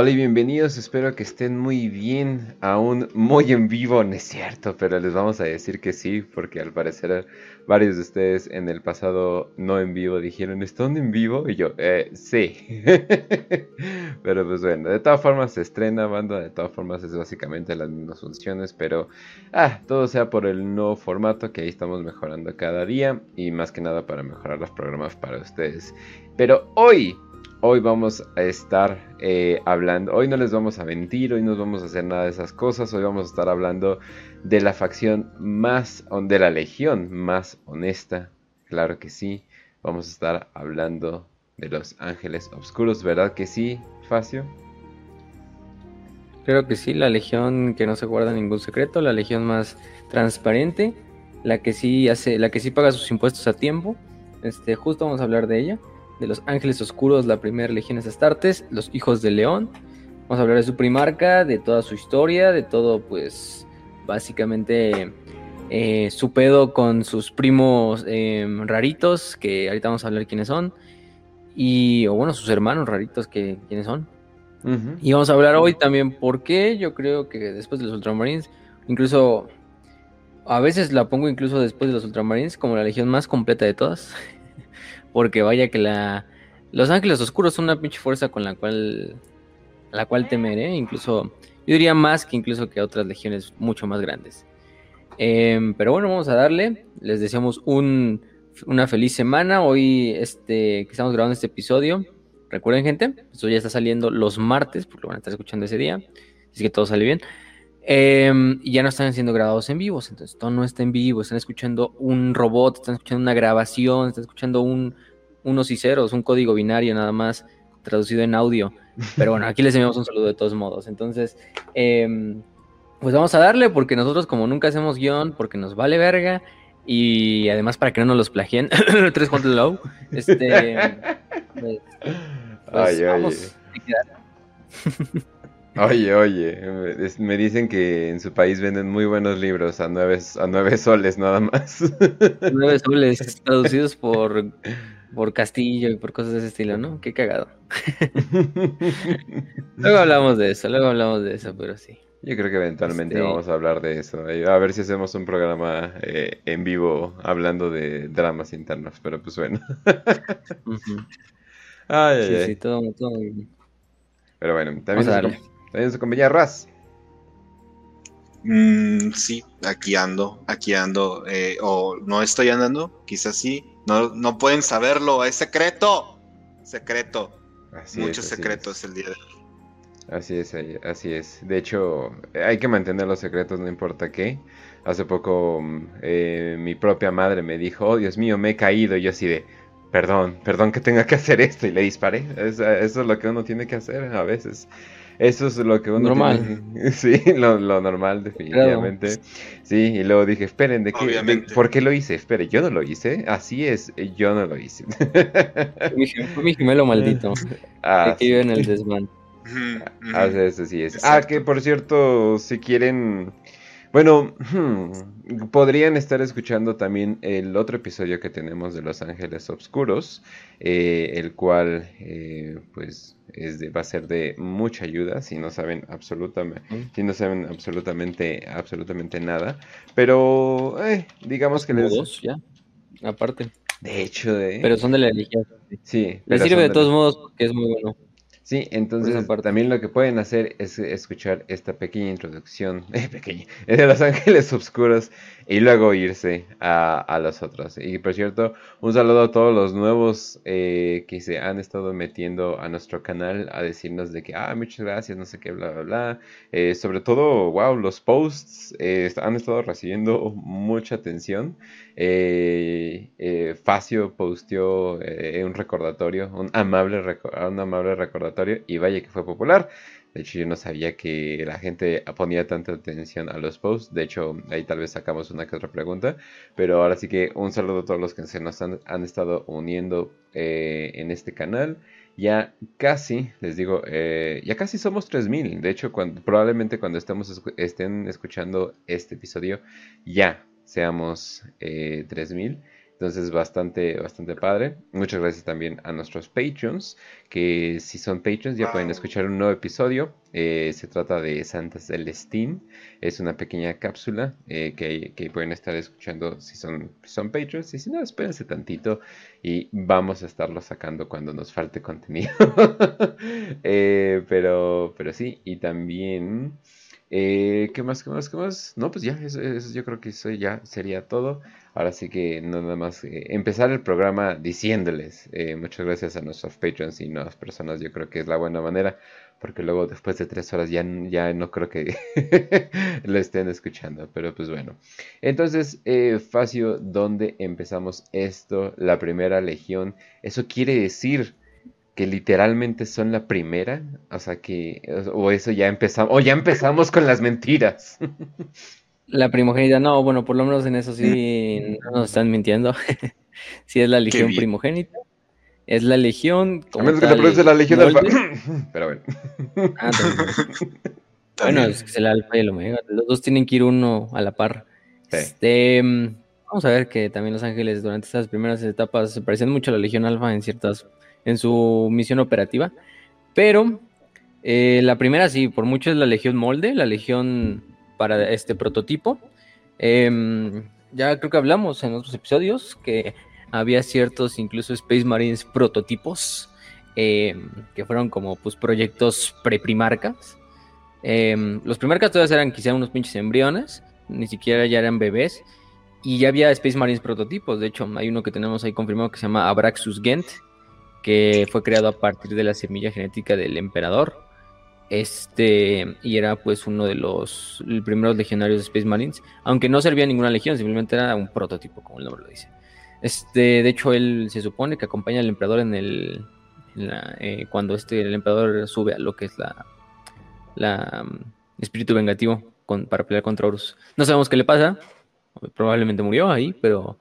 Hola y bienvenidos, espero que estén muy bien, aún muy en vivo, no es cierto, pero les vamos a decir que sí, porque al parecer varios de ustedes en el pasado no en vivo dijeron, ¿están en vivo? Y yo, eh, sí. pero pues bueno, de todas formas se estrena banda, de todas formas es básicamente las mismas funciones, pero ah, todo sea por el nuevo formato que ahí estamos mejorando cada día y más que nada para mejorar los programas para ustedes. Pero hoy Hoy vamos a estar eh, hablando, hoy no les vamos a mentir, hoy no vamos a hacer nada de esas cosas, hoy vamos a estar hablando de la facción más, de la legión más honesta, claro que sí, vamos a estar hablando de los ángeles oscuros, ¿verdad que sí, Facio? Creo que sí, la legión que no se guarda ningún secreto, la legión más transparente, la que sí hace, la que sí paga sus impuestos a tiempo, este, justo vamos a hablar de ella de los Ángeles Oscuros, la primera legión es Astartes, los Hijos de León. Vamos a hablar de su primarca, de toda su historia, de todo, pues, básicamente eh, su pedo con sus primos em, raritos, que ahorita vamos a hablar quiénes son. Y, o bueno, sus hermanos raritos, que quiénes son. Y vamos a hablar hoy también por qué yo creo que después de los Ultramarines, incluso a veces la pongo incluso después de los Ultramarines como la legión más completa de todas. Porque vaya que la. Los Ángeles Oscuros son una pinche fuerza con la cual. La cual temeré. Incluso. Yo diría más que incluso que otras legiones mucho más grandes. Em, pero bueno, vamos a darle. Les deseamos un, una feliz semana. Hoy este, que estamos grabando este episodio. Recuerden, gente, esto ya está saliendo los martes, porque lo van a estar escuchando ese día. Así que todo sale bien. Em, y ya no están siendo grabados en vivos, entonces todo no está en vivo, están escuchando un robot, están escuchando una grabación, están escuchando un, unos y ceros, un código binario nada más traducido en audio. Pero bueno, aquí les enviamos un saludo de todos modos. Entonces, em, pues vamos a darle porque nosotros como nunca hacemos guion, porque nos vale verga y además para que no nos los plagien, tres cuantos low, este, pues, pues vamos. Oye, oye, me dicen que en su país venden muy buenos libros a nueve, a nueve soles nada más. Nueve soles traducidos por, por Castillo y por cosas de ese estilo, ¿no? Qué cagado. luego hablamos de eso, luego hablamos de eso, pero sí. Yo creo que eventualmente este vamos a hablar de eso. A ver si hacemos un programa eh, en vivo hablando de dramas internos, pero pues bueno. ay, sí, sí, todo, todo muy bien. Pero bueno, también ¿También su compañía Raz? Mm, sí, aquí ando, aquí ando. Eh, o no estoy andando, quizás sí. No, no pueden saberlo, es secreto. Secreto. Muchos secretos el día de hoy. Así es, así es. De hecho, hay que mantener los secretos, no importa qué. Hace poco mm, eh, mi propia madre me dijo, oh Dios mío, me he caído. Y yo así de, perdón, perdón que tenga que hacer esto. Y le disparé. eso es lo que uno tiene que hacer a veces. Eso es lo que uno normal. Sí, lo, normal, definitivamente. Sí, y luego dije, esperen, ¿de qué? ¿Por qué lo hice? Espere, yo no lo hice. Así es, yo no lo hice. Fue mi gemelo maldito. Ah, que vive en el desmán. Ah, eso sí es. Ah, que por cierto, si quieren bueno, hmm, podrían estar escuchando también el otro episodio que tenemos de Los Ángeles Obscuros, eh, el cual eh, pues es de, va a ser de mucha ayuda si no saben absolutamente, si no saben absolutamente, absolutamente nada. Pero eh, digamos que les... Dos, ya, aparte. De hecho, de... Pero son de la religión. Sí. Les sirve de todos modos porque es muy bueno. Sí, entonces también lo que pueden hacer es escuchar esta pequeña introducción, eh, pequeña, de Los Ángeles Oscuros y luego irse a, los otros. Y por cierto, un saludo a todos los nuevos eh, que se han estado metiendo a nuestro canal a decirnos de que, ah, muchas gracias, no sé qué, bla, bla, bla. Eh, sobre todo, wow, los posts eh, han estado recibiendo mucha atención. Facio posteó un recordatorio, un amable, un amable recordatorio y vaya que fue popular. De hecho, yo no sabía que la gente ponía tanta atención a los posts. De hecho, ahí tal vez sacamos una que otra pregunta. Pero ahora sí que un saludo a todos los que se nos han, estado uniendo eh, en este canal. Ya casi, les digo, eh, ya casi somos 3000. De hecho, cuando, probablemente cuando estemos, estén escuchando este episodio, ya seamos eh, 3000. Entonces, bastante, bastante padre. Muchas gracias también a nuestros Patreons, que si son Patreons ya pueden escuchar un nuevo episodio. Eh, se trata de Santa Celestine. Es una pequeña cápsula eh, que, pueden estar escuchando si son, son Patreons. Y si no, espérense tantito y vamos a estarlo sacando cuando nos falte contenido. Eh, pero, pero sí, y también... Eh, ¿Qué más? ¿Qué más? ¿Qué más? No, pues ya, eso, yo creo que eso ya sería todo. Ahora sí que nada más eh, empezar el programa diciéndoles eh, muchas gracias a nuestros patrons y nuevas personas. Yo creo que es la buena manera, porque luego después de tres horas ya, ya no creo que lo estén escuchando. Pero pues bueno. Entonces, Facio, ¿dónde empezamos esto? La primera legión. Eso quiere decir que literalmente son la primera, o sea que, o eso ya empezamos, o ya empezamos con las mentiras. La primogénita, no, bueno, por lo menos en eso sí no nos están mintiendo. sí es la legión primogénita. Es la legión. a menos que te produce la legión alfa. Pero bueno. Ah, bueno, es que es el alfa y el omega. Los dos tienen que ir uno a la par. Este, vamos a ver que también los ángeles durante estas primeras etapas se parecen mucho a la legión alfa en ciertas en su misión operativa. Pero eh, la primera sí, por mucho es la Legión Molde, la Legión para este prototipo. Em, ya creo que hablamos en otros episodios que había ciertos incluso Space Marines prototipos em, que fueron como pues proyectos preprimarcas. Eh, los primarcas todavía eran quizá unos pinches embriones, ni siquiera ya eran bebés. Y ya había Space Marines prototipos. De hecho, hay uno que tenemos ahí confirmado que se llama Abraxus Gent, que fue creado a partir de la semilla genética del emperador. Este, y era pues uno de los primeros legionarios de Space Marines, aunque no servía a ninguna legión, simplemente era un prototipo, como el nombre lo dice. Este, de hecho, él se supone que acompaña al emperador en el. Eh, cuando este, el emperador sube a lo que es la. la mm, espíritu vengativo para pelear contra Horus. No sabemos qué le pasa. Probablemente murió ahí, pero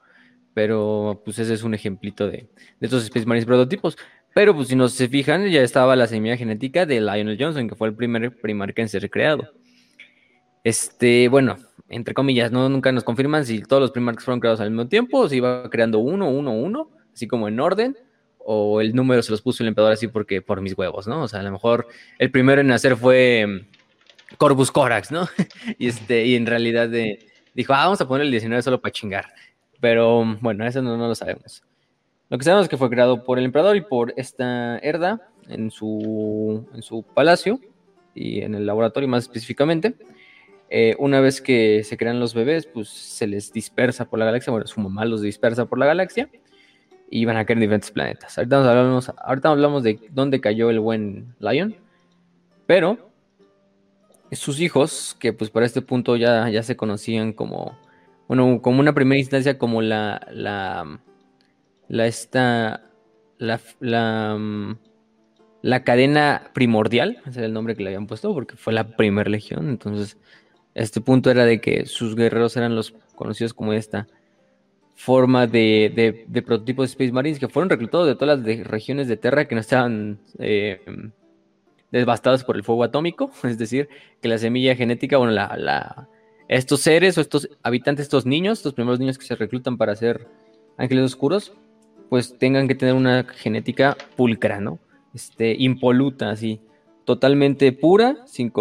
pero pues ese es un ejemplito de, de estos Space Marines prototipos. Pero pues si no se fijan, ya estaba la semilla genética de Lionel Johnson, que fue el primer primarca en ser creado. Este, bueno, entre comillas, no nunca nos confirman si todos los primarcas fueron creados al mismo tiempo, o si iba creando uno, uno, uno, así como en orden, o el número se los puso el emperador así porque por mis huevos, ¿no? O sea, a lo mejor el primero en nacer fue mm, Corvus Corax, ¿no? y este, y en realidad de, dijo, ah, vamos a poner el 19 solo para chingar. Pero bueno, eso no, lo sabemos. Lo que sabemos es que fue creado por el emperador y por esta herda en su, en su palacio y en el laboratorio más específicamente. Eh, una vez que se crean los bebés, pues se les dispersa por la galaxia, bueno, su mamá los dispersa por la galaxia y van a caer en diferentes planetas. Ahorita hablamos, ahorita hablamos de dónde cayó el buen Lion, pero sus hijos, que pues para este punto ya, ya se conocían como bueno, como una primera instancia como la, la, la esta, la, la, mm, la cadena primordial, ese era el nombre que le habían puesto, porque fue la primera legión, entonces, este punto era de que sus guerreros eran los conocidos como esta forma de, de, prototipos de Space Marines que fueron reclutados de todas las regiones de Terra que no estaban eh, devastadas por el fuego atómico, es decir, que la semilla genética, bueno, la, la estos seres o estos habitantes, estos niños, estos primeros niños que se reclutan para ser ángeles oscuros, pues tengan que tener una genética pulcra, ¿no? Este, impoluta, así, totalmente pura, sin,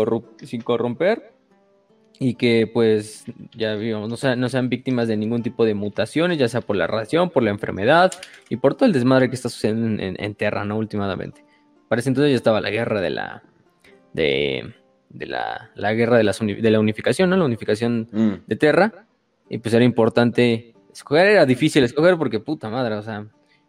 sin corromper, y que pues ya vimos, no, sean, víctimas de ningún tipo de mutaciones, ya sea por la radiación, por la enfermedad y por todo el desmadre que está sucediendo en, en, Terra, ¿no? Últimamente. Parece entonces ya estaba la guerra de la... de de la, guerra de, de, la unificación, ¿no? La unificación mm. de Terra. Y pues era importante escoger, era difícil escoger porque puta madre, o sea,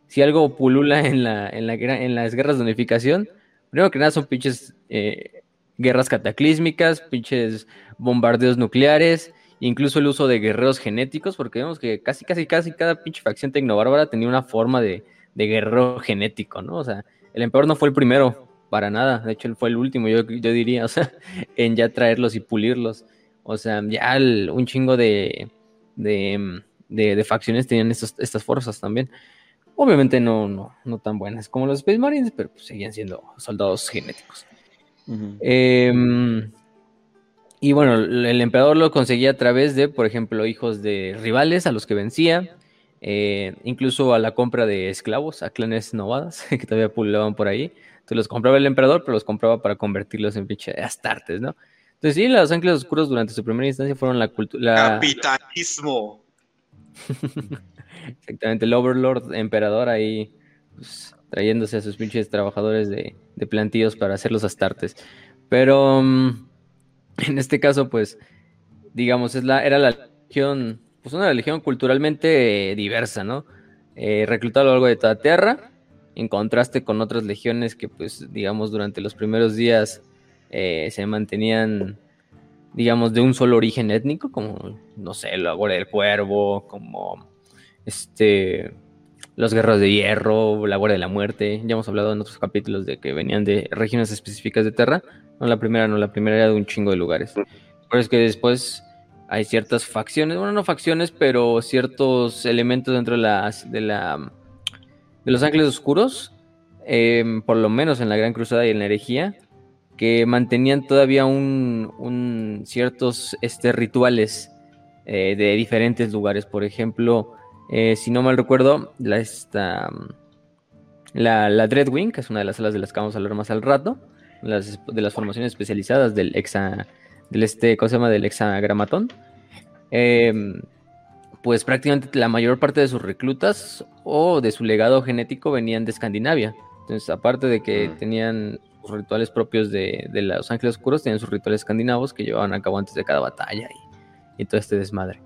si algo pulula en, la, en, la, en las guerras de unificación, primero que nada son pinches eh, guerras cataclísmicas, pinches bombardeos nucleares, incluso el uso de guerreros genéticos, porque vemos que casi, casi, casi cada pinche facción tecnobárbara tenía una forma de, de guerrero genético, ¿no? O sea, el emperador no fue el primero, para nada. De hecho, él fue el último, yo, yo diría, o sea, en ya traerlos y pulirlos. O sea, ya un chingo de, de, de, facciones tenían estas fuerzas también. Obviamente no, no, no tan buenas como los Space Marines, pero pues seguían siendo soldados genéticos. Em, y bueno, el emperador lo conseguía a través de, por ejemplo, hijos de rivales a los que vencía, eh, incluso a la compra de esclavos, a clanes novadas que todavía pululaban por ahí. Entonces los compraba el emperador, pero los compraba para convertirlos en pinche astartes, ¿no? Entonces sí, los ángeles oscuros durante su primera instancia fueron la cultura... Capitalismo. Exactamente, el Overlord emperador ahí pues, trayéndose a sus pinches trabajadores de, de plantillos para hacer los astartes. Pero mm, en este caso, pues, digamos, es la, era la legión, pues una religión culturalmente diversa, ¿no? Eh, reclutada a lo largo de toda Tierra, en contraste con otras legiones que, pues, digamos, durante los primeros días eh, se mantenían, digamos, de un solo origen étnico, como, no sé, la Guardia del Cuervo, como, este, los Guerreros de Hierro, la Guardia de la Muerte. Ya hemos hablado en otros capítulos de que venían de regiones específicas de Terra. No la primera, no, la primera era de un chingo de lugares. Pero es que después hay ciertas facciones, bueno, no facciones, pero ciertos elementos dentro de, la, de los Ángeles Oscuros, em, por lo menos en la Gran Cruzada y en la herejía, que mantenían todavía un, ciertos este, rituales eh, de diferentes lugares. Por ejemplo, eh, si no mal recuerdo, la, esta, la, la Dreadwing, que es una de las salas de las que vamos a hablar más al rato, de las formaciones especializadas del hexa, del este, ¿cómo se llama? Del hexagramatón. Pues prácticamente la mayor parte de sus reclutas o de su legado genético venían de Escandinavia. Entonces, aparte de que mm. tenían sus rituales propios de, de, los ángeles oscuros, tenían sus rituales escandinavos que llevaban a cabo antes de cada batalla y, y todo este desmadre.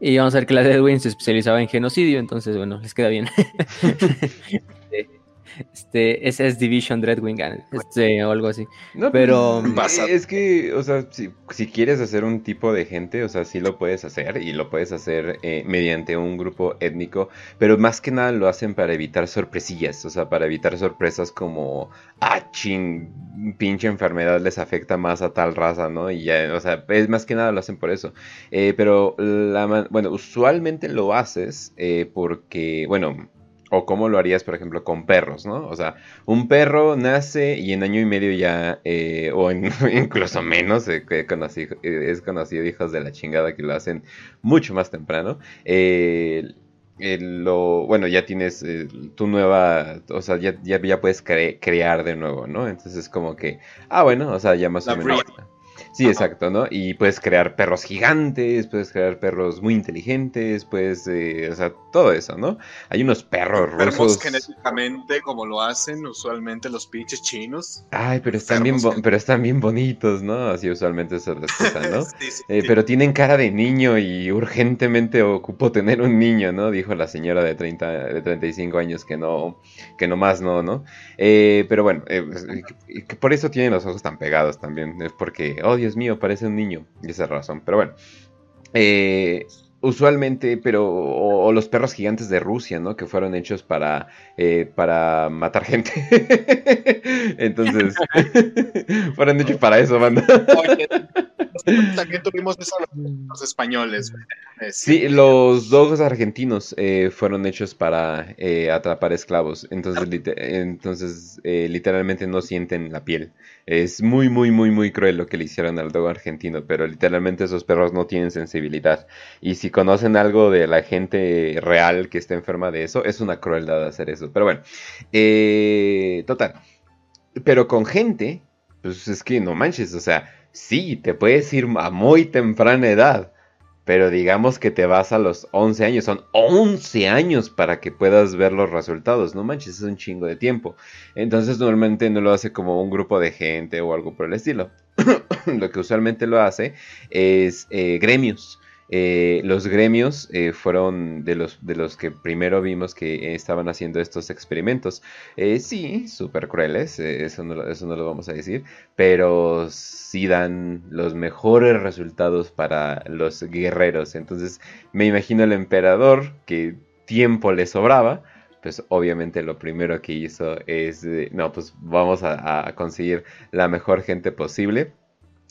Y vamos a ver que la Deadwing se especializaba en genocidio, entonces, bueno, les queda bien. este, SS Division Dreadwing este, o algo así. No, pero pues, es que, o sea, si, si, quieres hacer un tipo de gente, o sea, sí lo puedes hacer y lo puedes hacer eh, mediante un grupo étnico, pero más que nada lo hacen para evitar sorpresillas, o sea, para evitar sorpresas como, ah, ching, pinche enfermedad les afecta más a tal raza, ¿no? Y ya, o sea, es más que nada lo hacen por eso. Eh, pero, la, bueno, usualmente lo haces eh, porque, bueno, o cómo lo harías, por ejemplo, con perros, ¿no? O sea, un perro nace y en año y medio ya, eh, o incluso menos, eh, conocido, eh, es conocido hijos de la chingada que lo hacen mucho más temprano. lo, bueno, ya tienes tu nueva, o sea, ya, ya, puedes crear de nuevo, ¿no? Entonces como que, ah, bueno, o sea, ya más o menos... Sí, exacto, ¿no? Y puedes crear perros gigantes, puedes crear perros muy inteligentes, puedes, eh, o sea, todo eso, ¿no? Hay unos perros rusos. genéticamente como lo hacen usualmente los pinches chinos. Ay, pero están, bien, pero están bien bonitos, ¿no? Así usualmente se les ¿no? Eh, pero tienen cara de niño y urgentemente ocupo tener un niño, ¿no? Dijo la señora de 30, de 35 años que no, que no más no, ¿no? Eh, pero bueno, pues, por eso tienen los ojos tan pegados también, es porque, oh Dios mío, parece un niño. Y esa razón. Pero bueno. Eh, usualmente, pero o, los perros gigantes de Rusia, ¿no? Que fueron hechos para, eh, para matar gente. Entonces, fueron hechos para eso, banda. también tuvimos eso los españoles. Sí, los dogos argentinos eh, fueron hechos para eh, atrapar esclavos. Entonces, entonces literalmente no sienten la piel. Es muy, muy, muy, muy cruel lo que le hicieron al dogo argentino, pero literalmente esos perros no tienen sensibilidad. Y si conocen algo de la gente real que está enferma de eso, es una crueldad hacer eso. Pero bueno, eh, total. Pero con gente, pues es que no manches, o sea, sí, te puedes ir a muy temprana edad. Pero digamos que te vas a los 11 años, son 11 años para que puedas ver los resultados, no manches, es un chingo de tiempo. Entonces normalmente no lo hace como un grupo de gente o algo por el estilo. lo que usualmente lo hace es eh, gremios. Eh, los gremios eh, fueron de los, de los que primero vimos que estaban haciendo estos experimentos. Eh, sí, súper crueles, eso, no, eso no lo vamos a decir, pero sí dan los mejores resultados para los guerreros. Entonces me imagino el emperador que tiempo le sobraba. Pues obviamente lo primero que hizo es, no, pues vamos a, a conseguir la mejor gente posible.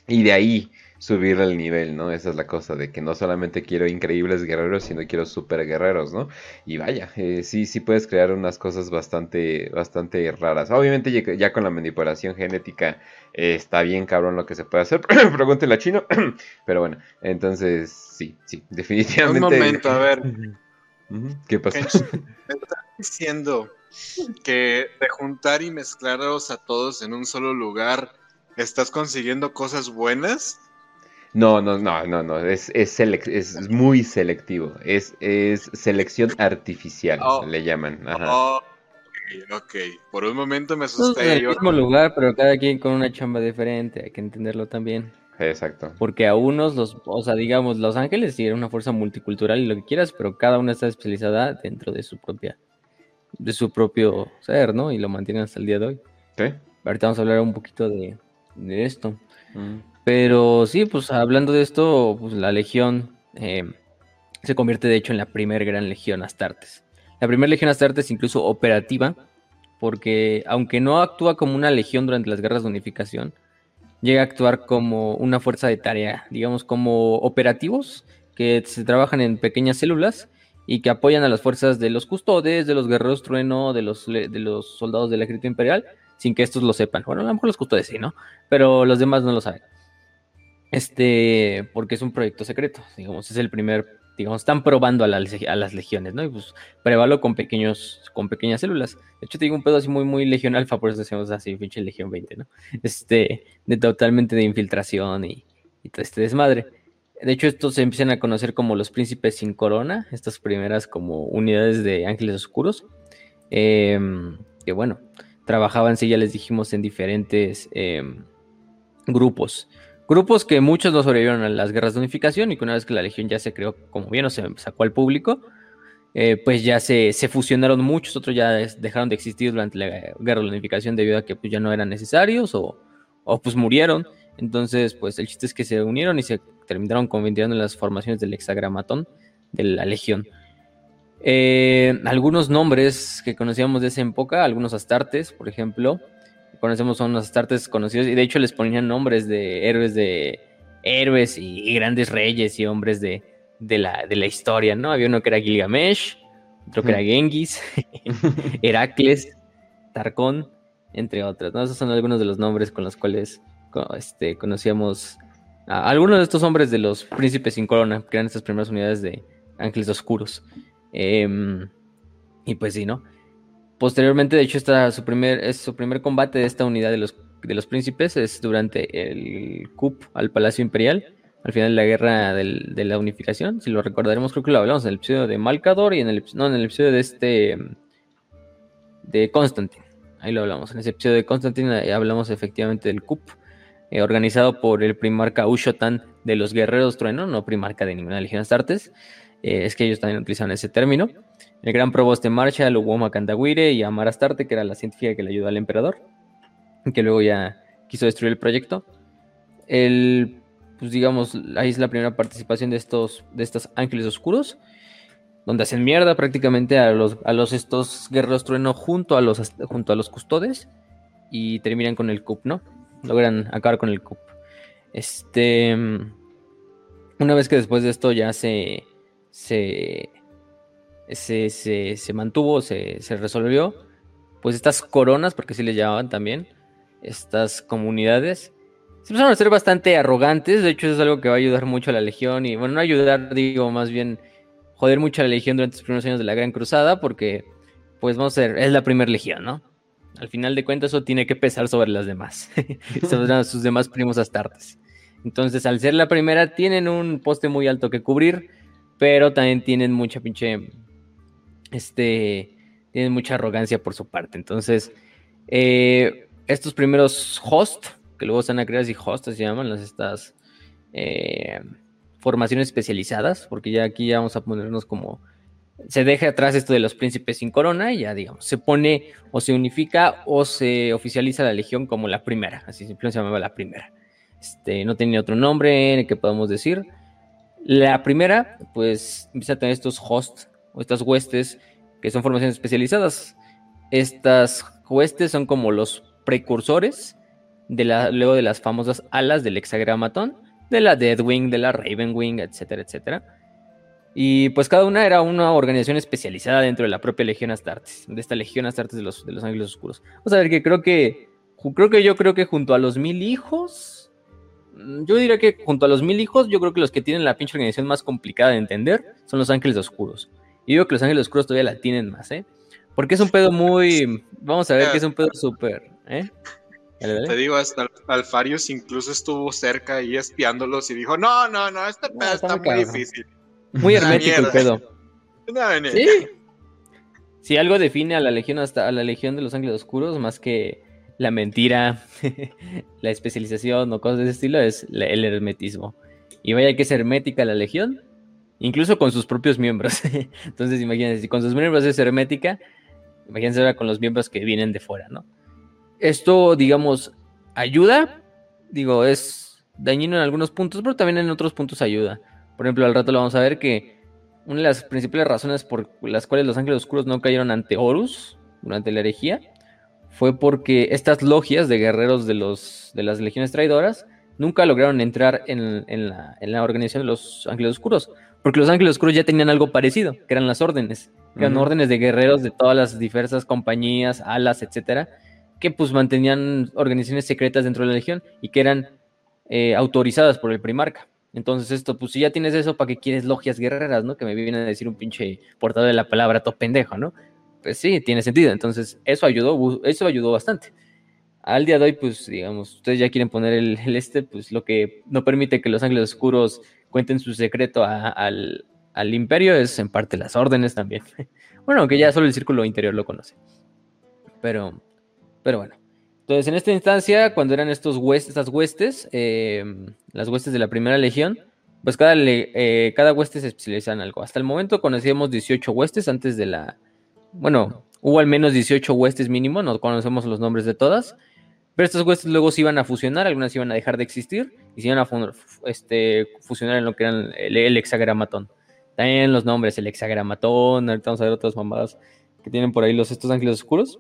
Y de ahí subir el nivel, ¿no? Esa es la cosa, de que no solamente quiero increíbles guerreros, sino quiero super guerreros, ¿no? Y vaya, eh, sí, sí puedes crear unas cosas bastante, bastante raras. Obviamente ya, con la manipulación genética eh, está bien cabrón lo que se puede hacer, pregúntele a Chino, pero bueno, entonces sí, sí, definitivamente. Un momento, a ver. ¿Qué pasó? me estás diciendo que de juntar y mezclarlos a todos en un solo lugar, ¿estás consiguiendo cosas buenas? No, no, no, no, no, es, es, es muy selectivo, es, es selección artificial, oh. le llaman. Ajá. Oh, ok, por un momento me asusté. En el mismo lugar, pero cada quien con una chamba diferente, hay que entenderlo también. Exacto. Porque a unos, los, o sea, digamos, Los Ángeles sí era una fuerza multicultural y lo que quieras, pero cada una está especializada dentro de su propia, de su propio ser, ¿no? Y lo mantienen hasta el día de hoy. Sí. Ahorita vamos a hablar un poquito de, esto. Mm. Pero sí, pues hablando de esto, pues la Legión eh, se convierte de hecho en la primera gran Legión Astartes. La primera Legión Astartes incluso operativa, porque aunque no actúa como una legión durante las guerras de unificación, llega a actuar como una fuerza de tarea, digamos como operativos que se trabajan en pequeñas células y que apoyan a las fuerzas de los custodes, de los guerreros trueno, de los, de los soldados del ejército imperial, sin que estos lo sepan. Bueno, a lo mejor los custodes sí, ¿no? Pero los demás no lo saben. Este, porque es un proyecto secreto, digamos, es el primer, digamos, están probando a, las legiones, ¿no? Y pues pruébalo con pequeños, con pequeñas células. De hecho, te digo un pedo así muy, muy legión alfa, por eso decimos así, pinche legión 20, ¿no? Este, de totalmente de infiltración y, todo este desmadre. De hecho, estos se empiezan a conocer como los príncipes sin corona, estas primeras como unidades de ángeles oscuros. Em, que bueno, trabajaban, sí, ya les dijimos, en diferentes em, grupos. Grupos que muchos no sobrevivieron a las guerras de unificación y que una vez que la legión ya se creó como bien o se sacó al público, eh, pues ya se, fusionaron muchos, otros ya dejaron de existir durante la guerra de la unificación debido a que pues, ya no eran necesarios o, o pues murieron. Entonces, pues el chiste es que se unieron y se terminaron convirtiendo en las formaciones del hexagramatón de la Legión. Eh, algunos nombres que conocíamos de esa época, algunos astartes, por ejemplo, conocemos son los astartes conocidos y de hecho les ponían nombres de héroes de héroes y, grandes reyes y hombres de, la, de la historia, ¿no? Había uno que era Gilgamesh, otro que era Genghis, Heracles, Tarcón, entre otros, ¿no? Esos son algunos de los nombres con los cuales este, conocíamos a algunos de estos hombres de los príncipes sin corona, que eran estas primeras unidades de ángeles oscuros. Em, y pues sí, ¿no? Posteriormente, de hecho, está su primer, es su primer combate de esta unidad de los, de los príncipes es durante el coup al Palacio Imperial, al final de la guerra de la unificación. Si lo recordaremos, creo que lo hablamos en el episodio de Malcador y en el, no, en el episodio de este de Constantine. Ahí lo hablamos. En ese episodio de Constantine hablamos efectivamente del coup eh, organizado por el primarca Ushotan de los Guerreros Trueno, no primarca de ninguna Legión Astartes. Eh, es que ellos también utilizan ese término. El gran proboste Marshall, Uwoma Kandawire y Amar Astarte, que era la científica que le ayudó al emperador, que luego ya quiso destruir el proyecto. El, pues digamos, ahí es la primera participación de estos, de estos ángeles oscuros, donde hacen mierda prácticamente a los, a los estos guerreros trueno junto a los, junto a los custodes y terminan con el cup, ¿no? logran acabar con el CUP. Este. Una vez que después de esto ya se. se. Se, mantuvo, se, resolvió. Pues estas coronas, porque así les llamaban también. Estas comunidades. Se empezaron a ser bastante arrogantes. De hecho, eso es algo que va a ayudar mucho a la Legión. Y bueno, no ayudar, digo, más bien joder mucho a la Legión durante los primeros años de la Gran Cruzada. Porque, pues vamos a ver, es la primera Legión, ¿no? Al final de cuentas, eso tiene que pesar sobre las demás, sobre sus demás primos astartes. Entonces, al ser la primera, tienen un poste muy alto que cubrir, pero también tienen mucha pinche. Este. Tienen mucha arrogancia por su parte. Entonces, eh, estos primeros host, que luego van a crear así host, se llaman las estas eh, formaciones especializadas, porque ya aquí ya vamos a ponernos como se deja atrás esto de los príncipes sin corona y ya, digamos, se pone o se unifica o se oficializa la legión como la primera, así simplemente se llamaba la primera. Este, no tenía otro nombre que podamos decir. La primera, pues, empieza a tener estos hosts o estas huestes que son formaciones especializadas. Estas huestes son como los precursores de la, luego de las famosas alas del hexagramatón, de la Deadwing, de la Ravenwing, etcétera, etcétera y pues cada una era una organización especializada dentro de la propia Legión Astartes, de esta Legión Astartes de los, de los Ángeles Oscuros. Vamos a ver que creo que, creo que yo creo que junto a los mil hijos, mm, yo diría que junto a los mil hijos, yo creo que los que tienen la pinche organización más complicada de entender son los Ángeles Oscuros. Y digo que los ángeles oscuros todavía la tienen más, ¿eh? Porque es un pedo muy. Vamos a ver que es un pedo súper. ¿eh? Te digo, hasta Alfarius incluso estuvo cerca y espiándolos y dijo: No, no, no, este pedo está, muy difícil. Muy hermético el pedo. sí. Si algo define a la legión hasta a la legión de los ángeles oscuros, más que la mentira, la especialización o cosas de ese estilo, es el hermetismo. Y vaya que es hermética la legión, incluso con sus propios miembros. Entonces, imagínense, si con sus miembros es hermética, imagínense ahora con los miembros que vienen de fuera, ¿no? Esto, digamos, ayuda, digo, es dañino en algunos puntos, pero también en otros puntos ayuda. Por ejemplo, al rato lo vamos a ver que una de las principales razones por las cuales los ángeles oscuros no cayeron ante Horus durante la herejía fue porque estas logias de guerreros de, los, de las legiones traidoras nunca lograron entrar en, la, organización de los ángeles oscuros, porque los ángeles oscuros ya tenían algo parecido, que eran las órdenes, eran órdenes de guerreros de todas las diversas compañías, alas, etcétera, que pues mantenían organizaciones secretas dentro de la legión y que eran eh, autorizadas por el primarca. Entonces, esto, pues si ya tienes eso, ¿para qué quieres logias guerreras, no? Que me vienen a decir un pinche portador de la palabra todo pendejo, ¿no? Pues sí, tiene sentido. Entonces, eso ayudó, eso ayudó bastante. Al día de hoy, pues, digamos, ustedes ya quieren poner el, este, pues lo que no permite que los ángeles oscuros cuenten su secreto al, al imperio es en parte las órdenes también. bueno, aunque ya solo el círculo interior lo conoce. Pero, pero bueno. Entonces, en esta instancia, cuando eran estos estas huestes, eh, las huestes de la primera legión, pues cada, eh, cada hueste se especializa en algo. Hasta el momento conocíamos 18 huestes antes de la... Bueno, hubo al menos 18 huestes mínimo, no conocemos los nombres de todas, pero estas huestes luego se iban a fusionar, algunas iban a dejar de existir y se iban a este, fusionar en lo que eran el, hexagramatón. También los nombres, el hexagramatón, ahorita vamos a ver otras mamadas que tienen por ahí los estos ángeles oscuros.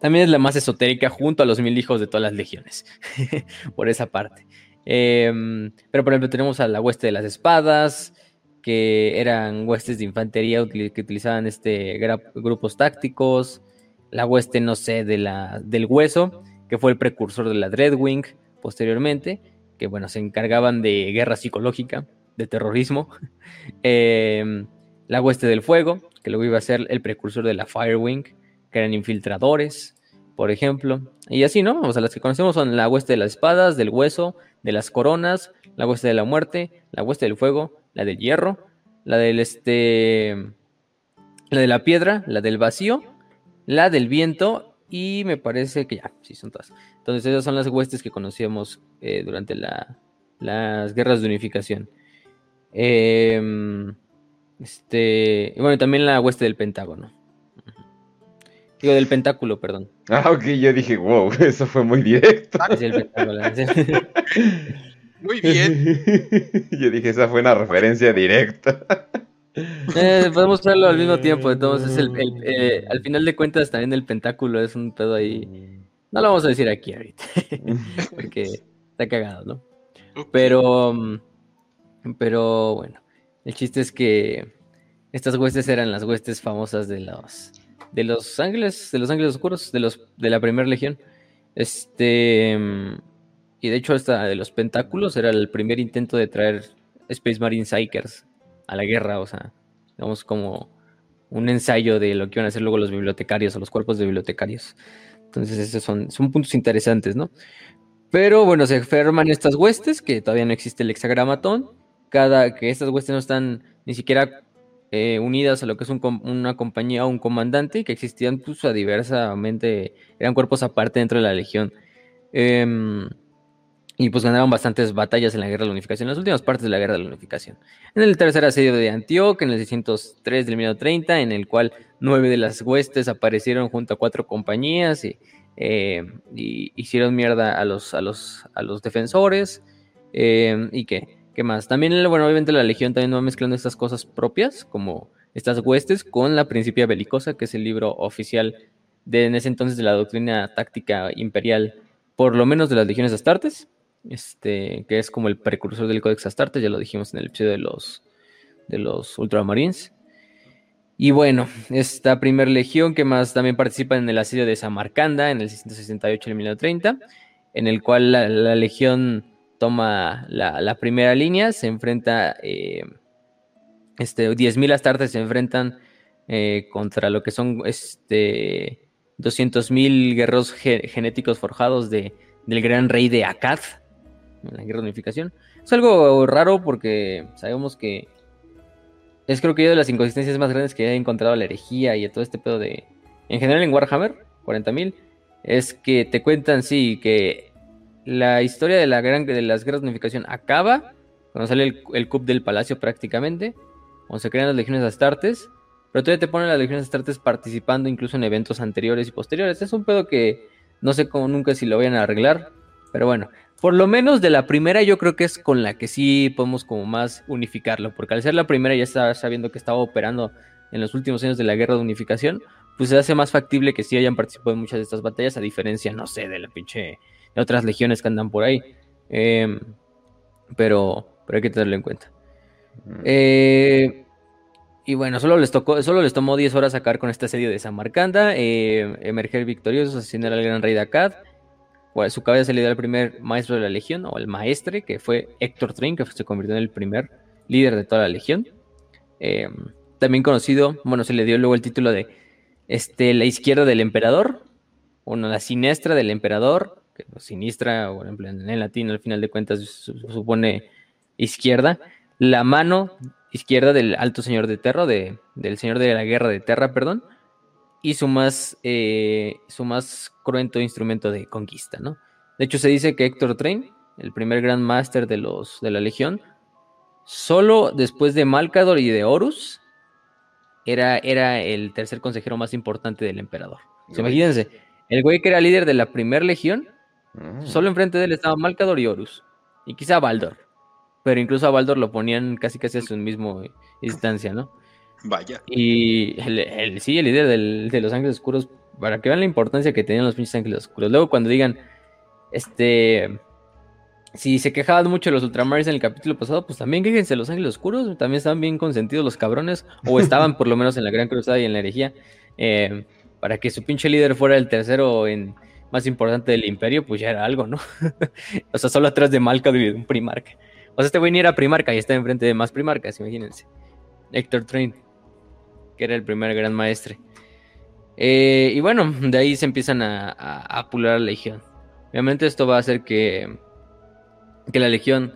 También es la más esotérica junto a los mil hijos de todas las legiones, por esa parte. Em, pero por ejemplo tenemos a la hueste de las espadas, que eran huestes de infantería que utilizaban este grupos tácticos, la hueste, no sé, de la, del hueso, que fue el precursor de la Dreadwing posteriormente, que bueno, se encargaban de guerra psicológica, de terrorismo. Em, la hueste del fuego, que luego iba a ser el precursor de la Firewing, que eran infiltradores, por ejemplo. Y así, ¿no? O sea, las que conocemos son la hueste de las espadas, del hueso, de las coronas, la hueste de la muerte, la hueste del fuego, la del hierro, la del este. La de la piedra, la del vacío, la del viento y me parece que ya, sí son todas. Entonces esas son las huestes que conocíamos eh, durante las guerras de unificación. Em, este, y bueno, también la hueste del Pentágono. Digo, del pentáculo, perdón. Ah, ok, yo dije, wow, eso fue muy directo. muy bien. yo dije, esa fue una referencia directa. Eh, podemos usarlo al mismo tiempo, entonces el, eh, al final de cuentas también el pentáculo es un pedo ahí. No lo vamos a decir aquí ahorita, porque está cagado, ¿no? Pero, mm, pero bueno, el chiste es que estas huestes eran las huestes famosas de los de los ángeles, de los ángeles oscuros, de los de la primera legión. Este y de hecho esta de los pentáculos era el primer intento de traer Space Marine Psychers a la guerra, o sea, digamos como un ensayo de lo que iban a hacer luego los bibliotecarios o los cuerpos de bibliotecarios. Entonces, esos son, son puntos interesantes, ¿no? Pero bueno, se forman estas huestes, que todavía no existe el hexagramatón, cada que estas huestes no están ni siquiera eh, unidas a lo que es una compañía o un comandante, que existían pues, a diversamente, eran cuerpos aparte dentro de la legión. Em, y pues ganaron bastantes batallas en la Guerra de la Unificación, en las últimas partes de la Guerra de la Unificación. En el tercer asedio de Antioquia, en el 603 del 1930, en el cual nueve de las huestes aparecieron junto a cuatro compañías y, eh, hicieron mierda a los, a los, a los defensores. Eh, ¿Y qué? ¿Qué más? También, bueno, obviamente la Legión también va mezclando estas cosas propias, como estas huestes, con la Principia Belicosa, que es el libro oficial de en ese entonces de la doctrina táctica imperial, por lo menos de las legiones astartes, este, que es como el precursor del Codex Astartes, ya lo dijimos en el episodio de los, de los Ultramarines. Y bueno, esta primera legión que más también participa en el asedio de Samarcanda en el 668 y 1930, en el cual la legión toma la, primera línea, se enfrenta eh, este, 10.000 astartes se enfrentan eh, contra lo que son este, 200.000 guerreros genéticos forjados de, del gran rey de Akkad, en la guerra de unificación. Es algo raro porque sabemos que es creo que una de las inconsistencias más grandes que he encontrado la herejía y todo este pedo de... En general en Warhammer, 40.000, es que te cuentan, sí, que la historia de, la gran, de las guerras de unificación acaba cuando sale el, el Cup del Palacio prácticamente, cuando se crean las legiones astartes, pero todavía te ponen las legiones astartes participando incluso en eventos anteriores y posteriores. Es un pedo que no sé cómo nunca si lo vayan a arreglar, pero bueno, por lo menos de la primera yo creo que es con la que sí podemos como más unificarlo, porque al ser la primera ya está sabiendo que estaba operando en los últimos años de la guerra de unificación, pues se hace más factible que sí hayan participado en muchas de estas batallas, a diferencia, no sé, de la pinche, de otras legiones que andan por ahí. Em, pero, pero hay que tenerlo en cuenta. Eh, y bueno, solo les tocó, solo les tomó 10 horas sacar con este asedio de Samarcanda, eh, emerger victoriosos, asesinar al gran rey de Akkad. Su cabeza se le dio al primer maestro de la legión, o el maestre, que fue Héctor Train, que se convirtió en el primer líder de toda la legión. Eh, también conocido, bueno, se le dio luego el título de este, la izquierda del emperador, o la siniestra del emperador, que sinistra, o en, en latín al final de cuentas supone izquierda, la mano izquierda del alto señor de Terra, de, del señor de la guerra de Terra, perdón, y su más, eh, su más cruento instrumento de conquista, ¿no? De hecho, se dice que Héctor Train, el primer Grand Master de, los, de la Legión, solo después de Malcador y de Horus, era, era el tercer consejero más importante del emperador. imagínense, el güey que era líder de la primera legión, mm. solo enfrente de él estaba Malcador y Horus. Y quizá Baldor. Pero incluso a Baldor lo ponían casi casi a su mismo instancia, ¿no? Vaya. Y el, sí, el líder de los ángeles oscuros, para que vean la importancia que tenían los pinches ángeles oscuros. Luego cuando digan, este, si se quejaban mucho de los Ultramarines en el capítulo pasado, pues también quéjense los ángeles oscuros, también estaban bien consentidos los cabrones, o estaban por lo menos en la Gran Cruzada y en la herejía, eh, para que su pinche líder fuera el tercero en más importante del imperio, pues ya era algo, ¿no? o sea, solo atrás de Malca de un primarca. O sea, este güey ni era primarca y está enfrente de más primarcas, imagínense. Héctor Train, que era el primer gran maestre. Eh, y bueno, de ahí se empiezan a, a, pular la legión. Obviamente esto va a hacer que, que la legión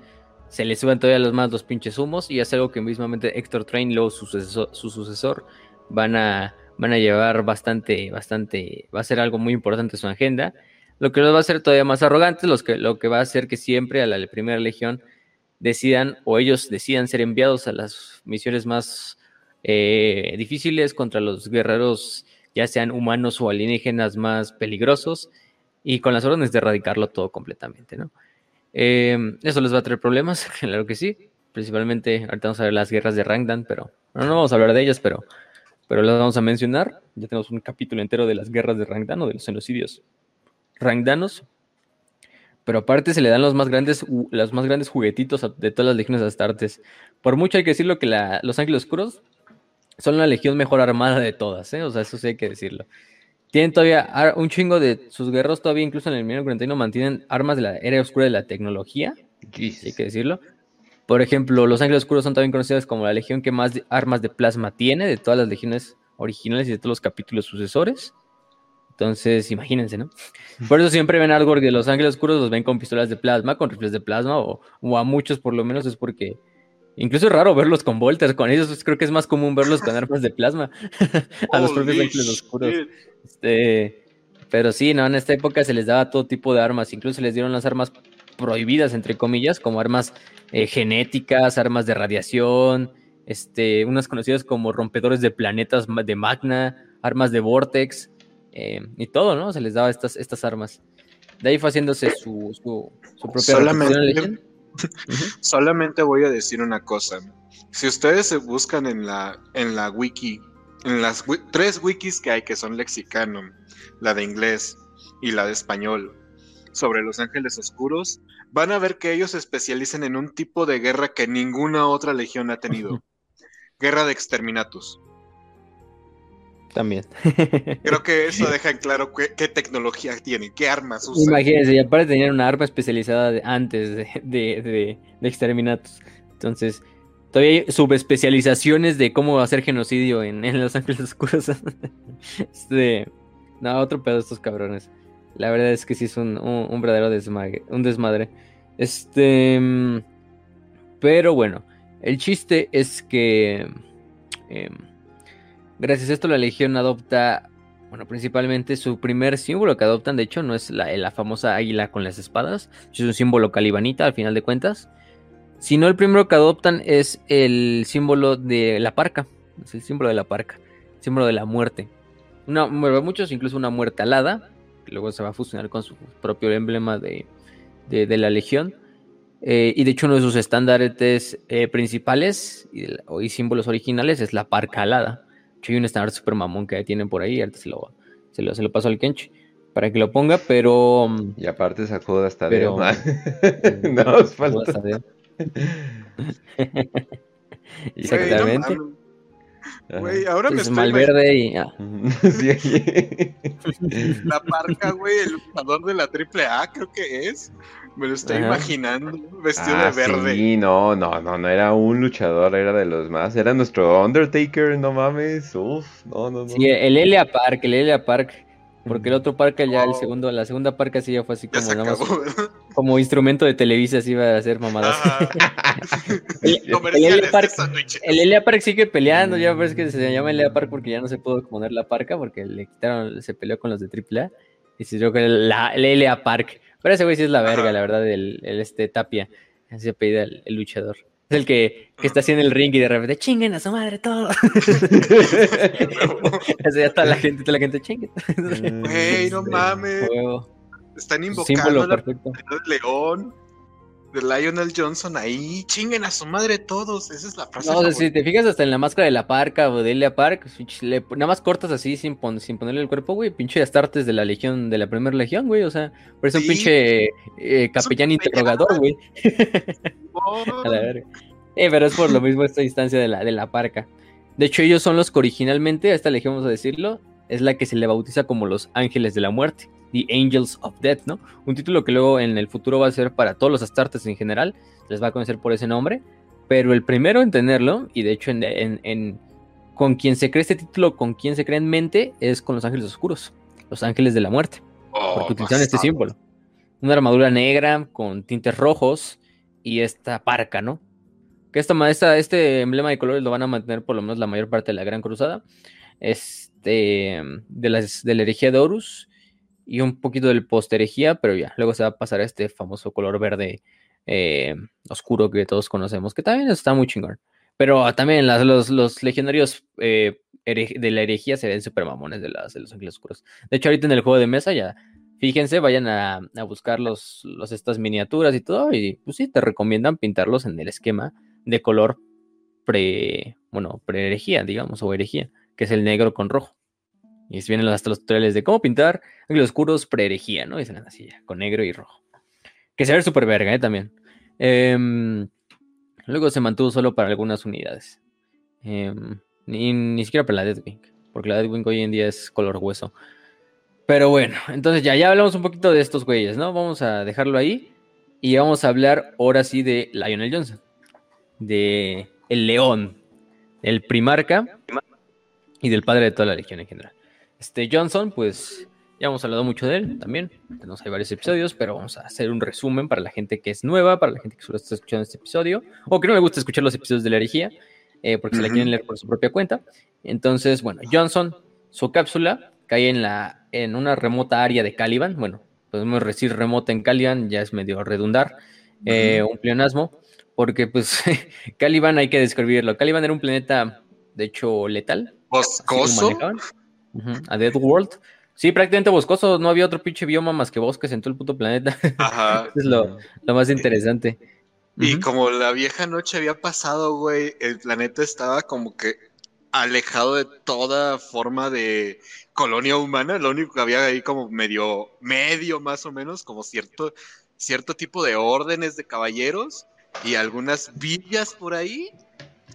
se le suban todavía los más los pinches humos y es algo que mismamente Héctor Train, luego su sucesor, su sucesor van a, van a llevar bastante, bastante, va a ser algo muy importante su agenda. Lo que los va a hacer todavía más arrogantes, los que, lo que va a hacer que siempre a la primera legión decidan o ellos decidan ser enviados a las misiones más eh, difíciles contra los guerreros, ya sean humanos o alienígenas más peligrosos, y con las órdenes de erradicarlo todo completamente, ¿no? Em, eso les va a traer problemas, claro que sí. Principalmente, ahorita vamos a ver las guerras de Rangdan, pero no vamos a hablar de ellas, pero, pero las vamos a mencionar. Ya tenemos un capítulo entero de las guerras de Rangdan o de los genocidios rangdanos pero aparte se le dan los más grandes, los más grandes juguetitos de todas las legiones astartes. Por mucho hay que decirlo que los Ángeles Oscuros son la legión mejor armada de todas, ¿eh? O sea, eso sí hay que decirlo. Tienen todavía un chingo de sus guerreros, todavía incluso en el 1941 mantienen armas de la era oscura de la tecnología. Hay que decirlo. Por ejemplo, los Ángeles Oscuros son también conocidos como la legión que más armas de plasma tiene de todas las legiones originales y de todos los capítulos sucesores. Entonces, imagínense, ¿no? Por eso siempre ven algo de los ángeles oscuros, los ven con pistolas de plasma, con rifles de plasma, o, a muchos por lo menos es porque. Incluso es raro verlos con volters, con ellos creo que es más común verlos con armas de plasma a los propios ángeles oscuros. Este, pero sí, no, en esta época se les daba todo tipo de armas, incluso se les dieron las armas prohibidas, entre comillas, como armas eh, genéticas, armas de radiación, este, unas conocidas como rompedores de planetas de magna, armas de vortex. Eh, y todo, ¿no? Se les daba estas, estas armas. De ahí fue haciéndose su, su, propia solamente, solamente voy a decir una cosa. Si ustedes se buscan en la, en la wiki, en las tres wikis que hay, que son Lexicanum, la de inglés y la de español, sobre los ángeles oscuros, van a ver que ellos se especializan en un tipo de guerra que ninguna otra legión ha tenido. guerra de exterminatus. También. Creo que eso deja en claro qué, tecnología tienen, qué armas usan. Imagínense, y aparte tenían una arma especializada antes de, de, de, Exterminatus. Entonces, Todavía hay subespecializaciones de cómo hacer genocidio en, en Los Ángeles Oscuros. este, no, otro pedo estos cabrones. La verdad es que sí es un, un, verdadero desmadre, un desmadre. Este, mm, pero bueno, el chiste es que em, gracias a esto la Legión adopta, bueno, principalmente su primer símbolo que adoptan, de hecho, no es la, famosa águila con las espadas, es un símbolo calibanita al final de cuentas. Sino el primero que adoptan es el símbolo de la parca. Es el símbolo de la parca. Símbolo de la muerte. Una, muchos incluso una muerte alada. Que luego se va a fusionar con su propio emblema de, la legión. Eh, y de hecho uno de sus estándares eh, principales y, símbolos originales es la parca alada. Hecho hay un estándar super mamón que tienen por ahí. Ahorita se lo, se lo, se lo paso al Kench para que lo ponga, pero... Y aparte sacó hasta de... no, falta. Exactamente. Güey, ahora me estoy Malverde y La parca, güey, el luchador de la triple A, creo que es. Me lo estoy imaginando, vestido de ah, verde. Sí, no, no, no, no era un luchador, era de los más. Era nuestro Undertaker, no mames. Uf, no, no, no. Sí, el Elia Park, el Elia Park. Porque el otro parque ya, el segundo, la segunda parque sí ya fue así como nada más, como instrumento de Televisa, así iba a hacer mamadas. el, el, Elia Park, sigue peleando, ya ves que se llama Elia Park porque ya no se pudo poner la parca porque le quitaron, se peleó con los de AAA y se dio que la, el Elia Park. Pero ese güey sí es la verga, la verdad, el, este Tapia, así se pide el luchador. Es el que, que, está así en el ring y de repente chinguen a su madre todo. Así ya toda la gente, toda la gente chinguen. Güey, no mames. Están invocando al león de Lionel Johnson ahí. Chinguen a su madre todos. Esa es la frase. No, si te fijas hasta en la máscara de la parca o de Elia Park, nada más cortas así sin, sin ponerle el cuerpo, güey. Pinche Astartes de la legión, de la primera legión, güey. O sea, parece un pinche eh, capellán interrogador, güey. a la verga. Eh, pero es por lo mismo esta instancia de la, de la parca. De hecho, ellos son los que originalmente, a esta legión vamos a decirlo, es la que se le bautiza como los ángeles de la muerte. The Angels of Death, ¿no? Un título que luego en el futuro va a ser para todos los Astartes en general, les va a conocer por ese nombre, pero el primero en tenerlo, y de hecho en, con quien se cree este título, con quien se cree en mente, es con los Ángeles Oscuros, los Ángeles de la Muerte, oh, porque utilizan este símbolo. Una armadura negra con tintes rojos y esta parca, ¿no? Que esta, esta, este emblema de colores lo van a mantener por lo menos la mayor parte de la Gran Cruzada. De, las, de la herejía de Horus y un poquito del posterejía, pero ya, luego se va a pasar a este famoso color verde eh, oscuro que todos conocemos, que también está muy chingón. Pero también los, los, legionarios eh, de la herejía se ven super mamones de, las, de los ángeles oscuros. De hecho, ahorita en el juego de mesa ya, fíjense, vayan a, buscar los, los, estas miniaturas y todo, y pues sí, te recomiendan pintarlos en el esquema de color pre, bueno, pre herejía, digamos, o herejía, que es el negro con rojo. Y vienen hasta los tutoriales de cómo pintar ángulos oscuros pre-herejía, ¿no? Se así ya, con negro y rojo. Que se ve súper verga, ¿eh? También. Em, luego se mantuvo solo para algunas unidades. Em, ni, ni, siquiera para la Deadwing. Porque la Deadwing hoy en día es color hueso. Pero bueno, entonces ya, ya hablamos un poquito de estos güeyes, ¿no? Vamos a dejarlo ahí. Y vamos a hablar ahora sí de Lionel Johnson. De el león. El primarca. Y del padre de toda la legión en general. Este Johnson, pues ya hemos hablado mucho de él también. Tenemos hay varios episodios, pero vamos a hacer un resumen para la gente que es nueva, para la gente que solo está escuchando este episodio, o que no le gusta escuchar los episodios de la herejía, eh, porque se la quieren leer por su propia cuenta. Entonces, bueno, Johnson, su cápsula cae en, la, en una remota área de Caliban. Bueno, podemos decir remota en Caliban, ya es medio redundar, eh, un pleonasmo, porque pues Caliban hay que describirlo. Caliban era un planeta, de hecho, letal. Boscoso. A Dead World. Sí, prácticamente boscoso. No había otro pinche bioma más que bosques en todo el puto planeta. Ajá. es lo, más interesante. Y como la vieja noche había pasado, güey, el planeta estaba como que alejado de toda forma de colonia humana. Lo único que había ahí como medio, medio más o menos, como cierto, cierto tipo de órdenes de caballeros y algunas villas por ahí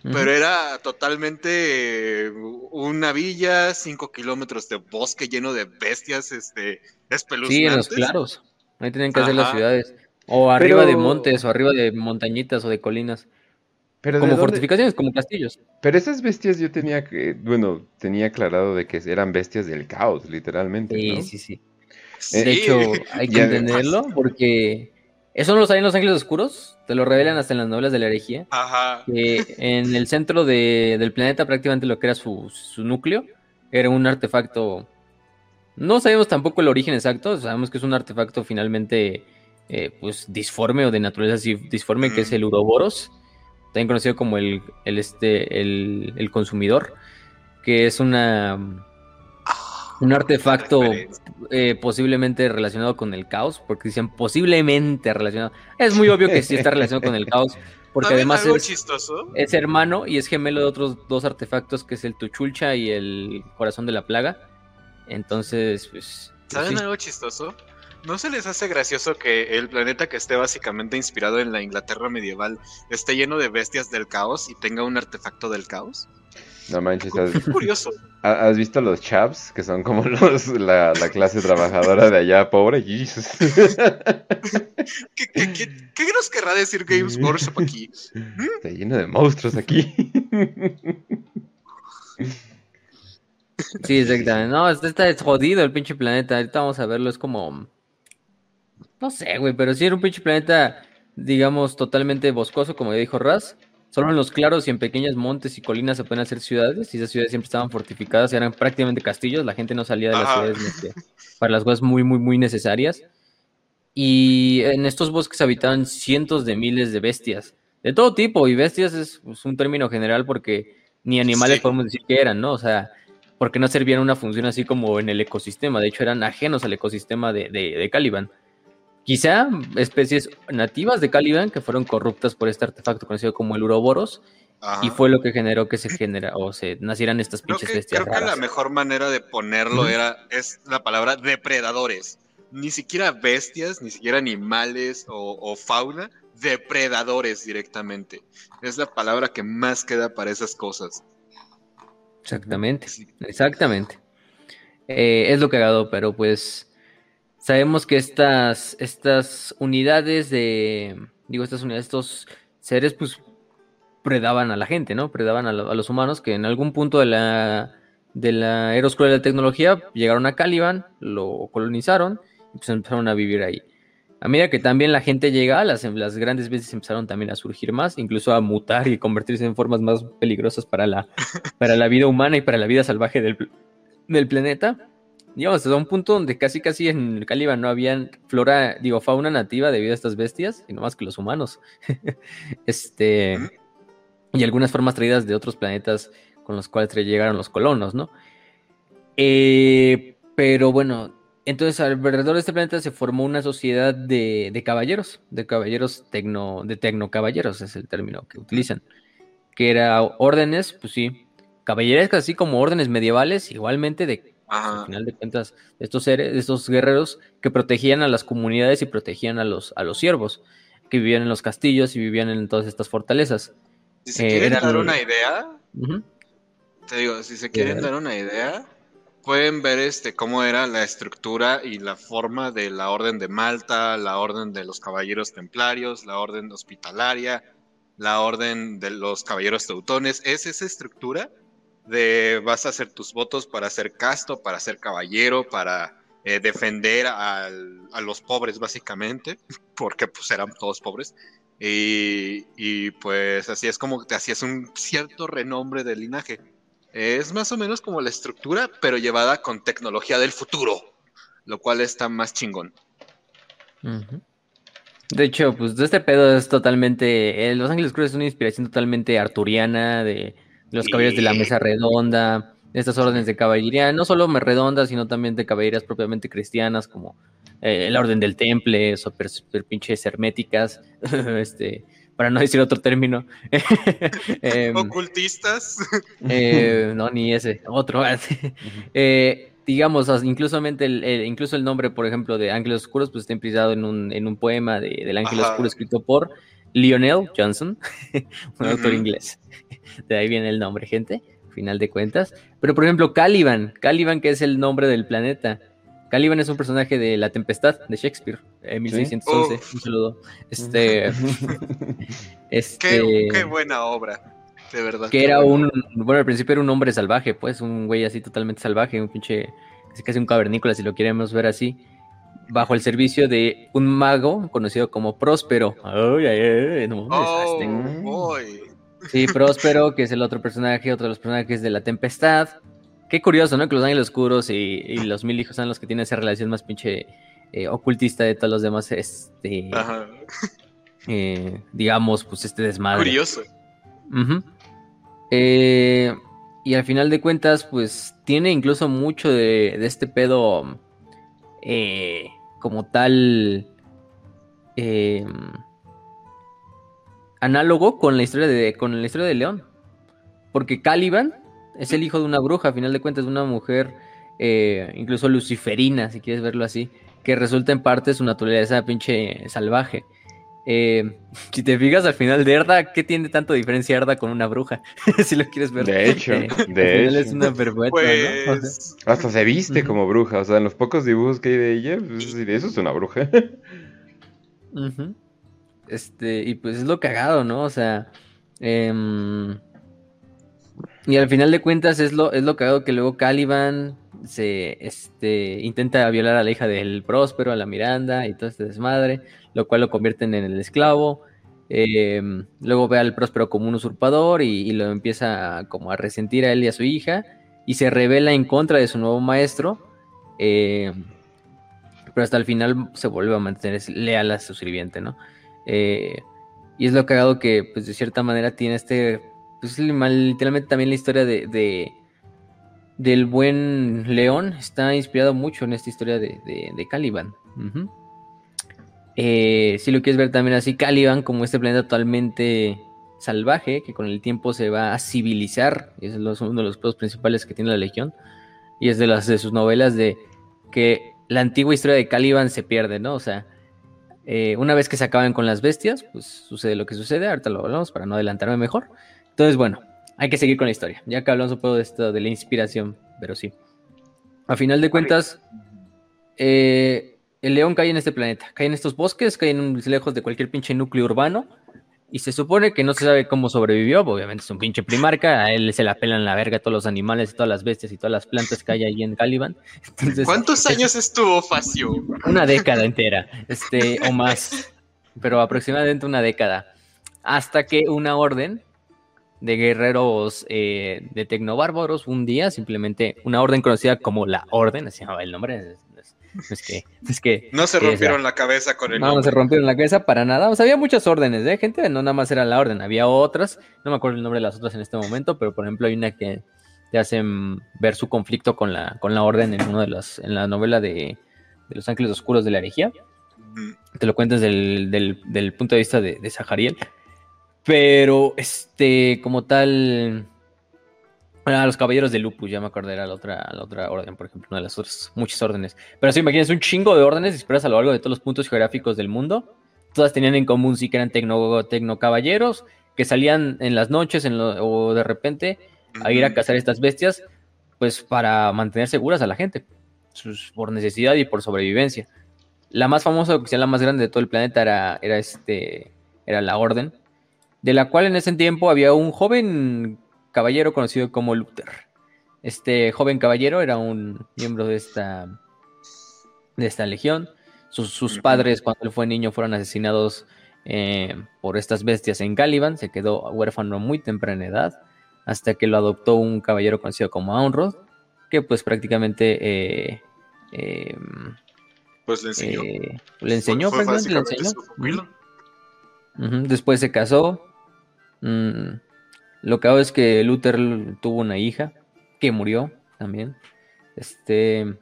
pero era totalmente una villa, cinco kilómetros de bosque lleno de bestias este, espeluznantes. Sí, en los claros. Ahí tienen que hacer las ciudades. O arriba de montes, o arriba de montañitas o de colinas. Pero ¿de como dónde- fortificaciones, como castillos. Pero esas bestias yo tenía que, bueno, tenía aclarado de que eran bestias del caos, literalmente, Sí, ¿no? sí, sí. Sí. De hecho, hay que entenderlo porque eso no lo saben los ángeles oscuros, te lo revelan hasta en las novelas de la herejía. Ajá. que en el centro de- del planeta, prácticamente lo que era su, su núcleo, era un artefacto. No sabemos tampoco el origen exacto, sabemos que es un artefacto finalmente eh, pues disforme o de naturaleza disforme, que es el Uroboros, también conocido como el, el, este, el, el consumidor, que es una un artefacto eh, posiblemente relacionado con el caos, porque dicen posiblemente relacionado. Es muy obvio que sí está relacionado con el caos, porque ¿Saben además algo es, chistoso? es hermano y es gemelo de otros dos artefactos, que es el Tuchulcha y el Corazón de la Plaga. Entonces, pues... pues ¿Saben sí. algo chistoso? ¿No se les hace gracioso que el planeta que esté básicamente inspirado en la Inglaterra medieval esté lleno de bestias del caos y tenga un artefacto del caos? No manches, ¿has, Qué curioso. has visto los chaps? Que son como los, la, la clase trabajadora de allá, pobre. Jesus. ¿Qué, qué, qué, qué nos querrá decir Games Workshop aquí? Está lleno de monstruos aquí. Sí, exactamente. No, está, está jodido el pinche planeta. Ahorita vamos a verlo, es como... No sé, güey, pero sí era un pinche planeta, digamos, totalmente boscoso, como ya dijo Raz. Solo en los claros y en pequeños montes y colinas se pueden hacer ciudades, y esas ciudades siempre estaban fortificadas, eran prácticamente castillos, la gente no salía de las ciudades que para las cosas muy, muy, muy necesarias. Y en estos bosques habitaban cientos de miles de bestias, de todo tipo, y bestias es pues, un término general porque ni animales Sí. podemos decir que eran, ¿no? O sea, porque no servían una función así como en el ecosistema, de hecho eran ajenos al ecosistema de, de, de Caliban. Quizá especies nativas de Caliban que fueron corruptas por este artefacto conocido como el Uroboros, Ajá. y fue lo que generó que se genera o se nacieran estas Creo pinches que, bestias creo que la mejor manera de ponerlo era es la palabra depredadores. Ni siquiera bestias, ni siquiera animales o, o fauna, depredadores directamente. Es la palabra que más queda para esas cosas. Exactamente. Exactamente. Eh, es lo cagado, pero pues sabemos que estas, estas unidades de, digo, estas unidades, estos seres, pues predaban a la gente, ¿no? Predaban a, lo- a los humanos que en algún punto de la, de la era oscura de la tecnología llegaron a Caliban, lo colonizaron y pues empezaron a vivir ahí. A medida que también la gente llega, las, las grandes bestias empezaron también a surgir más, incluso a mutar y convertirse en formas más peligrosas para la, para la vida humana y para la vida salvaje del, del planeta. Digamos, hasta un punto donde casi casi en Caliban no había flora, digo, fauna nativa debido a estas bestias, y no más que los humanos. este, y algunas formas traídas de otros planetas con los cuales llegaron los colonos, ¿no? Eh, pero bueno, entonces alrededor de este planeta se formó una sociedad de, de caballeros, de caballeros tecno, de tecnocaballeros, es el término que utilizan, que era órdenes, pues sí, caballerescas, así como órdenes medievales, igualmente de, Ajá. al final de cuentas, estos seres, estos guerreros que protegían a las comunidades y protegían a los, a los siervos, que vivían en los castillos y vivían en todas estas fortalezas. Si se Eh, quieren eran- dar una idea, Ujú. te digo, si se quieren dar una idea, pueden ver este cómo era la estructura y la forma de la Orden de Malta, la Orden de los Caballeros Templarios, la Orden Hospitalaria, la Orden de los Caballeros Teutones. Es esa estructura de vas a hacer tus votos para ser casto, para ser caballero, para eh, defender a los pobres básicamente, porque pues eran todos pobres. Y, y, pues así es como te hacías un cierto renombre de linaje. Es más o menos como la estructura, pero llevada con tecnología del futuro, lo cual está más chingón. De hecho, pues este pedo es totalmente. eh, Los Ángeles Cruz es una inspiración totalmente arturiana de los caballeros de la mesa redonda, estas órdenes de caballería, no solo me redondas, sino también de caballerías propiamente cristianas, como eh, la Orden del Temple, super, super pinches herméticas, este, para no decir otro término. Em, Ocultistas. eh, no, ni ese, otro. Eh, digamos, el, el- incluso el nombre, por ejemplo, de Ángeles Oscuros, pues está inspirado en un, en un poema de- del Ángel. Oscuro escrito por Lionel Johnson, un autor inglés. De ahí viene el nombre, gente, final de cuentas. Pero, por ejemplo, Caliban, Caliban, que es el nombre del planeta. Caliban es un personaje de La Tempestad de Shakespeare, en 1611. Un saludo. Este. este qué, buena obra, de verdad. Que era un. Bueno, al principio era un hombre salvaje, pues, un güey así totalmente salvaje, un pinche. Casi un cavernícola, si lo queremos ver así. Bajo el servicio de un mago conocido como Próspero. Ay, ay, no, oh, Sí, Próspero, que es el otro personaje, otro de los personajes de La Tempestad. Qué curioso, ¿no? Que los ángeles oscuros y, los mil hijos son los que tienen esa relación más pinche eh, ocultista de todos los demás, este... Eh, digamos, pues este desmadre. Curioso. Eh, y al final de cuentas, pues tiene incluso mucho de, este pedo como tal análogo con la historia de con la historia de León. Porque Caliban es el hijo de una bruja, a final de cuentas, de una mujer, eh, incluso luciferina, si quieres verlo así, que resulta en parte su naturaleza pinche salvaje. Eh, si te fijas al final de Erda, ¿qué tiene tanto diferencia Erda con una bruja? si lo quieres ver. De hecho, eh, de hecho. Es una perpetua, pues... Hasta se viste como bruja, o sea, en los pocos dibujos que hay de ella, pues, eso es una bruja. Este, y pues es lo cagado, ¿no? O sea, eh, y al final de cuentas es lo, es lo cagado que luego Caliban se este, intenta violar a la hija del Próspero, a la Miranda y todo este desmadre, lo cual lo convierten en el esclavo. Em, luego ve al Próspero como un usurpador y, lo empieza como a resentir a él y a su hija y se revela en contra de su nuevo maestro. Em, pero hasta el final se vuelve a mantener leal a su sirviente, ¿no? Eh, y es lo cagado que, pues de cierta manera tiene este pues literalmente también la historia de, del buen león está inspirado mucho en esta historia de, de, Caliban. Eh, si lo quieres ver también así, Caliban como este planeta totalmente salvaje, que con el tiempo se va a civilizar, y es uno de los puntos principales que tiene la Legión, y es de las de sus novelas de que la antigua historia de Caliban se pierde, ¿no? O sea, eh, una vez que se acaban con las bestias, pues sucede lo que sucede, ahorita lo hablamos para no adelantarme mejor. Entonces, bueno, hay que seguir con la historia. Ya que hablamos un poco de esto, de la inspiración, pero sí. A final de cuentas, eh, el león cae en este planeta, cae en estos bosques, cae en lejos de cualquier pinche núcleo urbano. Y se supone que no se sabe cómo sobrevivió, obviamente es un pinche primarca, a él se la pelan la verga todos los animales, todas las bestias y todas las plantas que hay ahí en Caliban. ¿Cuántos años estuvo Facio? Una década entera, este, o más, pero aproximadamente una década. Hasta que una orden de guerreros eh, de tecnobárbaros un día, simplemente una orden conocida como la Orden, así llamaba el nombre. Es, que, que, no se rompieron la cabeza con el No, no se rompieron la cabeza para nada. O sea, había muchas órdenes, ¿eh? Gente, no nada más era la orden, había otras. No me acuerdo el nombre de las otras en este momento, pero por ejemplo hay una que te hacen ver su conflicto con la, con la orden en uno de las, en la novela de, Los Ángeles Oscuros de la Herejía. Te lo cuentas del, del, punto de vista de, de Sahariel. Pero, este, como tal. A los caballeros de Lupus, ya me acordé, era la otra, la otra orden, por ejemplo, una de las otras, muchas órdenes. Pero si imagínense un chingo de órdenes dispersas a lo largo de todos los puntos geográficos del mundo. Todas tenían en común sí que eran tecno, caballeros que salían en las noches o de repente a ir a cazar estas bestias, pues para mantener seguras a la gente, por necesidad y por sobrevivencia. La más famosa, que sea la más grande de todo el planeta, era, era, este, era la Orden, de la cual en ese tiempo había un joven caballero conocido como Luther. Este joven caballero era un miembro de esta, de esta legión. Sus, padres, cuando él fue niño, fueron asesinados eh, por estas bestias en Caliban. Se quedó huérfano muy temprana edad, hasta que lo adoptó un caballero conocido como Aunrod, que pues prácticamente... Eh, em, pues le enseñó. Eh, le enseñó, le enseñó. Después se casó, Mm, lo que hago es que Luther tuvo una hija que murió también. Este,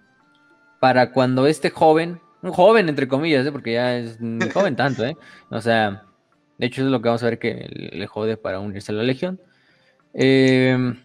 para cuando este joven, un joven entre comillas, ¿eh? porque ya es joven tanto, ¿eh? O sea, de hecho es lo que vamos a ver que le jode para unirse a la legión. Em,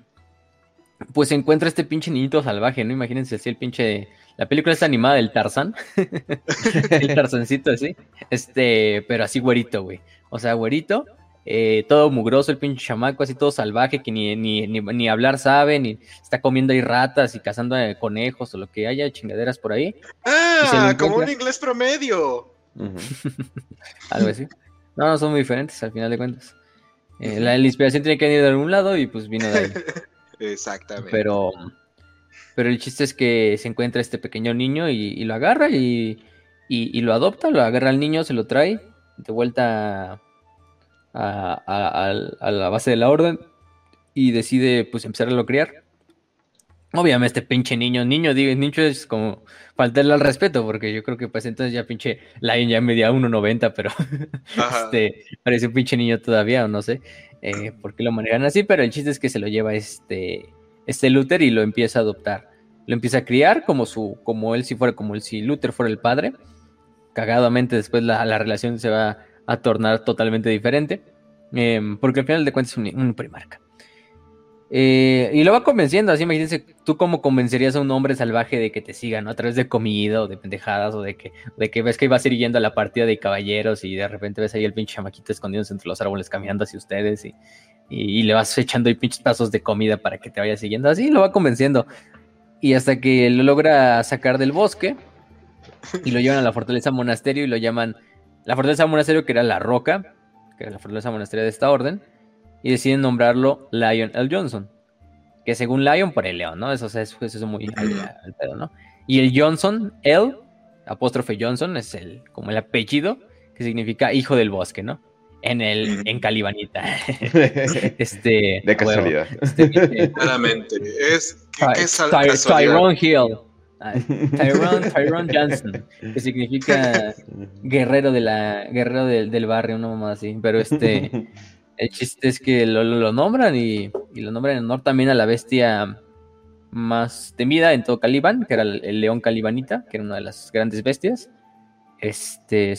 pues se encuentra este pinche niñito salvaje, ¿no? Imagínense así el pinche... La película está animada del Tarzán. el Tarzancito así. Este, pero así güerito, güey. O sea, güerito eh, todo mugroso el pinche chamaco, así todo salvaje, que ni, ni, ni, hablar sabe, ni está comiendo ahí ratas y cazando eh, conejos o lo que haya, chingaderas por ahí. Ah, como un inglés promedio. Algo así. No, no son muy diferentes al final de cuentas. Eh, la, inspiración tiene que venir de algún lado y pues vino de ahí. Exactamente. Pero, pero el chiste es que se encuentra este pequeño niño y, lo agarra y, y, lo adopta, lo agarra al niño, se lo trae de vuelta a, la base de la orden y decide pues empezar a lo criar. Obviamente, este pinche niño, niño, digo, niño es como faltarle al respeto, porque yo creo que pues entonces ya pinche Lion ya medía 1.90, pero este, parece un pinche niño todavía, o no sé eh, por qué lo manejan así, pero el chiste es que se lo lleva este, este Luther y lo empieza a adoptar. Lo empieza a criar como su, como él si fuera, como el si Luther fuera el padre. Cagadamente después la, la relación se va a tornar totalmente diferente. Em, porque al final de cuentas es un, primarca. Eh, y lo va convenciendo, así imagínense, tú cómo convencerías a un hombre salvaje de que te siga, ¿no? A través de comida o de pendejadas o de que, de que ves que ibas a ir yendo a la partida de caballeros y de repente ves ahí el pinche chamaquito escondido entre los árboles caminando hacia ustedes y, y, le vas echando ahí pinches pasos de comida para que te vaya siguiendo, así lo va convenciendo. Y hasta que lo logra sacar del bosque y lo llevan a la fortaleza monasterio y lo llaman la fortaleza monasterio, que era la roca, que era la fortaleza monasterio de esta orden, y deciden nombrarlo Lion L. Johnson, que según Lion por el león, ¿no? Eso, es, eso muy al, pedo, ¿no? Y el Johnson, L, apóstrofe Johnson, es el, como el apellido, que significa hijo del bosque, ¿no? En el, en Calibanita. este. De casualidad. Este, Claramente. Es, Tyrone Hill. Tyrone, Johnson, que significa guerrero de la guerrero del, barrio, una mamá así. Pero este, el chiste es que lo, nombran y, lo nombran en honor también a la bestia más temida en todo Caliban, que era el, león calibanita, que era una de las grandes bestias. Este,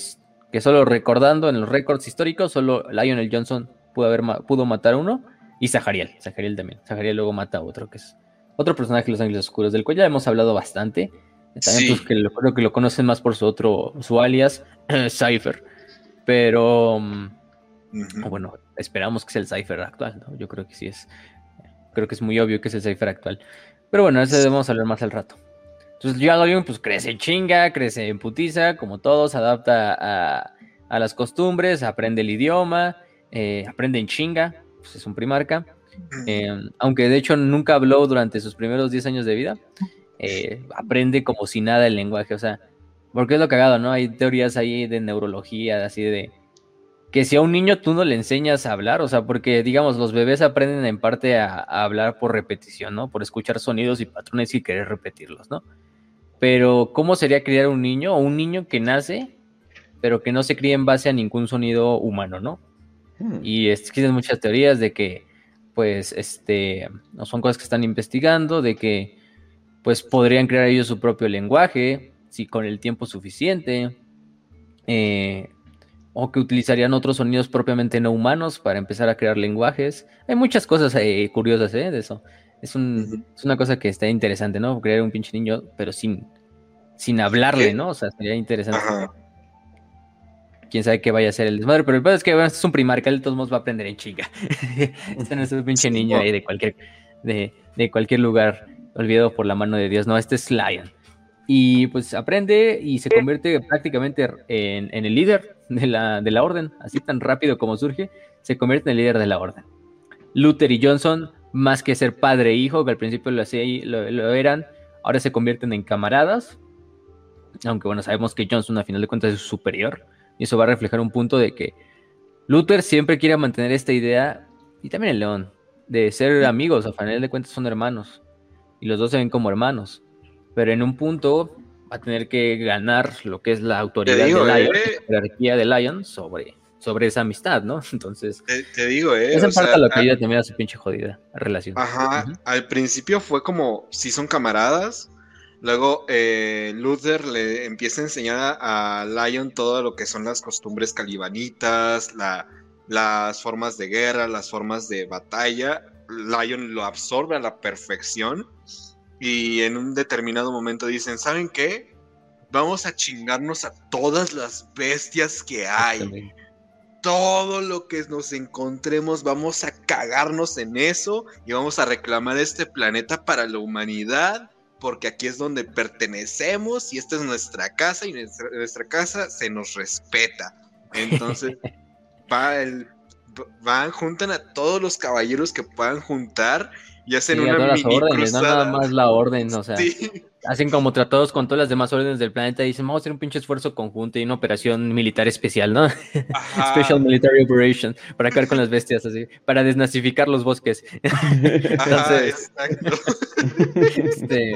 que solo recordando en los récords históricos, solo Lionel Johnson pudo, haber, pudo matar uno y Zahariel, Zahariel también. Zahariel luego mata a otro, que es otro personaje de los Ángeles Oscuros, del cual ya hemos hablado bastante. También pues, que lo, creo que lo conocen más por su otro, su alias, Cypher. Pero mm, bueno, esperamos que sea el Cypher actual, ¿no? Yo creo que sí es. Creo que es muy obvio que es el Cypher actual. Pero bueno, ese debemos hablar más al rato. Entonces Leon pues crece en chinga, crece en putiza, como todos, adapta a, a las costumbres, aprende el idioma, eh, aprende en chinga, pues es un primarca. Em, aunque de hecho nunca habló durante sus primeros 10 años de vida, eh, aprende como si nada el lenguaje, o sea, porque es lo cagado, ¿no? Hay teorías ahí de neurología, así de que si a un niño tú no le enseñas a hablar, o sea, porque digamos, los bebés aprenden en parte a, hablar por repetición, ¿no? Por escuchar sonidos y patrones y querer repetirlos, ¿no? Pero, ¿cómo sería criar un niño o un niño que nace, pero que no se cría en base a ningún sonido humano, ¿no? Hmm. Y existen muchas teorías de que pues este, no son cosas que están investigando, de que pues podrían crear ellos su propio lenguaje, si con el tiempo suficiente, eh, o que utilizarían otros sonidos propiamente no humanos para empezar a crear lenguajes. Hay muchas cosas eh, curiosas ¿eh? de eso. Es, una cosa que está interesante, ¿no? Crear un pinche niño, pero sin, sin hablarle, ¿no? O sea, sería interesante quién sabe qué vaya a ser el desmadre, pero el peor es que bueno, este es un primarca, de todos modos va a aprender en chinga. este no es un pinche niño ahí de cualquier, de, de, cualquier lugar olvidado por la mano de Dios, no, este es Lion. Y pues aprende y se convierte prácticamente en, en el líder de la, de la, orden, así tan rápido como surge, se convierte en el líder de la orden. Luther y Johnson, más que ser padre e hijo, que al principio lo, lo, lo eran, ahora se convierten en camaradas, aunque bueno, sabemos que Johnson a final de cuentas es superior y eso va a reflejar un punto de que Luther siempre quiere mantener esta idea, y también el León, de ser amigos, a final de cuentas son hermanos. Y los dos se ven como hermanos. Pero en un punto va a tener que ganar lo que es la autoridad de Lion, eh. la jerarquía de Lion sobre, sobre esa amistad, ¿no? Entonces. Te, digo, eh. Esa parte lo que ayuda también a su pinche jodida relación. Ajá. Al principio fue como si son camaradas, Luego eh, Luther le empieza a enseñar a, Lion todo lo que son las costumbres calibanitas, las formas de guerra, las formas de batalla. Lion lo absorbe a la perfección y en un determinado momento dicen, ¿saben qué? Vamos a chingarnos a todas las bestias que hay. todo lo que nos encontremos vamos a cagarnos en eso y vamos a reclamar este planeta para la humanidad porque aquí es donde pertenecemos y esta es nuestra casa y nuestra, nuestra casa se nos respeta. Entonces, va el, van, juntan a todos los caballeros que puedan juntar y hacen una todas mini las órdenes, no nada más la orden, o sea, Sí. Hacen como tratados con todas las demás órdenes del planeta y dicen, vamos a hacer un pinche esfuerzo conjunto y una operación militar especial, ¿no? Ajá. Special Military Operation, para acabar con las bestias, así, para desnazificar los bosques. Ajá, Entonces, exacto. este,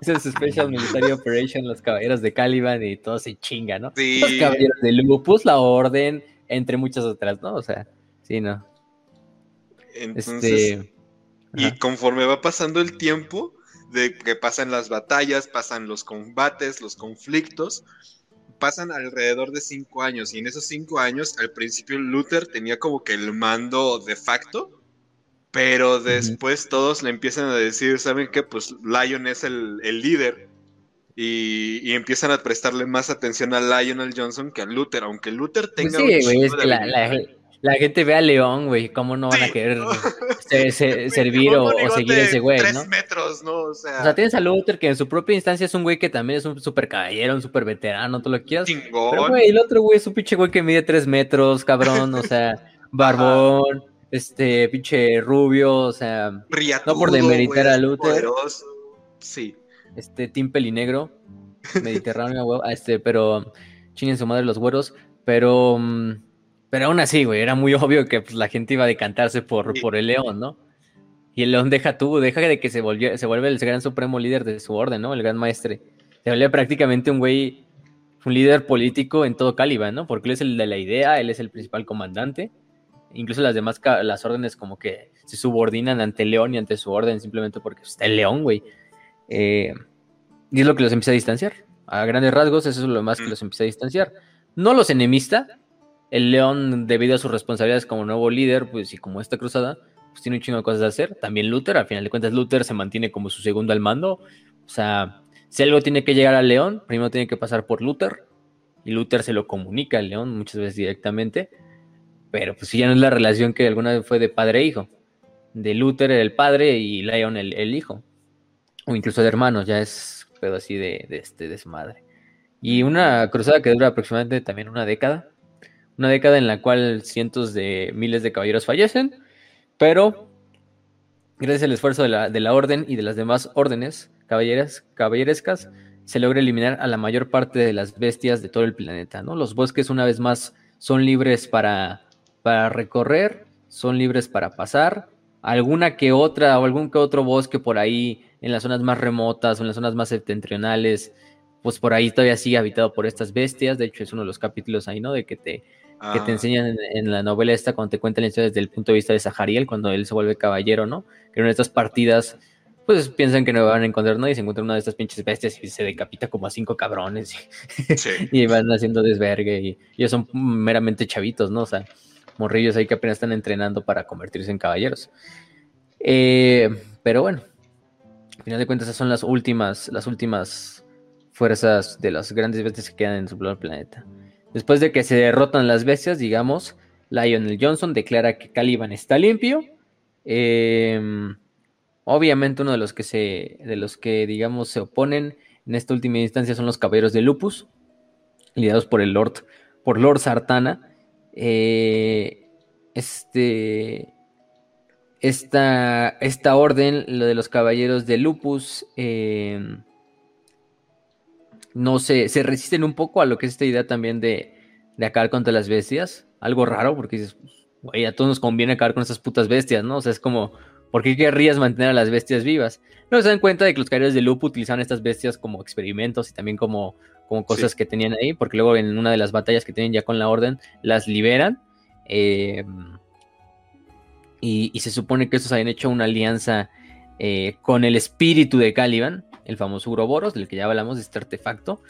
ese es Special Military Operation, los caballeros de Caliban y todo se chinga, ¿no? Sí. Los caballeros de Lupus, la orden, entre muchas otras, ¿no? O sea, sí, ¿no? Entonces, Este... y ajá. conforme va pasando el tiempo, de que pasan las batallas, pasan los combates, los conflictos, pasan alrededor de cinco años. Y en esos cinco años, al principio Luther tenía como que el mando de facto, pero después todos le empiezan a decir, ¿saben qué? Pues Lion es el, el líder. Y, y empiezan a prestarle más atención a Lionel Johnson que a Luther, aunque Luther Pues tenga sí, un güey, es que la. La gente ve a León, güey, ¿cómo no van a querer se- se- Güey, servir o, seguir ese güey, tres ¿no? metros, ¿no? O sea, O sea, tienes a Luther que en su propia instancia es un güey que también es un super caballero, un super veterano, tú lo quieras. chingón. Pero, güey, el otro güey es un pinche güey que mide tres metros, cabrón, o sea, barbón, este, pinche rubio, o sea, Riatudo, no por demeritar güey, a Luther. poderoso. Sí. este, Team Pelinegro, Mediterráneo, güey, este, pero chinguen su madre los güeros, pero, mm, pero aún así, güey, era muy obvio que pues, la gente iba a decantarse por, Sí. por el león, ¿no? Y el león deja tú, deja de que se, volvió, se vuelve el gran supremo líder de su orden, ¿no? El gran maestre. Se vuelve prácticamente un güey, un líder político en todo Caliban, ¿no? Porque él es el de la idea, él es el principal comandante. Incluso las demás, las órdenes como que se subordinan ante el león y ante su orden simplemente porque está el león, güey. Eh, y es lo que los empieza a distanciar. A grandes rasgos, eso es lo más que los empieza a distanciar. No los enemista. El león, debido a sus responsabilidades como nuevo líder, pues y como esta cruzada, pues tiene un chingo de cosas de hacer. También Luther, al final de cuentas, Luther se mantiene como su segundo al mando. O sea, si algo tiene que llegar al león, primero tiene que pasar por Luther. Y Luther se lo comunica al león muchas veces directamente. Pero pues ya no es la relación que alguna vez fue de padre e hijo. De Luther el padre y Leon el, el hijo. O incluso de hermanos, ya es pedo así de, de este desmadre. Y una cruzada que dura aproximadamente también una década. Una década en la cual cientos de miles de caballeros fallecen. Pero gracias al esfuerzo de la, de la orden y de las demás órdenes caballeras, caballerescas, se logra eliminar a la mayor parte de las bestias de todo el planeta. ¿no? Los bosques, una vez más, son libres para, para recorrer, son libres para pasar. Alguna que otra o algún que otro bosque por ahí en las zonas más remotas o en las zonas más septentrionales, pues por ahí todavía sigue habitado por estas bestias. De hecho, es uno de los capítulos ahí, ¿no? De que te, que te Ah, enseñan en, en la novela esta cuando te cuentan la historia desde el punto de vista de Sahariel, cuando él se vuelve caballero, ¿no? Que en estas partidas, pues piensan que no van a encontrar nada y se encuentran una de estas pinches bestias y se decapita como a cinco cabrones sí. y van haciendo desvergue y, y ellos son meramente chavitos, ¿no? O sea, morrillos ahí que apenas están entrenando para convertirse en caballeros. Eh, pero bueno, al final de cuentas esas son las últimas, las últimas fuerzas de las grandes bestias que quedan en su planeta. Después de que se derrotan las bestias, digamos, Lionel Johnson declara que Caliban está limpio. Eh, obviamente uno de los que se, de los que digamos se oponen en esta última instancia son los caballeros de Lupus, liderados por el Lord, por Lord Sartana. Eh, este, esta, esta orden, lo de los caballeros de Lupus, eh, no sé, se resisten un poco a lo que es esta idea también de, de acabar contra las bestias. Algo raro, porque dices, güey, a todos nos conviene acabar con estas putas bestias, ¿no? O sea, es como, ¿por qué querrías mantener a las bestias vivas? No se dan cuenta de que los caballeros de Lupo utilizaban estas bestias como experimentos y también como, como cosas Sí. que tenían ahí, porque luego en una de las batallas que tienen ya con la orden, las liberan. eh, y, y se supone que estos habían hecho una alianza eh, con el espíritu de Caliban, el famoso Uroboros, del que ya hablamos, de este artefacto.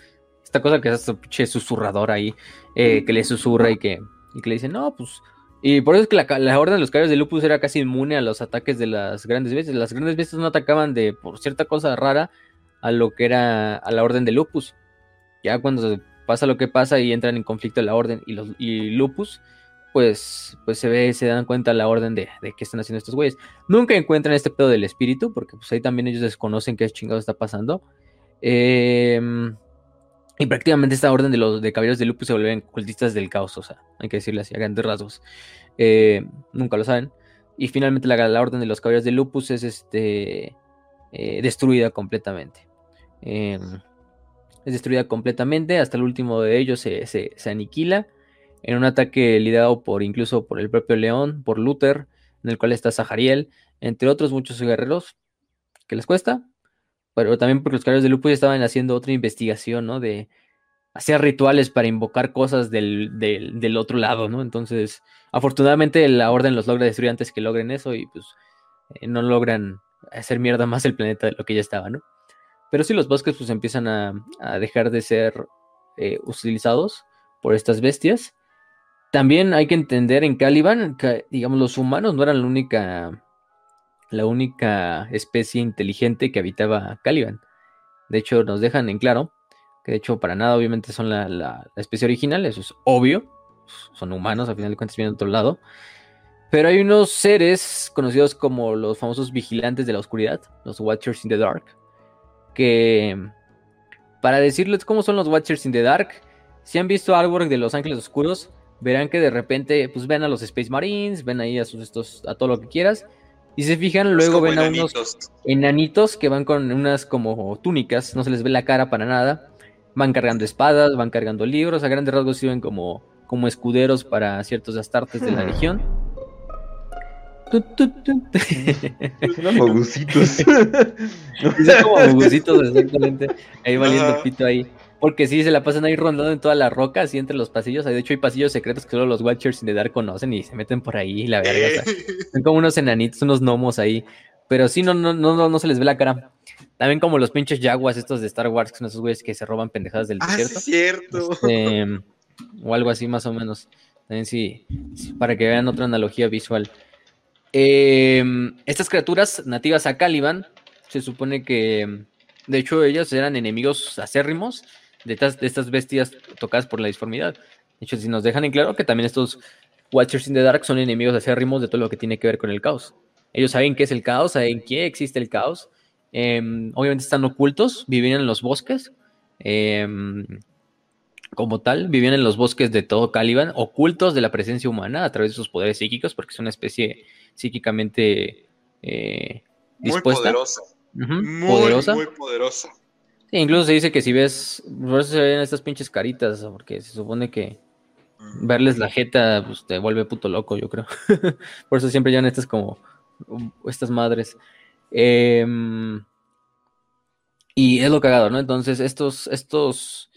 Esta cosa que es este pinche susurrador ahí, eh, que le susurra y que, y que le dice, no, pues. Y por eso es que la, la orden de los caballeros de Lupus era casi inmune a los ataques de las grandes bestias. Las grandes bestias no atacaban de, por cierta cosa rara, a lo que era a la orden de Lupus. Ya cuando pasa lo que pasa y entran en conflicto la orden y, los, y Lupus, pues, pues se ve, se dan cuenta la orden de, de qué están haciendo estos güeyes. Nunca encuentran este pedo del espíritu, porque pues ahí también ellos desconocen qué chingado está pasando. Em, y prácticamente esta orden de los de caballeros de Lupus se vuelven cultistas del caos, o sea, hay que decirle así a grandes rasgos. Eh, nunca lo saben. Y finalmente la, la, orden de los caballeros de Lupus es este, eh, destruida completamente. Em, es destruida completamente, hasta el último de ellos se, se, se, aniquila en un ataque liderado por incluso por el propio León, por Luther, en el cual está Zahariel, entre otros muchos guerreros, que les cuesta, pero también porque los caballeros de Lupus estaban haciendo otra investigación, ¿no? De hacer rituales para invocar cosas del, del, del, otro lado, ¿no? Entonces, afortunadamente la orden los logra destruir antes que logren eso y pues eh, no logran hacer mierda más el planeta de lo que ya estaba, ¿no? Pero sí los bosques pues empiezan a, a dejar de ser eh, utilizados por estas bestias. También hay que entender en Caliban que, digamos, los humanos no eran la única, la única especie inteligente que habitaba Caliban. De hecho, nos dejan en claro que de hecho para nada obviamente son la, la, la especie original, eso es obvio, son humanos, al final de cuentas vienen de otro lado. Pero hay unos seres conocidos como los famosos vigilantes de la oscuridad, los Watchers in the Dark, que para decirles cómo son los Watchers in the Dark, si han visto Artwork de Los Ángeles Oscuros, verán que de repente pues ven a los Space Marines, ven ahí a sus estos a todo lo que quieras y se fijan, luego ven a unos enanitos que van con unas como túnicas, no se les ve la cara para nada. Van cargando espadas, van cargando libros, a grandes rasgos sirven como, como escuderos para ciertos astartes de la región. Son mogusitos. Como mogusitos, exactamente. Ahí valiendo pito ahí. Porque sí, se la pasan ahí rondando en todas las rocas así entre los pasillos. De hecho, hay pasillos secretos que solo los Watchers in the Dark conocen y se meten por ahí, la verga. son como unos enanitos, unos gnomos ahí. Pero sí, no, no, no, no se les ve la cara. También como los pinches jaguas estos de Star Wars, que son esos güeyes que se roban pendejadas del ah, desierto. Sí, cierto. Este, o algo así más o menos. También sí, sí para que vean otra analogía visual. Eh, estas criaturas nativas a Caliban, se supone que, de hecho, ellas eran enemigos acérrimos de estas, de estas bestias tocadas por la disformidad. De hecho, si nos dejan en claro que también estos Watchers in the Dark son enemigos acérrimos de todo lo que tiene que ver con el caos. Ellos saben qué es el caos, saben qué existe el caos. Eh, obviamente están ocultos, viven en los bosques. Eh, como tal, vivían en los bosques de todo Caliban, ocultos de la presencia humana a través de sus poderes psíquicos, porque es una especie psíquicamente eh, dispuesta. Muy poderosa. Uh -huh, muy, poderosa. muy poderosa. Sí, incluso se dice que si ves, por eso se ven estas pinches caritas, porque se supone que verles la jeta pues, te vuelve puto loco, yo creo. por eso siempre llevan estas como, estas madres. Eh, y es lo cagado, ¿no? Entonces, estos, estos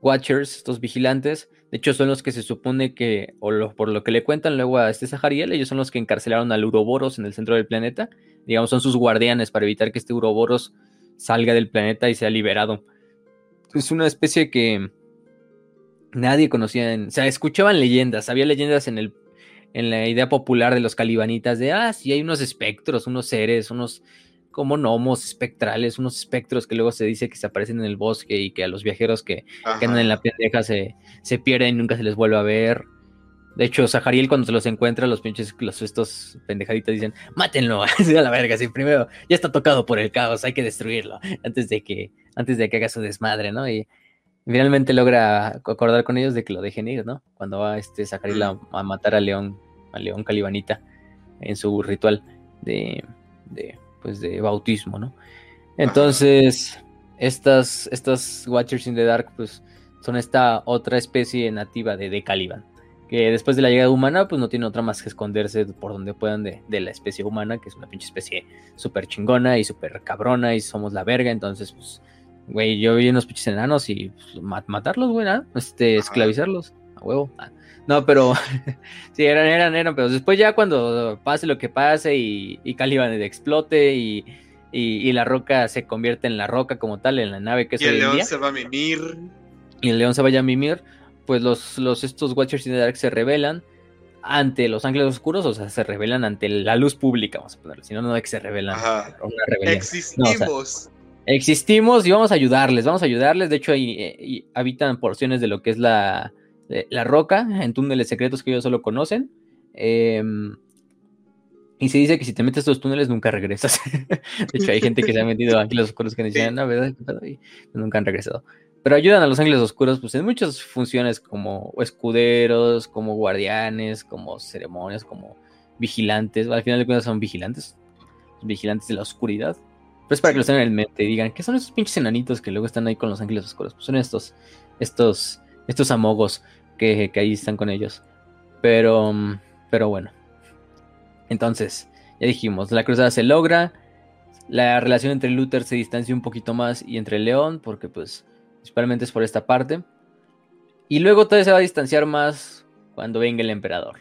Watchers, estos vigilantes, de hecho son los que se supone que, o lo, por lo que le cuentan luego a este Sahariel, ellos son los que encarcelaron al Uroboros en el centro del planeta. Digamos, son sus guardianes para evitar que este Uroboros salga del planeta y sea liberado. Es una especie que nadie conocía, en, o sea, escuchaban leyendas, había leyendas en, el, en la idea popular de los calibanitas de, ah, sí, hay unos espectros, unos seres, unos como gnomos espectrales, unos espectros que luego se dice que se aparecen en el bosque y que a los viajeros que, que andan en la pendeja se, se, pierden y nunca se les vuelve a ver. De hecho, Sahariel cuando se los encuentra, los pinches, los, estos pendejaditos dicen, mátenlo, a la verga, si primero ya está tocado por el caos, hay que destruirlo, antes de que, antes de que haga su desmadre, ¿no? Y finalmente logra acordar con ellos de que lo dejen ir, ¿no? Cuando va este Sahariel a, a matar a León, a León Calibanita en su ritual de, de pues de bautismo, ¿no? Entonces, estas, estas Watchers in the Dark, pues son esta otra especie nativa de, de Caliban, que después de la llegada humana, pues no tiene otra más que esconderse por donde puedan de, de la especie humana, que es una pinche especie súper chingona y súper cabrona y somos la verga, entonces, pues, güey, yo vi unos pinches enanos y pues, mat matarlos, güey, ¿no? este, esclavizarlos, a huevo. Ah. No, pero sí, eran, eran, eran, pero después ya cuando pase lo que pase y, y Caliban explote y, y, y, la roca se convierte en la roca como tal, en la nave que es Y el león día, se va a mimir. Y el león se vaya a mimir, pues los, los estos Watchers in the Dark se revelan ante los ángeles oscuros, o sea, se revelan ante la luz pública, vamos a ponerlo, si no, no es que se revelan. Existimos. No, o sea, Existimos y vamos a ayudarles, vamos a ayudarles. De hecho, ahí, eh, habitan porciones de lo que es la, eh, la roca, en túneles secretos que ellos solo conocen. Em, y se dice que si te metes a estos túneles nunca regresas. de hecho, hay gente que se ha metido aquí los oscuros que dicen, no, ¿verdad? Y nunca han regresado. Pero ayudan a los ángeles oscuros pues, en muchas funciones como escuderos, como guardianes, como ceremonias, como vigilantes. Al final de cuentas son vigilantes. Vigilantes de la oscuridad. Pero es para que los tengan en mente y digan, ¿qué son esos pinches enanitos que luego están ahí con los ángeles oscuros? Pues son estos, estos, estos amogos que, que ahí están con ellos. Pero, pero bueno. Entonces, ya dijimos, la cruzada se logra. La relación entre Luther se distancia un poquito más y entre León, porque pues principalmente es por esta parte. Y luego todo se va a distanciar más cuando venga el emperador.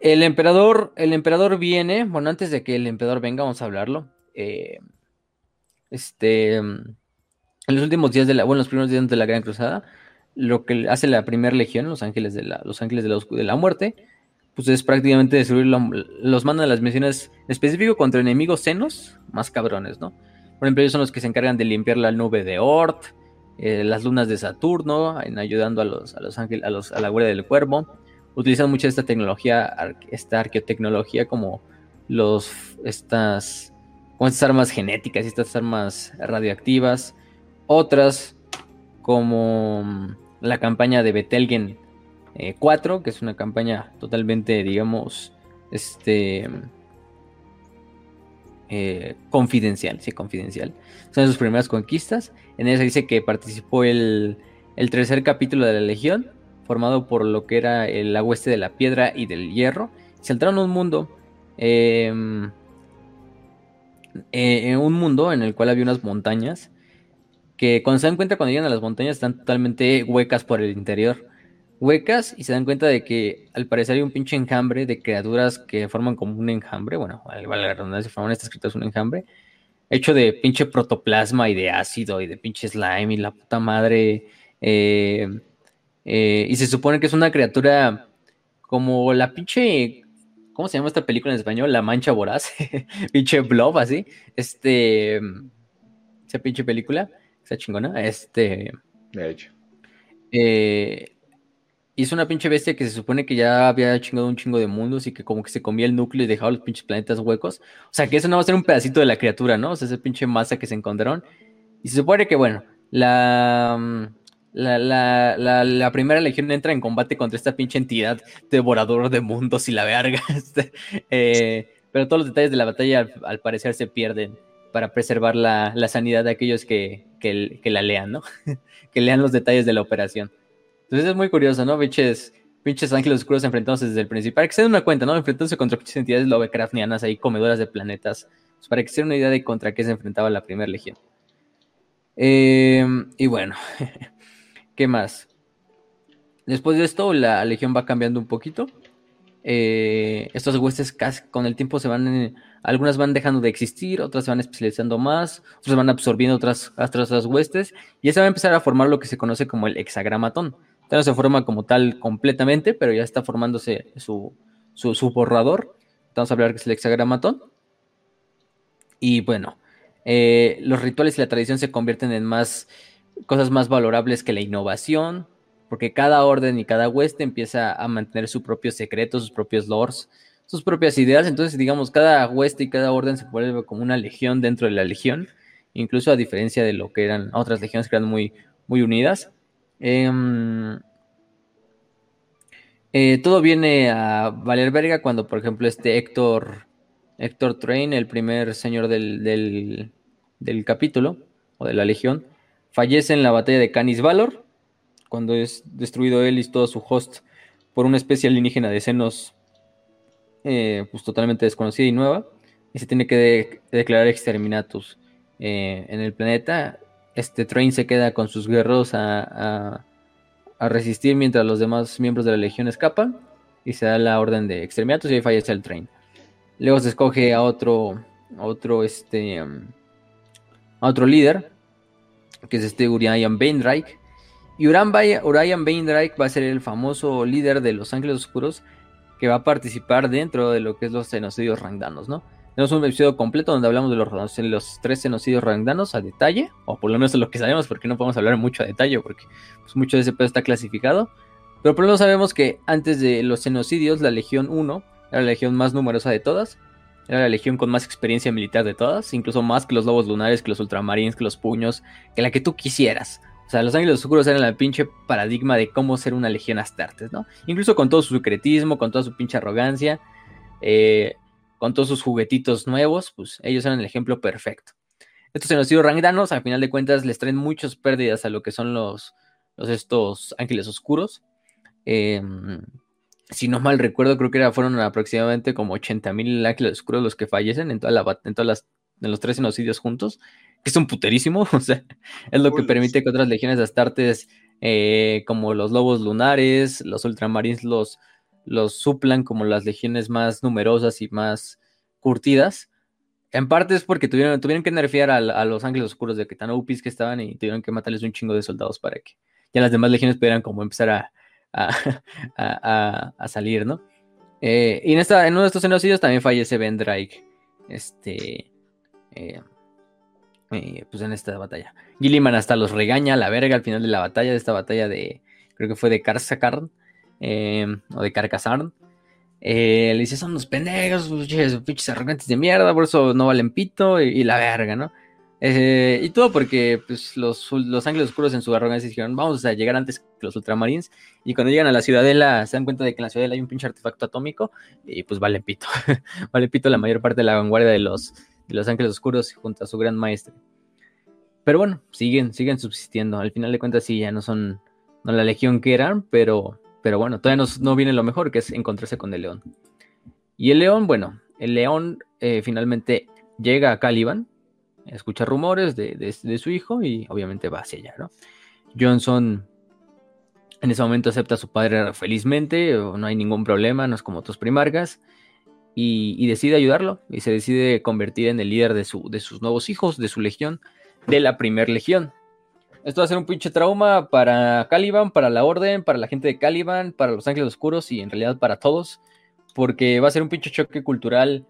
El emperador, el emperador viene, bueno, antes de que el emperador venga, vamos a hablarlo. Eh, este, en los últimos días de la, bueno, los primeros días de la Gran Cruzada, lo que hace la primera legión, los ángeles de la, los ángeles de la, de la muerte, pues es prácticamente destruir los mandan a las misiones específico contra enemigos senos más cabrones, ¿no? Por ejemplo, ellos son los que se encargan de limpiar la nube de Ort, eh, las lunas de Saturno, en ayudando a los, a los ángeles, a, los, a la guardia del cuervo. Utilizan mucho esta tecnología, esta arqueotecnología como los, estas, como estas armas genéticas y estas armas radioactivas. Otras como la campaña de Betelgen 4, eh, que es una campaña totalmente, digamos, este eh, confidencial, sí, confidencial. Son sus primeras conquistas. En ella se dice que participó el, el tercer capítulo de la Legión, formado por lo que era el hueste de la piedra y del hierro. A un mundo, em, eh, un mundo en el cual había unas montañas que cuando se dan cuenta cuando llegan a las montañas están totalmente huecas por el interior huecas y se dan cuenta de que al parecer hay un pinche enjambre de criaturas que forman como un enjambre, bueno, vale la redundancia, forman estas criaturas un enjambre, hecho de pinche protoplasma y de ácido y de pinche slime y la puta madre. Eh, eh, y se supone que es una criatura como la pinche. ¿Cómo se llama esta película en español? La mancha voraz. pinche blob, así. Este. Esa pinche película. Esa chingona. Este. De hecho. Eh, es una pinche bestia que se supone que ya había chingado un chingo de mundos y que como que se comía el núcleo y dejaba los pinches planetas huecos. O sea, que eso no va a ser un pedacito de la criatura, ¿no? O sea, esa pinche masa que se encontraron. Y se supone que, bueno, la, mm, la, la, primera legión entra en combate contra esta pinche entidad devorador de mundos y la verga. Este, eh, pero todos los detalles de la batalla al, parecer se pierden para preservar la, sanidad de aquellos que, que, que la lean, ¿no? que lean los detalles de la operación. Entonces es muy curioso, ¿no? Pinches, pinches ángeles oscuros enfrentándose desde el principio. Para que se den una cuenta, ¿no? Enfrentándose contra pinches entidades Lovecraftianas ahí, comedoras de planetas. Pues para que se den una idea de contra qué se enfrentaba la primera legión. Em, y bueno, ¿qué más? Después de esto, la legión va cambiando un poquito. Eh, estos huestes con el tiempo se van, algunas van dejando de existir, otras se van especializando más, otras van absorbiendo otras, otras, otras huestes, y se va a empezar a formar lo que se conoce como el hexagramatón no se forma como tal completamente, pero ya está formándose su, su, borrador. Vamos a hablar que es el hexagramatón. Y bueno, eh, los rituales y la tradición se convierten en más cosas más valorables que la innovación, porque cada orden y cada hueste empieza a mantener su propio secreto, sus propios lores, sus propias ideas. Entonces, digamos, cada hueste y cada orden se vuelve como una legión dentro de la legión, incluso a diferencia de lo que eran otras legiones que eran muy, muy unidas. Em, eh, todo viene a valer verga cuando, por ejemplo, este Héctor, Héctor Train, el primer señor del, del, capítulo o de la legión, fallece en la batalla de Canis Valor, cuando es destruido él y todo su host por una especie alienígena de senos eh, pues totalmente desconocida y nueva, y se tiene que declarar exterminatus eh, en el planeta este Train se queda con sus guerreros a, resistir mientras los demás miembros de la legión escapan y se da la orden de exterminatos y ahí fallece el Train. Luego se escoge a otro, otro, este, um, a otro líder, que es este Urian Baindrake. Y Urian Baindrake va a ser el famoso líder de los Ángeles Oscuros que va a participar dentro de lo que es los genocidios rangdanos, ¿no? Tenemos un episodio completo donde hablamos de los, los tres genocidios rangdanos a detalle, o por lo menos de lo que sabemos, porque no podemos hablar mucho a detalle, porque pues, mucho de ese pedo está clasificado. Pero por lo menos sabemos que antes de los genocidios, la Legión 1 era la legión más numerosa de todas, era la legión con más experiencia militar de todas, incluso más que los lobos lunares, que los ultramarines, que los puños, que la que tú quisieras. O sea, los ángeles oscuros eran el pinche paradigma de cómo ser una legión astartes, ¿no? Incluso con todo su secretismo, con toda su pinche arrogancia, eh, con todos sus juguetitos nuevos, pues ellos eran el ejemplo perfecto. Estos genocidios rangdanos, al final de cuentas, les traen muchas pérdidas a lo que son los, los estos ángeles oscuros. Eh, si no mal recuerdo, creo que era, fueron aproximadamente como 80.000 ángeles oscuros los que fallecen en, toda la, en, todas las, en los tres genocidios juntos, que es un puterísimo, o sea, es lo que permite que otras legiones de Astartes, eh, como los lobos lunares, los ultramarines, los, los suplan como las legiones más numerosas y más curtidas. En parte es porque tuvieron, tuvieron que nerfear a, los ángeles oscuros de que tan upis que estaban y tuvieron que matarles un chingo de soldados para que ya las demás legiones pudieran como empezar a, a, salir, ¿no? Eh, y en, esta, en uno de estos genocidios también fallece Ben Drake. Este. Eh, eh, pues en esta batalla. Gilliman hasta los regaña a la verga al final de la batalla, de esta batalla de. Creo que fue de Karsakarn. O de Carcasarn. le dice: Son unos pendejos, pinches arrogantes de mierda, por eso no valen pito y la verga, ¿no? Eh, y todo porque pues, los, los ángeles oscuros en su arrogancia dijeron, vamos a llegar antes que los ultramarines. Y cuando llegan a la ciudadela se dan cuenta de que en la ciudadela hay un pinche artefacto atómico y pues vale pito. vale pito la mayor parte de la vanguardia de los, de los ángeles oscuros junto a su gran maestre. Pero bueno, siguen, siguen subsistiendo. Al final de cuentas sí, ya no son no la legión que eran, pero, pero bueno, todavía no, viene lo mejor, que es encontrarse con el león. Y el león, bueno, el león eh, finalmente llega a Caliban, escucha rumores de, su hijo y obviamente va hacia allá, ¿no? Johnson en ese momento acepta a su padre felizmente, no hay ningún problema, no es como otros primarcas, y, decide ayudarlo y se decide convertir en el líder de, su, de sus nuevos hijos, de su legión, de la primer legión. Esto va a ser un pinche trauma para Caliban, para la Orden, para la gente de Caliban, para los Ángeles Oscuros y en realidad para todos, porque va a ser un pinche choque cultural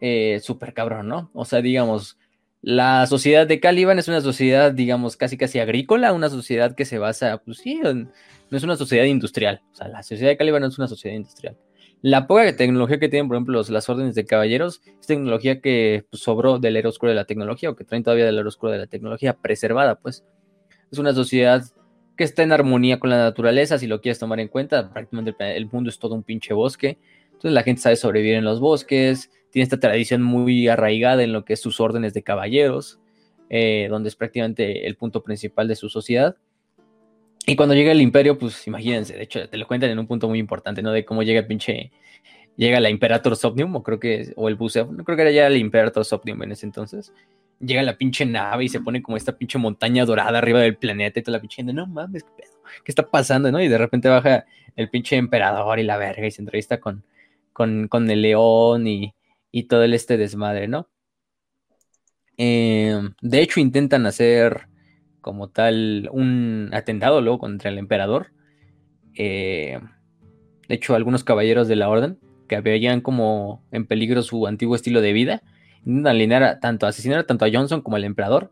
eh, súper cabrón, ¿no? O sea, digamos, la sociedad de Caliban es una sociedad, digamos, casi casi agrícola, una sociedad que se basa, pues sí, no es una sociedad industrial. O sea, la sociedad de Caliban no es una sociedad industrial. La poca tecnología que tienen, por ejemplo, las órdenes de caballeros, es tecnología que pues, sobró del era oscuro de la tecnología, o que traen todavía del era oscuro de la tecnología, preservada, pues. Es una sociedad que está en armonía con la naturaleza, si lo quieres tomar en cuenta. Prácticamente el mundo es todo un pinche bosque. Entonces la gente sabe sobrevivir en los bosques, tiene esta tradición muy arraigada en lo que es sus órdenes de caballeros, eh, donde es prácticamente el punto principal de su sociedad. Y cuando llega el imperio, pues imagínense, de hecho te lo cuentan en un punto muy importante, ¿no? De cómo llega el pinche, llega la Imperator Somnium, o creo que, o el buceo, no creo que era ya el Imperator Somnium en ese entonces. Llega la pinche nave y se pone como esta pinche montaña dorada arriba del planeta y toda la pinche gente, no mames, ¿qué pedo? ¿Qué está pasando, no? Y de repente baja el pinche emperador y la verga y se entrevista con, con, con el león y, y todo el este desmadre, ¿no? Em, de hecho, intentan hacer como tal un atentado luego contra el emperador. Eh, de hecho, algunos caballeros de la orden que veían como en peligro su antiguo estilo de vida, intentan alinear tanto asesinar tanto a Johnson como al emperador,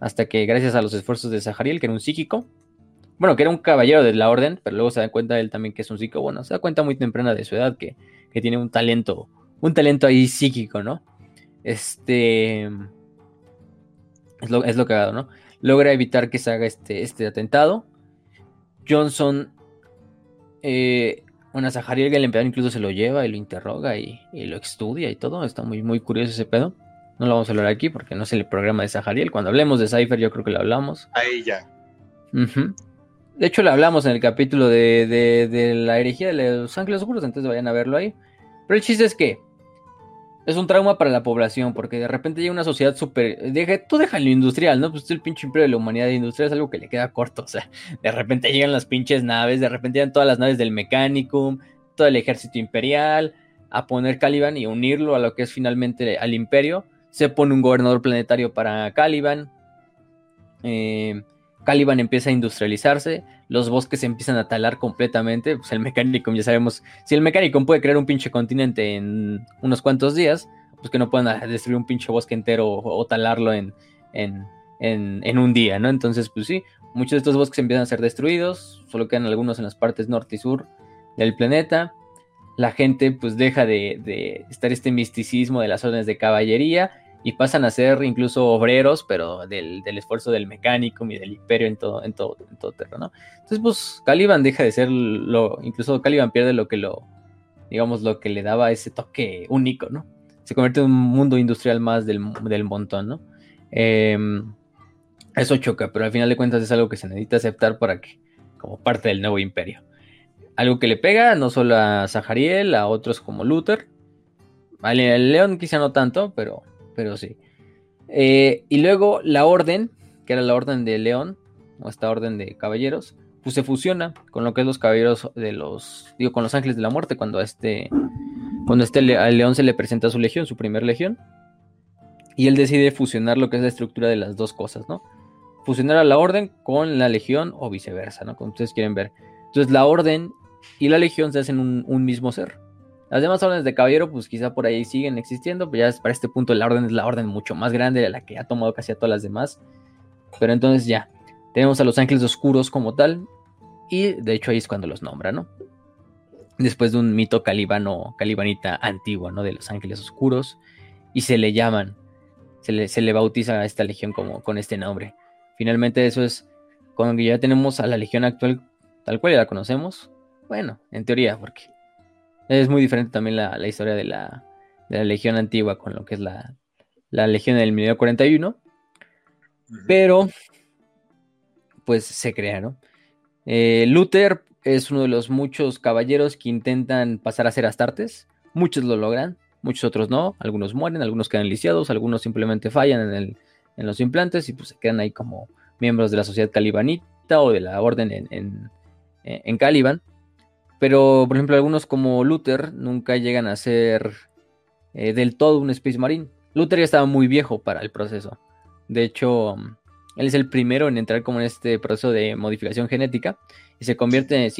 hasta que gracias a los esfuerzos de Zahariel, que era un psíquico, bueno, que era un caballero de la orden, pero luego se da cuenta él también que es un psíquico, bueno, se da cuenta muy temprana de su edad que, que tiene un talento un talento ahí psíquico, ¿no? Este. Es lo, es lo cagado, ¿no? Logra evitar que se haga este, este atentado. Johnson. Eh, bueno, Zahariel, el emperador, incluso se lo lleva y lo interroga y, lo estudia y todo. Está muy, muy curioso ese pedo. No lo vamos a hablar aquí porque no es el programa de Zahariel. Cuando hablemos de Cypher, yo creo que lo hablamos. Ahí ya. De hecho, lo hablamos en el capítulo de, de, de la herejía de los ángeles oscuros, entonces vayan a verlo ahí. Pero el chiste es que es un trauma para la población, porque de repente llega una sociedad súper. Tú deja lo industrial, ¿no? Pues el pinche imperio de la humanidad industrial es algo que le queda corto. O sea, de repente llegan las pinches naves, de repente llegan todas las naves del Mechanicum, todo el ejército imperial, a poner Caliban y unirlo a lo que es finalmente al imperio. Se pone un gobernador planetario para Caliban. Eh, Caliban empieza a industrializarse, los bosques se empiezan a talar completamente, pues el Mechanicum ya sabemos, si el Mechanicum puede crear un pinche continente en unos cuantos días, pues que no puedan destruir un pinche bosque entero o, talarlo en, en, en, un día, ¿no? Entonces, pues sí, muchos de estos bosques empiezan a ser destruidos, solo quedan algunos en las partes norte y sur del planeta. La gente pues deja de, de estar este misticismo de las órdenes de caballería y pasan a ser incluso obreros, pero del, esfuerzo del mecánico y del imperio en todo, en todo, en todo terreno. Entonces, pues Caliban deja de ser lo, incluso Caliban pierde lo que lo, digamos, lo que le daba ese toque único, ¿no? Se convierte en un mundo industrial más del, montón, ¿no? Em, eso choca, pero al final de cuentas es algo que se necesita aceptar para que, como parte del nuevo imperio. Algo que le pega no solo a Zahariel, a otros como Luther, al León quizá no tanto, pero pero sí. Eh, y luego la orden, que era la orden de León, o esta orden de caballeros, pues se fusiona con lo que es los caballeros de los, digo, con los ángeles de la muerte, cuando a este, cuando este al León se le presenta su legión, su primer legión, y él decide fusionar lo que es la estructura de las dos cosas, ¿no? Fusionar a la orden con la legión o viceversa, ¿no? Como ustedes quieren ver. Entonces la orden y la legión se hacen un mismo ser. Las demás órdenes de caballero, pues quizá por ahí siguen existiendo, pero ya para este punto la orden es la orden mucho más grande de la que ha tomado casi a todas las demás. Pero entonces ya, tenemos a los ángeles oscuros como tal, y de hecho ahí es cuando los nombra, ¿no? Después de un mito calibano, calibanita antiguo, ¿no? De los ángeles oscuros, y se le llaman, se le, se le bautiza a esta legión como con este nombre. Finalmente eso es cuando ya tenemos a la legión actual tal cual ya la conocemos. Bueno, en teoría, porque es muy diferente también la, historia de la, Legión Antigua con lo que es la, Legión del 1941. Pero, pues se crea, ¿no? Eh, Luther es uno de los muchos caballeros que intentan pasar a ser astartes. Muchos lo logran, muchos otros no. Algunos mueren, algunos quedan lisiados, algunos simplemente fallan en, los implantes y pues se quedan ahí como miembros de la sociedad calibanita o de la orden en, en Caliban. Pero, por ejemplo, algunos como Luther nunca llegan a ser eh, del todo un Space Marine. Luther ya estaba muy viejo para el proceso. De hecho, él es el primero en entrar como en este proceso de modificación genética y se convierte,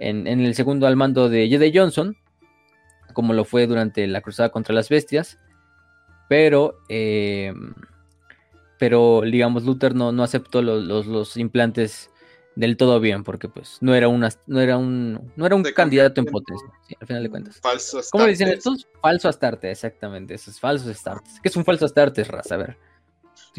en, el segundo al mando de Jedi Johnson, como lo fue durante la cruzada contra las bestias. Pero, eh, pero digamos, Luther no, no aceptó los, los implantes del todo bien, porque pues no era una, no era un, no era un candidato en potencia, al final de cuentas. Falso ¿Cómo dicen estos? Falso Astarte, exactamente, esos falsos Astartes. ¿Qué es un falso Astarte, Raza? A ver.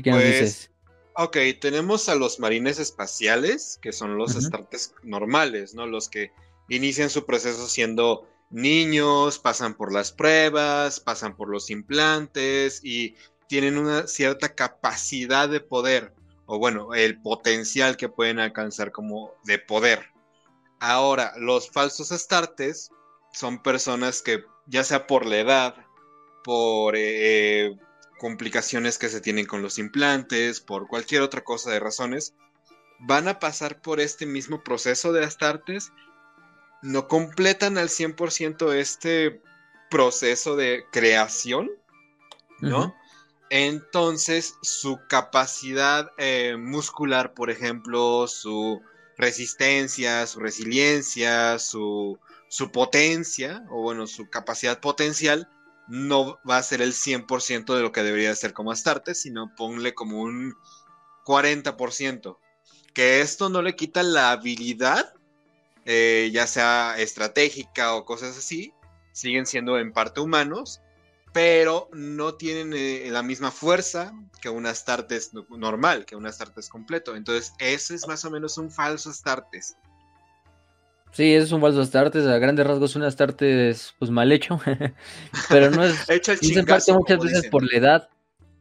pues, Ok, tenemos a los marines espaciales, que son los Astartes normales, ¿no? Los que inician su proceso siendo niños, pasan por las pruebas, pasan por los implantes y tienen una cierta capacidad de poder o bueno, el potencial que pueden alcanzar como de poder. Ahora, los falsos astartes son personas que, ya sea por la edad, por eh, complicaciones que se tienen con los implantes, por cualquier otra cosa de razones, van a pasar por este mismo proceso de astartes, no completan al 100% este proceso de creación, ¿no? Entonces, su capacidad eh, muscular, por ejemplo, su resistencia, su resiliencia, su, potencia, o bueno, su capacidad potencial, no va a ser el 100% de lo que debería ser como Astarte, sino ponle como un 40%. Que esto no le quita la habilidad, eh, ya sea estratégica o cosas así, siguen siendo en parte humanos, pero no tienen eh, la misma fuerza que un Astartes normal, que un Astartes completo. Entonces, ese es más o menos un falso Astartes. Sí, ese es un falso Astartes, a grandes rasgos un Astartes pues mal hecho, pero no es, hecho el muchas veces por la edad,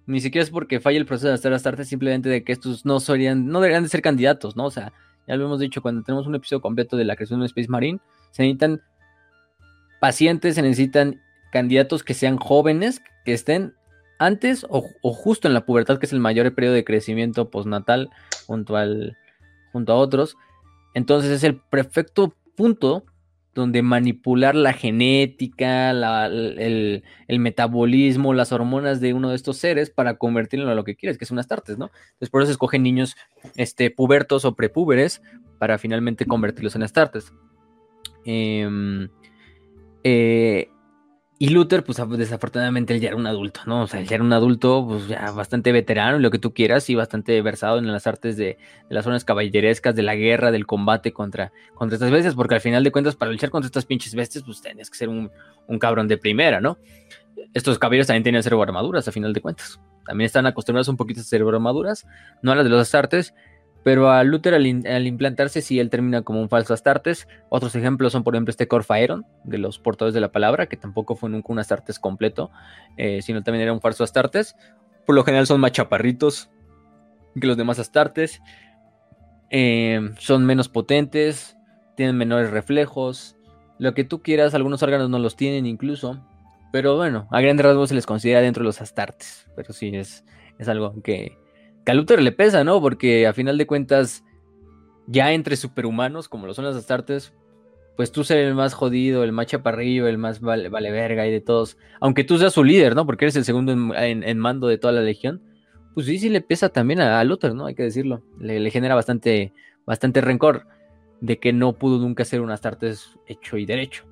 ni siquiera es porque falla el proceso de hacer Astartes, simplemente de que estos no serían, no deberían de ser candidatos, ¿no? O sea, ya lo hemos dicho, cuando tenemos un episodio completo de la creación de un Space Marine, se necesitan pacientes, se necesitan candidatos que sean jóvenes, que estén antes o, justo en la pubertad, que es el mayor periodo de crecimiento postnatal junto, al, junto a otros. Entonces es el perfecto punto donde manipular la genética, el, metabolismo, las hormonas de uno de estos seres para convertirlo en lo que quieres, que es unas tartes, ¿no? Entonces por eso escogen niños este, pubertos o prepúberes para finalmente convertirlos en astartes. eh, eh Y Luther, pues desafortunadamente él ya era un adulto, ¿no? O sea, él ya era un adulto, pues ya bastante veterano, lo que tú quieras, y bastante versado en las artes de, las zonas caballerescas, de la guerra, del combate contra, contra estas bestias, porque al final de cuentas, para luchar contra estas pinches bestias, pues tenías que ser un, un cabrón de primera, ¿no? Estos caballeros también tenían servo armaduras, a final de cuentas. También están acostumbrados un poquito a servo armaduras, no a las de los astartes, pero a Luther al, implantarse sí él termina como un falso Astartes. Otros ejemplos son por ejemplo este Corfaeron de los portadores de la palabra, que tampoco fue nunca un Astartes completo, eh, sino también era un falso Astartes. Por lo general son más chaparritos que los demás Astartes. Eh, son menos potentes, tienen menores reflejos, lo que tú quieras, algunos órganos no los tienen incluso. Pero bueno, a grandes rasgos se les considera dentro de los Astartes. Pero sí, es, es algo que, que a le pesa, ¿no? Porque a final de cuentas, ya entre superhumanos, como lo son las Astartes, pues tú ser el más jodido, el más chaparrillo, el más vale, verga y de todos, aunque tú seas su líder, ¿no? Porque eres el segundo en, mando de toda la legión, pues sí, sí le pesa también a, Luther, ¿no? Hay que decirlo. Le, genera bastante, bastante rencor de que no pudo nunca ser un Astartes hecho y derecho.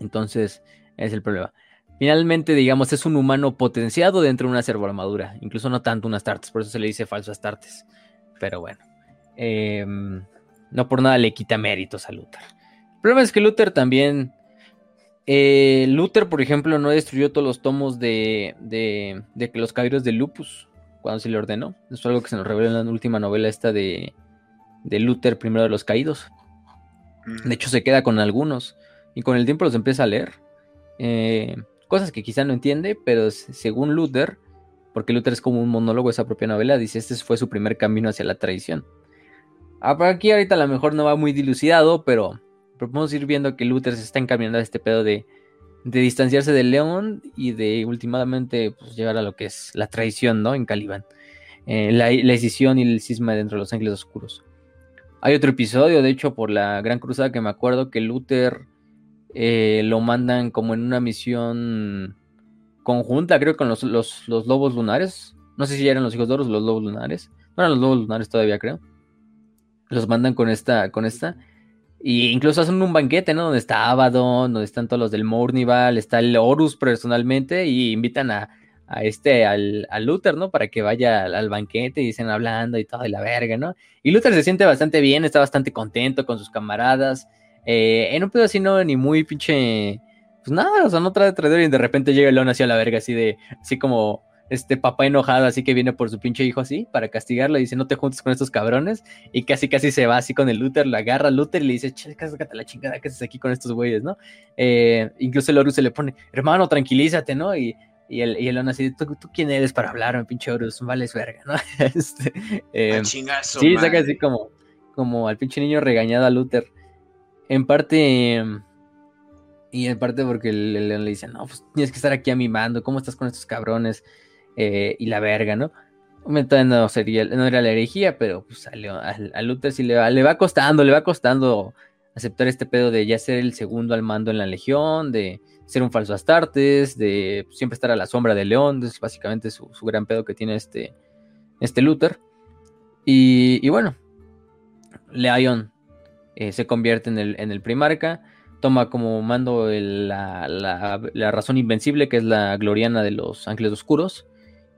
Entonces, es el problema. Finalmente, digamos, es un humano potenciado dentro de una armadura. Incluso no tanto un Astartes, por eso se le dice falso Astartes. Pero bueno. Em, no por nada le quita méritos a Luther. El problema es que Luther también. Eh, Luther, por ejemplo, no destruyó todos los tomos de, de, de los caballeros de Lupus cuando se le ordenó. Eso es algo que se nos revela en la última novela esta de, de Luther, primero de los caídos. De hecho, se queda con algunos y con el tiempo los empieza a leer. Eh, cosas que quizá no entiende, pero según Luther, porque Luther es como un monólogo de esa propia novela, dice, este fue su primer camino hacia la tradición. Ah, aquí ahorita a lo mejor no va muy dilucidado, pero, podemos ir viendo que Luther se está encaminando a este pedo de, de distanciarse del león y de últimamente pues, llegar a lo que es la traición, ¿no? En Caliban. Eh, la, la, decisión y el cisma dentro de los ángeles oscuros. Hay otro episodio, de hecho, por la Gran Cruzada que me acuerdo que Luther eh, lo mandan como en una misión conjunta, creo, con los, lobos lunares. No sé si eran los hijos de Horus los lobos lunares. No eran los lobos lunares todavía, creo. Los mandan con esta, con esta. Y incluso hacen un banquete, ¿no? Donde está Abaddon, donde están todos los del Mournival, está el Horus personalmente, y invitan a, este, al, Luther, ¿no? Para que vaya al, banquete y dicen hablando y todo, y la verga, ¿no? Y Luther se siente bastante bien, está bastante contento con sus camaradas. Eh, en un pedo así no, ni muy pinche. Pues nada, o sea, no trae traidor y de repente llega el león hacia la verga, así de. Así como este papá enojado, así que viene por su pinche hijo así, para castigarlo, y dice, no te juntes con estos cabrones, y casi casi se va así con el Luther, la agarra a Luther y le dice, che, cásate la chingada que haces aquí con estos güeyes, ¿no? Eh, incluso el Horus se le pone, hermano, tranquilízate, ¿no? Y, y el, y el así, ¿Tú, ¿tú, quién eres para hablar, pinche Horus? Vales verga, ¿no? este, eh, chingazo, sí, saca así como, como al pinche niño regañado a Luther. En parte. Y en parte porque el león le dice, no, pues tienes que estar aquí a mi mando, ¿cómo estás con estos cabrones? Eh, y la verga, ¿no? no sería, no era la herejía, pero pues a, Luther sí le va, le va costando, le va costando aceptar este pedo de ya ser el segundo al mando en la legión, de ser un falso Astartes, de siempre estar a la sombra del león, es básicamente su, gran pedo que tiene este, este Luther. Y, y bueno, Leon eh, se convierte en el, en el primarca, toma como mando la, razón invencible, que es la gloriana de los ángeles oscuros,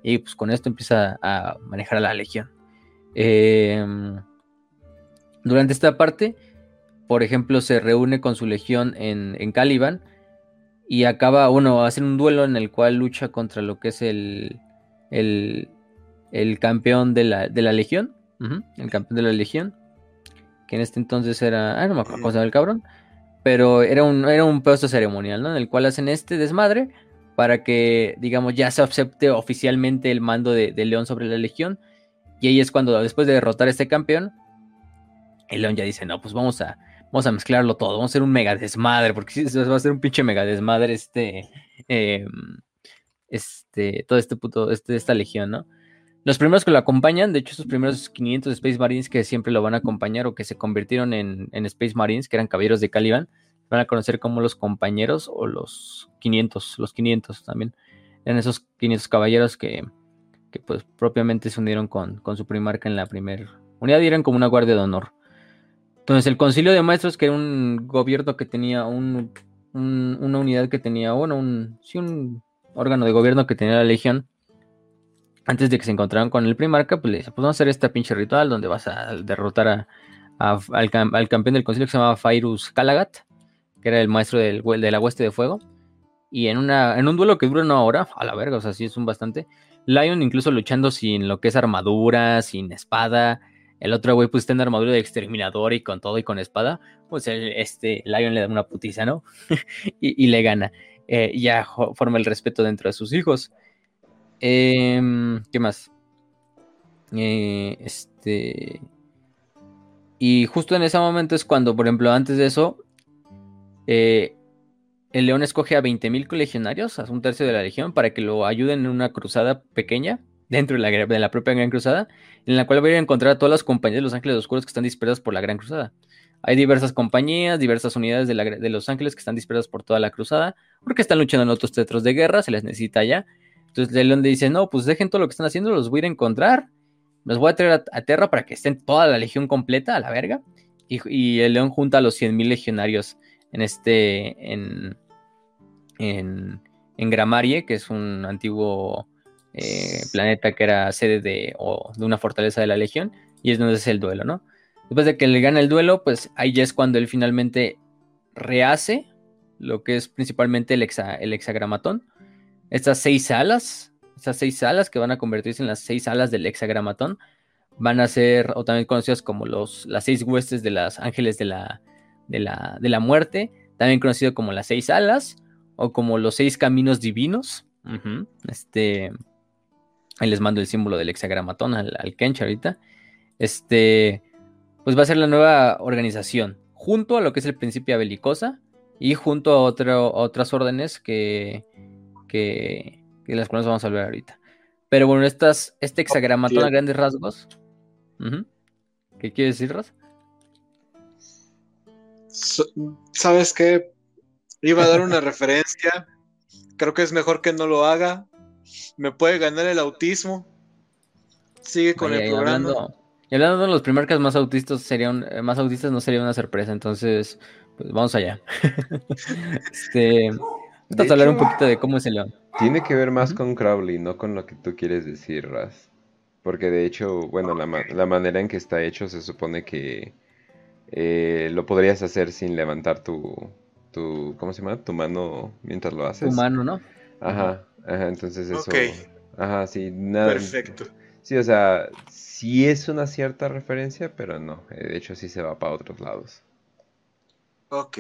y pues con esto empieza a manejar a la legión. Em, durante esta parte, por ejemplo, se reúne con su legión en, en Caliban y acaba, bueno, hacen un duelo en el cual lucha contra lo que es el, el, campeón de la, de la legión, el campeón de la legión, que en este entonces era, ah, no me acuerdo cómo se llama el cabrón, pero era un, era un puesto ceremonial, ¿no? En el cual hacen este desmadre para que, digamos, ya se acepte oficialmente el mando de, León sobre la Legión. Y ahí es cuando, después de derrotar a este campeón, el León ya dice, no, pues vamos a, vamos a mezclarlo todo, vamos a hacer un mega desmadre, porque si va a ser un pinche mega desmadre este, em, este, todo este puto, este, esta legión, ¿no? Los primeros que lo acompañan, de hecho, esos primeros 500 Space Marines que siempre lo van a acompañar o que se convirtieron en, Space Marines, que eran caballeros de Caliban, van a conocer como los compañeros o los 500, los 500 también. Eran esos 500 caballeros que, pues propiamente se unieron con, con su primarca en la primera unidad y eran como una guardia de honor. Entonces el concilio de maestros, que era un gobierno que tenía un una unidad que tenía, bueno, un, sí, un órgano de gobierno que tenía la Legión, antes de que se encontraran con el Primarca, pues le dice, pues vamos a hacer este pinche ritual donde vas a derrotar al, campeón del concilio que se llamaba Fairus Calagat, que era el maestro del, de la hueste de fuego. Y en, una, en un duelo que dura una hora, a la verga, o sea, sí es un bastante. Lion incluso luchando sin lo que es armadura, sin espada. El otro güey pues está en armadura de exterminador y con todo y con espada. Pues este Lion le da una putiza, ¿no? y, le gana. Eh, ya forma el respeto dentro de sus hijos. Em, ¿Qué más? Eh, este. Y justo en ese momento es cuando, por ejemplo, antes de eso, eh, el león escoge a 20.000 colegionarios, a un tercio de la legión, para que lo ayuden en una cruzada pequeña, dentro de la, propia Gran Cruzada, en la cual va a encontrar a todas las compañías de los Ángeles Oscuros que están dispersas por la Gran Cruzada. Hay diversas compañías, diversas unidades de, Los Ángeles que están dispersas por toda la cruzada, porque están luchando en otros teatros de guerra, se les necesita ya. Entonces el león dice, no, pues dejen todo lo que están haciendo, los voy a ir a encontrar, los voy a traer a, tierra para que estén toda la legión completa, a la verga. Y, el león junta a los 100.000 legionarios en este, en, en, Gramarie, que es un antiguo eh, planeta que era sede de, de una fortaleza de la legión, y es donde es el duelo, ¿no? Después de que le gana el duelo, pues ahí ya es cuando él finalmente rehace lo que es principalmente el, el hexagramatón. Estas seis alas, estas seis alas que van a convertirse en las seis alas del hexagramatón, van a ser o también conocidas como los, las seis huestes de los ángeles de la, de la, de la muerte, también conocido como las seis alas o como los seis caminos divinos. Este, ahí les mando el símbolo del hexagramatón al, al Kench ahorita. Este, pues va a ser la nueva organización, junto a lo que es el principio belicosa y junto a otras órdenes que, que, las cuales vamos a hablar ahorita. Pero bueno, estas, este hexagramatón a grandes rasgos. ¿Qué quiere decir, Raz? ¿Sabes qué? Iba a dar una referencia. Creo que es mejor que no lo haga. Me puede ganar el autismo. Sigue con el programa. Y hablando de los primarcas más autistas, serían, eh, más autistas no sería una sorpresa, entonces, pues vamos allá. este, vamos a hablar un poquito de cómo es el león. Tiene que ver más con Crowley, no con lo que tú quieres decir, Raz. Porque de hecho, bueno, la, la manera en que está hecho se supone que eh, lo podrías hacer sin levantar tu, tu, ¿cómo se llama? Tu mano mientras lo haces. Tu mano, ¿no? Ajá, ajá, entonces eso. Ok. Ajá, sí, nada. Perfecto. Sí, o sea, sí es una cierta referencia, pero no. De hecho, sí se va para otros lados. Ok.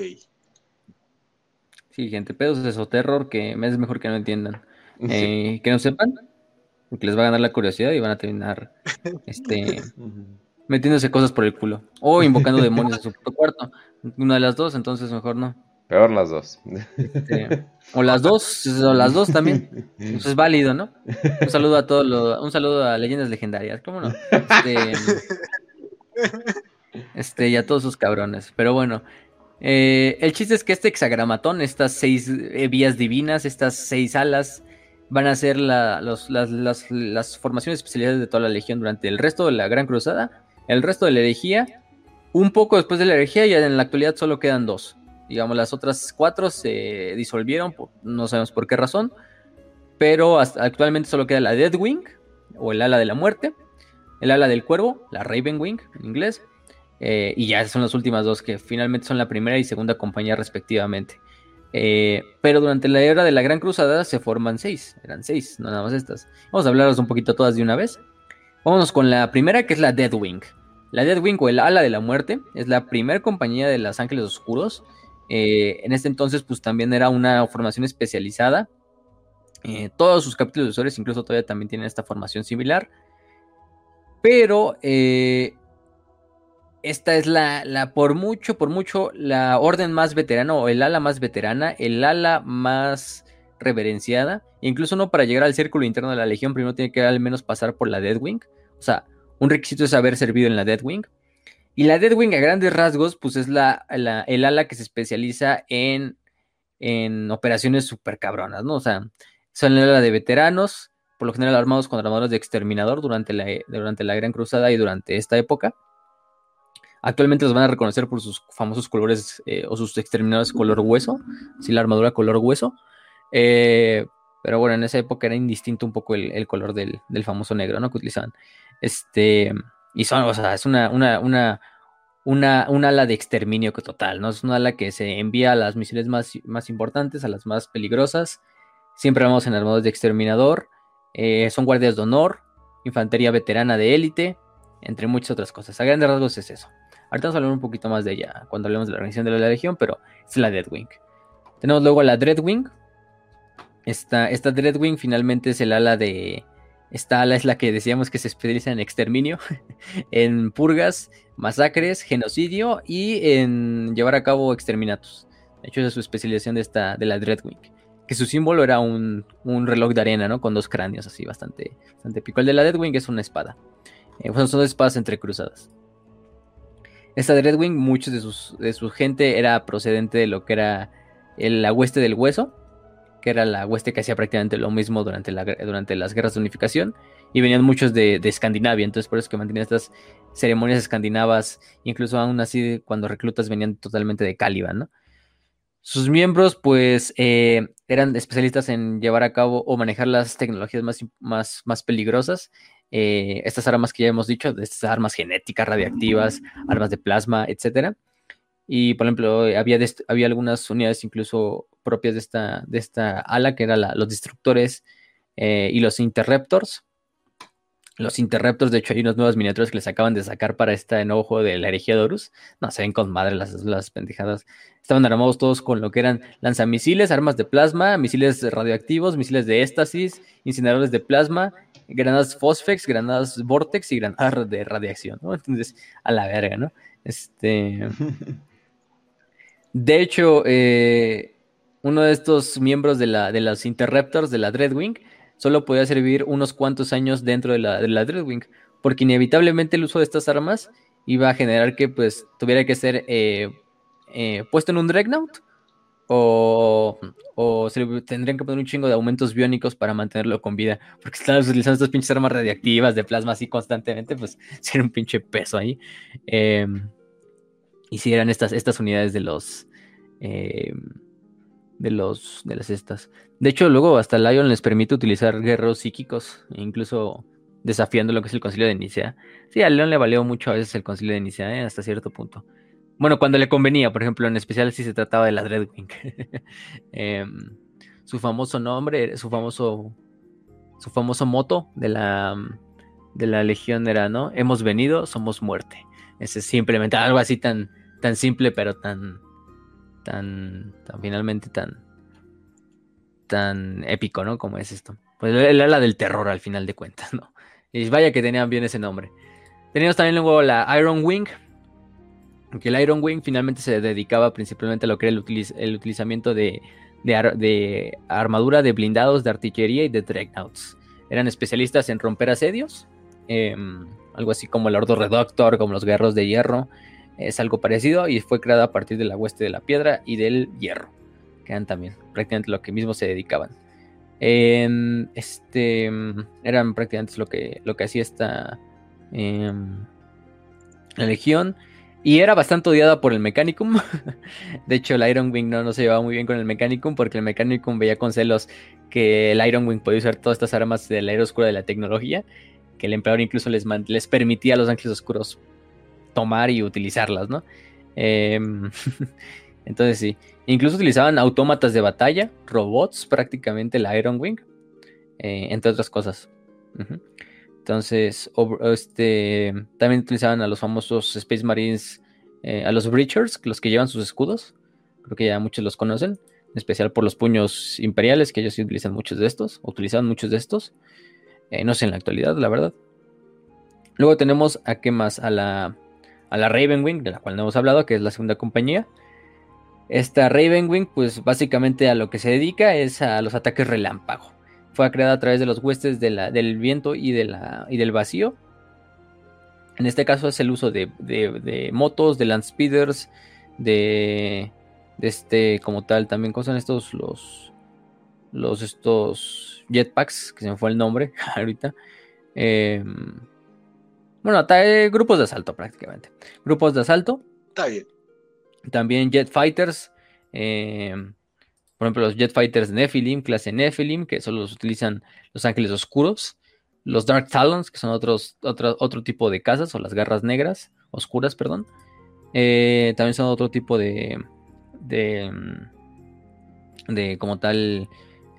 Sí, gente, pedos de terror que es mejor que no entiendan. Eh, que no sepan, que les va a ganar la curiosidad y van a terminar este, metiéndose cosas por el culo. O invocando demonios en su cuarto. Una de las dos, entonces mejor no. Peor las dos. o las dos, o las dos también. Eso es válido, ¿no? Un saludo a todos los, un saludo a leyendas legendarias, ¿cómo no? Este, este y a todos sus cabrones. Pero bueno, eh, el chiste es que este hexagramatón, estas seis eh, vías divinas, estas seis alas, van a ser las, formaciones especiales de toda la legión durante el resto de la Gran Cruzada, el resto de la herejía, un poco después de la herejía y en la actualidad solo quedan dos. Digamos, las otras cuatro se disolvieron, no sabemos por qué razón, pero actualmente solo queda la Deadwing, o el ala de la muerte, el ala del cuervo, la Ravenwing en inglés, eh, y ya son las últimas dos que finalmente son la primera y segunda compañía respectivamente. Eh, pero durante la era de la Gran Cruzada se forman seis, eran seis, no nada más estas. Vamos a hablarlas un poquito todas de una vez. Vámonos con la primera que es la Deadwing. La Deadwing o el ala de la muerte es la primera compañía de los Ángeles Oscuros eh, en este entonces, pues también era una formación especializada. Todos sus capítulos de incluso todavía también tienen esta formación similar. Pero esta es la, por mucho, por mucho, la orden más veterana o el ala más veterana, el ala más reverenciada. Incluso no para llegar al círculo interno de la legión, primero tiene que al menos pasar por la Deadwing. O sea, un requisito es haber servido en la Deadwing. Y la Deadwing a grandes rasgos, pues es la, el ala que se especializa en, en operaciones súper cabronas, ¿no? O sea, son el ala de veteranos, por lo general armados con armadores de exterminador durante la, durante la Gran Cruzada y durante esta época. Actualmente los van a reconocer por sus famosos colores eh, o sus exterminados color hueso, sí, la armadura color hueso. Eh, pero bueno, en esa época era indistinto un poco el, color del, famoso negro, ¿no? Que utilizaban. Este, y son, o sea, es una, una, una, una, un ala de exterminio total, ¿no? Es una ala que se envía a las misiones más, más importantes, a las más peligrosas. Siempre vamos en armados de exterminador. Eh, son guardias de honor, infantería veterana de élite, entre muchas otras cosas. A grandes rasgos es eso. Ahorita vamos a hablar un poquito más de ella cuando hablemos de la organización de la Legión, pero es la Deadwing. Tenemos luego la Dreadwing. Esta, esta Dreadwing finalmente es el ala de. Esta ala es la que decíamos que se especializa en exterminio, en purgas, masacres, genocidio y en llevar a cabo exterminatos. De hecho, esa es su especialización de, esta, de la Dreadwing. Que su símbolo era un, reloj de arena, ¿no? Con dos cráneos así, bastante, bastante pico. El de la Dreadwing es una espada. Eh, son dos espadas entrecruzadas. Esta de Redwing, muchos de, sus, de su gente era procedente de lo que era la hueste del hueso, que era la hueste que hacía prácticamente lo mismo durante, la, durante las guerras de unificación, y venían muchos de, Escandinavia, entonces por eso que mantenían estas ceremonias escandinavas, incluso aún así cuando reclutas venían totalmente de Caliban, ¿no? Sus miembros, pues, eh, eran especialistas en llevar a cabo o manejar las tecnologías más, más, más peligrosas eh, estas armas que ya hemos dicho, estas armas genéticas, radiactivas, armas de plasma, etcétera. Y por ejemplo, había, había algunas unidades incluso propias de esta, de esta ala, que eran los destructores eh, y los interruptors. Los interruptors, de hecho, hay unas nuevas miniaturas que les acaban de sacar para este enojo de la herejía. No, se ven con madre las, las pendejadas. Estaban armados todos con lo que eran lanzamisiles, armas de plasma, misiles radioactivos, misiles de éxtasis, incineradores de plasma granadas Fosfex, granadas Vortex y granadas de radiación, ¿no? Entonces, a la verga, ¿no? Este. De hecho, eh, uno de estos miembros de, la, de los Interruptors de la Dreadwing solo podía servir unos cuantos años dentro de la, de la Dreadwing, porque inevitablemente el uso de estas armas iba a generar que pues tuviera que ser eh, eh, puesto en un Dreadnought o, o se le tendrían que poner un chingo de aumentos biónicos para mantenerlo con vida. Porque están utilizando estas pinches armas radiactivas de plasma así constantemente, pues sería un pinche peso ahí. Em, y si eran estas, estas unidades de los. Em, de los. de las estas. De hecho, luego hasta Lion les permite utilizar guerreros psíquicos, incluso desafiando lo que es el concilio de Nicea. Sí, a León le valió mucho a veces el concilio de Nicea, ¿eh? hasta cierto punto. Bueno, cuando le convenía, por ejemplo, en especial si se trataba de la Dreadwing. Em, su famoso nombre, su famoso, su famoso moto de la, de la Legión era, ¿no? Hemos venido, somos muerte. Ese es simplemente algo así tan, tan simple, pero tan, tan, tan finalmente tan, tan épico, ¿no? Como es esto. Pues el ala del terror al final de cuentas, ¿no? Y vaya que tenían bien ese nombre. Teníamos también luego la Iron Wing, que el Iron Wing finalmente se dedicaba principalmente a lo que era el, utilizamiento de, armadura de blindados, de artillería y de dreadnoughts. Eran especialistas en romper asedios, em, algo así como el Ordo Reductor, como los Guerros de Hierro. Es algo parecido y fue creada a partir de la hueste de la piedra y del hierro, que eran también prácticamente lo que mismo se dedicaban. Em, este eran prácticamente lo que, lo que hacía esta em, legión. Y era bastante odiada por el Mechanicum. de hecho, el Iron Wing no, se llevaba muy bien con el Mechanicum porque el Mechanicum veía con celos que el Iron Wing podía usar todas estas armas de la era oscura de la tecnología. Que el emperador incluso les, les permitía a los ángeles oscuros tomar y utilizarlas, ¿no? Em, entonces sí. Incluso utilizaban autómatas de batalla, robots prácticamente, el Iron Wing. Eh, entre otras cosas. Entonces, este, también utilizaban a los famosos Space Marines, eh, a los Breachers, los que llevan sus escudos. Creo que ya muchos los conocen, en especial por los puños imperiales, que ellos sí utilizan muchos de estos, utilizaban muchos de estos. Eh, no sé en la actualidad, la verdad. Luego tenemos a qué más, a la, a la Ravenwing, de la cual no hemos hablado, que es la segunda compañía. Esta Ravenwing, pues básicamente a lo que se dedica es a los ataques relámpago fue creada a través de los huestes del viento y, de la, y del vacío. En este caso es el uso de, motos, de land speeders, de, este, como tal, también son estos los, los estos jetpacks, que se me fue el nombre ahorita. Em, Bueno, eh, grupos de asalto prácticamente. Grupos de asalto. Está bien. También jet fighters. Eh, por ejemplo, los jet fighters Nephilim, clase Nephilim, que solo los utilizan los ángeles oscuros. Los Dark Talons, que son otros, otro, otro tipo de casas, o las garras negras, oscuras, perdón. Eh, también son otro tipo de, de, de como tal,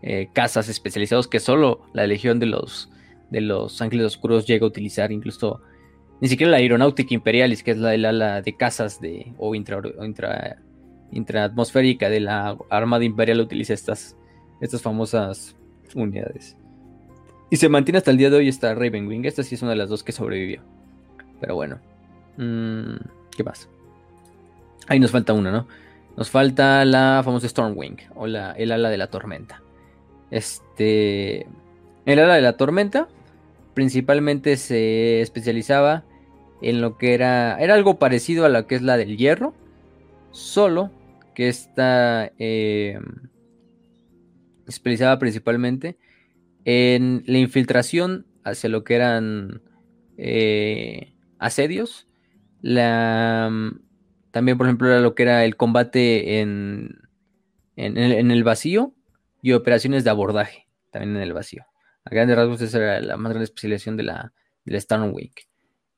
eh, casas especializados que solo la legión de los, de los ángeles oscuros llega a utilizar, incluso ni siquiera la aeronáutica imperialis, que es la del ala de casas de, o intra, intraatmosférica de la Armada Imperial, utiliza estas, estas famosas unidades. Y se mantiene hasta el día de hoy esta Ravenwing. Esta sí es una de las dos que sobrevivió. Pero bueno. Mm, ¿Qué más? Ahí nos falta una, ¿no? Nos falta la famosa Stormwing. O la, el ala de la tormenta. Este. El ala de la tormenta. Principalmente se especializaba en lo que era. Era algo parecido a lo que es la del hierro. Solo que esta. Eh, especializaba principalmente en la infiltración hacia lo que eran eh, asedios. También, por ejemplo, era lo que era el combate en, en, el, vacío y operaciones de abordaje, también en el vacío. A grandes rasgos, esa era la más grande especialización de la, de la Stormwing.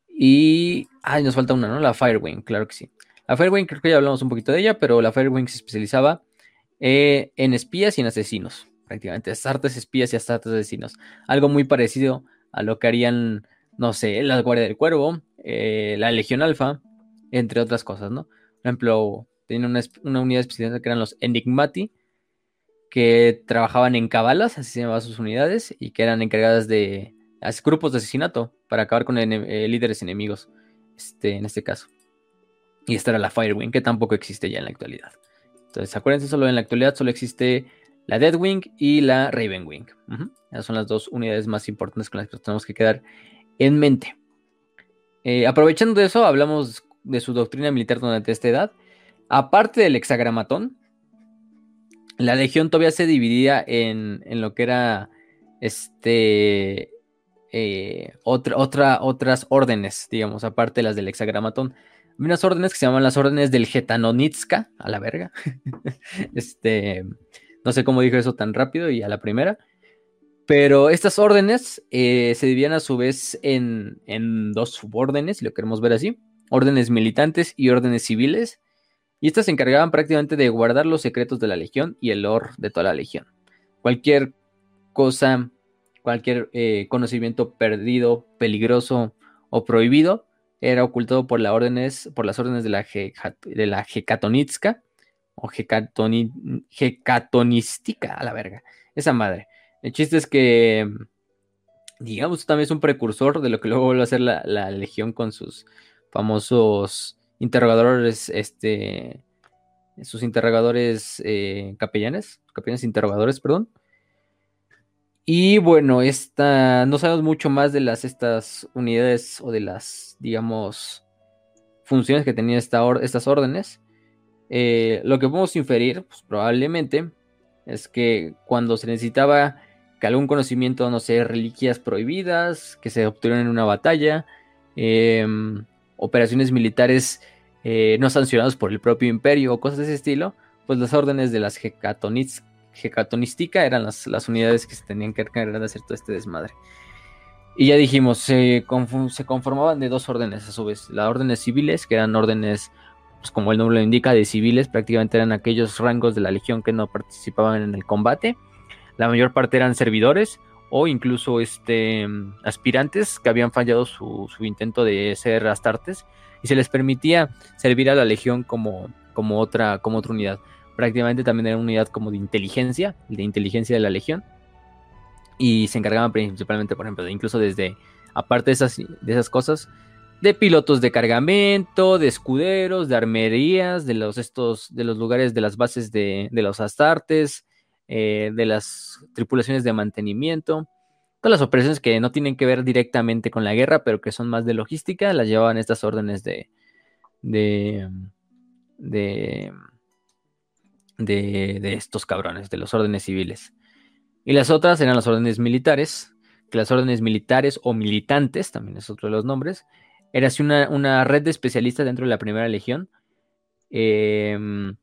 Y. Ay, nos falta una, ¿no? La Firewing, claro que sí. La Firewing, creo que ya hablamos un poquito de ella, pero la Firewing se especializaba eh, en espías y en asesinos prácticamente, artes espías y artes asesinos. Algo muy parecido a lo que harían, no sé, la Guardia del Cuervo, eh, la Legión Alfa, entre otras cosas, ¿no? Por ejemplo, tenían una, unidad especial que eran los Enigmati, que trabajaban en cabalas, así se llamaban sus unidades, y que eran encargadas de grupos de asesinato para acabar con eh, líderes enemigos, este, en este caso. Y esta era la Firewing, que tampoco existe ya en la actualidad. Entonces, acuérdense, solo en la actualidad solo existe la Deadwing y la Ravenwing. Esas son las dos unidades más importantes con las que tenemos que quedar en mente. Eh, aprovechando de eso, hablamos de su doctrina militar durante esta edad. Aparte del hexagramatón, la legión todavía se dividía en, lo que era este eh, otra, otra, otras órdenes, digamos, aparte de las del hexagramatón. Unas órdenes que se llaman las órdenes del Getanonitska, a la verga. este, no sé cómo dijo eso tan rápido y a la primera. Pero estas órdenes eh, se dividían a su vez en, dos subórdenes, si lo queremos ver así. Órdenes militantes y órdenes civiles. Y estas se encargaban prácticamente de guardar los secretos de la legión y el lore de toda la legión. Cualquier cosa, cualquier eh, conocimiento perdido, peligroso o prohibido era ocultado por, las órdenes, por las órdenes de la, de la Hecatonitska o hecatonística, a la verga. Esa madre. El chiste es que, digamos, también es un precursor de lo que luego vuelve a hacer la, Legión con sus famosos interrogadores, este, sus interrogadores eh, capellanes, capellanes interrogadores, perdón. Y bueno, esta, no sabemos mucho más de las, estas unidades o de las, digamos, funciones que tenían esta estas órdenes. Eh, lo que podemos inferir, pues, probablemente, es que cuando se necesitaba que algún conocimiento, no sé, reliquias prohibidas, que se obtuvieron en una batalla, em, operaciones militares eh, no sancionadas por el propio imperio o cosas de ese estilo, pues las órdenes de las Hecatonística eran las, unidades que se tenían que encargar de hacer todo este desmadre. Y ya dijimos, se, se conformaban de dos órdenes a su vez, las órdenes civiles, que eran órdenes pues como el nombre lo indica, de civiles, prácticamente eran aquellos rangos de la legión que no participaban en el combate. La mayor parte eran servidores o incluso este, aspirantes que habían fallado su, intento de ser astartes y se les permitía servir a la legión como, como, otra, como otra unidad. Prácticamente también era una unidad como de inteligencia, de inteligencia de la legión. Y se encargaban principalmente, por ejemplo, de incluso desde, aparte de esas, de esas cosas, de pilotos de cargamento, de escuderos, de armerías, de los, estos, de los lugares de las bases de, los astartes, eh, de las tripulaciones de mantenimiento. Todas las operaciones que no tienen que ver directamente con la guerra, pero que son más de logística, las llevaban estas órdenes de, de, de, de, estos cabrones, de los órdenes civiles. Y las otras eran las órdenes militares, que las órdenes militares o militantes, también es otro de los nombres, era así una, red de especialistas dentro de la primera legión, em,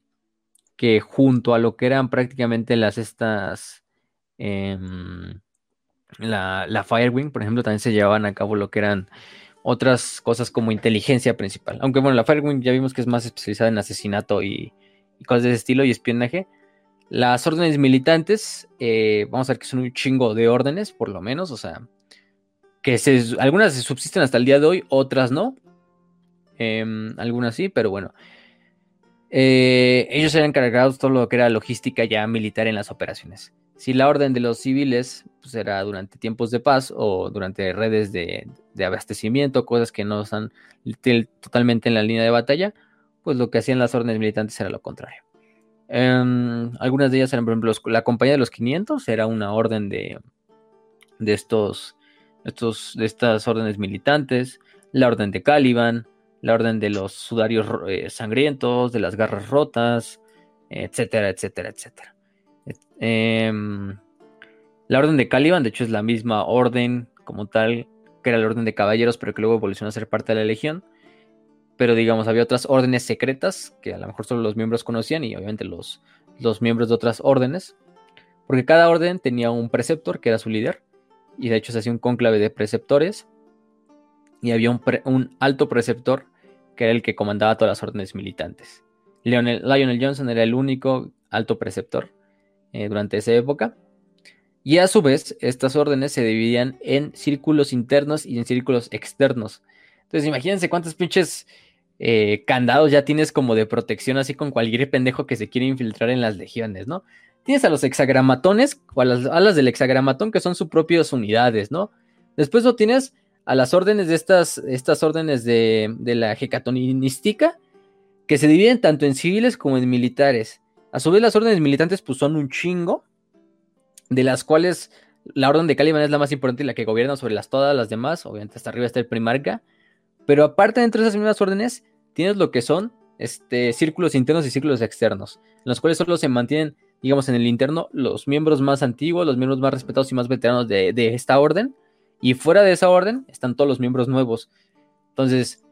que junto a lo que eran prácticamente las estas, em, la, la Firewing, por ejemplo, también se llevaban a cabo lo que eran otras cosas como inteligencia principal. Aunque bueno, la Firewing ya vimos que es más especializada en asesinato y, cosas de ese estilo y espionaje. Las órdenes militantes, eh, vamos a ver que son un chingo de órdenes, por lo menos, o sea, que algunas se subsisten hasta el día de hoy, otras no. Em, algunas sí, pero bueno. Eh, ellos eran encargados todo lo que era logística ya militar en las operaciones. Si la orden de los civiles pues, era durante tiempos de paz o durante redes de, abastecimiento, cosas que no están totalmente en la línea de batalla, pues lo que hacían las órdenes militantes era lo contrario. Em, algunas de ellas eran, por ejemplo, la compañía de los 500 era una orden de, de, estos, estos, de estas órdenes militantes, la orden de Caliban, la orden de los sudarios eh, sangrientos, de las garras rotas, etcétera, etcétera, etcétera. Em, la orden de Caliban, de hecho, es la misma orden como tal, que era la orden de caballeros, pero que luego evolucionó a ser parte de la legión. Pero digamos, había otras órdenes secretas que a lo mejor solo los miembros conocían y obviamente los, los miembros de otras órdenes. Porque cada orden tenía un preceptor que era su líder. Y de hecho se hacía un cónclave de preceptores. Y había un, un alto preceptor que era el que comandaba todas las órdenes militantes. Lionel Johnson era el único alto preceptor eh, durante esa época. Y a su vez, estas órdenes se dividían en círculos internos y en círculos externos. Entonces, imagínense cuántos pinches eh, candados ya tienes como de protección, así con cualquier pendejo que se quiere infiltrar en las legiones, ¿no? Tienes a los hexagramatones o a las alas del hexagramatón que son sus propias unidades, ¿no? Después lo tienes a las órdenes de estas, estas órdenes de, de la hecatonística que se dividen tanto en civiles como en militares. A su vez, las órdenes militantes pues, son un chingo, de las cuales la orden de Caliban es la más importante y la que gobierna sobre las, todas las demás. Obviamente, hasta arriba está el primarca. Pero aparte, dentro de esas mismas órdenes, tienes lo que son este, círculos internos y círculos externos, en los cuales solo se mantienen, digamos, en el interno los miembros más antiguos, los miembros más respetados y más veteranos de, de esta orden. Y fuera de esa orden están todos los miembros nuevos. Entonces,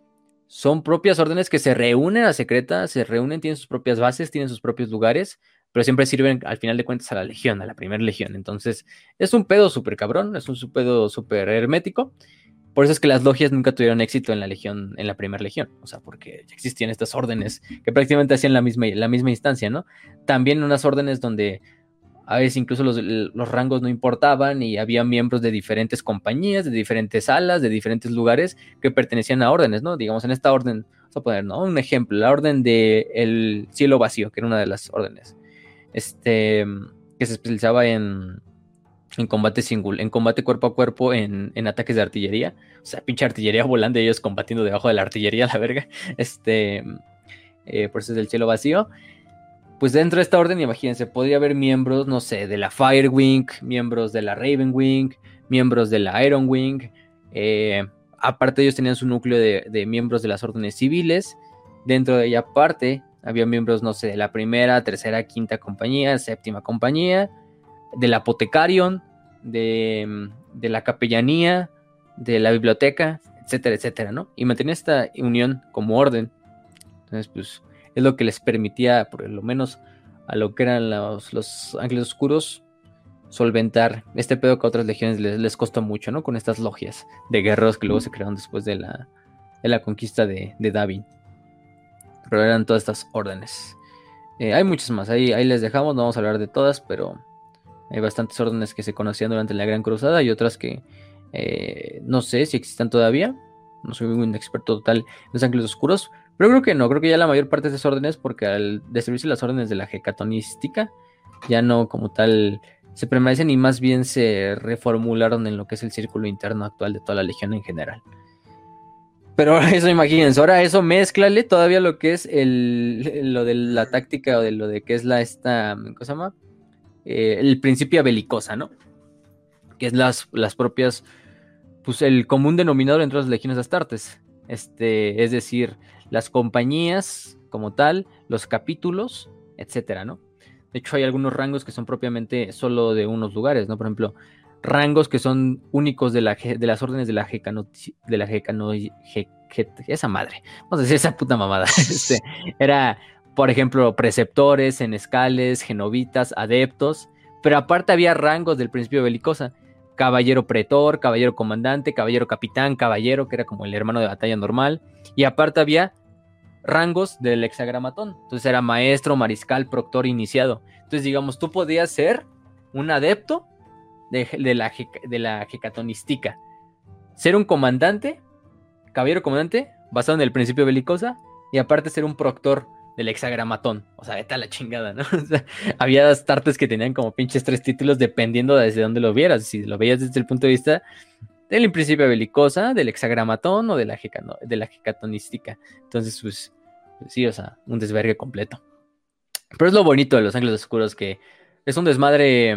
son propias órdenes que se reúnen a secreta, se reúnen, tienen sus propias bases, tienen sus propios lugares, pero siempre sirven al final de cuentas a la legión, a la primera legión. Entonces, es un pedo súper cabrón, es un pedo súper hermético. Por eso es que las logias nunca tuvieron éxito en la legión, en la primera legión. O sea, porque ya existían estas órdenes que prácticamente hacían la misma, la misma instancia, ¿no? También unas órdenes donde a veces incluso los, rangos no importaban y había miembros de diferentes compañías, de diferentes salas, de diferentes lugares que pertenecían a órdenes, ¿no? Digamos, en esta orden, vamos a poner, ¿no? Un ejemplo, la orden del el cielo vacío, que era una de las órdenes, este, que se especializaba en, en combate single, en combate cuerpo a cuerpo, en, en, ataques de artillería, o sea, pinche artillería volando, ellos combatiendo debajo de la artillería, la verga, este, eh, por eso es del cielo vacío, pues dentro de esta orden, imagínense, podría haber miembros, no sé, de la Firewing, miembros de la Ravenwing, miembros de la Ironwing. Eh, aparte, ellos tenían su núcleo de, miembros de las órdenes civiles. Dentro de ella, aparte, había miembros, no sé, de la primera, tercera, quinta compañía, séptima compañía, del apotecarion, de, de la capellanía, de la biblioteca, etcétera, etcétera, ¿no? Y mantenía esta unión como orden. Entonces, pues es lo que les permitía, por lo menos a lo que eran los, los ángeles oscuros, solventar este pedo que a otras legiones les, costó mucho, ¿no? Con estas logias de guerreros que luego se crearon después de la, de la conquista de, de Davin. Pero eran todas estas órdenes. Eh, hay muchas más, ahí, ahí les dejamos, no vamos a hablar de todas, pero hay bastantes órdenes que se conocían durante la Gran Cruzada y otras que eh, no sé si existan todavía. No soy un experto total en los ángeles oscuros, pero creo que no, creo que ya la mayor parte de esas órdenes, porque al destruirse las órdenes de la hecatonística, ya no como tal se permanecen y más bien se reformularon en lo que es el círculo interno actual de toda la legión en general. Pero eso imagínense, ahora eso mezclale todavía lo que es el, lo de la táctica o de lo de que es la esta, ¿cómo se llama? Eh, el principio belicosa, ¿no? Que es las, las propias, pues el común denominador entre las legiones astartes. Este, es decir, las compañías como tal, los capítulos, etcétera, ¿no? De hecho, hay algunos rangos que son propiamente solo de unos lugares, ¿no? Por ejemplo, rangos que son únicos de, la, de las órdenes de la Gecano, de la Gecano, esa madre, vamos a decir esa puta mamada. Este, era, por ejemplo, preceptores, senescales, genovitas, adeptos, pero aparte había rangos del principio belicosa. Caballero pretor, caballero comandante, caballero capitán, caballero, que era como el hermano de batalla normal. Y aparte había rangos del hexagramatón. Entonces era maestro, mariscal, proctor, iniciado. Entonces, digamos, tú podías ser un adepto de, la, de la hecatonistica. Ser un comandante, caballero comandante, basado en el principio belicosa, y aparte ser un proctor del hexagramatón. O sea, vete la chingada, ¿no? había starters que tenían como pinches tres títulos dependiendo de desde dónde lo vieras. Si lo veías desde el punto de vista del principio belicosa, del hexagramatón o de la, de la hecatonística. Entonces, pues, pues, sí, o sea, un desvergue completo. Pero es lo bonito de los ángulos oscuros que es un desmadre,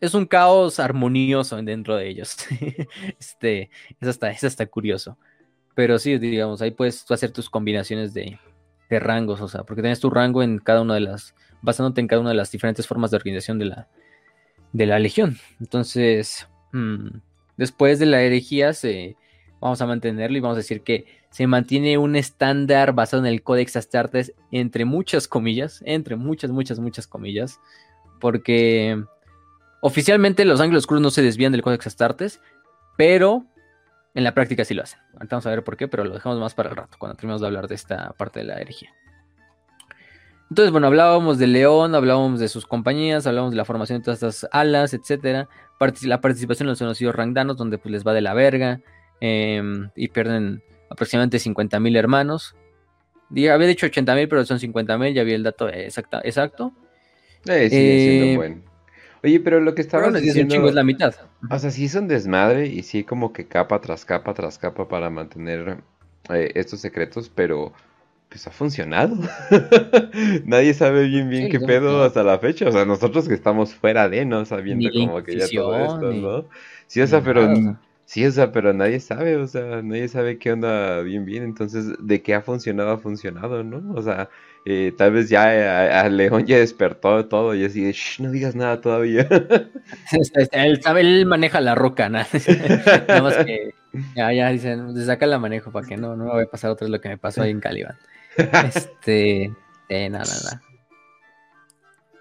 es un caos armonioso dentro de ellos. este, es hasta, es hasta curioso. Pero sí, digamos, ahí puedes hacer tus combinaciones de, de rangos, o sea, porque tienes tu rango en cada una de las, basándote en cada una de las diferentes formas de organización de la, de la legión. Entonces, hmm, después de la herejía, se, vamos a mantenerlo y vamos a decir que se mantiene un estándar basado en el Codex Astartes, entre muchas comillas, entre muchas, muchas, muchas comillas, porque oficialmente los ángulos oscuros no se desvían del Codex Astartes, pero en la práctica sí lo hacen. Ahorita vamos a ver por qué, pero lo dejamos más para el rato, cuando terminemos de hablar de esta parte de la herejía. Entonces, bueno, hablábamos de León, hablábamos de sus compañías, hablábamos de la formación de todas estas alas, etcétera. la participación en los conocidos rangdanos, donde pues les va de la verga em, y pierden aproximadamente 50.000 hermanos. había dicho 80.000, pero son 50.000, ya vi el dato exacta, exacto. Eh, sigue eh, bueno. Oye, pero lo que estaba diciendo... es la mitad. O sea, sí es un desmadre y sí como que capa tras capa tras capa para mantener eh, estos secretos, pero pues ha funcionado. Nadie sabe bien bien qué pedo hasta la fecha. O sea, nosotros que estamos fuera de, ¿no? Sabiendo como que ya todo esto, ¿no? Sí, o sea, pero... Sí, o sea, pero nadie sabe, o sea, nadie sabe qué onda bien bien, entonces, de qué ha funcionado, ha funcionado, ¿no? O sea, eh, tal vez ya eh, a, León ya despertó todo y así Shh, no digas nada todavía. él sabe, él maneja la roca. Nada más que, ya, ya, dicen, saca la manejo para que no, no me vaya a pasar otra vez lo que me pasó ahí en Caliban. Este, eh, nada, nada.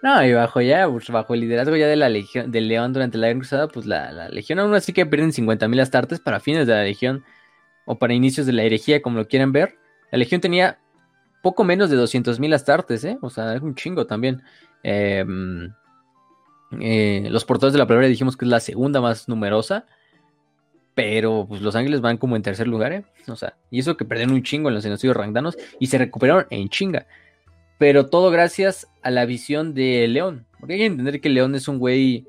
No, y bajo ya, pues, bajo el liderazgo ya de la Legión, del León durante la Gran Cruzada, pues la, la Legión aún así que pierden 50.000 astartes para fines de la Legión o para inicios de la herejía, como lo quieran ver. La Legión tenía poco menos de 200.000 astartes, ¿eh? O sea, es un chingo también. Em, eh, los portadores de la palabra dijimos que es la segunda más numerosa. Pero pues Los Ángeles van como en tercer lugar, ¿eh? O sea, y eso que perdieron un chingo en los genocidios rangdanos y se recuperaron en chinga. Pero todo gracias a la visión de León. Porque hay que entender que León es un güey.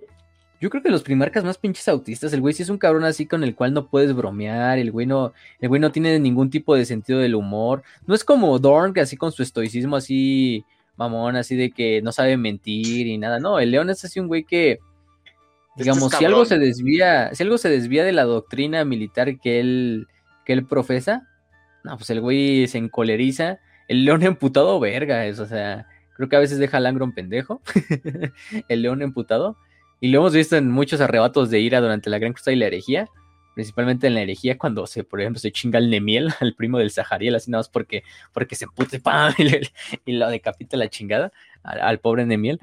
Yo creo que los primarcas más pinches autistas. El güey sí es un cabrón así con el cual no puedes bromear. El güey no, el güey no tiene ningún tipo de sentido del humor. No es como Dorn, que así con su estoicismo así mamón, así de que no sabe mentir y nada. No, el León es así un güey que Digamos, si algo se desvía, si algo se desvía de la doctrina militar que él, que él profesa, no, pues el güey se encoleriza. El león emputado, verga, eso, o sea, creo que a veces deja al un pendejo. el león emputado. Y lo hemos visto en muchos arrebatos de ira durante la Gran Cruzada y la herejía. Principalmente en la herejía, cuando se, por ejemplo, se chinga el Nemiel, al primo del Sahariel, así nada más porque, porque se empute ¡pam! Y, lo decapita la chingada al, al pobre Nemiel.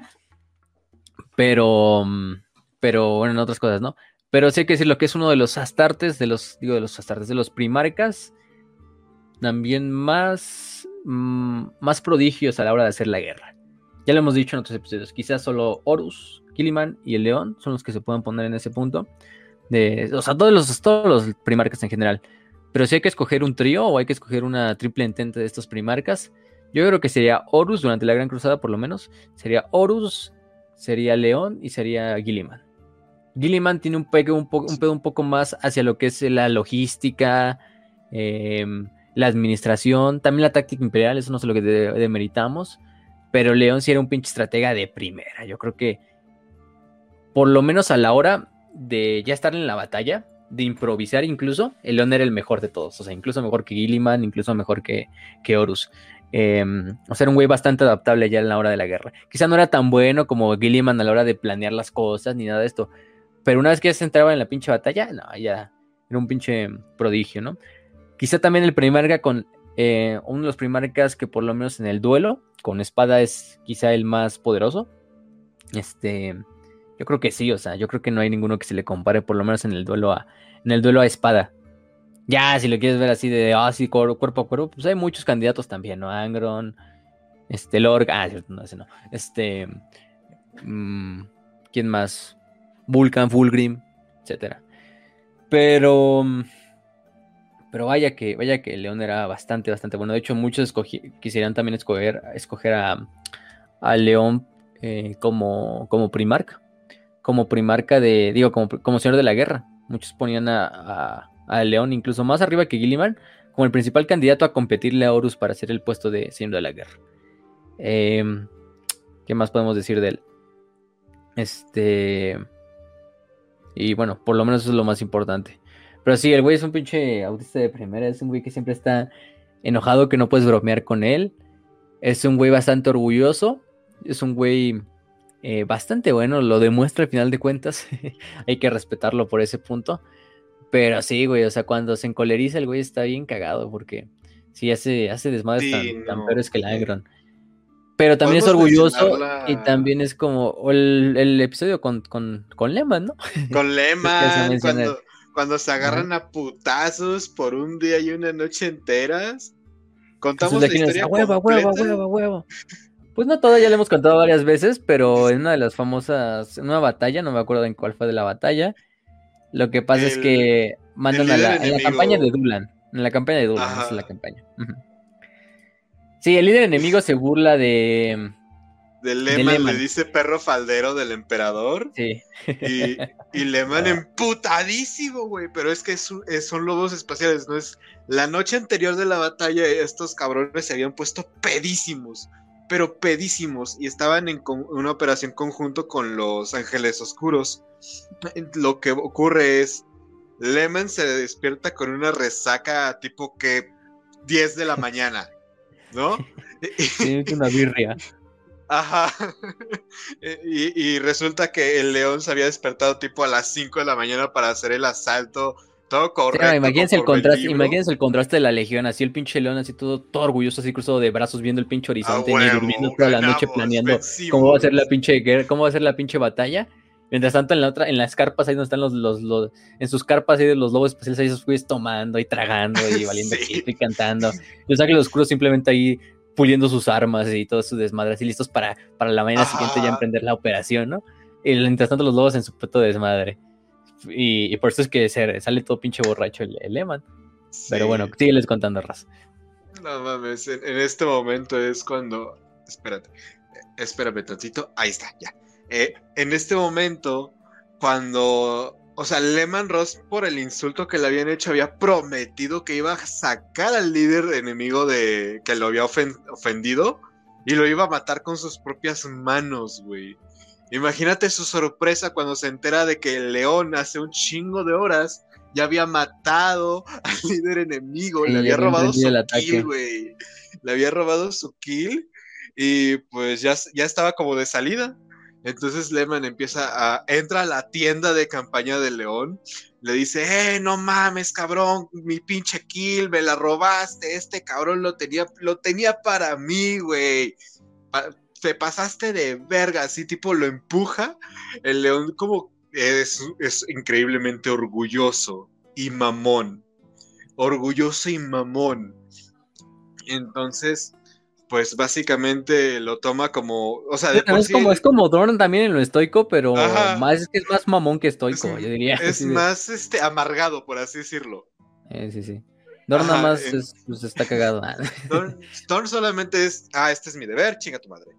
Pero mm, pero bueno, en otras cosas, ¿no? Pero sí hay que decir lo que es uno de los astartes, de los, digo, de los astartes, de los primarcas, también más, mm, más prodigios a la hora de hacer la guerra. Ya lo hemos dicho en otros episodios, quizás solo Horus, Kiliman y el León son los que se pueden poner en ese punto. O sea, todos los, todos los primarcas en general. Pero si hay que escoger un trío o hay que escoger una triple entente de estos primarcas, yo creo que sería Horus durante la Gran Cruzada, por lo menos. Sería Horus, sería León y sería Gilliman. Gilliman tiene un, pedo un, un, un poco más hacia lo que es la logística, em, la administración, también la táctica imperial, eso no es lo que demeritamos, pero León sí era un pinche estratega de primera. Yo creo que por lo menos a la hora de ya estar en la batalla, de improvisar incluso, el León era el mejor de todos, o sea, incluso mejor que Gilliman, incluso mejor que, que Horus. Em, o sea, era un güey bastante adaptable ya en la hora de la guerra. Quizá no era tan bueno como Gilliman a la hora de planear las cosas ni nada de esto, Pero una vez que ya se entraba en la pinche batalla, no, ya era un pinche prodigio, ¿no? Quizá también el primarca con eh, uno de los primarcas que por lo menos en el duelo con espada es quizá el más poderoso. Este, yo creo que sí, o sea, yo creo que no hay ninguno que se le compare por lo menos en el duelo a en el duelo a espada. Ya, si lo quieres ver así de, ah, cuerpo a cuerpo, pues hay muchos candidatos también, ¿no? Angron, este, Lorg, ah, no, ese no, este, mmm, ¿quién más? Vulcan, Fulgrim, etcétera. Pero, pero vaya que, vaya que León era bastante, bastante bueno. De hecho, muchos quisieran también escoger, escoger a, a León eh, como, como primarca, como primarca de, digo, como, como señor de la guerra. Muchos ponían a, a, León incluso más arriba que Gilliman como el principal candidato a competirle a Horus para hacer el puesto de señor de la guerra. Em, ¿Qué más podemos decir de él? Este. Y bueno, por lo menos eso es lo más importante. Pero sí, el güey es un pinche autista de primera. Es un güey que siempre está enojado que no puedes bromear con él. Es un güey bastante orgulloso. Es un güey eh, bastante bueno. Lo demuestra al final de cuentas. Hay que respetarlo por ese punto. Pero sí, güey. O sea, cuando se encoleriza, el güey está bien cagado. Porque sí hace, hace desmadres tan, tan peores que el Agron. Pero también es orgulloso y también es como el, episodio con, con, con Lehman, ¿no? Con Lehman, cuando, se agarran a putazos por un día y una noche enteras. Contamos la historia. Huevo, huevo, huevo, huevo. Pues no todo, ya lo hemos contado varias veces, pero en una de las famosas, en una batalla, no me acuerdo en cuál fue de la batalla, lo que pasa es que mandan a la, en la campaña de Dulan, en la campaña de Dulan, es la campaña. Sí, el líder enemigo se burla de. De Lehman, le dice perro faldero del emperador. Sí. Y, y Lehman ah. emputadísimo, güey. Pero es que son lobos espaciales, ¿no? Es la noche anterior de la batalla, estos cabrones se habían puesto pedísimos. Pero pedísimos. Y estaban en una operación conjunto con los ángeles oscuros. Lo que ocurre es. Lehman se despierta con una resaca tipo que 10 de la mañana. ¿no? Es una birria. Ajá. Y, resulta que el león se había despertado tipo a las 5 de la mañana para hacer el asalto. Todo correcto. imagínense, el contraste, imagínense el contraste de la legión, así el pinche león, así todo, todo orgulloso, así cruzado de brazos, viendo el pinche horizonte, ni durmiendo toda la noche planeando cómo va a ser la pinche guerra, cómo va a ser la pinche batalla. Mientras tanto, en la otra, en las carpas, ahí donde están los, los, en sus carpas ahí de los lobos especiales, ahí esos güeyes tomando y tragando y valiendo y cantando. Los ángeles oscuros simplemente ahí puliendo sus armas y todo su desmadre, así listos para, para la mañana siguiente ya emprender la operación, ¿no? Y mientras tanto, los lobos en su puto desmadre. Y, por eso es que se, sale todo pinche borracho el, el Eman. Pero bueno, sígueles contando, Raz. No mames, en, en, este momento es cuando. Espérate, espérame tantito. Ahí está, ya. Eh, en este momento, cuando, o sea, Lehman Ross, por el insulto que le habían hecho, había prometido que iba a sacar al líder enemigo de que lo había ofendido y lo iba a matar con sus propias manos, güey. Imagínate su sorpresa cuando se entera de que el león hace un chingo de horas ya había matado al líder enemigo, le había robado su kill, güey. Le había robado su kill y pues ya, ya estaba como de salida. Entonces Lehman empieza a. entra a la tienda de campaña de León. Le dice, eh, no mames, cabrón, mi pinche kill, me la robaste. Este cabrón lo tenía, lo tenía para mí, güey. Te pasaste de verga, así tipo lo empuja. El león como es, es increíblemente orgulloso y mamón. Orgulloso y mamón. Entonces, pues básicamente lo toma como, o sea, de es como es como Dorn también en lo estoico, pero más es que es más mamón que estoico, yo diría. Es más este amargado, por así decirlo. Eh, sí, sí. Dorn nada más pues, está cagado. Dorn, solamente es, ah, este es mi deber, chinga tu madre.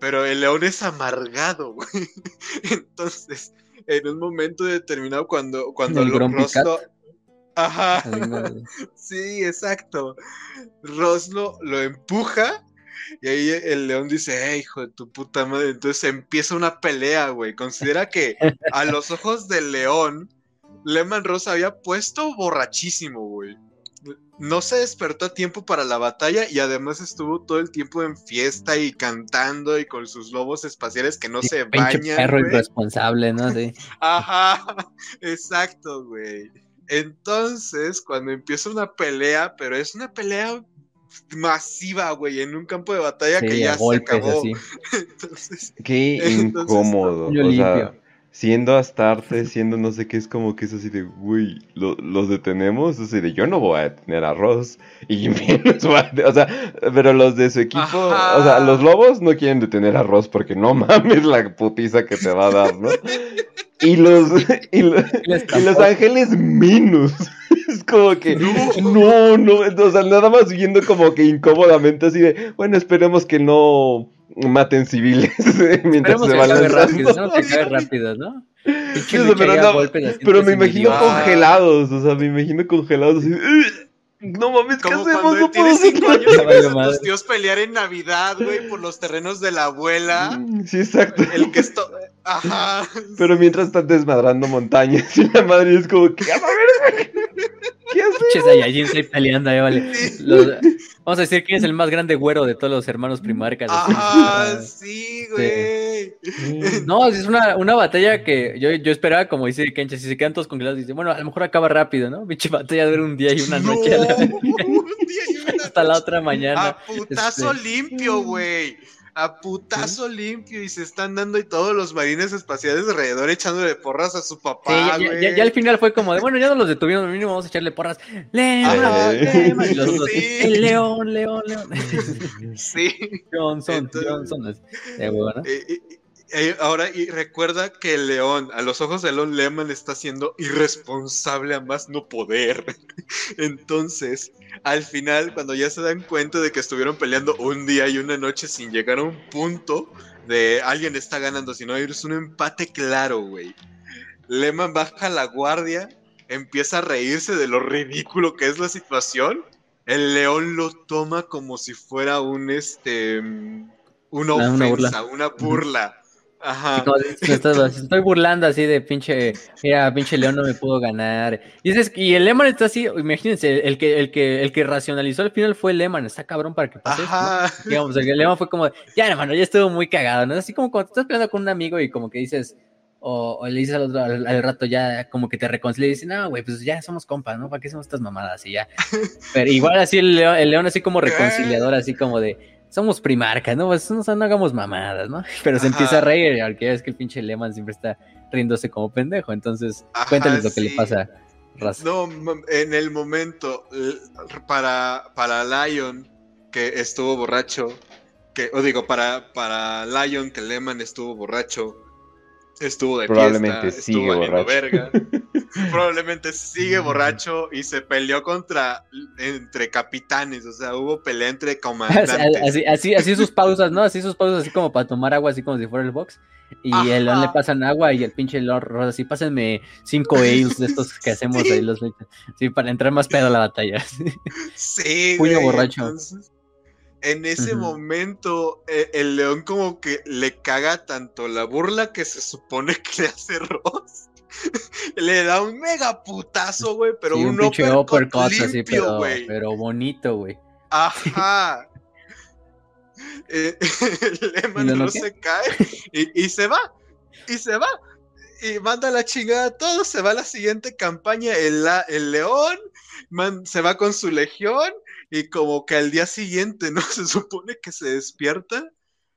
Pero el león es amargado, güey. Entonces, en un momento determinado cuando cuando lo rostro Ajá. Sí, exacto. Roslo lo empuja y ahí el león dice, eh, hijo de tu puta madre. Entonces empieza una pelea, güey. Considera que a los ojos del león, Lehman Ross había puesto borrachísimo, güey. No se despertó a tiempo para la batalla y además estuvo todo el tiempo en fiesta y cantando y con sus lobos espaciales que no se Pinche bañan. perro irresponsable, ¿no? Sí. Ajá, exacto, güey. Entonces, cuando empieza una pelea, pero es una pelea masiva, güey, en un campo de batalla que Sí, ya golpes, se acabó. así. Entonces, Qué Entonces, incómodo. O sea, siendo Astarte, siendo no sé qué, es como que es así de, güey, lo- los detenemos. Así de, yo no voy a detener a Ross. Y menos voy a- O sea, pero los de su equipo, Ajá. o sea, los lobos no quieren detener a Ross porque no mames la putiza que te va a dar, ¿no? Y los, y los, Les y los ángeles menos. Es como que, no, no, o sea, nada más viendo como que incómodamente así de, bueno, esperemos que no maten civiles mientras Esperemos se que van rápido, ¿no? Pero no, me imagino congelados, o sea, me imagino congelados así. "Ugh, No mames, ¿qué como hacemos? cuando No puedo cinco años y ves a tus tíos pelear en Navidad, güey, por los terrenos de la abuela. Mm, Sí, exacto. El que esto. Ajá. Pero mientras están desmadrando montañas y la madre es como que, a ver, ¿qué Saiyajins ahí peleando, ahí vale. Los- vamos a decir quién es el más grande güero de todos los hermanos primarcas. Ajá, sí, güey. No, es una, una batalla que yo, yo esperaba, como dice Kencha, si se quedan todos congelados, dice, bueno, a lo mejor acaba rápido, ¿no? Pinche batalla dura un día y una No, noche a la- un día y una hasta la otra mañana. A putazo Este- limpio, güey. A putazo limpio y se están dando y todos los marines espaciales alrededor echándole porras a su Sí, papá, ya, ya- güey. ya- ya al final fue como de, bueno, ya no los detuvieron, mínimo vamos a echarle porras. León, Ajá, León", y los sí. "El león, león, león. Sí. Johnson, Entonces- Johnson. es- eh, bueno. Eh, eh, ahora, y recuerda que el león, a los ojos de León Lehman está siendo irresponsable a más no poder. Entonces, al final, cuando ya se dan cuenta de que estuvieron peleando un día y una noche sin llegar a un punto de alguien está ganando, sino es un empate claro, güey. Lehman baja la guardia, empieza a reírse de lo ridículo que es la situación. El león lo toma como si fuera un este mm, una Ah, una ofensa, una burla. Ajá. Como me estoy burlando así de pinche, mira, pinche León no me pudo ganar. Y, dices, y el Lehman está así, imagínense, el que, el que, el que racionalizó al final fue el Lehman, está cabrón para que pase. Ajá. Digamos, el Lehman fue como, ya hermano, ya estuvo muy cagado, ¿no? Así como cuando te estás peleando con un amigo y como que dices, o, o le dices al otro al, al rato ya como que te reconcilia y dices, no, güey, pues ya somos compas, ¿no? ¿Para qué hacemos estas mamadas? Y ya. Pero igual así el León, el León así como reconciliador, así como de, somos primarcas, ¿no? Pues no, no hagamos mamadas, ¿no? Pero se empieza a reír, porque es que el pinche Lehman siempre está riéndose como pendejo. Entonces, Ajá, cuéntales lo que le pasa, Raza. No, en el momento l- para, para Lion, que estuvo borracho, que, o digo, para, para Lion, que Lehman estuvo borracho, estuvo de Probablemente fiesta, sigue estuvo borracho. verga, probablemente sigue borracho y se peleó contra, entre capitanes, o sea, hubo pelea entre comandantes. Así, así, así sus pausas, ¿no? Así sus pausas, así como para tomar agua, así como si fuera el box. Y Ajá. el León le pasan agua y el pinche Lord Ross así, pásenme cinco ales de estos que hacemos Sí. ahí los Sí, para entrar más pedo a la batalla. Sí, Puño borracho. entonces, en ese momento, eh, el león como que le caga tanto la burla que se supone que le hace Ross. le da un mega putazo, güey, pero Sí, un, pinche uppercut, uppercut así, limpio, pero, güey. pero bonito, güey. Ajá. Eh, el Lehman ¿Y lo no noquea? se cae y, y se va. Y se va. Y manda la chingada a todos. Se va a la siguiente campaña. El, la- el león man- se va con su legión. Y como que al día siguiente, ¿no? Se supone que se despierta.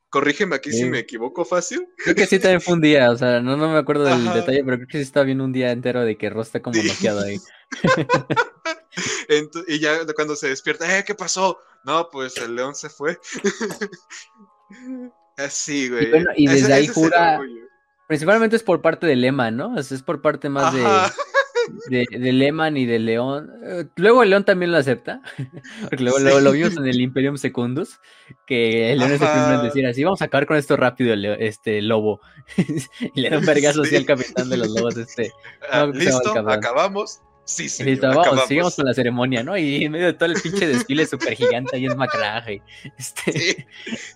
Corrígeme aquí si me equivoco fácil. Creo que sí también fue un día, o sea, no, no me acuerdo del Ajá. detalle, pero creo que sí estaba bien un día entero de que Ross está como Sí. noqueado ahí. Y ya cuando se despierta, ¿eh? ¿Qué pasó? No, pues el león se fue. Así, güey. bueno, y Ese- desde ahí ese es jura-. Principalmente es por parte de Lehman, ¿no? Sea, es por parte más Ajá. de, de Lehman y de León. Eh, Luego el León también lo acepta, porque luego, Sí. luego lo vimos en el Imperium Secundus, que el León es el primero en decir así, vamos a acabar con esto rápido, este lobo. y le da un vergazo así Sí. al capitán de los lobos, este. Ah, No, Listo, acabamos. Sí, sí. Listo, vamos, sigamos con la ceremonia, ¿no? Y en medio de todo el pinche desfile súper gigante ahí es macraje. Este, Sí.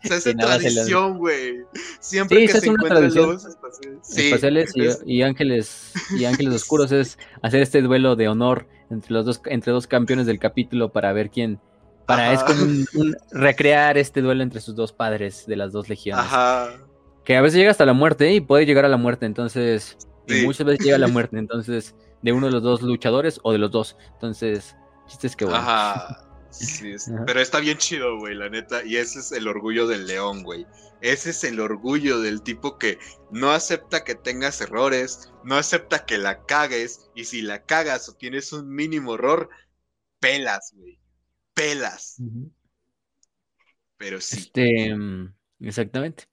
Sea, es tradición, güey. Siempre Sí, que se una encuentran lobos espaciales. Sí, espaciales y, es- y ángeles y ángeles oscuros es hacer este duelo de honor entre los dos entre dos campeones del capítulo para ver quién para es como un, un recrear este duelo entre sus dos padres de las dos legiones Ajá. que a veces llega hasta la muerte ¿eh? y puede llegar a la muerte entonces y muchas veces llega a la muerte entonces de uno de los dos luchadores o de los dos entonces chiste es que bueno Ajá. Sí, es- Ajá. pero está bien chido, güey, la neta. Y ese es el orgullo del león, güey. Ese es el orgullo del tipo que no acepta que tengas errores, no acepta que la cagues. Y si la cagas o tienes un mínimo error, pelas, güey. Pelas. Pero sí. Este, mm, exactamente.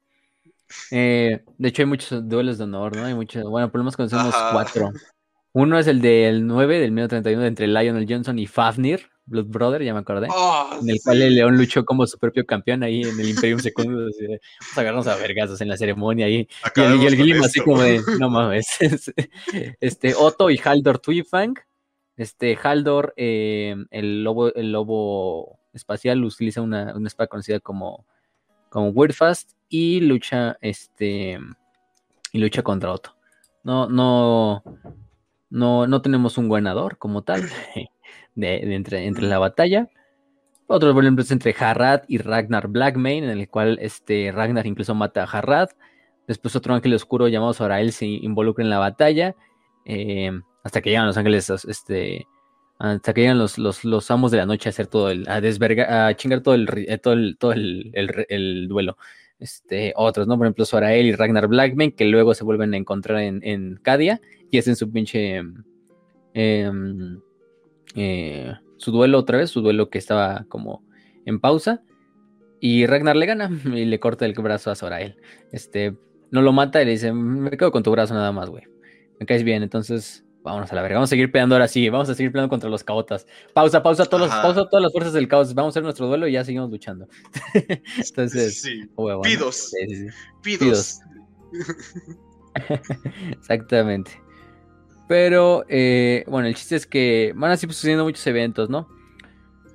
Eh, de hecho, hay muchos duelos de honor, ¿no? Hay muchos, bueno, por lo menos conocemos Ajá. cuatro. Uno es el del 9, del 1931, entre Lionel Johnson y Fafnir, Blood Brother, ya me acordé. Oh, En el sí. cual el León luchó como su propio campeón ahí en el Imperium Secundus. así de, Vamos a agarrarnos a vergazos en la ceremonia ahí. Y el, el Glim así como de, no mames. Este, Otto y Haldor Twifang. Este, Haldor, eh, el lobo, el lobo espacial, utiliza una, una espada conocida como, como Weirdfast y lucha, este, y lucha contra Otto. No, no, no, no tenemos un ganador como tal de, de entre, entre la batalla. Otro, por ejemplo, es entre Harad y Ragnar Blackmane, en el cual este Ragnar incluso mata a Harad. Después otro ángel oscuro llamado Zorael se involucra en la batalla. eh, hasta que llegan los ángeles, este, hasta que llegan los, los, los amos de la noche a hacer todo el, a desverga, a chingar todo el, eh, todo el, todo el, el- el duelo. Este, otros, ¿no? Por ejemplo, Zorael y Ragnar Blackmane, que luego se vuelven a encontrar en, en Cadia y hacen su pinche em, eh, su duelo otra vez, su duelo que estaba como en pausa. Y Ragnar le gana y le corta el brazo a Zorael. Este, no lo mata y le dice, me quedo con tu brazo nada más, güey. Me caes bien, entonces vámonos a la verga. Vamos a seguir peleando ahora sí, vamos a seguir peleando contra los caotas. Pausa, pausa, todos los, pausa todas las fuerzas del caos. Vamos a hacer nuestro duelo y ya seguimos luchando. entonces, Sí, huevo, ¿no? Pidos. Sí, sí, sí. pidos. Exactamente. Pero, eh, bueno, el chiste es que van así pues, sucediendo muchos eventos, ¿no?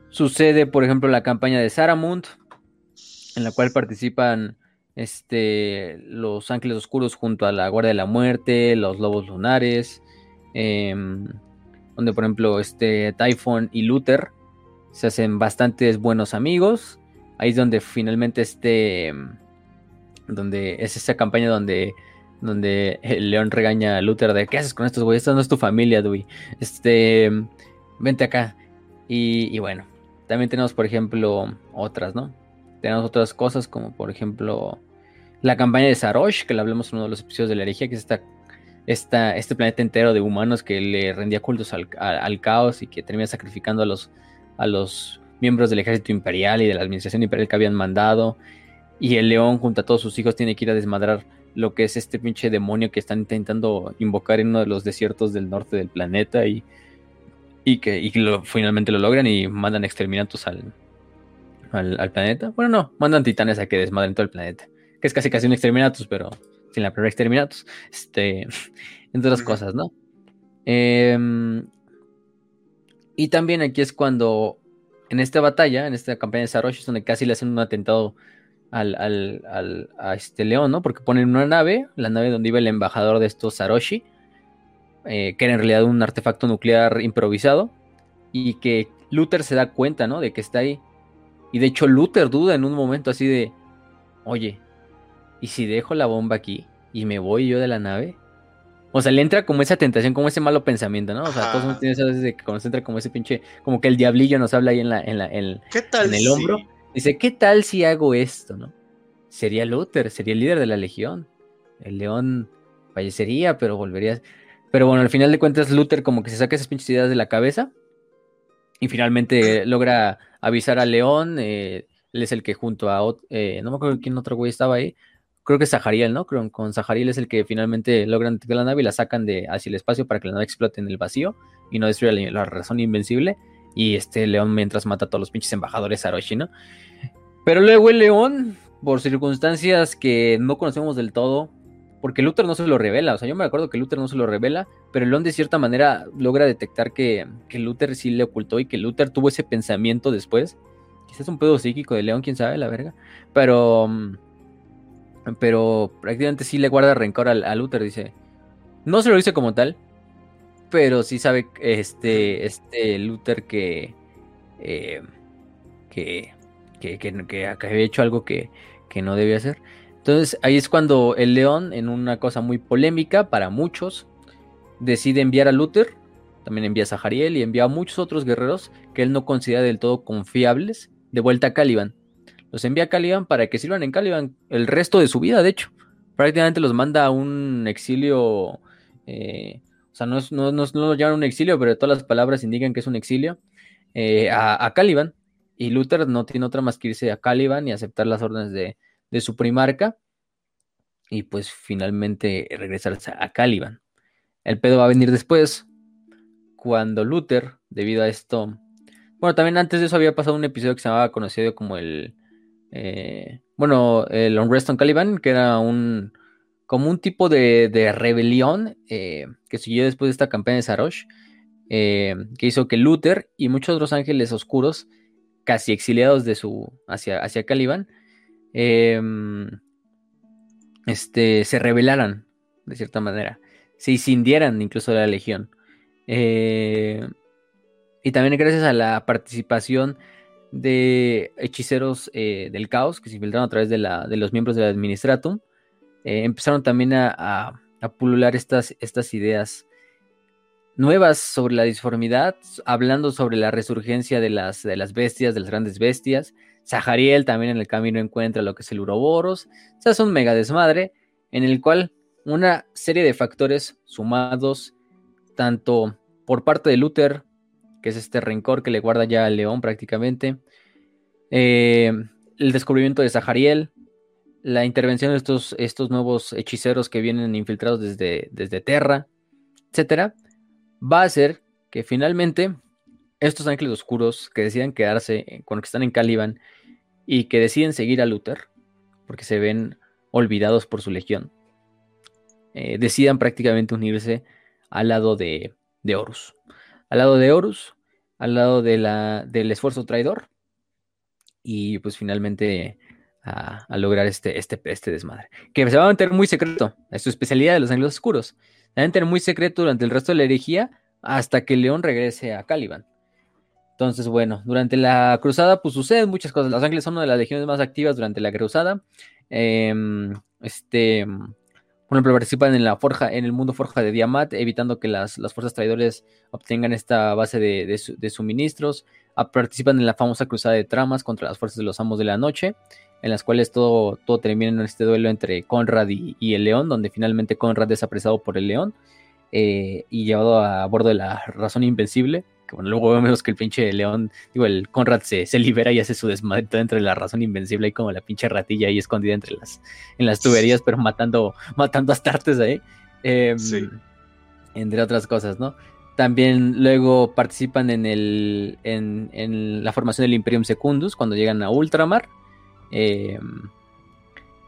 Sucede, por ejemplo, la campaña de Saramund, en la cual participan este, los Ángeles Oscuros junto a la Guardia de la Muerte, los Lobos Lunares, em, donde, por ejemplo, este, Typhon y Luther se hacen bastantes buenos amigos. Ahí es donde finalmente este, em, donde es esa campaña donde donde el león regaña a Luther de ¿qué haces con estos güeyes? Esta no es tu familia, Dewey. Este, vente acá. Y, bueno, también tenemos, por ejemplo, otras, ¿no? Tenemos otras cosas como, por ejemplo, la campaña de Sarosh, que la hablamos en uno de los episodios de la herejía, que es esta, esta, este planeta entero de humanos que le rendía cultos al, al caos y que termina sacrificando a los, a los miembros del ejército imperial y de la administración imperial que habían mandado. Y el león, junto a todos sus hijos, tiene que ir a desmadrar lo que es este pinche demonio que están intentando invocar en uno de los desiertos del norte del planeta y, y que y que lo- finalmente lo logran y mandan exterminatos al, al, al planeta. Bueno, no, mandan titanes a que desmadren todo el planeta. Que es casi casi un exterminatus, pero sin la primera exterminatus. Este, entre otras cosas, ¿no? Em, y también aquí es cuando en esta batalla, en esta campaña de Sarosh, es donde casi le hacen un atentado al, al- al- a este león, ¿no? Porque ponen una nave, la nave donde iba el embajador de estos Saroshi, eh, que era en realidad un artefacto nuclear improvisado, y que Luther se da cuenta, ¿no? De que está ahí. Y de hecho Luther duda en un momento así de, oye, ¿y si dejo la bomba aquí y me voy yo de la nave? O sea, le entra como esa tentación, como ese malo pensamiento, ¿no? O sea, todos tenido esas veces de que cuando se entra como ese pinche, como que el diablillo nos habla ahí en la, en la, en, ¿Qué tal en el si- hombro. Dice, ¿qué tal si hago esto, no? Sería Luther, sería el líder de la legión. El león fallecería, pero volvería. Pero bueno, al final de cuentas, Luther como que se saca esas pinches ideas de la cabeza. Y finalmente logra avisar al león. eh, él es el que junto a... eh, no me acuerdo quién otro güey estaba ahí. Creo que Zahariel, ¿no? Creo con Zahariel es el que finalmente logran la nave y la sacan de hacia el espacio para que la nave explote en el vacío y no destruya la, la razón invencible. Y este león mientras mata a todos los pinches embajadores Saroshi, ¿no? Pero luego el león, por circunstancias que no conocemos del todo, porque Luther no se lo revela. O sea, yo me acuerdo que Luther no se lo revela, pero León de cierta manera logra detectar que, que Luther sí le ocultó y que Luther tuvo ese pensamiento después. Quizás un pedo psíquico de León, quién sabe, la verga. Pero, mm, pero prácticamente sí le guarda rencor a, Luther, dice. No se lo dice como tal, pero sí sabe este, este Luther que, eh, que, que, que, que, había hecho algo que, que no debía hacer. Entonces ahí es cuando el león, en una cosa muy polémica para muchos, decide enviar a Luther, también envía a Zahariel y envía a muchos otros guerreros que él no considera del todo confiables de vuelta a Caliban. Los envía a Caliban para que sirvan en Caliban el resto de su vida, de hecho. Prácticamente los manda a un exilio, eh, sea, no, es, no, no, lo llaman un exilio, pero todas las palabras indican que es un exilio, eh, a, a Caliban. Y Luther no tiene otra más que irse a Caliban y aceptar las órdenes de, de su primarca y pues finalmente regresarse a Caliban. El pedo va a venir después, cuando Luther, debido a esto, bueno, también antes de eso había pasado un episodio que se llamaba conocido como el, eh, bueno, el Unrest on Caliban, que era un, como un tipo de, rebelión eh, que siguió después de esta campaña de Sarosh, eh, que hizo que Luther y muchos otros ángeles oscuros, casi exiliados de su, hacia, hacia Caliban, Em, este, se rebelaran, de cierta manera, se incendieran incluso de la legión. Eh, y también gracias a la participación de hechiceros eh, del caos que se infiltraron a través de, la, de los miembros del Administratum, eh, empezaron también a, pulular estas, ideas nuevas sobre la disformidad, hablando sobre la resurgencia de las, bestias, de las grandes bestias, Sahariel también en el camino encuentra lo que es el Uroboros. O sea, es un mega desmadre en el cual una serie de factores sumados tanto por parte de Luther, que es este rencor que le guarda ya al león prácticamente, eh, el descubrimiento de Sahariel, la intervención de estos, estos nuevos hechiceros que vienen infiltrados desde, desde Terra, etcétera, va a hacer que finalmente estos ángeles oscuros que deciden quedarse cuando están en Caliban y que deciden seguir a Luther, porque se ven olvidados por su legión, eh, decidan prácticamente unirse al lado de, Horus. Al lado de Horus, al lado de la, del esfuerzo traidor, y pues finalmente a, lograr este, este, este desmadre. Que se va a mantener muy secreto, es su especialidad de los ángeles oscuros. Se va a mantener muy secreto durante el resto de la herejía hasta que León regrese a Caliban. Entonces, bueno, durante la cruzada, pues suceden muchas cosas. Los ángeles son una de las legiones más activas durante la cruzada. Em, este, por ejemplo, participan en la forja, en el mundo forja de Diamat, evitando que las, fuerzas traidores obtengan esta base de, suministros. Ah, participan en la famosa cruzada de tramas contra las fuerzas de los amos de la noche, en las cuales todo, todo termina en este duelo entre Conrad y, el león, donde finalmente Conrad es apresado por el león eh, y llevado a bordo de la razón invencible bueno, luego vemos que el pinche león, digo, el Conrad se, libera y hace su desmadre entre la razón invencible y como la pinche ratilla ahí escondida entre las, en las tuberías, pero matando, matando astartes ahí. Em, entre otras cosas, ¿no? También luego participan en, el, en, la formación del Imperium Secundus cuando llegan a Ultramar. Em,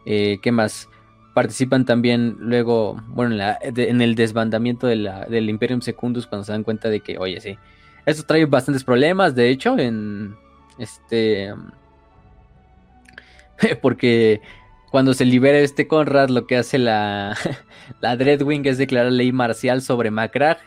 eh, ¿Qué más? Participan también luego, bueno, en, el desbandamiento del Imperium Secundus cuando se dan cuenta de que, oye, sí, esto trae bastantes problemas, de hecho, en este... porque cuando se libera este Conrad, lo que hace la, la Dreadwing es declarar ley marcial sobre Macrag.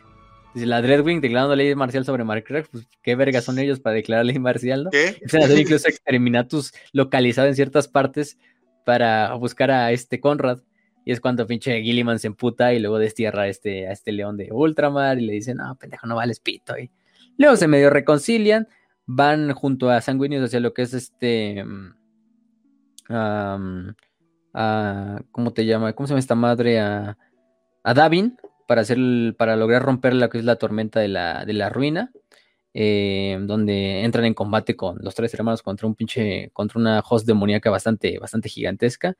Dice la Dreadwing declarando ley marcial sobre Macrag, pues qué verga son ellos para declarar ley marcial, ¿no? ¿Qué? hacer incluso exterminatus localizado en ciertas partes para buscar a este Conrad. Y es cuando pinche Gilliman se emputa y luego destierra a este, a este león de Ultramar y le dice, no, pendejo, no vales pito. Y Luego se medio reconcilian, van junto a Sanguinius hacia lo que es este... ¿Cómo te llama? ¿Cómo se llama esta madre? A, Davin para, hacer, para lograr romper lo que es la tormenta de la, de la ruina. Eh, donde entran en combate con los tres hermanos contra un pinche, contra una host demoníaca bastante, bastante gigantesca.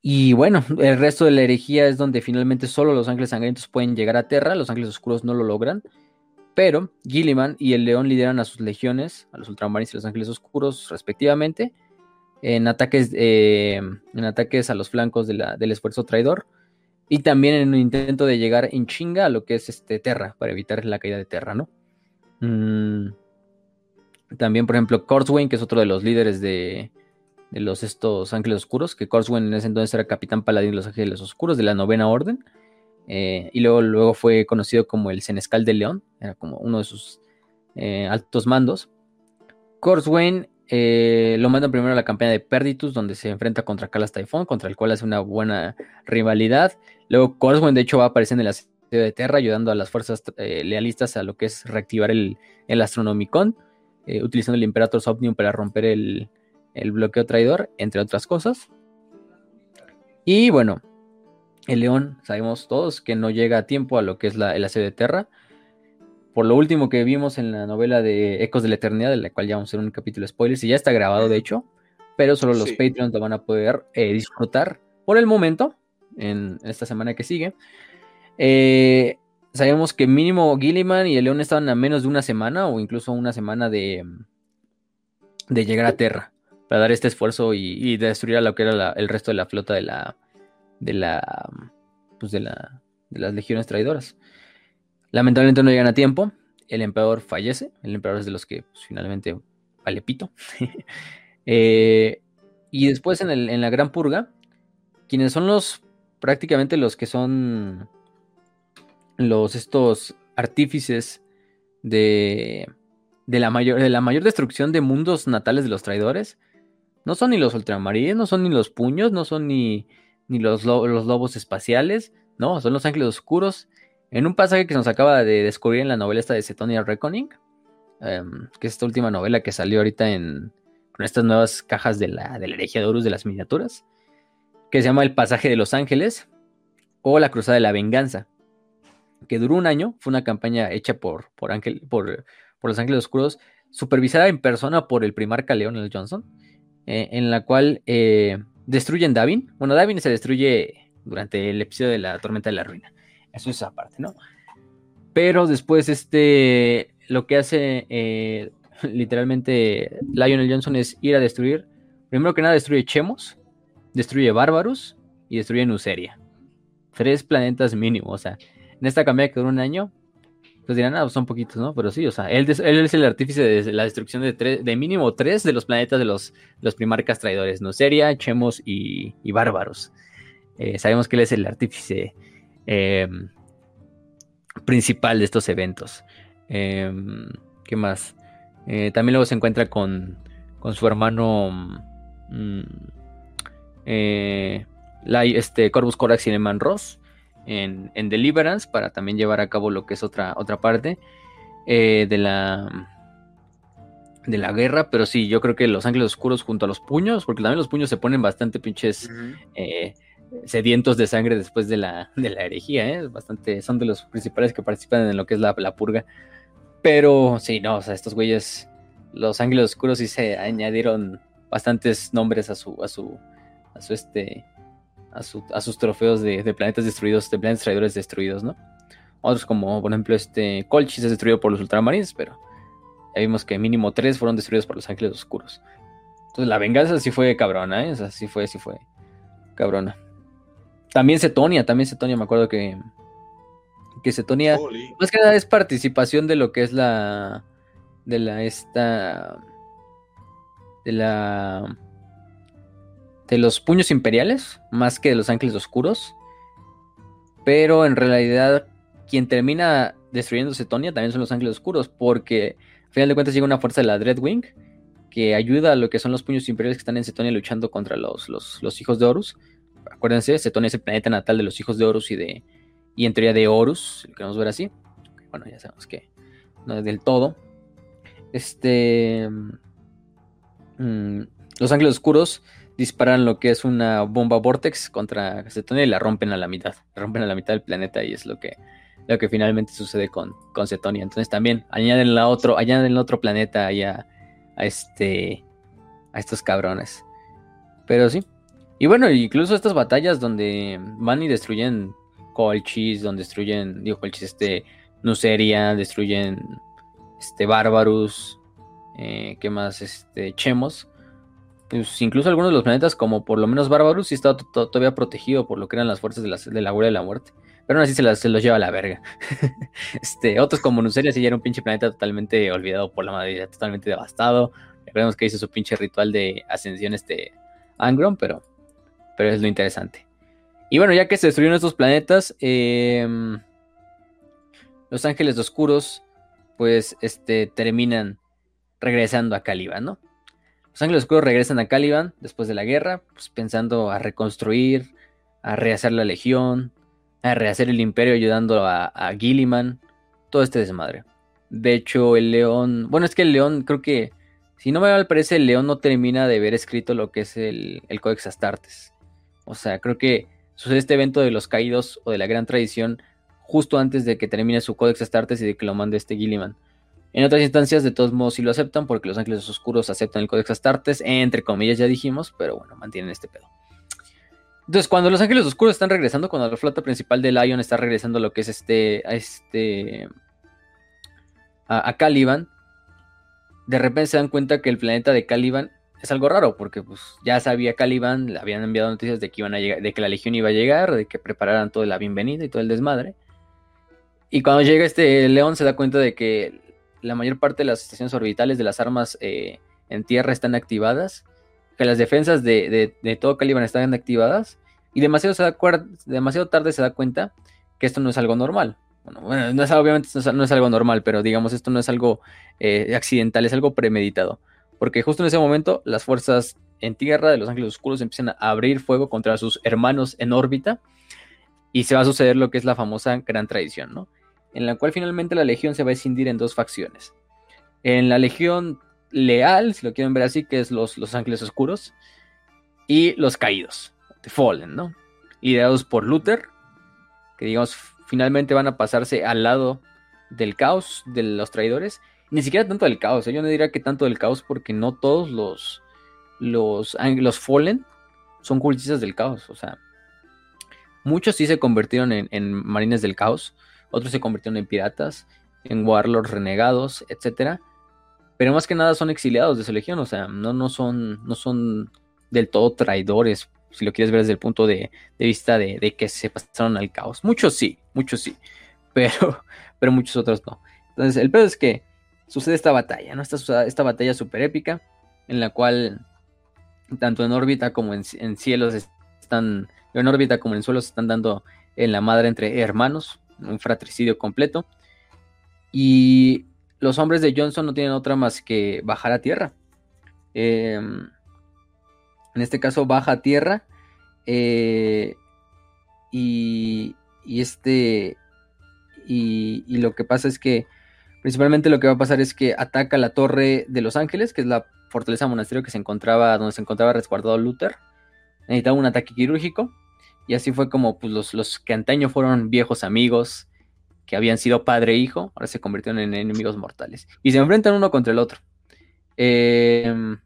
Y bueno, el resto de la herejía es donde finalmente solo los ángeles sangrientos pueden llegar a Terra, los ángeles oscuros no lo logran. Pero Gilliman y el León lideran a sus legiones, a los Ultramarines y los Ángeles Oscuros, respectivamente, en ataques, eh, en ataques a los flancos del esfuerzo traidor. Y también en un intento de llegar en chinga a lo que es este Terra, para evitar la caída de Terra, ¿no? Mm, también, por ejemplo, Corswain, que es otro de los líderes de, los estos ángeles oscuros, que Corswain en ese entonces era capitán paladín de los ángeles oscuros de la novena orden. Eh, y luego, luego fue conocido como el Senescal de León, era como uno de sus eh, altos mandos. Corswain eh, lo mandan primero a la campaña de Perditus, donde se enfrenta contra Calas Typhon, contra el cual hace una buena rivalidad. Luego Corswain, de hecho, va a aparecer en la serie de Terra, ayudando a las fuerzas lealistas a lo que es reactivar el, el Astronomicon, utilizando el Imperator Omnium para romper el, el bloqueo traidor, entre otras cosas. Y bueno, el león, sabemos todos que no llega a tiempo a lo que es la, el asedio de Terra. Por lo último que vimos en la novela de Ecos de la Eternidad, de la cual ya vamos a hacer un capítulo spoilers, y ya está grabado de hecho, pero solo los Patreons lo van a poder eh, disfrutar por el momento, en esta semana que sigue. Eh, sabemos que mínimo Gilliman y el León estaban a menos de una semana o incluso una semana de, de llegar a Terra para dar este esfuerzo y, destruir a lo que era el resto de la flota de la, de la, pues de la, de las legiones traidoras. Lamentablemente no llegan a tiempo. El emperador fallece. El emperador es de los que pues, finalmente vale pito. Eh, y después en, la Gran Purga, quienes son los prácticamente los que son los estos artífices de, de, la mayor, de la mayor destrucción de mundos natales de los traidores, no son ni los ultramarines, no son ni los puños, no son ni, ni los, los lobos espaciales, no, son los ángeles oscuros. En un pasaje que nos acaba de descubrir en la novela esta de Cetonia Reckoning, em, que es esta última novela que salió ahorita en, con estas nuevas cajas de la, de la de Horus de las miniaturas, que se llama El pasaje de los ángeles o La cruzada de la venganza, que duró un año, fue una campaña hecha por, por, Ángel, por, por los ángeles oscuros, supervisada en persona por el primarca Leonel Johnson, eh, en la cual eh, destruyen Davin. Bueno, Davin se destruye durante el episodio de la tormenta de la ruina. Eso es aparte, ¿no? Pero después, este, lo que hace eh, literalmente Lionel Johnson es ir a destruir. Primero que nada, destruye Chemos, destruye Bárbaros y destruye Nuceria. Tres planetas mínimo. O sea, en esta campaña que duró un año, pues dirán, ah, pues son poquitos, ¿no? Pero sí, o sea, él, es el artífice de la destrucción de, de mínimo tres de los planetas de los, los primarcas traidores, Noceria, Chemos y, Bárbaros. Eh, sabemos que él es el artífice em, principal de estos eventos. Em, ¿Qué más? Eh, también luego se encuentra con, con su hermano mm, eh, este, Corvus Corax y Leman Ross en, Deliverance para también llevar a cabo lo que es otra, otra parte eh, de la de la guerra, pero sí, yo creo que los ángeles oscuros junto a los puños, porque también los puños se ponen bastante pinches eh, sedientos de sangre después de la, de la herejía, ¿eh? bastante, son de los principales que participan en lo que es la, la purga. Pero sí, no, o sea, estos güeyes, los ángeles oscuros sí se añadieron bastantes nombres a su, a su, a su este, a, sus trofeos de, planetas destruidos, de planetas traidores destruidos, ¿no? Otros como, por ejemplo, este Colchis es destruido por los ultramarines, pero ya vimos que mínimo tres fueron destruidos por los ángeles oscuros. Entonces la venganza sí fue cabrona, ¿eh? Sí fue, sí fue cabrona. También Cetonia, también Cetonia, me acuerdo que que Cetonia más que nada es participación de lo que es la de la esta de la de los puños imperiales, más que de los ángeles oscuros. Pero en realidad, quien termina destruyendo Cetonia también son los ángeles oscuros, porque al final de cuentas llega una fuerza de la Dreadwing que ayuda a lo que son los puños imperiales que están en Cetonia luchando contra los, los, hijos de Horus. Acuérdense, Cetonia es el planeta natal de los hijos de Horus y de y en teoría de Horus, queremos ver así. Bueno, ya sabemos que no es del todo. Este. Mm, los ángeles oscuros disparan lo que es una bomba vortex contra Cetonia y la rompen a la mitad. rompen a la mitad del planeta y es lo que, lo que finalmente sucede con, con Cetonia. Entonces también añaden la otro, añaden otro planeta a este a estos cabrones. Pero sí. Y bueno, incluso estas batallas donde van y destruyen Colchis, donde destruyen, digo Colchis, este, Nuceria, destruyen este Bárbaros, eh, ¿qué más? Este, Chemos pues, incluso algunos de los planetas, como por lo menos Barbarus, sí estaba todavía protegido por lo que eran las fuerzas de la, de la de la Muerte. Pero aún así se, se los lleva a la verga. este, otros como Nuceria sí ya era un pinche planeta totalmente olvidado por la madre, totalmente devastado. Recordemos que hizo su pinche ritual de ascensión este Angron, pero, pero es lo interesante. Y bueno, ya que se destruyeron estos planetas, em, los ángeles oscuros, pues, este, terminan regresando a Caliban, ¿no? Los ángeles oscuros regresan a Caliban después de la guerra, pues pensando a reconstruir, a rehacer la legión, a rehacer el imperio ayudando a, a Gilliman, todo este desmadre. De hecho, el león, bueno, es que el león creo que, si no me mal parece, el león no termina de haber escrito lo que es el, el Astartes. O sea, creo que sucede este evento de los caídos o de la gran tradición justo antes de que termine su Codex Astartes y de que lo mande este Gilliman. En otras instancias, de todos modos, sí lo aceptan, porque los ángeles oscuros aceptan el Codex Astartes, entre comillas ya dijimos, pero bueno, mantienen este pedo. Entonces, cuando los ángeles oscuros están regresando, cuando la flota principal de Lion está regresando a lo que es este, este, a, Caliban, de repente se dan cuenta que el planeta de Caliban es algo raro, porque pues ya sabía Caliban, le habían enviado noticias de que iban a llegar, de que la legión iba a llegar, de que prepararan toda la bienvenida y todo el desmadre. Y cuando llega este león se da cuenta de que la mayor parte de las estaciones orbitales de las armas eh, en tierra están activadas, que las defensas de, todo Caliban están activadas, y demasiado, se da demasiado tarde se da cuenta que esto no es algo normal. Bueno, no es, obviamente no es, algo normal, pero digamos, esto no es algo eh, accidental, es algo premeditado. Porque justo en ese momento las fuerzas en tierra de los ángeles oscuros empiezan a abrir fuego contra sus hermanos en órbita y se va a suceder lo que es la famosa gran tradición, ¿no? en la cual finalmente la legión se va a escindir en dos facciones. En la legión leal, si lo quieren ver así, que es los, los ángeles oscuros, y los caídos, The Fallen, ¿no? Ideados por Luther, que digamos finalmente van a pasarse al lado del caos de los traidores. Ni siquiera tanto del caos, ¿eh? yo no diría que tanto del caos porque no todos los, los, los Fallen son cultistas del caos, o sea, muchos sí se convirtieron en, en marines del caos, otros se convirtieron en piratas, en warlords renegados, etc. Pero más que nada son exiliados de su legión, o sea, no, no, son, no son del todo traidores, si lo quieres ver desde el punto de, vista de, que se pasaron al caos. Muchos sí, muchos sí, pero, pero muchos otros no. Entonces, el pedo es que sucede esta batalla, ¿no? Esta, esta batalla súper épica, en la cual tanto en órbita como en, en cielos están, en órbita como en suelo se están dando en la madre entre hermanos, un fratricidio completo. Y los hombres de Johnson no tienen otra más que bajar a tierra. Em, en este caso baja a tierra. Eh, y, este... Y, y, lo que pasa es que principalmente lo que va a pasar es que ataca la torre de los ángeles, que es la fortaleza monasterio que se encontraba, donde se encontraba resguardado Luther. Necesitaba un ataque quirúrgico. Y así fue como pues, los, los que antaño fueron viejos amigos, que habían sido padre e hijo, ahora se convirtieron en enemigos mortales. Y se enfrentan uno contra el otro. Em,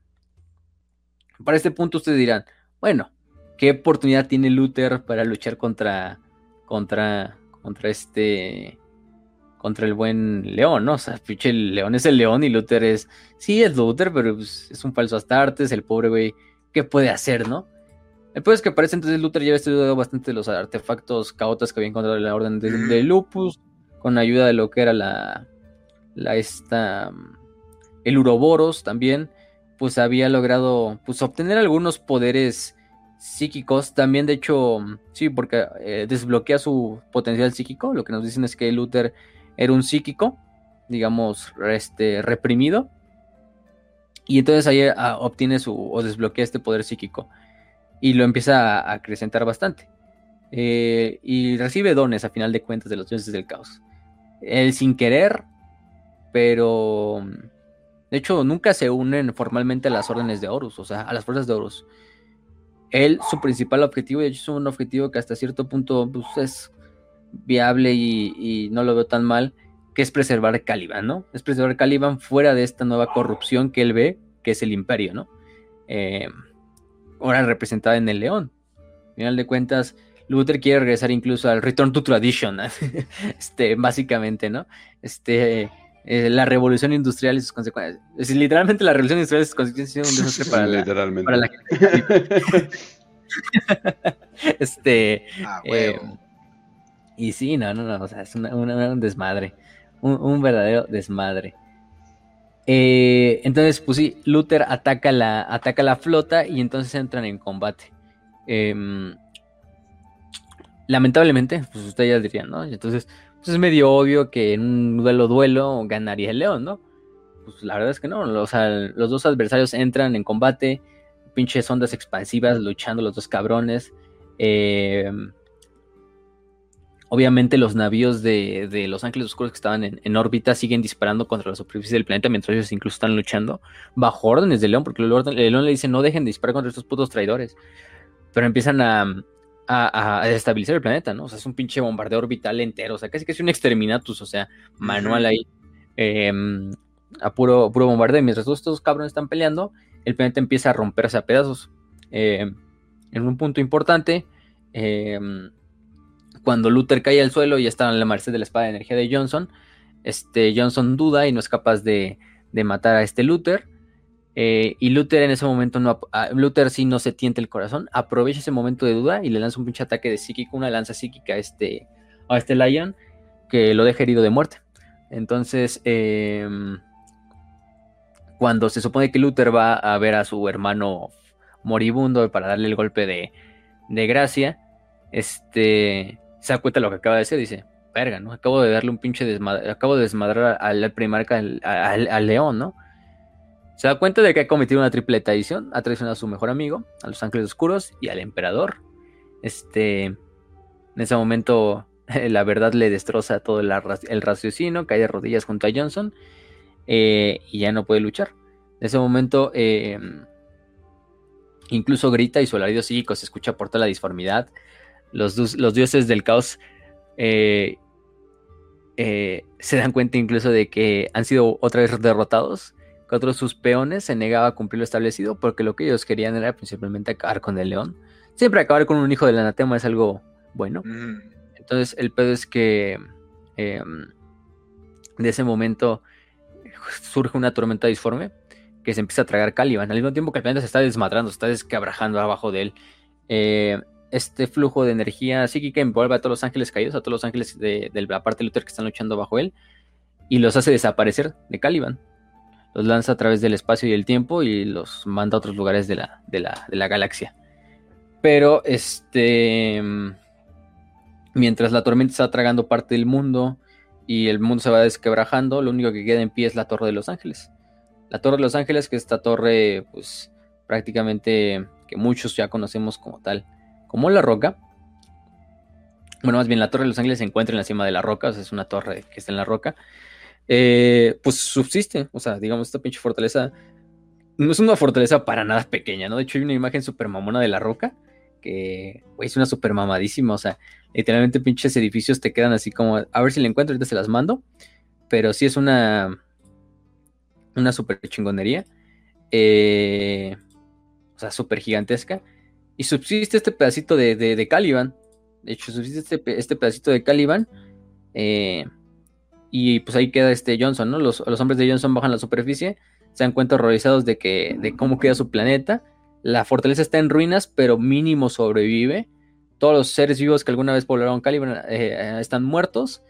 para este punto ustedes dirán, bueno, ¿qué oportunidad tiene Luther para luchar contra, contra, contra este, contra el buen león, ¿no? O sea, pinche el león es el león y Luther es, sí, es Luther, pero pues, es un falso Astartes, el pobre güey, ¿qué puede hacer, no? El es que parece entonces Luther ya había estudiado bastante los artefactos caotas que había encontrado en la orden de, Lupus, con ayuda de lo que era la, la esta, el Uroboros también, pues había logrado pues obtener algunos poderes psíquicos. También, de hecho, sí, porque eh, desbloquea su potencial psíquico. Lo que nos dicen es que Luther era un psíquico, digamos, este, reprimido. Y entonces ahí ah, obtiene su, o desbloquea este poder psíquico y lo empieza a acrecentar bastante. Eh, y recibe dones a final de cuentas de los dioses del caos. Él sin querer, pero de hecho nunca se unen formalmente a las órdenes de Horus, o sea, a las fuerzas de Horus. Él, su principal objetivo, y de hecho es un objetivo que hasta cierto punto pues, es viable y, no lo veo tan mal, que es preservar Caliban, ¿no? Es preservar Caliban fuera de esta nueva corrupción que él ve, que es el imperio, ¿no? Eh, ahora representada en el león. Al final de cuentas, Luther quiere regresar incluso al Return to Tradition, este, básicamente, ¿no? Este, eh, la revolución industrial y sus consecuencias. Es decir, literalmente la revolución industrial y sus consecuencias un desastre para la, Literalmente. para la gente. este. Ah, eh, huevo. Y sí, no, no, no. O sea, es una- un desmadre. Un, un verdadero desmadre. Eh, entonces, pues sí, Luther ataca la, ataca la flota y entonces entran en combate. Em, lamentablemente, pues ustedes ya dirían, ¿no? Entonces, pues es medio obvio que en un duelo duelo ganaría el león, ¿no? Pues la verdad es que no. O sea, los dos adversarios entran en combate, pinches ondas expansivas luchando los dos cabrones. Em, Obviamente los navíos de, de Los Ángeles Oscuros que estaban en, en órbita siguen disparando contra la superficie del planeta mientras ellos incluso están luchando bajo órdenes de León, porque el, orden- el León le dice no dejen de disparar contra estos putos traidores. Pero empiezan a, a, a desestabilizar el planeta, ¿no? O sea, es un pinche bombardeo orbital entero, o sea, casi que es un exterminatus, o sea, manual ahí, eh, a puro, puro bombardeo. Y mientras todos estos cabrones están peleando, el planeta empieza a romperse a pedazos. Eh, en un punto importante, eh, cuando Luther cae al suelo y está en la merced de la espada de energía de Johnson, este Johnson duda y no es capaz de, de matar a este Luther. eh, y Luther en ese momento no, ap- a- Luther sí no se tiente el corazón, aprovecha ese momento de duda y le lanza un pinche ataque de psíquico, una lanza psíquica a este, a este Lion que lo deja herido de muerte. Entonces, em, cuando se supone que Luther va a ver a su hermano moribundo para darle el golpe de, de gracia, este se da cuenta de lo que acaba de hacer, dice, verga, ¿no? Acabo de darle un pinche desmadre, acabo de desmadrar al, primarca, al, al- león, ¿no? Se da cuenta de que ha cometido una triple traición, ha traicionado a su mejor amigo, a los ángeles oscuros y al emperador. Este, en ese momento la verdad le destroza todo el, el raciocinio, cae de rodillas junto a Johnson eh, y ya no puede luchar. En ese momento eh, incluso grita y su alarido psíquico se escucha por toda la disformidad. Los, los dioses del caos eh, eh, se dan cuenta incluso de que han sido otra vez derrotados, que otros de sus peones se negaba a cumplir lo establecido porque lo que ellos querían era principalmente acabar con el león. Siempre acabar con un hijo del anatema es algo bueno. Entonces el pedo es que eh, de ese momento surge una tormenta disforme que se empieza a tragar Caliban. Al mismo tiempo que el planeta se está desmadrando, se está desquebrajando abajo de él. Eh, este flujo de energía psíquica envuelve a todos los ángeles caídos, a todos los ángeles de, la parte de Luther que están luchando bajo él, y los hace desaparecer de Caliban. Los lanza a través del espacio y el tiempo y los manda a otros lugares de la, de la, galaxia. Pero este mientras la tormenta está tragando parte del mundo y el mundo se va desquebrajando, lo único que queda en pie es la Torre de los Ángeles. La Torre de los Ángeles, que esta torre, pues prácticamente que muchos ya conocemos como tal, como la roca. Bueno, más bien la Torre de los Ángeles se encuentra en la cima de la roca, o sea, es una torre que está en la roca. Eh, pues subsiste, o sea, digamos, esta pinche fortaleza no es una fortaleza para nada pequeña, ¿no? De hecho, hay una imagen super mamona de la roca que, güey, es una super mamadísima, o sea, literalmente pinches edificios te quedan así como, a ver si la encuentro, ahorita se las mando, pero sí es una, una super chingonería, eh, o sea, súper gigantesca, y subsiste este pedacito de, de, de Caliban, de hecho, subsiste este, este pedacito de Caliban, eh, y pues ahí queda este Johnson, ¿no? Los, los hombres de Johnson bajan a la superficie, se dan cuenta horrorizados de que de cómo queda su planeta. La fortaleza está en ruinas, pero mínimo sobrevive. Todos los seres vivos que alguna vez poblaron Caliban eh, están muertos.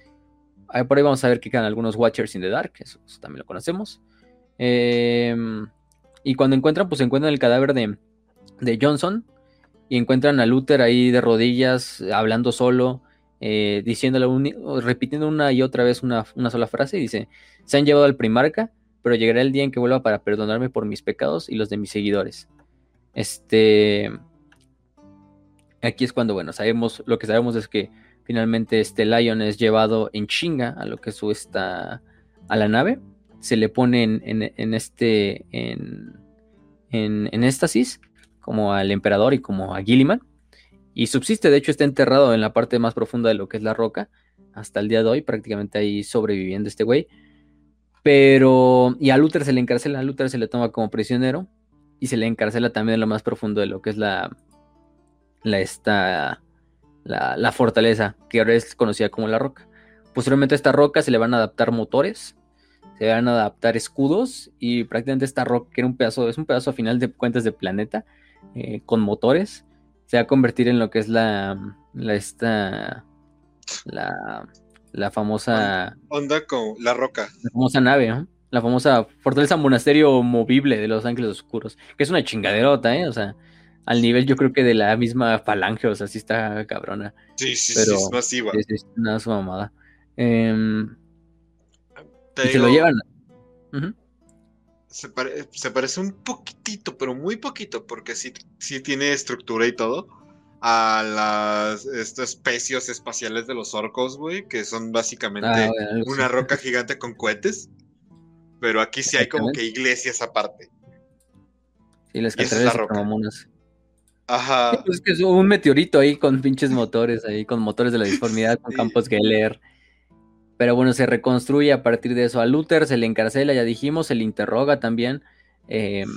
Ahí por ahí vamos a ver que quedan algunos Watchers in the Dark, eso, también lo conocemos. Eh, y cuando encuentran, pues encuentran el cadáver de, de Johnson y encuentran a Luther ahí de rodillas, hablando solo, eh, repitiendo una y otra vez una, sola frase. Y dice: Se han llevado al primarca, pero llegará el día en que vuelva para perdonarme por mis pecados y los de mis seguidores. Este. Aquí es cuando, bueno, sabemos, lo que sabemos es que finalmente este Lion es llevado en chinga a lo que es su a la nave. Se le pone en, en- este. En, en, en éxtasis, como al emperador y como a Gilliman. Y subsiste, de hecho, está enterrado en la parte más profunda de lo que es la roca. Hasta el día de hoy, prácticamente ahí sobreviviendo este güey. Pero, y a Luther se le encarcela, a Luther se le toma como prisionero y se le encarcela también en lo más profundo de lo que es la, la, esta, la, la fortaleza, que ahora es conocida como la roca. Posteriormente a esta roca se le van a adaptar motores, se van a adaptar escudos y prácticamente esta roca, que era un pedazo, es un pedazo a final de cuentas de planeta, eh, con motores, se va a convertir en lo que es la, la esta, la, la famosa... Onda con la roca. La famosa nave, ¿no? La famosa fortaleza monasterio movible de los ángeles oscuros, que es una chingaderota, ¿eh? O sea, al nivel yo creo que de la misma falange, o sea, sí está cabrona. Sí, sí, sí, es masiva. Sí, nada su mamada. Eh, y se lo llevan. Se, parece un poquitito, pero muy poquito, porque sí, sí tiene estructura y todo. A las estas especies espaciales de los orcos, güey, que son básicamente ah, una roca gigante con cohetes. Pero aquí sí hay como que iglesias aparte. Sí, las catedrales es Ajá. Pues es que es un meteorito ahí con pinches motores, ahí con motores de la disformidad, con campos Geller. Pero bueno, se reconstruye a partir de eso. A Luther se le encarcela, ya dijimos, se le interroga también em,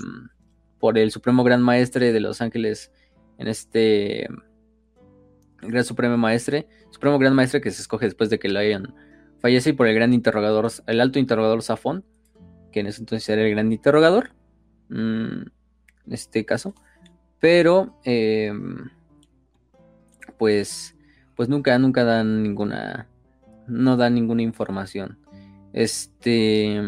por el Supremo Gran Maestre de Los Ángeles en este Gran Supremo Maestre, Supremo Gran Maestre que se escoge después de que hayan fallece y por el gran interrogador, el alto interrogador Safón, que en ese entonces era el gran interrogador, mm, en este caso, pero em, pues, pues nunca, nunca dan ninguna no da ninguna información. Este.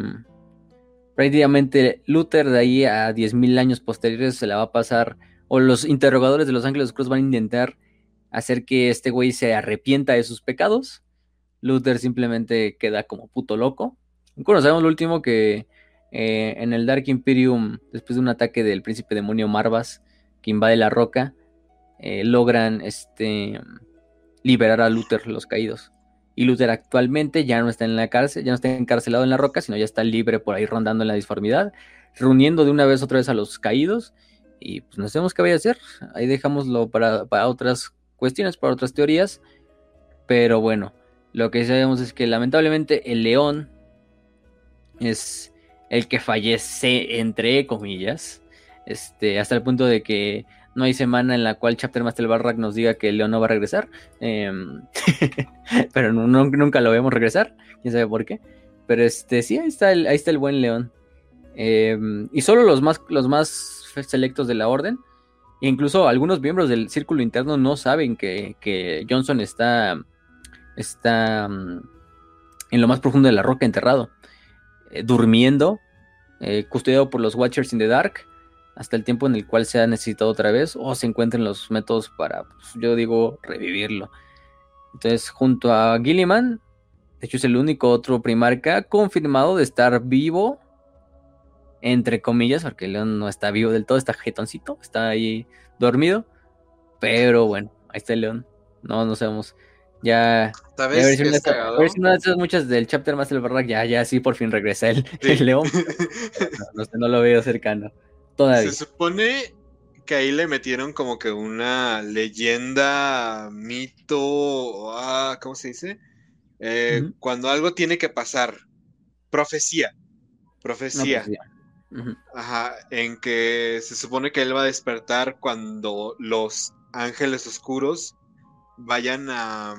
Prácticamente Luther de ahí a 10.000 años posteriores se la va a pasar, o los interrogadores de los ángeles cruz van a intentar hacer que este güey se arrepienta de sus pecados. Luther simplemente queda como puto loco. Conocemos lo último que eh, en el Dark Imperium, después de un ataque del príncipe demonio Marvas, que invade la roca, eh, logran este, liberar a Luther los caídos. Y Luther actualmente ya no está en la cárcel, ya no está encarcelado en la roca, sino ya está libre por ahí rondando en la disformidad, reuniendo de una vez otra vez a los caídos. Y pues no sabemos qué vaya a hacer. Ahí dejámoslo para, para otras cuestiones, para otras teorías. Pero bueno, lo que sabemos es que lamentablemente el león es el que fallece, entre comillas. Este, hasta el punto de que no hay semana en la cual Chapter Master Barrack nos diga que León no va a regresar. Em, pero nunca lo vemos regresar. Quién sabe por qué. Pero este, sí, ahí está el, buen León. Em, y solo los más, selectos de la orden. E incluso algunos miembros del círculo interno no saben que, Johnson está. Está mm, en lo más profundo de la roca enterrado. Eh, durmiendo. Eh, custodiado por los Watchers in the Dark hasta el tiempo en el cual se ha necesitado otra vez o se encuentren los métodos para, pues, yo digo, revivirlo. Entonces, junto a Gilliman, de hecho es el único otro primarca confirmado de estar vivo, entre comillas, porque el león no está vivo del todo, está jetoncito, está ahí dormido, pero bueno, ahí está el león. No, no sabemos. Ya. A ver si una de esas muchas del chapter más del Barrack, ya, ya sí, por fin regresa el, león. no, no lo veo cercano. Se supone que ahí le metieron como que una leyenda, mito, ah, ¿cómo se dice? Eh, cuando algo tiene que pasar. Profecía. Profecía. Ajá, en que se supone que él va a despertar cuando los ángeles oscuros vayan a,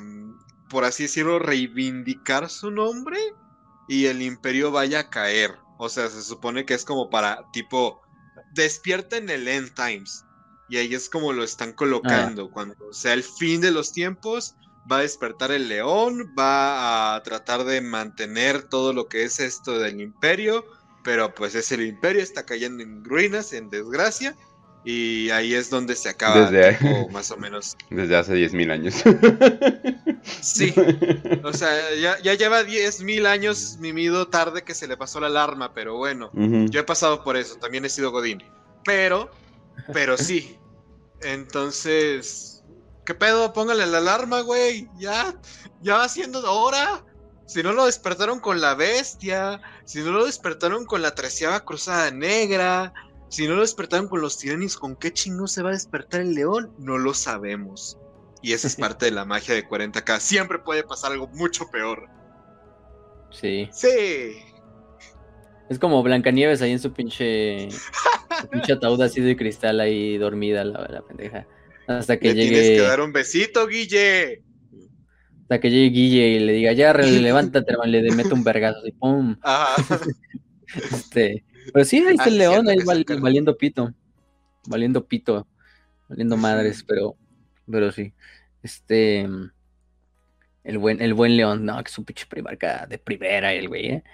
por así decirlo, reivindicar su nombre y el imperio vaya a caer. O sea, se supone que es como para tipo despierta en el End Times. Y ahí es como lo están colocando. Ah. Cuando sea el fin de los tiempos, va a despertar el león, va a tratar de mantener todo lo que es esto del imperio. Pero pues es el imperio, está cayendo en ruinas, en desgracia. Y ahí es donde se acaba, desde, más o menos. Desde hace 10.000 años. Sí, o sea, ya, ya lleva 10.000 años mimido tarde que se le pasó la alarma, pero bueno, yo he pasado por eso, también he sido Godín. Pero, pero sí. Entonces, ¿qué pedo? Póngale la alarma, güey. Ya, ya va siendo hora. Si no lo despertaron con la bestia, si no lo despertaron con la treceava cruzada negra, si no lo despertaron con los tiranis, ¿con qué chingo se va a despertar el león? No lo sabemos. Y esa es parte de la magia de 40k. Siempre puede pasar algo mucho peor. Sí. Sí. Es como Blancanieves ahí en su pinche. su pinche ataúd así de cristal ahí dormida, la, pendeja. Hasta que llegue. Tienes que dar un besito, Guille. Hasta que llegue Guille y le diga, ya, levántate, hermano, le mete un vergazo y ¡pum! este, pero sí, ahí está el león, ahí valiendo pito. Valiendo pito. Valiendo madres, pero, pero sí. Este. El buen, el buen león, no, que es un pinche primarca de primera, el güey, ¿eh?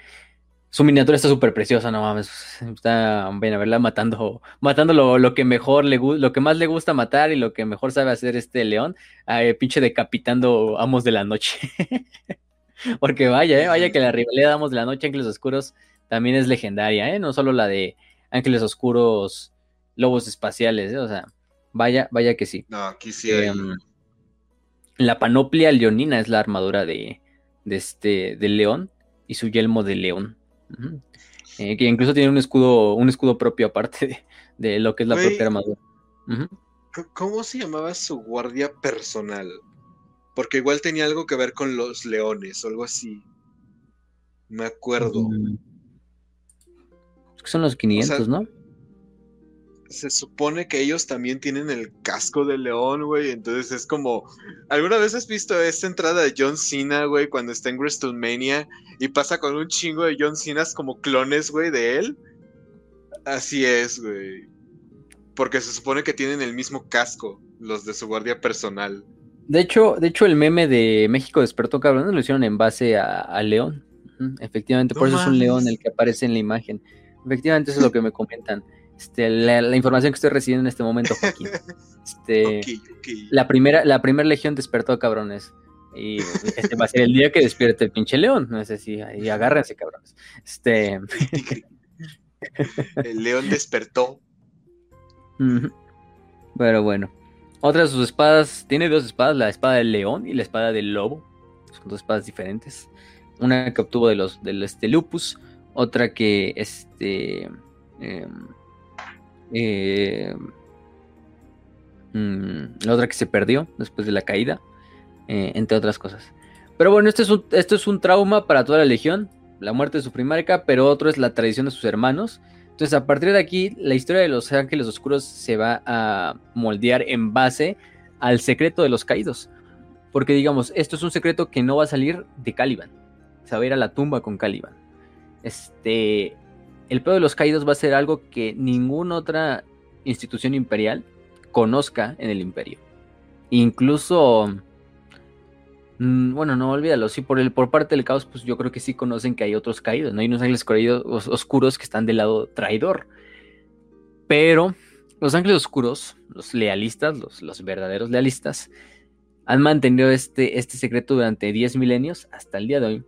Su miniatura está súper preciosa, no mames. Está bien a verla matando, matando lo, que mejor le lo que más le gusta matar y lo que mejor sabe hacer este león, eh, pinche decapitando amos de la noche. Porque vaya, eh, vaya que la rivalidad de amos de la noche, Ángeles Oscuros, también es legendaria, ¿eh? No solo la de Ángeles Oscuros, Lobos Espaciales, ¿eh? O sea, vaya, vaya que sí. No, aquí sí em, La panoplia leonina es la armadura de, de este, del león y su yelmo de león. Eh, que incluso tiene un escudo, un escudo propio aparte de, lo que es la propia armadura. ¿Cómo se llamaba su guardia personal? Porque igual tenía algo que ver con los leones o algo así. Me acuerdo. Mm. Son los 500, ¿no? se supone que ellos también tienen el casco de león, güey. Entonces es como. ¿Alguna vez has visto esta entrada de John Cena, güey, cuando está en WrestleMania y pasa con un chingo de John Cenas como clones, güey, de él? Así es, güey. Porque se supone que tienen el mismo casco, los de su guardia personal. De hecho, de hecho el meme de México despertó cabrón lo hicieron en base a, León. Efectivamente, por eso es un león el que aparece en la imagen. Efectivamente, eso es lo que me comentan. Este, la, información que estoy recibiendo en este momento, Joaquín. Este, La primera, la primera legión despertó, cabrones. Y este va a ser el día que despierte el pinche león. No sé si ahí agárrense, cabrones. Este. el león despertó. Pero bueno. Otra de sus espadas, tiene dos espadas, la espada del león y la espada del lobo. Son dos espadas diferentes. Una que obtuvo de los del este, lupus, otra que este em, eh, mm, otra que se perdió después de la caída, eh, entre otras cosas. Pero bueno, esto es, un, esto es un trauma para toda la legión, la muerte de su primarca, pero otro es la tradición de sus hermanos. Entonces, a partir de aquí, la historia de los ángeles oscuros se va a moldear en base al secreto de los caídos. Porque, digamos, esto es un secreto que no va a salir de Caliban. Se va a ir a la tumba con Caliban. Este, el pedo de los caídos va a ser algo que ninguna otra institución imperial conozca en el imperio. Incluso, mm, bueno, no olvídalo, sí, por, el, por parte del caos, pues yo creo que sí conocen que hay otros caídos, ¿no? Hay unos ángeles caídos oscuros que están del lado traidor. Pero los ángeles oscuros, los lealistas, los, los verdaderos lealistas, han mantenido este, este secreto durante 10 milenios hasta el día de hoy,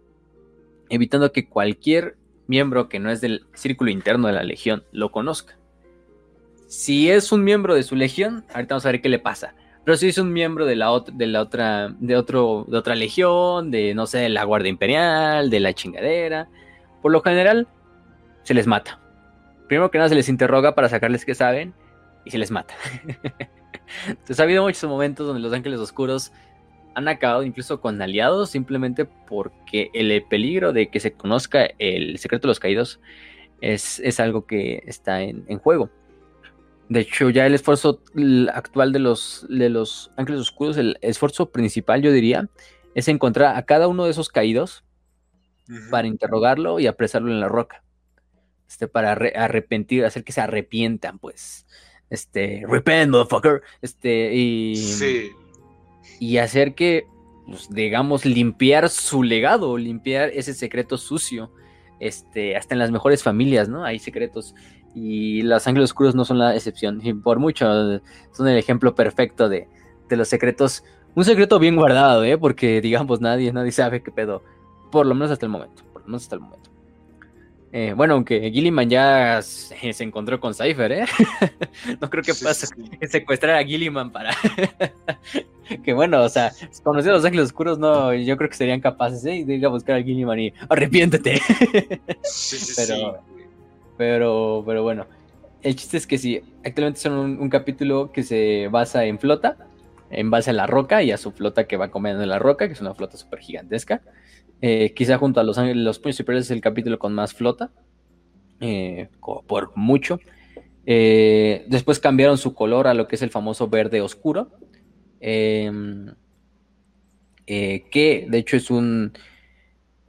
evitando que cualquier miembro que no es del círculo interno de la legión lo conozca. Si es un miembro de su legión, ahorita vamos a ver qué le pasa. Pero si es un miembro de la, de la otra, de otro, de otra legión, de no sé, de la Guardia Imperial, de la chingadera, por lo general se les mata. Primero que nada se les interroga para sacarles que saben y se les mata. Entonces ha habido muchos momentos donde los ángeles oscuros han acabado incluso con aliados simplemente porque el peligro de que se conozca el secreto de los caídos es, algo que está en, juego. De hecho, ya el esfuerzo actual de los, de los ángeles oscuros, el esfuerzo principal, yo diría, es encontrar a cada uno de esos caídos para interrogarlo y apresarlo en la roca. Este, para arrepentir, hacer que se arrepientan, pues. Este, repent, motherfucker. Este, y. Sí y hacer que, pues, digamos, limpiar su legado, limpiar ese secreto sucio. Este, hasta en las mejores familias, ¿no? Hay secretos. Y los ángeles oscuros no son la excepción. Y por mucho, son el ejemplo perfecto de, de los secretos. Un secreto bien guardado, ¿eh? Porque, digamos, nadie, nadie sabe qué pedo. Por lo menos hasta el momento. Por lo menos hasta el momento. Eh, bueno, aunque Gilliman ya se, encontró con Cypher, ¿eh? no creo que pase secuestrar a Gilliman para. que bueno, o sea, conociendo a los ángeles oscuros, no, yo creo que serían capaces ¿eh? de ir a buscar a Gilliman y arrepiéntete. pero, pero, pero bueno, el chiste es que sí, actualmente son un, capítulo que se basa en flota, en base a la roca y a su flota que va comiendo en la roca, que es una flota súper gigantesca. Eh, quizá junto a Los Ángeles, Los Superiores es el capítulo con más flota. Eh, por mucho. Eh, después cambiaron su color a lo que es el famoso verde oscuro. Em, que de hecho es un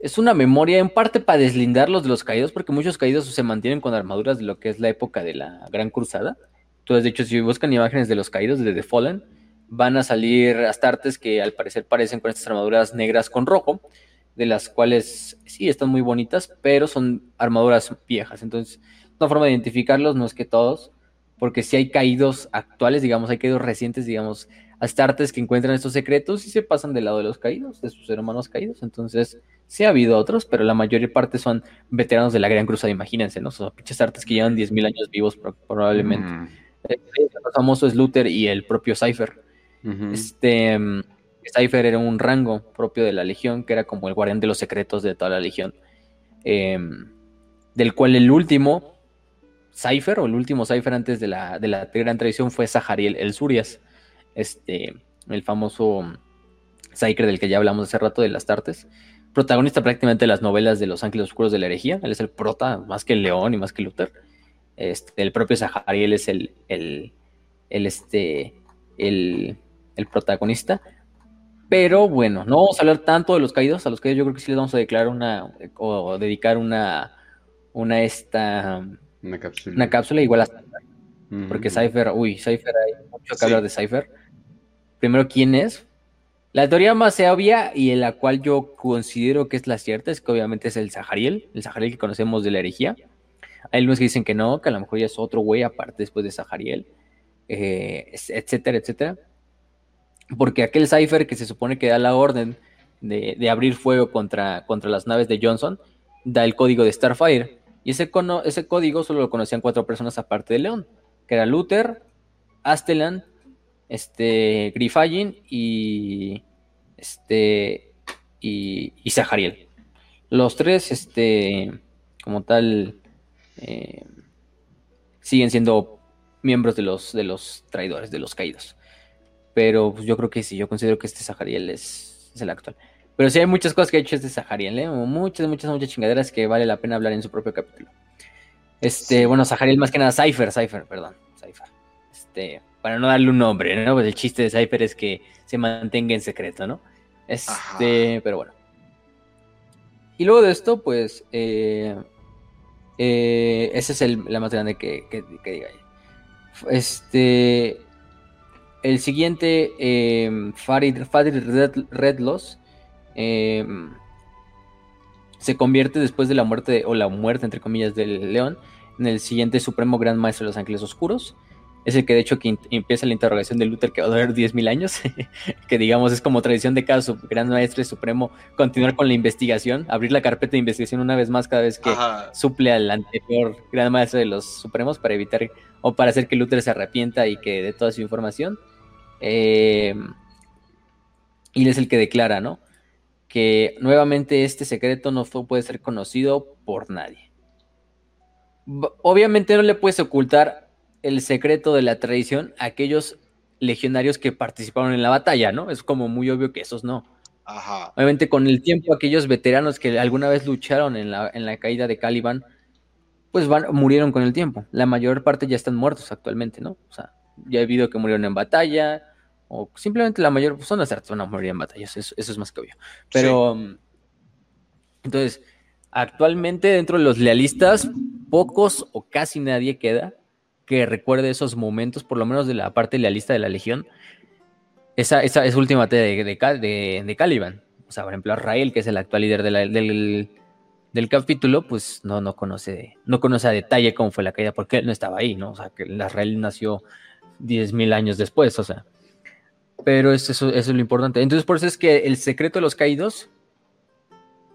es una memoria en parte para deslindarlos de los caídos, porque muchos caídos se mantienen con armaduras de lo que es la época de la Gran Cruzada. Entonces, de hecho, si buscan imágenes de los caídos de The Fallen, van a salir astartes que al parecer parecen con estas armaduras negras con rojo, de las cuales sí están muy bonitas, pero son armaduras viejas. Entonces, una forma de identificarlos no es que todos, porque si hay caídos actuales, digamos, hay caídos recientes, digamos, astartes que encuentran estos secretos y se pasan del lado de los caídos, de sus hermanos caídos. Entonces, sí ha habido otros, pero la mayor parte son veteranos de la Gran Cruzada, imagínense, ¿no? Son pinches artes que llevan 10.000 años vivos probablemente. Mm. El más famoso es Luther y el propio Cypher. Este Cypher era un rango propio de la Legión, que era como el guardián de los secretos de toda la Legión. Em, del cual el último Cypher, o el último Cypher antes de la, de la gran tradición, fue Zahariel el Surias. Este, el famoso Cypher del que ya hablamos hace rato de las Tartes protagonista prácticamente de las novelas de Los Ángeles Oscuros de la Herejía. Él es el prota, más que el León y más que Luther. Este, el propio Zahariel es el, el, el, este, el, el, protagonista. Pero bueno, no vamos a hablar tanto de los caídos. A los caídos yo creo que sí les vamos a declarar una, o dedicar una, una esta, una cápsula. Una cápsula igual a Porque Cypher, uy, Cypher, hay mucho que hablar de Cypher. Primero, ¿quién es? La teoría más obvia y en la cual yo considero que es la cierta es que obviamente es el Sahariel, el Sahariel que conocemos de la herejía. Hay algunos que dicen que no, que a lo mejor ya es otro güey aparte después de Sahariel, eh, etcétera, etcétera. Porque aquel cipher que se supone que da la orden de, abrir fuego contra, contra las naves de Johnson, da el código de Starfire. Y ese, ese código solo lo conocían cuatro personas aparte de León, que era Luther, Astelan, este, y este y, y Zahariel. Los tres, este, como tal, eh, siguen siendo miembros de los, de los traidores, de los caídos. Pero pues, yo creo que sí, yo considero que este Zahariel es, el actual. Pero sí hay muchas cosas que ha hecho este Zahariel, ¿eh? Muchas, muchas, muchas chingaderas que vale la pena hablar en su propio capítulo. Este, bueno, Zahariel más que nada, Cypher, Cypher, perdón, Cypher. Este, para no darle un nombre, ¿no? Pues el chiste de Cypher es que se mantenga en secreto, ¿no? Este, pero bueno. Y luego de esto, pues, eh, eh, ese es el, la más grande que, que, diga Este, el siguiente, eh, Farid, Farid Redlos, se convierte después de la muerte, o la muerte, entre comillas, del león, en el siguiente Supremo Gran Maestro de los Ángeles Oscuros. Es el que de hecho que empieza la interrogación de Luther que va a durar 10.000 años, que digamos es como tradición de cada gran maestre supremo continuar con la investigación, abrir la carpeta de investigación una vez más cada vez que suple al anterior gran maestro de los supremos para evitar o para hacer que Luther se arrepienta y que dé toda su información. Eh, y es el que declara, ¿no? Que nuevamente este secreto no puede ser conocido por nadie. Obviamente no le puedes ocultar el secreto de la tradición a aquellos legionarios que participaron en la batalla, ¿no? Es como muy obvio que esos no. Ajá. Obviamente con el tiempo aquellos veteranos que alguna vez lucharon en la, en la caída de Caliban, pues van, murieron con el tiempo. La mayor parte ya están muertos actualmente, ¿no? O sea, ya he habido que murieron en batalla, o simplemente la mayor, pues son las artes, van a morir en batallas, eso, es más que obvio. Pero, mm, entonces, actualmente dentro de los lealistas, pocos o casi nadie queda que recuerde esos momentos, por lo menos de la parte de la lista de la Legión, esa, esa, última de, de, de, Caliban. O sea, por ejemplo, Rael, que es el actual líder del, del, capítulo, pues no, no, conoce, no conoce a detalle cómo fue la caída, porque él no estaba ahí, ¿no? O sea, que Rael nació 10.000 años después, o sea. Pero eso, eso, es lo importante. Entonces, por eso es que el secreto de los caídos,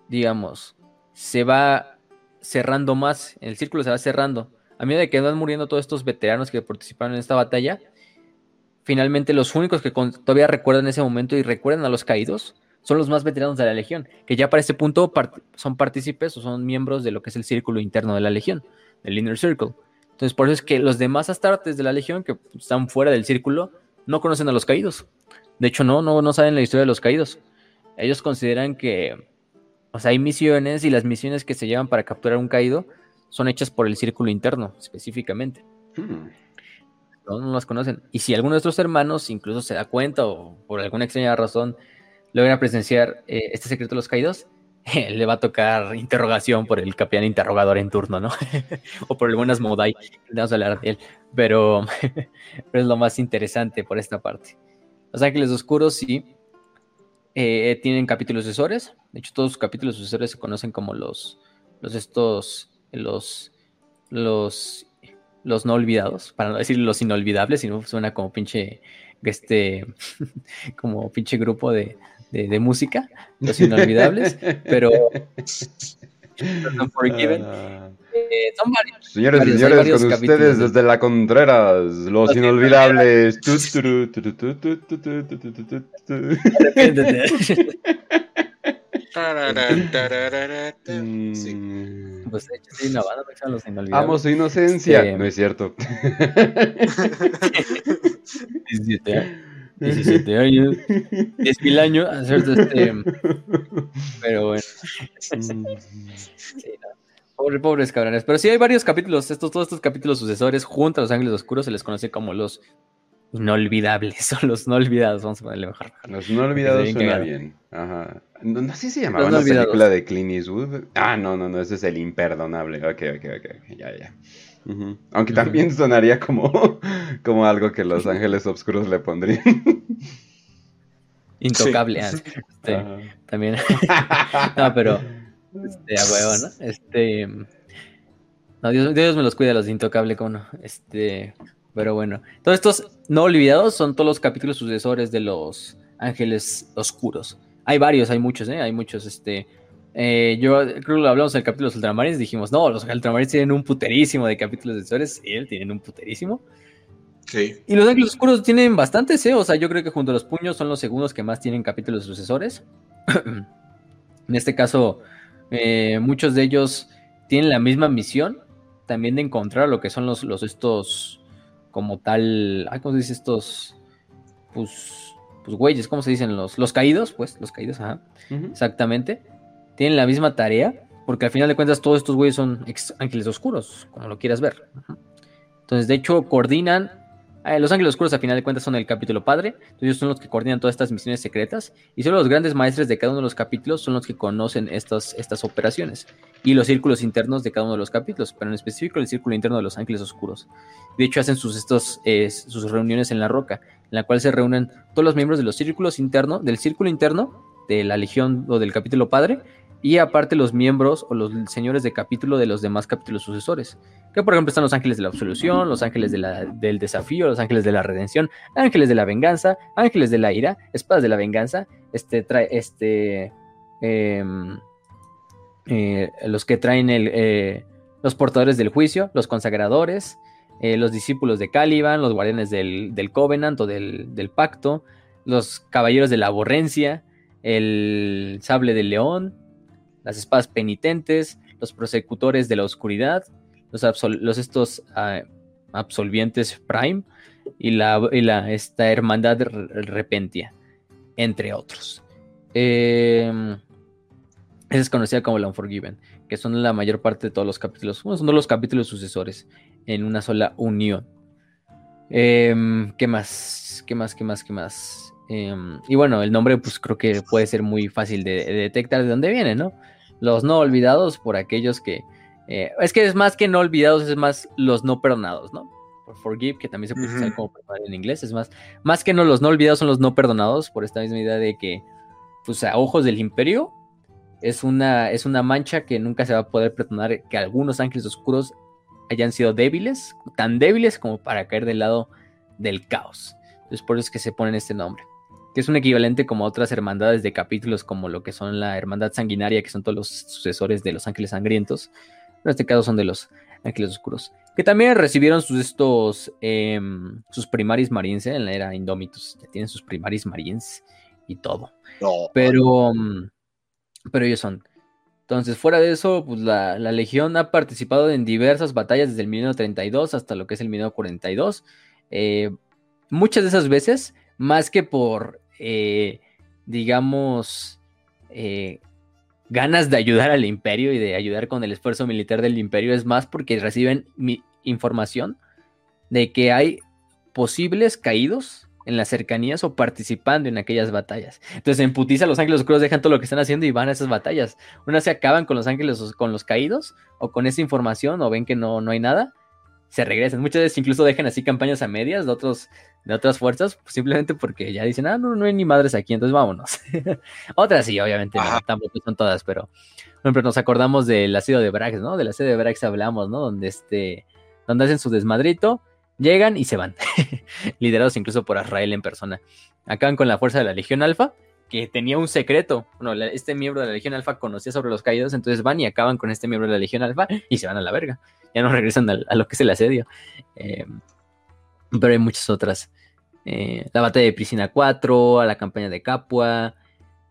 digamos, se va cerrando más, el círculo se va cerrando a medida que van muriendo todos estos veteranos que participaron en esta batalla, finalmente los únicos que todavía recuerdan ese momento y recuerdan a los caídos son los más veteranos de la Legión, que ya para este punto son partícipes o son miembros de lo que es el círculo interno de la Legión, el Inner Circle. Entonces, por eso es que los demás astartes de la Legión que están fuera del círculo no conocen a los caídos. De hecho, no, no, no saben la historia de los caídos. Ellos consideran que, o sea, hay misiones y las misiones que se llevan para capturar un caído son hechas por el círculo interno, específicamente. Hmm. No, las conocen. Y si alguno de nuestros hermanos incluso se da cuenta o por alguna extraña razón logra presenciar eh, este secreto de los caídos, le va a tocar interrogación por el capitán interrogador en turno, ¿no? o por el buenas Modai, vamos a hablar de él, pero, pero, es lo más interesante por esta parte. Los Ángeles Oscuros sí eh, tienen capítulos sucesores, de hecho todos los capítulos sucesores se conocen como los, los estos, los, los, los no olvidados, para no decir los inolvidables, sino suena como pinche, este, como pinche grupo de, de, música, los inolvidables, pero Unforgiven. Eh, son varios. Señores y señores, con ustedes desde la Contreras, los inolvidables. Pues de hecho, sí, no, van a los inolvidables. Amo su inocencia. No es cierto. 17 años, 10 mil años, este, pero bueno. Pobre, pobres cabrones. Pero sí hay varios capítulos, estos, todos estos capítulos sucesores junto a los ángeles oscuros se les conoce como los inolvidables, o los no olvidados, vamos a ponerle mejor. Los no olvidados suena bien. Ajá. No, no sé si se llamaba la película de Clint Eastwood. Ah, no, no, no, ese es el imperdonable. Ok, ok, ok, ya, ya. Aunque también sonaría como, como algo que Los Ángeles Oscuros le pondrían. Intocable, ah, este, también. no, pero este, a huevo, ¿no? Este. No, Dios, me los cuida los de Intocable, como no. Este. Pero bueno. Todos estos no olvidados son todos los capítulos sucesores de los Ángeles Oscuros. Hay varios, hay muchos, ¿eh? Hay muchos, este. Eh, yo creo que lo hablamos en el capítulo de los ultramarines, dijimos, no, los ultramarines tienen un puterísimo de capítulos sucesores, y él tienen un puterísimo. Sí. Y los ángeles oscuros tienen bastantes, ¿eh? O sea, yo creo que junto a los puños son los segundos que más tienen capítulos sucesores. en este caso, eh, muchos de ellos tienen la misma misión, también de encontrar lo que son los, los estos, como tal, ¿cómo se dice estos? Pues, pues güeyes, ¿cómo se dicen? Los, los caídos, pues, los caídos, ajá. Exactamente tienen la misma tarea, porque al final de cuentas todos estos güeyes son ángeles oscuros, como lo quieras ver. Entonces, de hecho, coordinan. Eh, los ángeles oscuros, al final de cuentas, son el capítulo padre. Entonces, ellos son los que coordinan todas estas misiones secretas. Y solo los grandes maestres de cada uno de los capítulos son los que conocen estas, estas operaciones. Y los círculos internos de cada uno de los capítulos. Pero en específico, el círculo interno de los ángeles oscuros. De hecho, hacen sus, estos, eh, sus reuniones en la roca, en la cual se reúnen todos los miembros de los círculos del círculo interno de la legión o del capítulo padre y aparte los miembros o los señores de capítulo de los demás capítulos sucesores. Que por ejemplo están los ángeles de la absolución, los ángeles del desafío, los ángeles de la redención, ángeles de la venganza, ángeles de la ira, espadas de la venganza, este, trae, este, em, eh, los que traen el, eh, los portadores del juicio, los consagradores, eh, los discípulos de Caliban, los guardianes del, del Covenant o del, del pacto, los caballeros de la aborrencia, el sable del león, las espadas penitentes, los prosecutores de la oscuridad, los, estos ah, absolvientes Prime y la, esta hermandad repentia, entre otros. Eh, esa es conocida como la Unforgiven, que son la mayor parte de todos los capítulos, son los capítulos sucesores en una sola unión. Em, ¿Qué más? ¿Qué más? ¿Qué más? ¿Qué más? Em, y bueno, el nombre pues creo que puede ser muy fácil de detectar de dónde viene, ¿no? Los no olvidados por aquellos que... Eh, es que es más que no olvidados, es más los no perdonados, ¿no? Por forgive, que también se puede usar como perdonar en inglés, es más, más que no los no olvidados son los no perdonados, por esta misma idea de que, pues a ojos del imperio, es una, es una mancha que nunca se va a poder perdonar que algunos ángeles oscuros hayan sido débiles, tan débiles como para caer del lado del caos. Entonces por eso es que se ponen este nombre que es un equivalente como a otras hermandades de capítulos como lo que son la Hermandad Sanguinaria, que son todos los sucesores de los Ángeles Sangrientos. En este caso son de los Ángeles Oscuros. Que también recibieron sus estos em, sus primaris marines ¿eh? en la era Indómitos. Ya tienen sus primaris marines y todo. Pero, mm, pero ellos son. Entonces, fuera de eso, pues la, Legión ha participado en diversas batallas desde el 1932 hasta lo que es el 1942. Eh, muchas de esas veces, más que por eh, digamos, eh, ganas de ayudar al imperio y de ayudar con el esfuerzo militar del imperio es más porque reciben información de que hay posibles caídos en las cercanías o participando en aquellas batallas. Entonces en putiza los ángeles oscuros dejan todo lo que están haciendo y van a esas batallas. Una se acaban con los ángeles con los caídos o con esa información o ven que no, no hay nada, se regresan. Muchas veces incluso dejan así campañas a medias de otros de otras fuerzas, simplemente porque ya dicen, ah, no, no hay ni madres aquí, entonces vámonos. otras sí, obviamente, no, tampoco son todas, pero por ejemplo, nos acordamos del asedio de Brax, ¿no? Del asedio de Brax hablamos, ¿no? Donde este, donde hacen su desmadrito, llegan y se van, liderados incluso por Azrael en persona. Acaban con la fuerza de la Legión Alfa, que tenía un secreto. Bueno, este miembro de la Legión Alfa conocía sobre los caídos, entonces van y acaban con este miembro de la Legión Alfa y se van a la verga. Ya no regresan a, lo que es el asedio. Eh, pero hay muchas otras. Eh, la batalla de Priscina 4, a la campaña de Capua,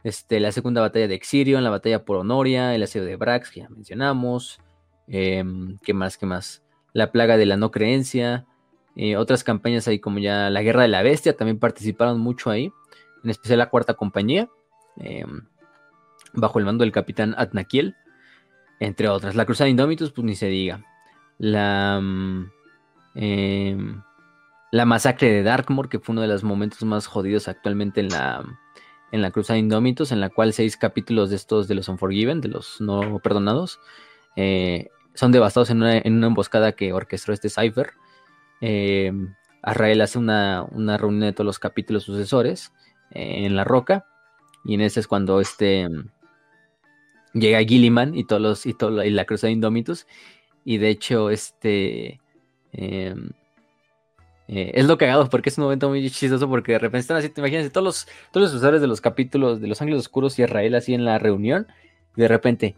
este, la segunda batalla de Exirion, la batalla por Honoria, el asedio de Brax, que ya mencionamos. Em, ¿Qué más? ¿Qué más? La plaga de la no creencia. Eh, otras campañas ahí como ya la guerra de la bestia, también participaron mucho ahí en especial la cuarta compañía, em, bajo el mando del capitán Atnakiel, entre otras. La Cruzada Indomitus, pues ni se diga. La, em, la masacre de Darkmoor, que fue uno de los momentos más jodidos actualmente en la, en la Cruzada Indomitus, en la cual seis capítulos de estos de los Unforgiven, de los no perdonados, eh, son devastados en una, emboscada que orquestó este Cypher. Eh, Arrael hace una, una, reunión de todos los capítulos sucesores en la roca. Y en ese es cuando este llega Gilliman y todos los y, todo, y la cruzada de Indomitus. Y de hecho, este em, eh, es lo cagado porque es un momento muy chistoso porque de repente están así, te imaginas, todos los, todos los usuarios de los capítulos de los Ángeles Oscuros y Israel así en la reunión. De repente,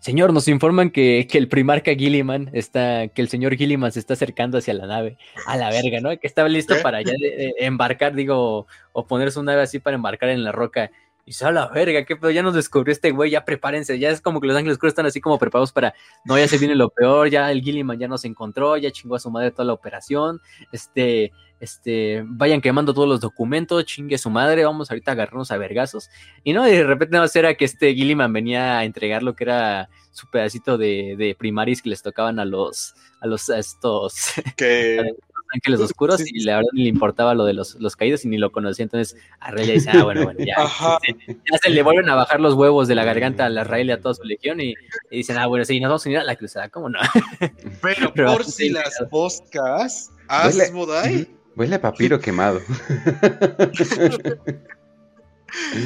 Señor, nos informan que, el primarca Gilliman está, que el señor Gilliman se está acercando hacia la nave, a la verga, ¿no? Que estaba listo para ya embarcar, digo, o poner su nave así para embarcar en la roca. Y se a la verga, qué pedo, ya nos descubrió este güey, ya prepárense, ya es como que los ángeles oscuros están así como preparados para, no, ya se viene lo peor, ya el Gilliman ya nos encontró, ya chingó a su madre toda la operación, este, este, vayan quemando todos los documentos, chingue su madre, vamos ahorita a agarrarnos a vergazos. Y no, de repente no era que este Gilliman venía a entregar lo que era su pedacito de, primaris que les tocaban a los, a los, estos, que... ángeles oscuros y la verdad ni le importaba lo de los, caídos y ni lo conocía. Entonces a Rey dice, ah, bueno, bueno, ya, ya se le vuelven a bajar los huevos de la garganta a la Rey y a toda su legión y, dicen, ah, bueno, sí, nos vamos a unir a la cruzada, ¿cómo no? Pero, por si las boscas, Asmodai Huele a papiro quemado.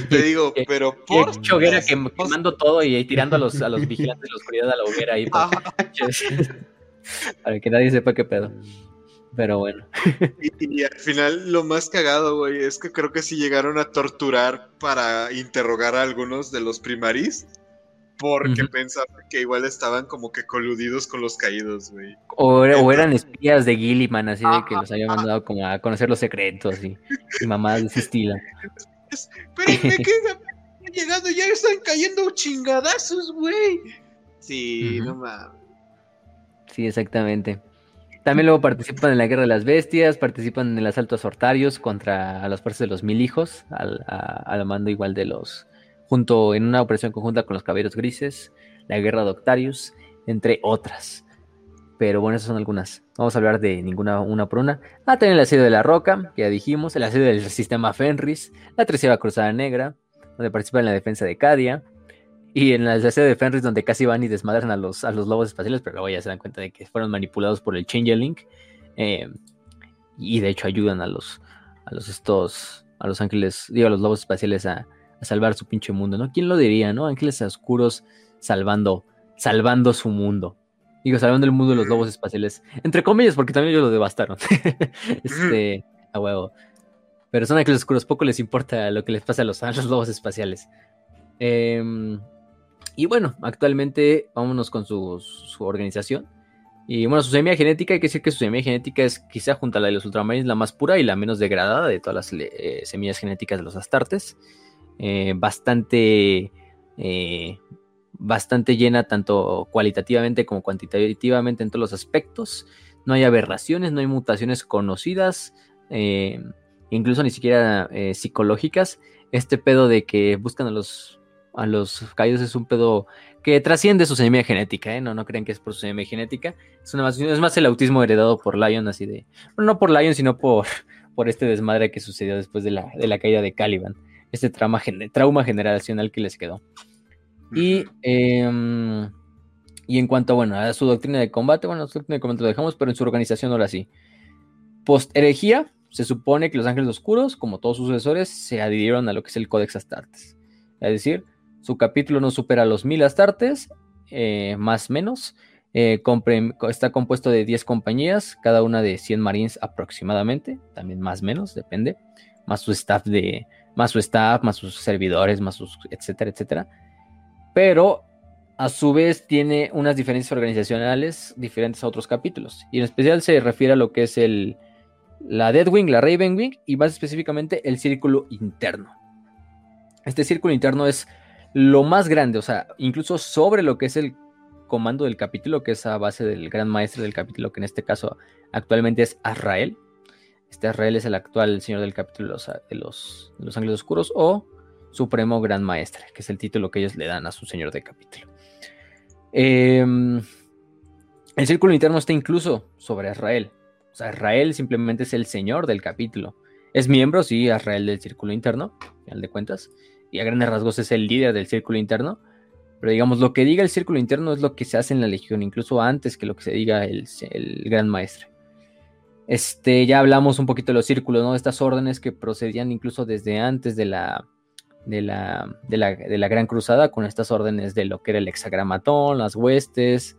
Te digo, pero por. Choguera quemando todo y tirando a los, a los vigilantes de la oscuridad a la hoguera ahí. Para, para que nadie sepa qué pedo. Pero bueno. Y, al final lo más cagado, güey, es que creo que sí llegaron a torturar para interrogar a algunos de los primaris porque pensaban que igual estaban como que coludidos con los caídos, güey. O, eran espías de Gilliman, así de que los había mandado como a conocer los secretos y, y mamadas de ese estilo. Pero me queda llegando, ya están cayendo chingadazos, güey. Sí, no mames. Sí, exactamente. También luego participan en la Guerra de las Bestias, participan en el asalto a Sortarios contra las fuerzas de los mil hijos, al, al mando igual de los junto en una operación conjunta con los Caballeros Grises, la Guerra de Octarius, entre otras. Pero bueno, esas son algunas. Vamos a hablar de ninguna una por una. Ah, también el asedio de la Roca, que ya dijimos, el asedio del sistema Fenris, la Tercera Cruzada Negra, donde participa en la defensa de Cadia, y en el asedio de Fenris, donde casi van y desmadran a los, a los lobos espaciales, pero luego ya se dan cuenta de que fueron manipulados por el Changeling. Eh, y de hecho ayudan a los, a los estos, a los ángeles, digo, a los lobos espaciales a, a salvar su pinche mundo, ¿no? ¿Quién lo diría, no? Ángeles oscuros salvando, salvando su mundo. Digo, salvando el mundo de los lobos espaciales. Entre comillas, porque también ellos lo devastaron. este, a huevo. Pero son ángeles oscuros, poco les importa lo que les pasa a los, lobos espaciales. Em, y bueno, actualmente vámonos con su, organización. Y bueno, su semilla genética, hay que decir que su semilla genética es quizá junto a la de los ultramarines la más pura y la menos degradada de todas las eh, semillas genéticas de los astartes. Eh, bastante, eh, bastante llena tanto cualitativamente como cuantitativamente en todos los aspectos. No hay aberraciones, no hay mutaciones conocidas, incluso ni siquiera psicológicas. Este pedo de que buscan a los, a los caídos es un pedo que trasciende su semilla genética, No, no creen que es por su semilla genética. Es, una, es más el autismo heredado por Lion, así de. no por Lion, sino por, por este desmadre que sucedió después de la, de la caída de Caliban, este trauma, trauma generacional que les quedó. Y, em, y en cuanto bueno, a su doctrina de combate, bueno, su doctrina de combate lo dejamos, pero en su organización ahora sí. Post herejía, se supone que los ángeles oscuros, como todos sus sucesores, se adhirieron a lo que es el Codex Astartes. Es decir, su capítulo no supera los mil Astartes, eh, más menos. Eh, está compuesto de 10 compañías, cada una de 100 marines aproximadamente, también más menos, depende. Más su staff de, más su staff, más sus servidores, más sus, etcétera, etcétera. Pero a su vez tiene unas diferencias organizacionales diferentes a otros capítulos. Y en especial se refiere a lo que es el, la Deadwing, la Ravenwing y más específicamente el círculo interno. Este círculo interno es lo más grande, o sea, incluso sobre lo que es el comando del capítulo, que es a base del gran maestro del capítulo, que en este caso actualmente es Azrael. Este Azrael es el actual señor del capítulo de los, de los, Ángeles Oscuros o Supremo Gran Maestre, que es el título que ellos le dan a su señor de capítulo. Em, el círculo interno está incluso sobre Azrael. O sea, Israel simplemente es el señor del capítulo. Es miembro, sí, Israel del círculo interno, al de cuentas. Y a grandes rasgos es el líder del círculo interno. Pero digamos, lo que diga el círculo interno es lo que se hace en la legión, incluso antes que lo que se diga el, gran maestre. Este, ya hablamos un poquito de los círculos, ¿no? Estas órdenes que procedían incluso desde antes de la, de la, de la, Gran Cruzada, con estas órdenes de lo que era el hexagramatón, las huestes,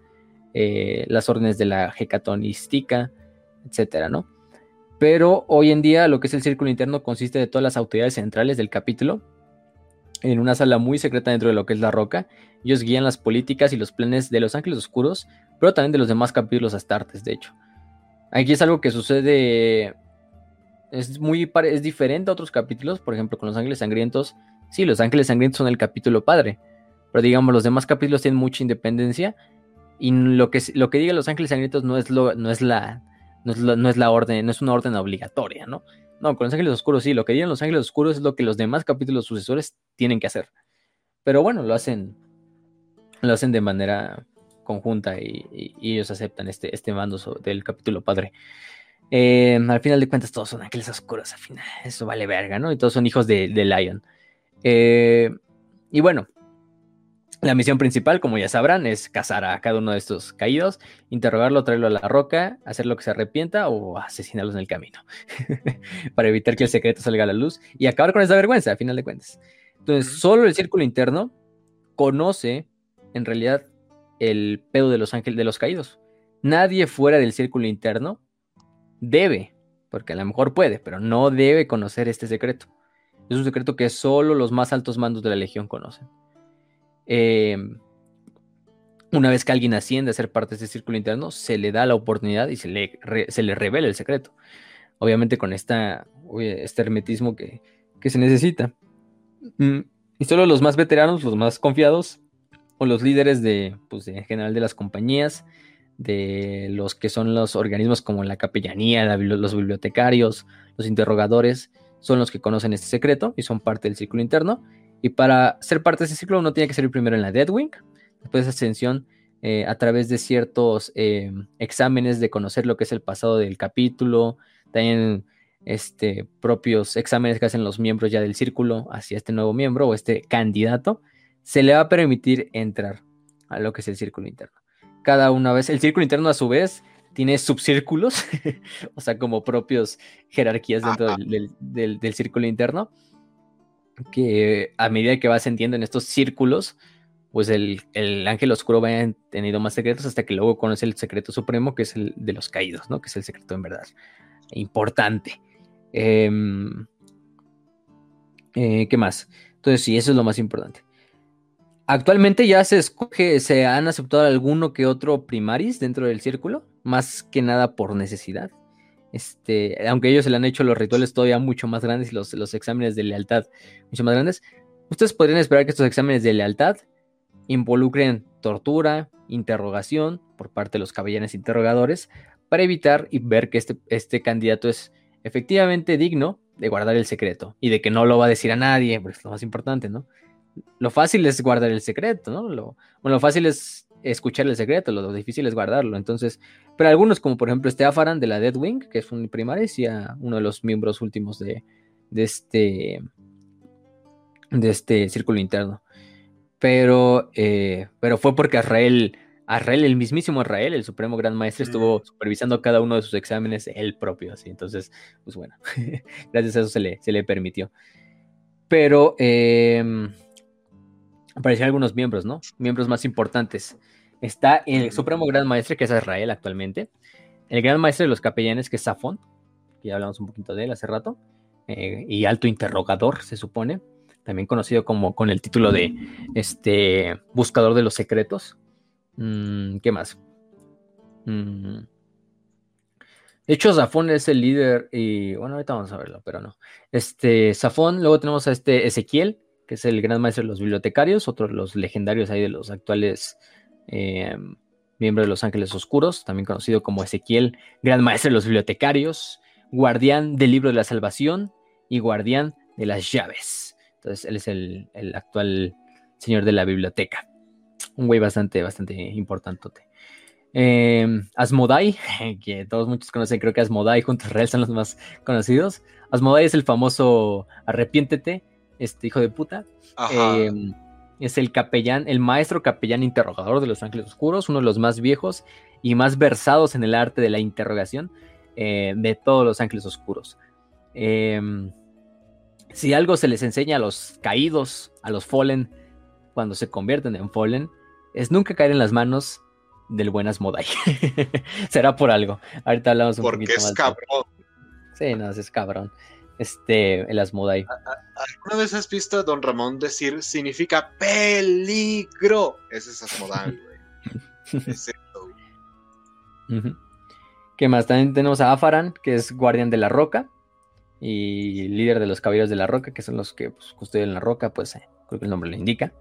eh, las órdenes de la hecatonística, etcétera, ¿no? Pero hoy en día lo que es el círculo interno consiste de todas las autoridades centrales del capítulo en una sala muy secreta dentro de lo que es la roca. Ellos guían las políticas y los planes de los ángeles oscuros, pero también de los demás capítulos astartes, de hecho. Aquí es algo que sucede. Es muy es diferente a otros capítulos, por ejemplo, con los ángeles sangrientos. Sí, los ángeles sangrientos son el capítulo padre, pero digamos, los demás capítulos tienen mucha independencia. Y lo que, lo que los ángeles sangrientos no es, lo, no es la, no es, la, orden, no es una orden obligatoria, ¿no? No, con los ángeles oscuros sí, lo que digan los ángeles oscuros es lo que los demás capítulos sucesores tienen que hacer. Pero bueno, lo hacen, lo hacen de manera conjunta y, ellos aceptan este, este mando del capítulo padre. Eh, al final de cuentas, todos son ángeles oscuros, al final, eso vale verga, ¿no? Y todos son hijos de, Lion. Eh, y bueno, la misión principal, como ya sabrán, es cazar a cada uno de estos caídos, interrogarlo, traerlo a la roca, hacer lo que se arrepienta o asesinarlos en el camino, para evitar que el secreto salga a la luz y acabar con esa vergüenza, a final de cuentas. Entonces, solo el círculo interno conoce, en realidad, el pedo de los ángeles de los caídos. Nadie fuera del círculo interno debe, porque a lo mejor puede, pero no debe conocer este secreto. Es un secreto que solo los más altos mandos de la legión conocen. Em, una vez que alguien asciende a ser parte de ese círculo interno, se le da la oportunidad y se le, se le revela el secreto. Obviamente con esta, este hermetismo que, se necesita. Mm, y solo los más veteranos, los más confiados, o los líderes de, pues, en general de las compañías, de los que son los organismos como la capellanía, los bibliotecarios, los interrogadores, son los que conocen este secreto y son parte del círculo interno y para ser parte de ese ciclo uno tiene que salir primero en la Deadwing, después de ascensión eh, a través de ciertos eh, exámenes de conocer lo que es el pasado del capítulo, también este, propios exámenes que hacen los miembros ya del círculo hacia este nuevo miembro o este candidato, se le va a permitir entrar a lo que es el círculo interno. Cada una vez, el círculo interno a su vez tiene subcírculos, o sea, como propios jerarquías dentro del círculo interno que a medida que va ascendiendo en estos círculos, pues el, ángel oscuro va teniendo más secretos hasta que luego conoce el secreto supremo, que es el de los caídos, ¿no? Que es el secreto en verdad importante. Em, eh, ¿Qué más? Entonces, sí, eso es lo más importante. Actualmente ya se escoge, se han aceptado alguno que otro primaris dentro del círculo, más que nada por necesidad. Este, aunque ellos se le han hecho los rituales todavía mucho más grandes y los, los exámenes de lealtad mucho más grandes, ustedes podrían esperar que estos exámenes de lealtad involucren tortura, interrogación por parte de los cabellanes interrogadores para evitar y ver que este, este candidato es efectivamente digno de guardar el secreto y de que no lo va a decir a nadie, porque es lo más importante, ¿no? Lo fácil es guardar el secreto, ¿no? Lo, bueno, lo fácil es escuchar el secreto, lo difícil es guardarlo. Entonces, pero algunos, como por ejemplo este Afaran de la Deadwing, que es un primaris y uno de los miembros últimos de, de este de este círculo interno. Pero, eh, pero fue porque Israel, Israel, el mismísimo Israel, el supremo gran maestro, estuvo supervisando cada uno de sus exámenes él propio, así. Entonces, pues bueno, gracias a eso se le, se le permitió. Pero eh, aparecieron algunos miembros, ¿no? Miembros más importantes. Está el Supremo Gran Maestre, que es Israel actualmente. El Gran Maestre de los Capellanes, que es Safón, que ya hablamos un poquito de él hace rato. Eh, y Alto Interrogador, se supone. También conocido como con el título de este Buscador de los Secretos. Mm, ¿Qué más? Mm. De hecho, Safón es el líder y bueno, ahorita vamos a verlo, pero no. Este, Safón, luego tenemos a este Ezequiel, que es el gran maestro de los bibliotecarios, otros los legendarios ahí de los actuales eh, miembros de los Ángeles Oscuros, también conocido como Ezequiel, gran maestro de los bibliotecarios, guardián del libro de la salvación y guardián de las llaves. Entonces, él es el, actual señor de la biblioteca. Un güey bastante, bastante importante. Eh, Asmodai, que todos muchos conocen, creo que Asmodai junto a Israel son los más conocidos. Asmodai es el famoso arrepiéntete, este hijo de puta. Em, es el capellán, el maestro capellán interrogador de los ángeles oscuros, uno de los más viejos y más versados en el arte de la interrogación eh, de todos los ángeles oscuros. Em, si algo se les enseña a los caídos, a los fallen, cuando se convierten en fallen, es nunca caer en las manos del buen Asmodai. Será por algo. Ahorita hablamos un Porque es cabrón. Sí, no, es cabrón este, el Asmodai. ¿Alguna vez has visto a Don Ramón decir significa peligro? Ese es Asmodai, güey. es eso, ¿Qué más? También tenemos a Afaran, que es guardián de la roca y líder de los caballeros de la roca, que son los que pues, custodian la roca, pues eh, creo que el nombre lo indica.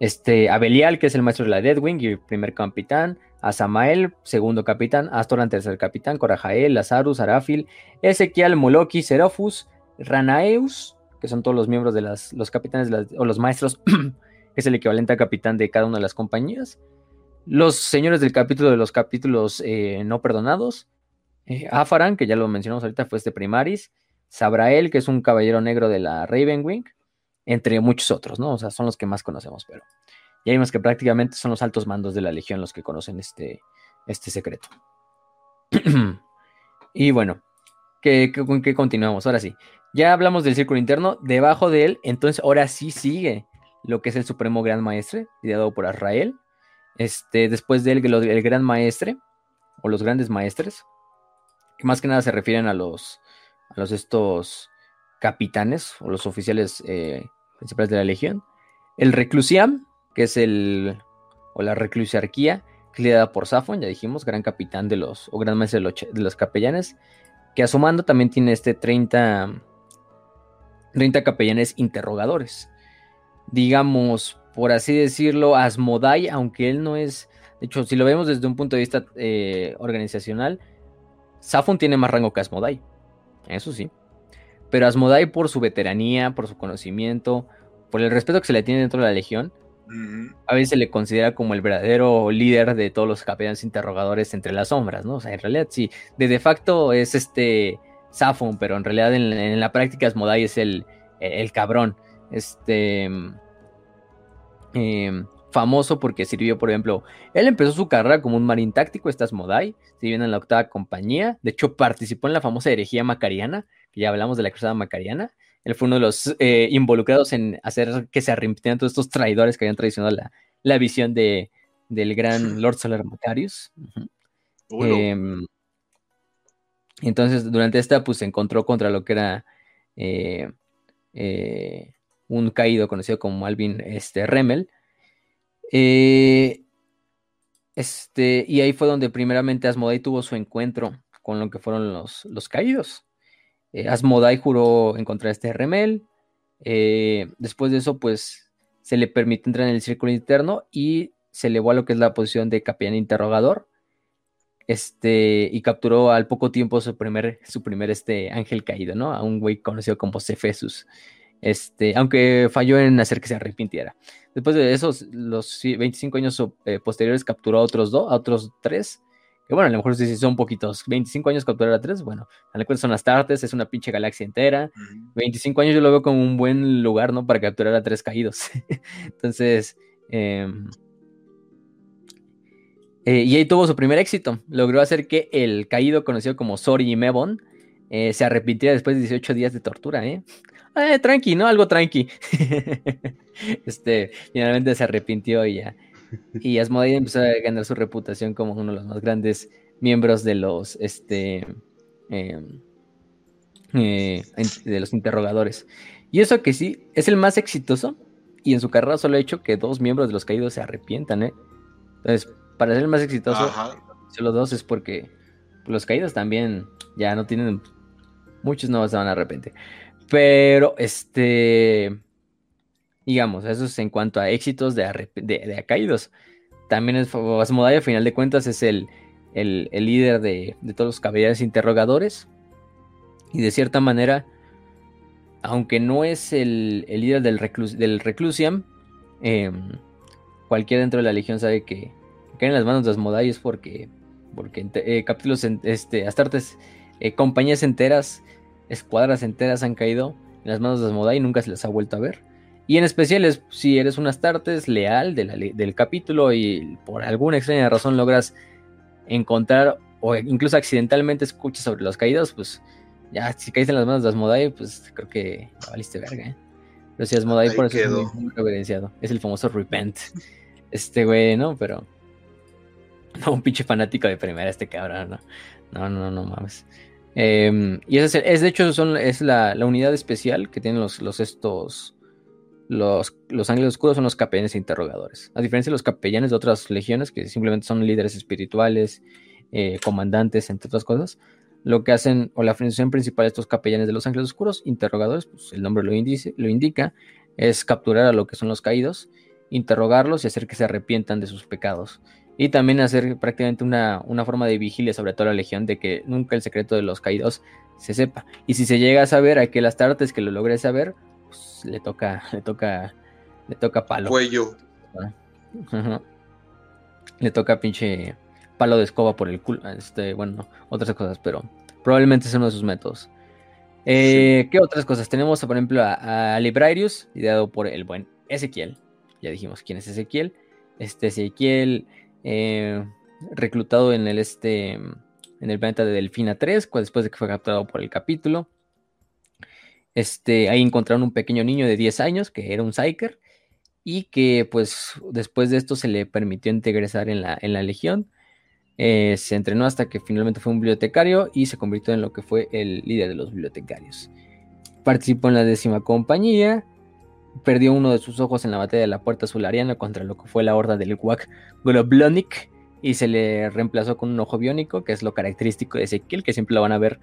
Este, Abelial, que es el maestro de la Deadwing y primer capitán a segundo capitán, Astoran, tercer capitán, Corajael, Lazarus, Arafil, Ezequiel, Moloki, Serofus, Ranaeus, que son todos los miembros de las, los capitanes o los maestros, que es el equivalente a capitán de cada una de las compañías. Los señores del capítulo de los capítulos eh, no perdonados, eh, Afaran, que ya lo mencionamos ahorita, fue este Primaris, Sabrael, que es un caballero negro de la Ravenwing, entre muchos otros, ¿no? O sea, son los que más conocemos, pero ya vimos que prácticamente son los altos mandos de la Legión los que conocen este, este secreto. y bueno, ¿con qué continuamos? Ahora sí, ya hablamos del círculo interno, debajo de él, entonces ahora sí sigue lo que es el Supremo Gran Maestre, ideado por Israel. Este, después de él, el Gran Maestre, o los grandes maestres, que más que nada se refieren a los, a los estos capitanes o los oficiales eh, principales de la Legión. El Reclusiam, que es el, o la reclusiarquía, que es liderada por Safon, ya dijimos, gran capitán de los, o gran maestro de los, capellanes, que a su mando también tiene este 30, 30 capellanes interrogadores. Digamos, por así decirlo, Asmodai, aunque él no es, de hecho, si lo vemos desde un punto de vista eh, organizacional, Safon tiene más rango que Asmodai, eso sí. Pero Asmodai por su veteranía, por su conocimiento, por el respeto que se le tiene dentro de la legión, a veces se le considera como el verdadero líder de todos los capellanes interrogadores entre las sombras, ¿no? O sea, en realidad sí, de, facto es este Safon, pero en realidad en, la práctica Asmodai es el, el, cabrón. Este. Em, famoso porque sirvió, por ejemplo, él empezó su carrera como un marín táctico, esta Asmodai, sirvió en la octava compañía, de hecho participó en la famosa herejía macariana, que ya hablamos de la cruzada macariana, él fue uno de los eh, involucrados en hacer que se arrepintieran todos estos traidores que habían traicionado la, visión de, del gran Lord Solar Macarius. Em, entonces, durante esta, pues se encontró contra lo que era eh, eh, un caído conocido como Alvin este, Remel. este, y ahí fue donde primeramente Asmodei tuvo su encuentro con lo que fueron los, los caídos. Eh, Asmodai juró encontrar este Remel. Eh, después de eso, pues se le permite entrar en el círculo interno y se elevó a lo que es la posición de capellán interrogador. Este, y capturó al poco tiempo su primer, su primer este, ángel caído, ¿no? A un güey conocido como Cephessus. Este, aunque falló en hacer que se arrepintiera. Después de esos, los 25 años eh, posteriores capturó a otros dos, a otros tres. Que bueno, a lo mejor si son poquitos. 25 años capturar a tres, bueno, a lo mejor son las tardes, es una pinche galaxia entera. 25 años yo lo veo como un buen lugar, ¿no? Para capturar a tres caídos. Entonces, em, eh, y ahí tuvo su primer éxito. Logró hacer que el caído conocido como Sori Mebon eh, se arrepintiera después de 18 días de tortura, ¿eh? eh tranqui, ¿no? Algo tranqui. este, finalmente se arrepintió y ya. Y Asmodee empezó a ganar su reputación como uno de los más grandes miembros de los, este, em, de los interrogadores. Y eso que sí, es el más exitoso. Y en su carrera solo ha hecho que dos miembros de los caídos se arrepientan, ¿eh? Entonces, para ser el más exitoso, solo dos es porque los caídos también ya no tienen. Muchos no se van a arrepentir. Pero, este. Digamos, eso es en cuanto a éxitos de, de, caídos. También es Asmodai, a final de cuentas, es el, el, líder de, todos los caballeros interrogadores. Y de cierta manera, aunque no es el, líder del, del Reclusiam, em, cualquiera dentro de la Legión sabe que caen en las manos de Asmodai es porque, porque eh, capítulos, este, Astartes, eh, compañías enteras, escuadras enteras han caído en las manos de Asmodai y nunca se les ha vuelto a ver. Y en especial es, si eres un Astartes leal del capítulo y por alguna extraña razón logras encontrar o incluso accidentalmente escuchas sobre los caídos, pues ya si caíste en las manos de Asmodai, pues creo que valiste verga, ¿eh? Pero si Asmodai por eso es muy, reverenciado. Es el famoso Repent. Este güey, ¿no? Pero No, un pinche fanático de primera este cabrón, no. No, no, no, mames. Em, y es, es, de hecho, son, es la, unidad especial que tienen los, los estos. Los, ángeles oscuros son los capellanes interrogadores. A diferencia de los capellanes de otras legiones, que simplemente son líderes espirituales, eh, comandantes, entre otras cosas, lo que hacen, o la función principal de estos capellanes de los ángeles oscuros, interrogadores, pues el nombre lo, indica, es capturar a lo que son los caídos, interrogarlos y hacer que se arrepientan de sus pecados. Y también hacer prácticamente una, forma de vigilia sobre toda la legión de que nunca el secreto de los caídos se sepa. Y si se llega a saber a que las tardes que lo logre saber, pues le toca, le toca, le toca palo. Cuello. Le toca pinche palo de escoba por el culo. Este, bueno, otras cosas, pero probablemente es uno de sus métodos. Eh, ¿Qué otras cosas? Tenemos, por ejemplo, a, a Librarius, ideado por el buen Ezequiel. Ya dijimos quién es Ezequiel. Este Ezequiel eh, reclutado en el, este, en el planeta de Delfina 3, después de que fue capturado por el capítulo. Este, ahí encontraron un pequeño niño de 10 años que era un Psyker y que pues después de esto se le permitió integrar en la, en la legión. Eh, se entrenó hasta que finalmente fue un bibliotecario y se convirtió en lo que fue el líder de los bibliotecarios. Participó en la décima compañía, perdió uno de sus ojos en la batalla de la Puerta Solariana contra lo que fue la horda del Wak Globlonik y se le reemplazó con un ojo biónico, que es lo característico de Ezequiel, que siempre lo van a ver.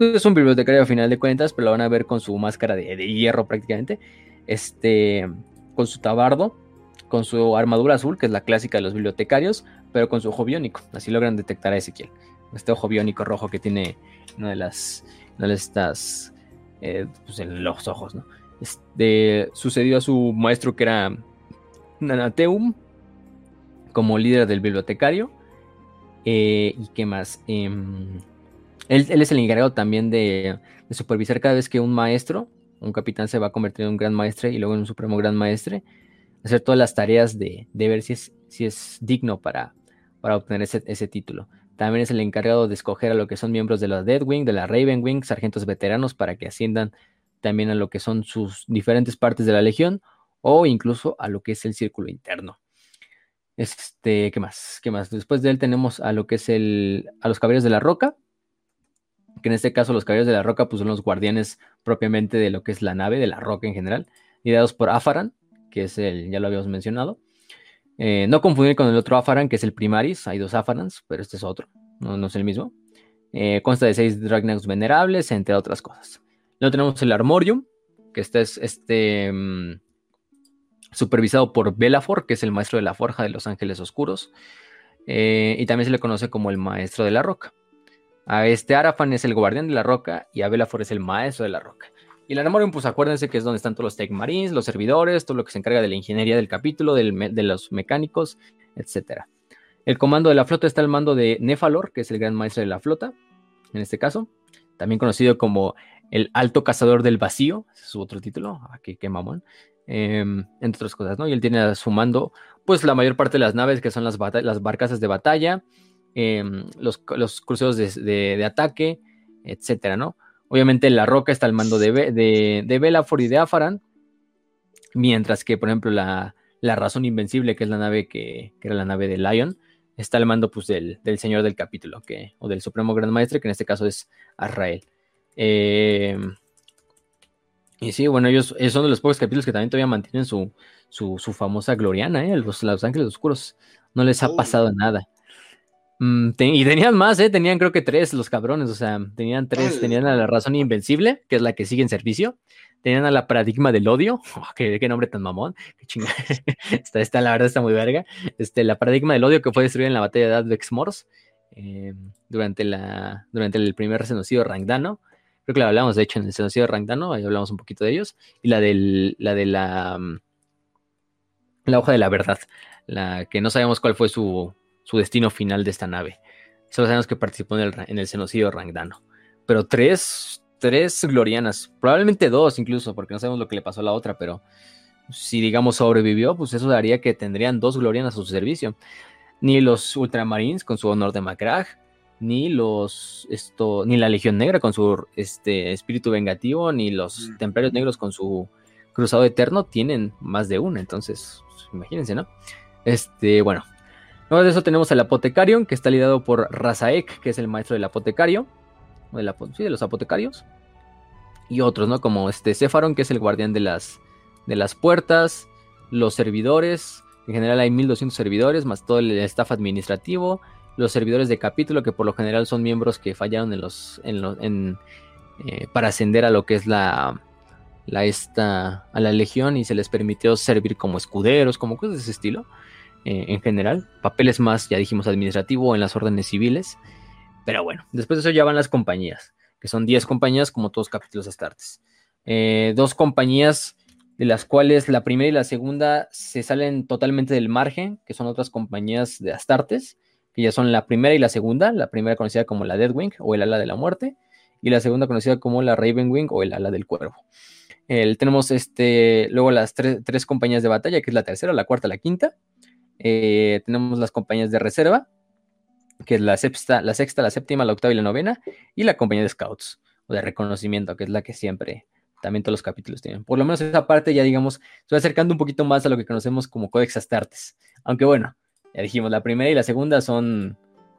Es un bibliotecario a final de cuentas, pero lo van a ver con su máscara de, hierro prácticamente, este, con su tabardo, con su armadura azul, que es la clásica de los bibliotecarios, pero con su ojo biónico. Así logran detectar a Ezequiel. Este ojo biónico rojo que tiene una de las, una de estas, eh, pues en los ojos, ¿no? Este, sucedió a su maestro que era Nanateum como líder del bibliotecario. Eh, ¿Y qué más? Em, él, es el encargado también de, supervisar cada vez que un maestro, un capitán se va a convertir en un gran maestre y luego en un supremo gran maestre, hacer todas las tareas de, ver si es, digno para, obtener ese, ese, título. También es el encargado de escoger a lo que son miembros de la Deadwing, de la Ravenwing, sargentos veteranos para que asciendan también a lo que son sus diferentes partes de la legión o incluso a lo que es el círculo interno. Este, ¿qué más? ¿Qué más? Después de él tenemos a lo que es el a los caballeros de la roca, que en este caso los caballeros de la roca pues son los guardianes propiamente de lo que es la nave, de la roca en general, liderados por Afaran, que es el, ya lo habíamos mencionado. Eh, no confundir con el otro Afaran, que es el Primaris, hay dos Afarans, pero este es otro, no, es el mismo. Eh, consta de seis Dragnax venerables, entre otras cosas. Luego tenemos el Armorium, que este es este, mm, supervisado por Belafor, que es el maestro de la forja de los ángeles oscuros. Eh, y también se le conoce como el maestro de la roca. A este Arafan es el guardián de la roca y a Belafor es el maestro de la roca. Y el Armorium, pues acuérdense que es donde están todos los Tech Marines, los servidores, todo lo que se encarga de la ingeniería del capítulo, de los mecánicos, etc. El comando de la flota está al mando de Nefalor, que es el gran maestro de la flota, en este caso. También conocido como el Alto Cazador del Vacío, es su otro título, aquí ah, qué mamón. Em, entre otras cosas, ¿no? Y él tiene a su mando, pues la mayor parte de las naves, que son las, las barcazas de batalla, em, los, los, cruceros de, de ataque, etcétera, ¿no? Obviamente la roca está al mando de, de, de Belafor y de Afaran, mientras que, por ejemplo, la, razón invencible, que es la nave que, era la nave de Lion, está al mando pues, del, señor del capítulo, que, o del supremo gran maestre, que en este caso es Azrael. Eh, y sí, bueno, ellos, son de los pocos capítulos que también todavía mantienen su, su, famosa gloriana, ¿eh? los, los, ángeles oscuros. No les ha oh. pasado nada. Mm, y tenían más, ¿eh? Tenían creo que tres los cabrones, o sea, tenían tres. Tenían a la razón invencible, que es la que sigue en servicio. Tenían a la paradigma del odio. Oh, qué, nombre tan mamón. Qué chingada. está, la verdad está muy verga. Este, la paradigma del odio que fue destruida en la batalla de Advex Mors eh, durante, la, durante el primer genocidio rangdano. Creo que la hablamos, de hecho, en el genocidio rangdano, ahí hablamos un poquito de ellos. Y la, del, la de la, mm, la hoja de la verdad, la que no sabemos cuál fue su, su destino final de esta nave. Solo sabemos que participó en el, en el genocidio rangdano. Pero tres, tres glorianas, probablemente dos incluso, porque no sabemos lo que le pasó a la otra, pero si digamos sobrevivió, pues eso daría que tendrían dos glorianas a su servicio. Ni los ultramarines con su honor de Macrag, ni los esto, ni la Legión Negra con su este, espíritu vengativo, ni los mm. templarios negros con su cruzado eterno tienen más de una. Entonces, pues, imagínense, ¿no? Este, bueno, Luego de eso tenemos al apotecario, que está liderado por Razaek, que es el maestro del apotecario, de, sí, de los apotecarios. Y otros, ¿no? Como este Cefaron, que es el guardián de las, de las puertas, los servidores. En general hay 1200 servidores, más todo el staff administrativo. Los servidores de capítulo, que por lo general son miembros que fallaron en los, en, eh, para ascender a lo que es la, la esta, a la legión y se les permitió servir como escuderos, como cosas de ese estilo. Eh, en general. Papeles más, ya dijimos, administrativo en las órdenes civiles. Pero bueno, después de eso ya van las compañías, que son 10 compañías como todos capítulos astartes. Eh, dos compañías de las cuales la primera y la segunda se salen totalmente del margen, que son otras compañías de Astartes, que ya son la primera y la segunda, la primera conocida como la Deadwing o el ala de la muerte, y la segunda conocida como la Ravenwing o el ala del cuervo. tenemos este, luego las tres compañías de batalla, que es la tercera, la cuarta, la quinta, eh, tenemos las compañías de reserva, que es la sexta, la sexta, la séptima, la octava y la novena, y la compañía de scouts o de reconocimiento, que es la que siempre, también todos los capítulos tienen. Por lo menos esa parte ya, digamos, va acercando un poquito más a lo que conocemos como Codex Astartes. Aunque bueno, ya dijimos, la primera y la segunda son,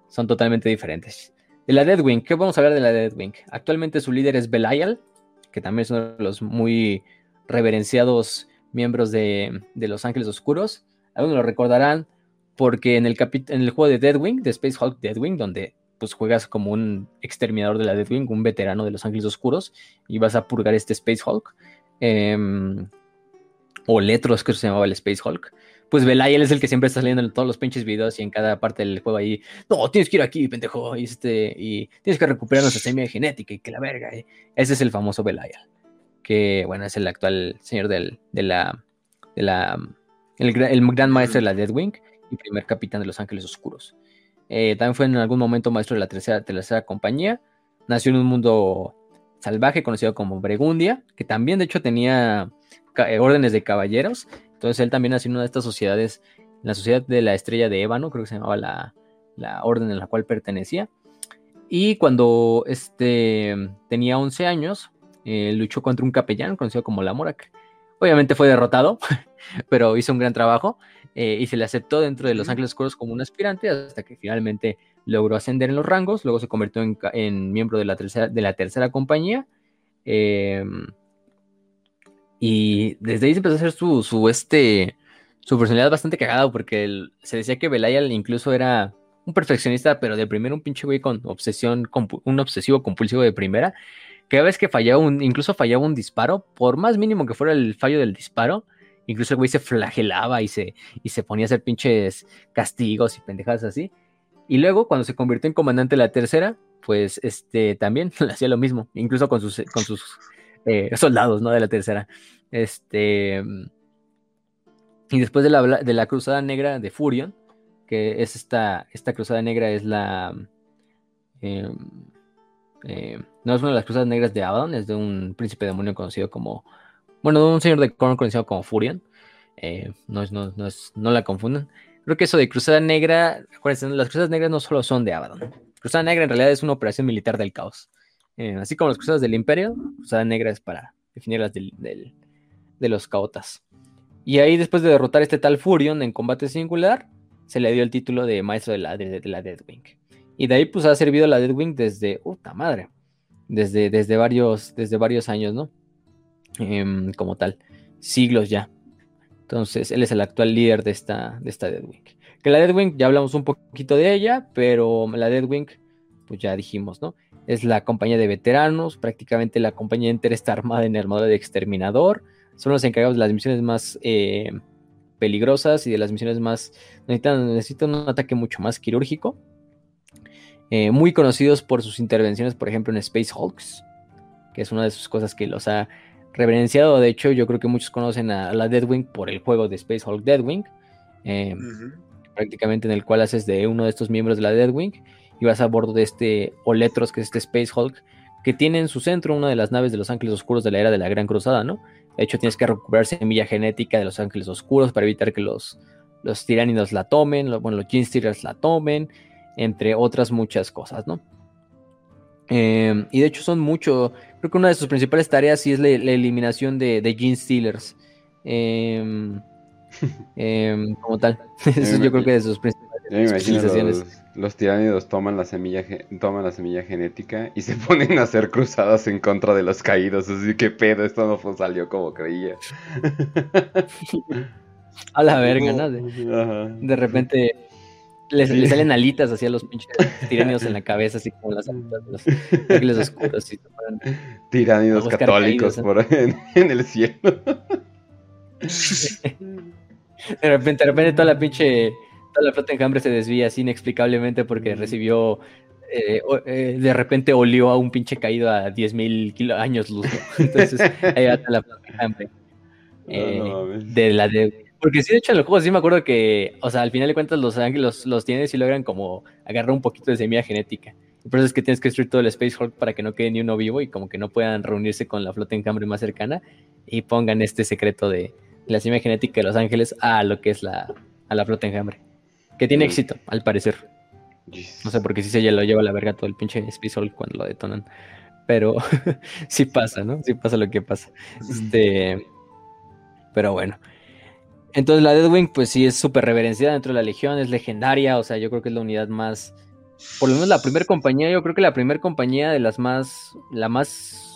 son totalmente diferentes. De la Deadwing, ¿qué vamos a hablar de la Deadwing? Actualmente su líder es Belial, que también es uno de los muy reverenciados miembros de, de Los Ángeles Oscuros. Algunos lo recordarán porque en el, en el juego de Deadwing, de Space Hulk Deadwing, donde pues juegas como un exterminador de la Deadwing, un veterano de los Ángeles Oscuros, y vas a purgar este Space Hulk, em, o Letros, que se llamaba el Space Hulk, pues Belial es el que siempre está saliendo en todos los pinches videos y en cada parte del juego ahí, no, tienes que ir aquí, pendejo, y, este, y tienes que recuperar nuestra semilla genética y que la verga, eh". ese es el famoso Belial, que bueno, es el actual señor del, de la... De la el, gran maestro de la Deadwing y primer capitán de los Ángeles Oscuros. Eh, también fue en algún momento maestro de la tercera, tercera compañía. Nació en un mundo salvaje conocido como Bregundia, que también de hecho tenía eh, órdenes de caballeros. Entonces él también nació en una de estas sociedades, la sociedad de la estrella de Ébano, creo que se llamaba la, orden en la cual pertenecía. Y cuando este, tenía 11 años, eh, luchó contra un capellán conocido como la Morak. Obviamente fue derrotado, pero hizo un gran trabajo eh, y se le aceptó dentro de Los Ángeles Oscuros como un aspirante hasta que finalmente logró ascender en los rangos, luego se convirtió en, miembro de la tercera, de la tercera compañía. Em, y desde ahí se empezó a hacer su, este, su personalidad bastante cagada porque se decía que Belial incluso era un perfeccionista, pero de primero un pinche güey con obsesión, un obsesivo compulsivo de primera cada vez que fallaba un, incluso fallaba un disparo, por más mínimo que fuera el fallo del disparo, incluso el güey se flagelaba y se, y se ponía a hacer pinches castigos y pendejadas así. Y luego, cuando se convirtió en comandante de la tercera, pues este también hacía lo mismo, incluso con sus, con sus eh, soldados, ¿no? De la tercera. Este. Y después de la, de la Cruzada Negra de Furion, que es esta, esta Cruzada Negra, es la. Em, eh, no es una de las Cruzadas Negras de Abaddon, es de un príncipe demonio conocido como. Bueno, de un señor de Korn conocido como Furion. Eh, no, no, no, no la confundan. Creo que eso de Cruzada Negra, acuérdense, las Cruzadas Negras no solo son de Abaddon. Cruzada Negra en realidad es una operación militar del caos. Eh, así como las Cruzadas del Imperio, Cruzada Negra es para definirlas del, de los caotas. Y ahí después de derrotar a este tal Furion en combate singular, se le dio el título de maestro de la, de, la Deadwing. Y de ahí pues ha servido la Deadwing desde, puta madre, desde, desde, varios, desde varios años, ¿no? Em, como tal, siglos ya. Entonces, él es el actual líder de esta, de esta Deadwing. Que la Deadwing, ya hablamos un poquito de ella, pero la Deadwing, pues ya dijimos, ¿no? Es la compañía de veteranos, prácticamente la compañía entera está armada en armadura de exterminador son los encargados de las misiones más eh, peligrosas y de las misiones más... Necesitan, un ataque mucho más quirúrgico. Eh, muy conocidos por sus intervenciones, por ejemplo, en Space Hulks, que es una de sus cosas que los ha reverenciado. De hecho, yo creo que muchos conocen a, la Deadwing por el juego de Space Hulk Deadwing, eh, prácticamente en el cual haces de uno de estos miembros de la Deadwing y vas a bordo de este Oletros, que es este Space Hulk, que tiene en su centro una de las naves de los Ángeles Oscuros de la era de la Gran Cruzada, ¿no? De hecho, tienes que recuperar semilla genética de los ángeles oscuros para evitar que los, los tiránidos la tomen, bueno, los Stealers la tomen, entre otras muchas cosas, ¿no? Em, y de hecho son mucho, creo que una de sus principales tareas sí es la, eliminación de, de Gene Stealers. Em, em, como tal. Eso yo creo que de sus principales los tiránidos toman la semilla toman la semilla genética y se ponen a hacer cruzadas en contra de los caídos. Así que pedo, esto no salió como creía. a la verga, ¿no? De, repente les, salen alitas hacia los pinches tiránidos en la cabeza, así como las alitas de los ángeles oscuros. tiránidos católicos por en, en el cielo. de repente, de repente toda la pinche toda la flota enjambre se desvía así inexplicablemente porque recibió. Eh, eh, de repente olió a un pinche caído a 10.000 años luz. Entonces, ahí va la flota enjambre. Eh, de la de. Porque sí, de hecho, en los juegos sí me acuerdo que, o sea, al final de cuentas, los ángeles los tienes y logran como agarrar un poquito de semilla genética. Y por eso es que tienes que destruir todo el Space Hulk para que no quede ni uno vivo y como que no puedan reunirse con la flota enjambre más cercana y pongan este secreto de la semilla genética de los ángeles a lo que es la, a la flota enjambre. Que tiene éxito, al parecer. No sé, porque si se lo lleva a la verga todo el pinche Spisol cuando lo detonan. Pero sí pasa, ¿no? Sí pasa lo que pasa. Este. Pero bueno. Entonces la Deadwing, pues sí es súper reverenciada dentro de la Legión, es legendaria, o sea, yo creo que es la unidad más. Por lo menos la primera compañía, yo creo que la primera compañía de las más. La más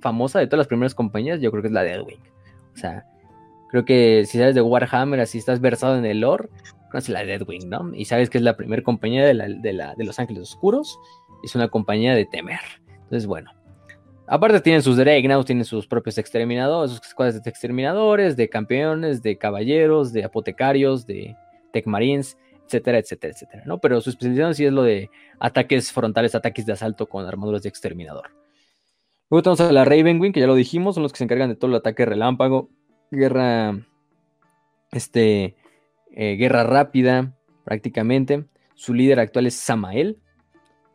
famosa de todas las primeras compañías, yo creo que es la Deadwing. O sea, creo que si sabes de Warhammer, así estás versado en el lore, conoces la Deadwing, ¿no? Y sabes que es la primera compañía de, de, Los Ángeles Oscuros, es una compañía de temer. Entonces, bueno. Aparte tienen sus Dreadnoughts, tienen sus propios exterminadores, sus escuadras de exterminadores, de campeones, de caballeros, de apotecarios, de tech marines, etcétera, etcétera, etcétera, ¿no? Pero su especialización sí es lo de ataques frontales, ataques de asalto con armaduras de exterminador. Luego tenemos a la Ravenwing, que ya lo dijimos, son los que se encargan de todo el ataque relámpago, guerra, este, eh, guerra rápida, prácticamente. Su líder actual es Samael.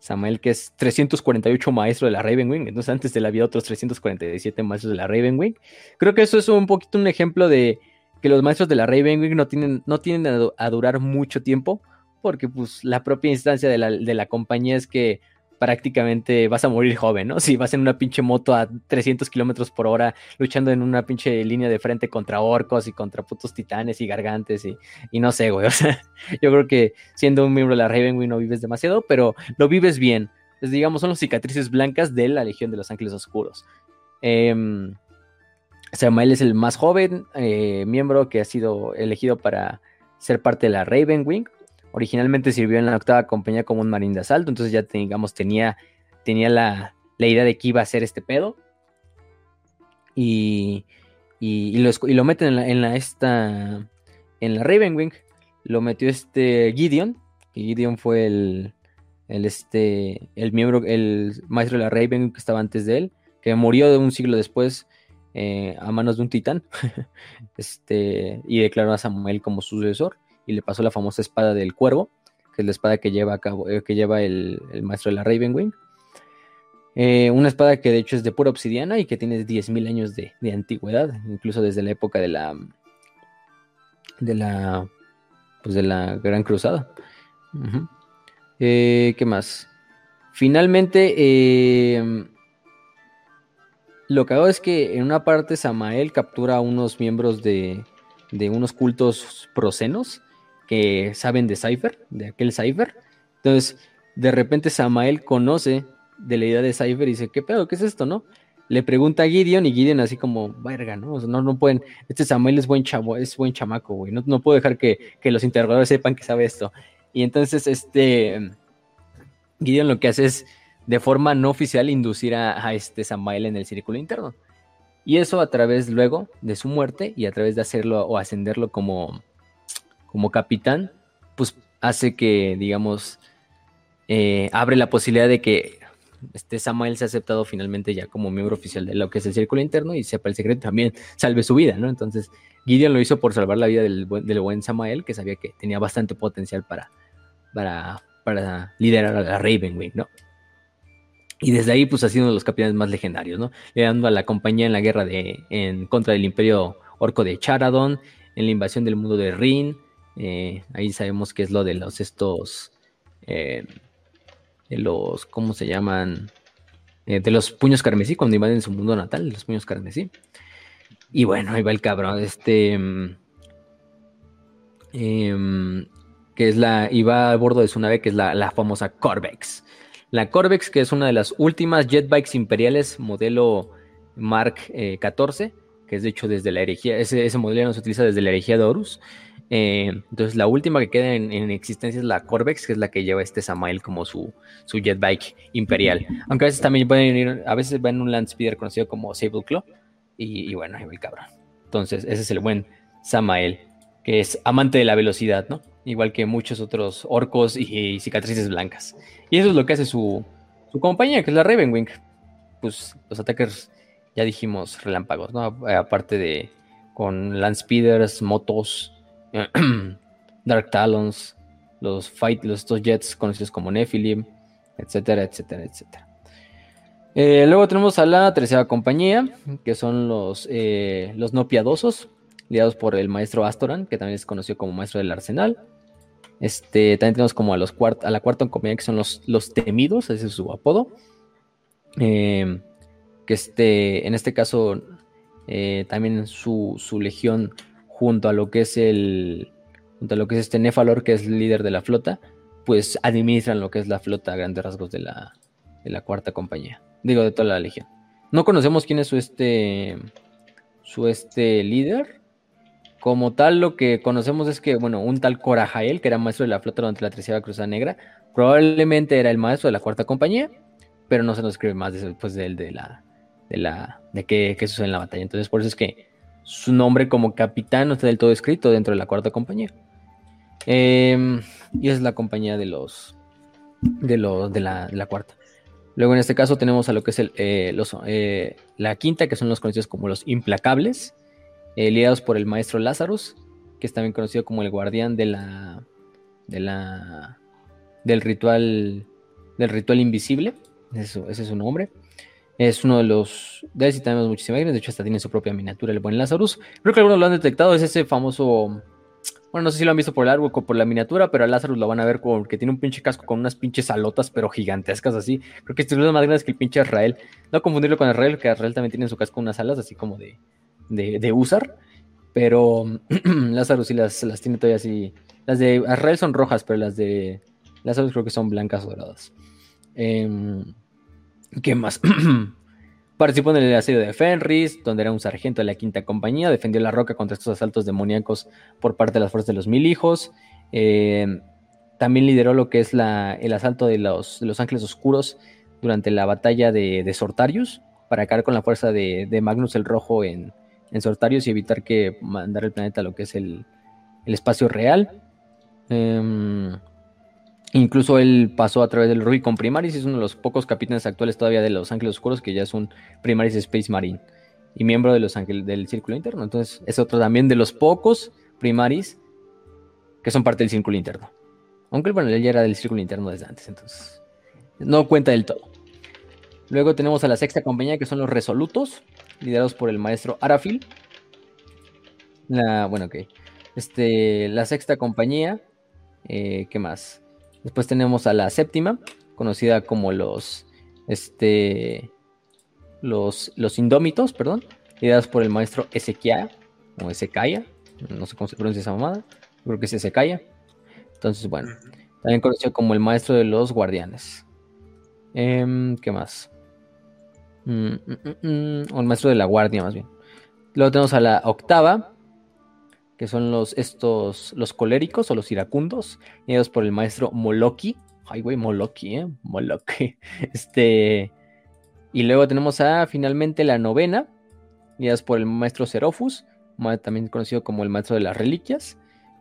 Samael, que es 348 maestro de la Ravenwing. Entonces, antes de él había otros 347 maestros de la Ravenwing. Creo que eso es un poquito un ejemplo de que los maestros de la Ravenwing no tienen, no tienen a, durar mucho tiempo. Porque, pues, la propia instancia de la, de la compañía es que prácticamente vas a morir joven, ¿no? Si vas en una pinche moto a 300 kilómetros por hora luchando en una pinche línea de frente contra orcos y contra putos titanes y gargantes y, no sé, güey. O sea, yo creo que siendo un miembro de la Ravenwing no vives demasiado, pero lo vives bien. Digamos, son las cicatrices blancas de la Legión de los Ángeles Oscuros. Eh, Samuel es el más joven eh, miembro que ha sido elegido para ser parte de la Ravenwing. Originalmente sirvió en la octava compañía como un marín de asalto, entonces ya digamos tenía, tenía la, idea de que iba a ser este pedo. Y, y, lo, meten en la, en la, esta, en la Ravenwing. Lo metió este Gideon. Y Gideon fue el, el, este, el miembro, el maestro de la Ravenwing que estaba antes de él. que murió de un siglo después eh, a manos de un titán, este, y declaró a Samuel como sucesor, y le pasó la famosa espada del cuervo, que es la espada que lleva, eh, que lleva el, maestro de la Ravenwing. Eh, una espada que de hecho es de pura obsidiana y que tiene 10.000 años de, antigüedad, incluso desde la época de la de la pues de la Gran Cruzada. ¿Qué más? Finalmente, lo que hago es que en una parte Samael captura a unos miembros de, unos cultos procenos que saben de Cypher, de aquel Cypher. Entonces, de repente Samael conoce de la idea de Cypher y dice, ¿qué pedo? ¿Qué es esto, no? Le pregunta a Gideon y Gideon así como, verga, ¿no? no, no pueden, este Samael es buen chavo, es buen chamaco, güey, no, no puedo dejar que, que, los interrogadores sepan que sabe esto. Y entonces, este, Gideon lo que hace es de forma no oficial inducir a, este Samael en el círculo interno. Y eso a través luego de su muerte y a través de hacerlo o ascenderlo como, como capitán, pues hace que, digamos, eh, abre la posibilidad de que este Samael sea aceptado finalmente ya como miembro oficial de lo que es el círculo interno y sepa el secreto también salve su vida, ¿no? Entonces Gideon lo hizo por salvar la vida del, del buen Samael, que sabía que tenía bastante potencial para, para, para liderar a la Ravenwing, ¿no? Y desde ahí, pues ha sido uno de los capitanes más legendarios, ¿no? dando a la compañía en la guerra de, en contra del imperio orco de Charadon, en la invasión del mundo de Rin. Eh, ahí sabemos que es lo de los estos. Eh, de los. ¿Cómo se llaman? Eh, de los puños carmesí, cuando invaden su mundo natal, los puños carmesí. Y bueno, ahí va el cabrón. Este. Mm, em, que es la. Iba a bordo de su nave, que es la, la famosa Corvex. La Corvex, que es una de las últimas jetbikes imperiales modelo Mark XIV, eh, que es de hecho desde la herejía, ese, modelo ya no se utiliza desde la herejía de Horus. Eh, entonces la última que queda en, existencia es la Corvex, que es la que lleva este Samael como su, su jetbike imperial. Aunque a veces también pueden ir, a veces va en un land speeder conocido como Sable Claw. Y, bueno, ahí va el cabrón. Entonces ese es el buen Samael, que es amante de la velocidad, ¿no? igual que muchos otros orcos y, cicatrices blancas. Y eso es lo que hace su, compañía, que es la Ravenwing. Pues los attackers, ya dijimos, relámpagos, ¿no? Aparte de con Landspeeders, motos, Dark Talons, los fight, los estos jets conocidos como Nephilim, etcétera, etcétera, etcétera. Eh, luego tenemos a la tercera compañía, que son los, eh, los no piadosos, liados por el maestro Astoran, que también es conocido como maestro del arsenal. Este, también tenemos como a, los a la cuarta compañía que son los, los temidos, ese es su apodo. Em, que este, en este caso, eh, también su, legión, junto a lo que es el. Junto a lo que es este Nefalor, que es el líder de la flota, pues administran lo que es la flota a grandes rasgos de la, de la cuarta compañía. Digo, de toda la legión. No conocemos quién es su este. Su este líder. Como tal, lo que conocemos es que, bueno, un tal Corajael, que era maestro de la flota durante la Tercera Cruzada Negra, probablemente era el maestro de la Cuarta Compañía, pero no se nos escribe más después de, de la, de la, de qué, sucede en la batalla. Entonces, por eso es que su nombre como capitán no está del todo escrito dentro de la Cuarta Compañía. Em, y es la compañía de los, de los, de la, Cuarta. Luego, en este caso, tenemos a lo que es el, eh, los, eh, la quinta, que son los conocidos como los implacables eh, liados por el maestro Lazarus, que es también conocido como el guardián de la, de la, del ritual, del ritual invisible, ese, es su nombre. Es uno de los. De él sí tenemos muchísimas. De hecho, hasta tiene su propia miniatura, el buen Lazarus. Creo que algunos lo han detectado. Es ese famoso. Bueno, no sé si lo han visto por el árbol o por la miniatura, pero a Lazarus lo van a ver porque tiene un pinche casco con unas pinches alotas, pero gigantescas así. Creo que este es más grande que el pinche Israel. No confundirlo con Israel, que Israel también tiene en su casco unas alas así como de, de, usar. Pero Lazarus sí las, las tiene todavía así. Las de Arrael son rojas, pero las de Lazarus creo que son blancas o doradas. Em, ¿Qué más? Participó en el asedio de Fenris, donde era un sargento de la quinta compañía. Defendió la roca contra estos asaltos demoníacos por parte de las fuerzas de los mil hijos. Em, también lideró lo que es el asalto de los, ángeles oscuros durante la batalla de, Sortarius para acabar con la fuerza de, Magnus el Rojo en, Sortarios y evitar que mandar el planeta a lo que es el, espacio real. Em, Incluso él pasó a través del Rubicon Primaris, es uno de los pocos capitanes actuales todavía de los Ángeles Oscuros que ya es un Primaris Space Marine y miembro de los Ángeles del Círculo Interno. Entonces es otro también de los pocos Primaris que son parte del Círculo Interno. Aunque bueno, él ya era del Círculo Interno desde antes, entonces no cuenta del todo. Luego tenemos a la sexta compañía que son los Resolutos, liderados por el maestro Arafil. La, bueno, ok. Este, la sexta compañía, eh, ¿qué más? Después tenemos a la séptima, conocida como los, este, los, los indómitos, perdón, liderados por el maestro Ezequiel, o Ezequiel, no sé cómo se pronuncia esa mamada, creo que es Ezequiel. Entonces, bueno, también conocido como el maestro de los guardianes. Em, ¿Qué más? Mm, mm, mm, o el maestro de la guardia, más bien. Luego tenemos a la octava, que son los estos los coléricos o los iracundos, guiados por el maestro Moloki. Ay, güey, Moloki, ¿eh? Moloki. Este. Y luego tenemos a finalmente la novena, guiadas por el maestro Serofus, también conocido como el maestro de las reliquias,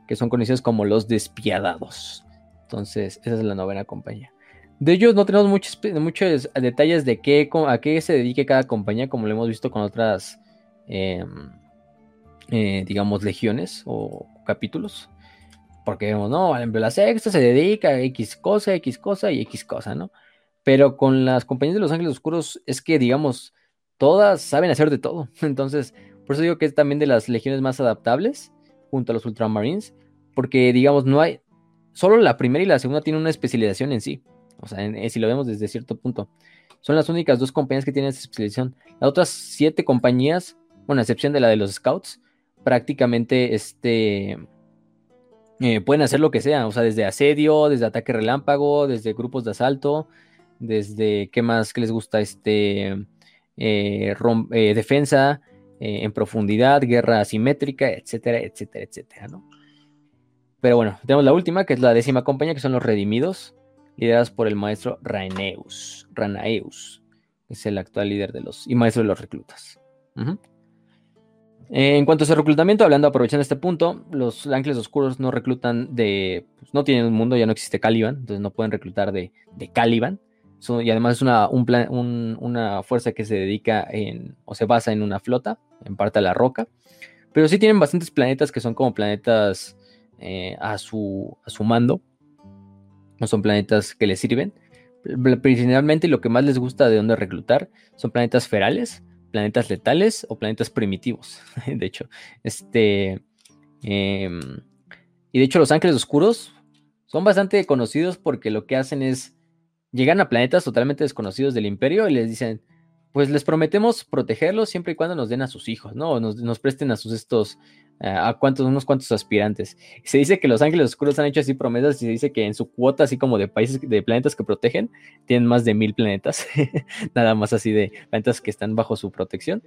que son conocidos como los despiadados. Entonces, esa es la novena compañía. De ellos no tenemos muchos, muchos detalles de qué, a qué se dedique cada compañía, como lo hemos visto con otras eh, eh, digamos, legiones o capítulos. Porque vemos, no, la sexta se dedica a X cosa, X cosa y X cosa, ¿no? Pero con las compañías de los Ángeles Oscuros es que, digamos, todas saben hacer de todo. Entonces, por eso digo que es también de las legiones más adaptables junto a los Ultramarines. Porque, digamos, no hay. Solo la primera y la segunda tienen una especialización en sí. O sea, si lo vemos desde cierto punto. Son las únicas dos compañías que tienen esa especialización. Las otras siete compañías, bueno, excepción de la de los Scouts, prácticamente este, eh, pueden hacer lo que sea, o sea, desde asedio, desde ataque relámpago, desde grupos de asalto, desde, ¿qué más que les gusta? Este, eh, eh, defensa en profundidad, guerra asimétrica, etcétera, etcétera, etcétera, ¿no? Pero bueno, tenemos la última, que es la décima compañía, que son los Redimidos, liderados por el maestro Raineus, Ranaeus, que es el actual líder de los, y maestro de los reclutas. Eh, en cuanto a su reclutamiento, hablando, aprovechando este punto, los ángeles oscuros no reclutan de. Pues, no tienen un mundo, ya no existe Caliban, entonces no pueden reclutar de, Caliban. y además es una, una fuerza que se dedica en. o se basa en una flota, en parte a la roca. Pero sí tienen bastantes planetas que son como planetas eh, a, su, a su mando. No son planetas que les sirven. Principalmente lo que más les gusta de dónde reclutar son planetas ferales planetas letales o planetas primitivos. de hecho, este. Em, y de hecho, los ángeles oscuros son bastante conocidos porque lo que hacen es. Llegan a planetas totalmente desconocidos del imperio y les dicen. Pues les prometemos protegerlos siempre y cuando nos den a sus hijos, ¿no? Nos, nos presten a sus estos a cuantos, unos cuantos aspirantes. Se dice que los ángeles oscuros han hecho así promesas y se dice que en su cuota, así como de países, de planetas que protegen, tienen más de mil planetas, nada más así de planetas que están bajo su protección.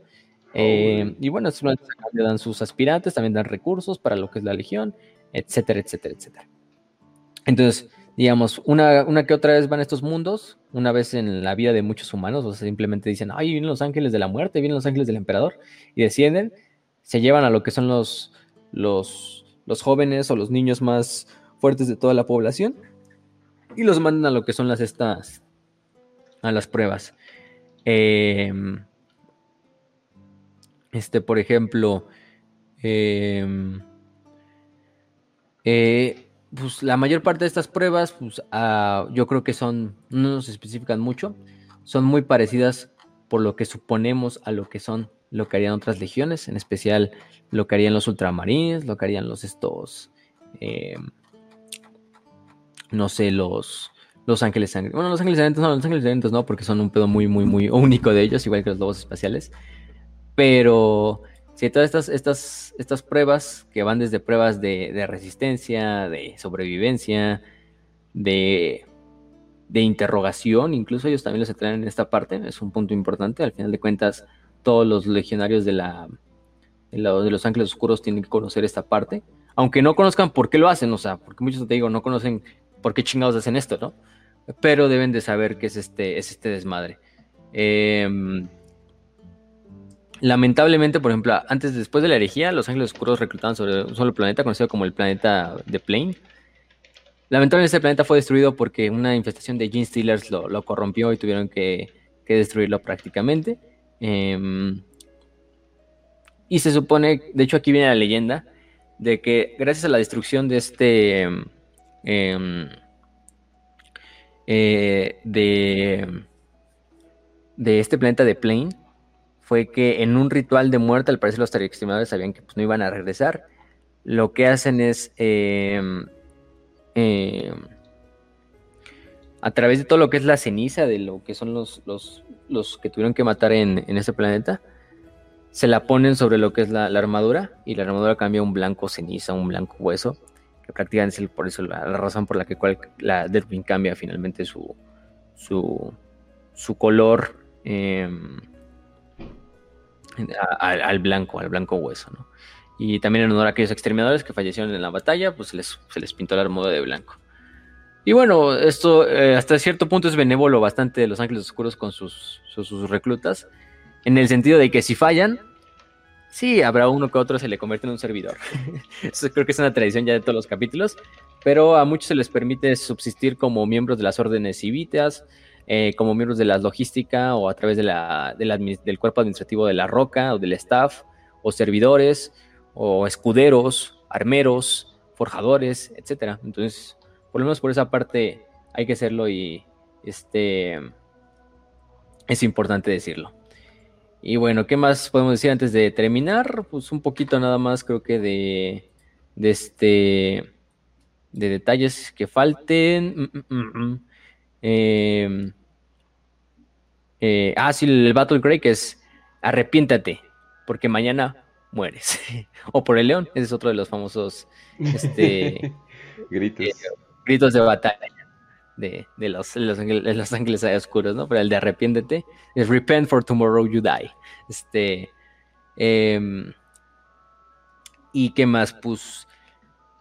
Eh, y bueno, estos dan sus aspirantes, también dan recursos para lo que es la legión, etcétera, etcétera, etcétera. Entonces, digamos, una, una que otra vez van estos mundos, una vez en la vida de muchos humanos, o sea, simplemente dicen, ay, vienen los ángeles de la muerte, vienen los ángeles del emperador, y descienden, se llevan a lo que son los, los, los jóvenes o los niños más fuertes de toda la población y los mandan a lo que son las estas, a las pruebas. Em, este, por ejemplo, em, eh, pues la mayor parte de estas pruebas, pues ah, yo creo que son, no nos especifican mucho, son muy parecidas por lo que suponemos a lo que son lo que harían otras legiones, en especial lo que harían los ultramarines, lo que harían los estos, eh, no sé, los, los ángeles sangrientos. Bueno, los ángeles sangrientos no, los ángeles sangrientos no, porque son un pedo muy, muy, muy único de ellos, igual que los lobos espaciales. Pero si todas estas, estas, estas pruebas que van desde pruebas de, de resistencia, de sobrevivencia, de, de interrogación, incluso ellos también los traen en esta parte, es un punto importante, al final de cuentas todos los legionarios de la de los Ángeles Oscuros tienen que conocer esta parte, aunque no conozcan por qué lo hacen, o sea, porque muchos te digo, no conocen por qué chingados hacen esto, ¿no? Pero deben de saber que es este, es este desmadre. Em, lamentablemente, por ejemplo, antes, después de la herejía, los Ángeles Oscuros reclutaban sobre un solo planeta, conocido como el planeta de Plane. lamentablemente este planeta fue destruido porque una infestación de Gene Stealers lo, corrompió y tuvieron que, destruirlo prácticamente. Em, y se supone, de hecho aquí viene la leyenda, de que gracias a la destrucción de este... Em, eh, de, de este planeta de Plane fue que en un ritual de muerte, al parecer los extremadores sabían que pues, no iban a regresar. Lo que hacen es, em, em, a través de todo lo que es la ceniza, de lo que son los, los, los que tuvieron que matar en, en, ese planeta, se la ponen sobre lo que es la, armadura y la armadura cambia un blanco ceniza, un blanco hueso, que prácticamente es por eso la, razón por la que cual, la Deathwing cambia finalmente su, su, su color. Al blanco, al blanco hueso, ¿no? Y también en honor a aquellos exterminadores que fallecieron en la batalla, pues se les, pintó la armadura de blanco. Y bueno, esto eh, hasta cierto punto es benévolo bastante de los ángeles oscuros con sus, sus, reclutas, en el sentido de que si fallan, sí, habrá uno que otro se le convierte en un servidor. Eso creo que es una tradición ya de todos los capítulos, pero a muchos se les permite subsistir como miembros de las órdenes civitas, eh, como miembros de la logística o a través de del cuerpo administrativo de la roca o del staff, o servidores, o escuderos, armeros, forjadores, etcétera. Entonces, por lo menos por esa parte hay que hacerlo y este es importante decirlo. Y bueno, ¿qué más podemos decir antes de terminar? Pues un poquito nada más creo que de, de este de detalles que falten. Mm, mm, mm, eh, eh, ah, sí, el Battle que es arrepiéntate, porque mañana mueres. o por el león, ese es otro de los famosos este, gritos. Eh, gritos de batalla de, los, los, los, ángeles oscuros, ¿no? Pero el de arrepiéntete es repent for tomorrow you die. Este. Em, ¿Y qué más? Pues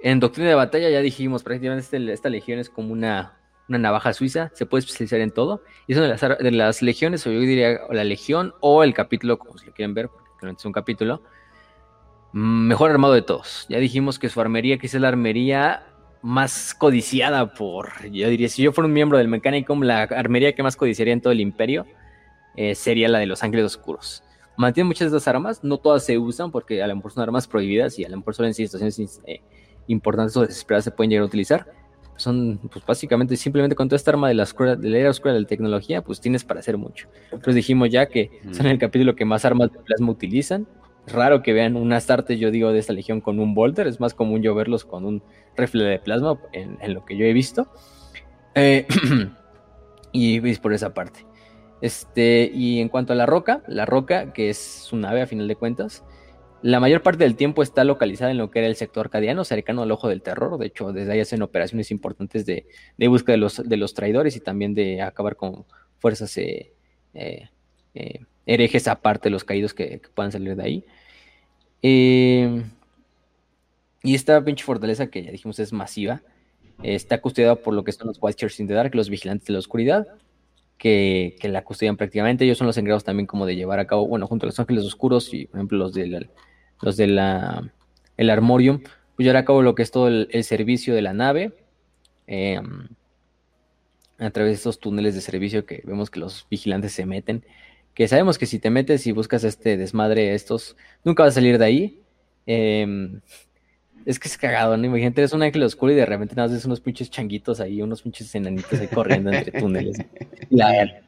en Doctrina de Batalla ya dijimos, prácticamente este, esta legión es como una una navaja suiza, se puede especializar en todo. Y es una de las, de las legiones, o yo diría la legión, o el capítulo, como si lo quieren ver, porque es un capítulo, mm, mejor armado de todos. Ya dijimos que su armería, que es la armería más codiciada por, yo diría, si yo fuera un miembro del Mechanicum, la armería que más codiciaría en todo el imperio eh, sería la de los Ángeles Oscuros. Mantiene muchas de esas armas, no todas se usan porque a lo mejor son armas prohibidas y a lo mejor solo en situaciones eh, importantes o desesperadas se pueden llegar a utilizar son pues básicamente simplemente con toda esta arma de la, escuela, de la era oscura de la tecnología, pues tienes para hacer mucho. Entonces dijimos ya que son el capítulo que más armas de plasma utilizan. Es raro que vean un Astarte, yo digo, de esta legión con un Bolter, es más común yo verlos con un rifle de plasma en, lo que yo he visto. Eh, y veis por esa parte. Este, y en cuanto a la roca, la roca, que es su nave a final de cuentas, la mayor parte del tiempo está localizada en lo que era el sector arcadiano, cercano al ojo del terror. De hecho, desde ahí hacen operaciones importantes de, de búsqueda de los, de los, traidores y también de acabar con fuerzas eh, eh, eh, herejes aparte de los caídos que, puedan salir de ahí. y esta pinche fortaleza que ya dijimos es masiva, está custodiada por lo que son los Watchers in the Dark, los vigilantes de la oscuridad, que, que, la custodian prácticamente. Ellos son los encargados también como de llevar a cabo, bueno, junto a los ángeles oscuros y, por ejemplo, los del los de la el Armorium, pues llevar a cabo lo que es todo el, servicio de la nave. Em, a través de estos túneles de servicio que vemos que los vigilantes se meten. Que sabemos que si te metes y buscas este desmadre, estos, nunca vas a salir de ahí. Em, es que es cagado, ¿no? Imagínate, eres un ángel oscuro y de repente nada ves unos pinches changuitos ahí, unos pinches enanitos ahí corriendo entre túneles. Y la,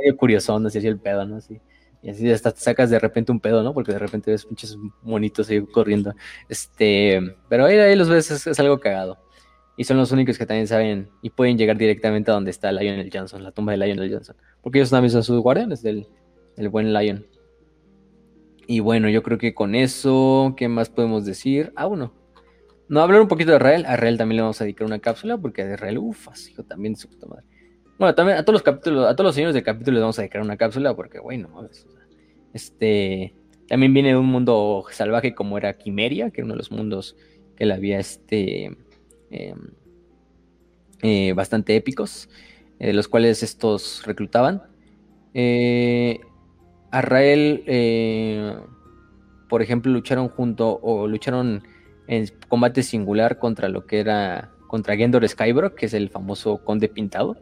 medio curiosón, así el pedo, ¿no? Así. Y así hasta sacas de repente un pedo, ¿no? Porque de repente ves pinches monitos ahí corriendo. Este, pero ahí, ahí los ves, es, algo cagado. Y son los únicos que también saben y pueden llegar directamente a donde está Lionel Johnson, la tumba de Lionel Johnson. Porque ellos también son sus guardianes del, del buen Lion. Y bueno, yo creo que con eso, ¿qué más podemos decir? Ah, bueno. No, hablar un poquito de Israel. A Israel también le vamos a dedicar una cápsula, porque a Israel, uff, hijo, también de su puta madre. Bueno, también a todos los capítulos, a todos los señores de capítulo les vamos a dedicar una cápsula, porque, bueno, este, también viene de un mundo salvaje como era Quimeria, que era uno de los mundos que la había este, em, eh, bastante épicos, eh, los cuales estos reclutaban. Eh, Arrael, por ejemplo, lucharon junto o lucharon en combate singular contra lo que era contra Gendor Skybrook, que es el famoso conde pintado,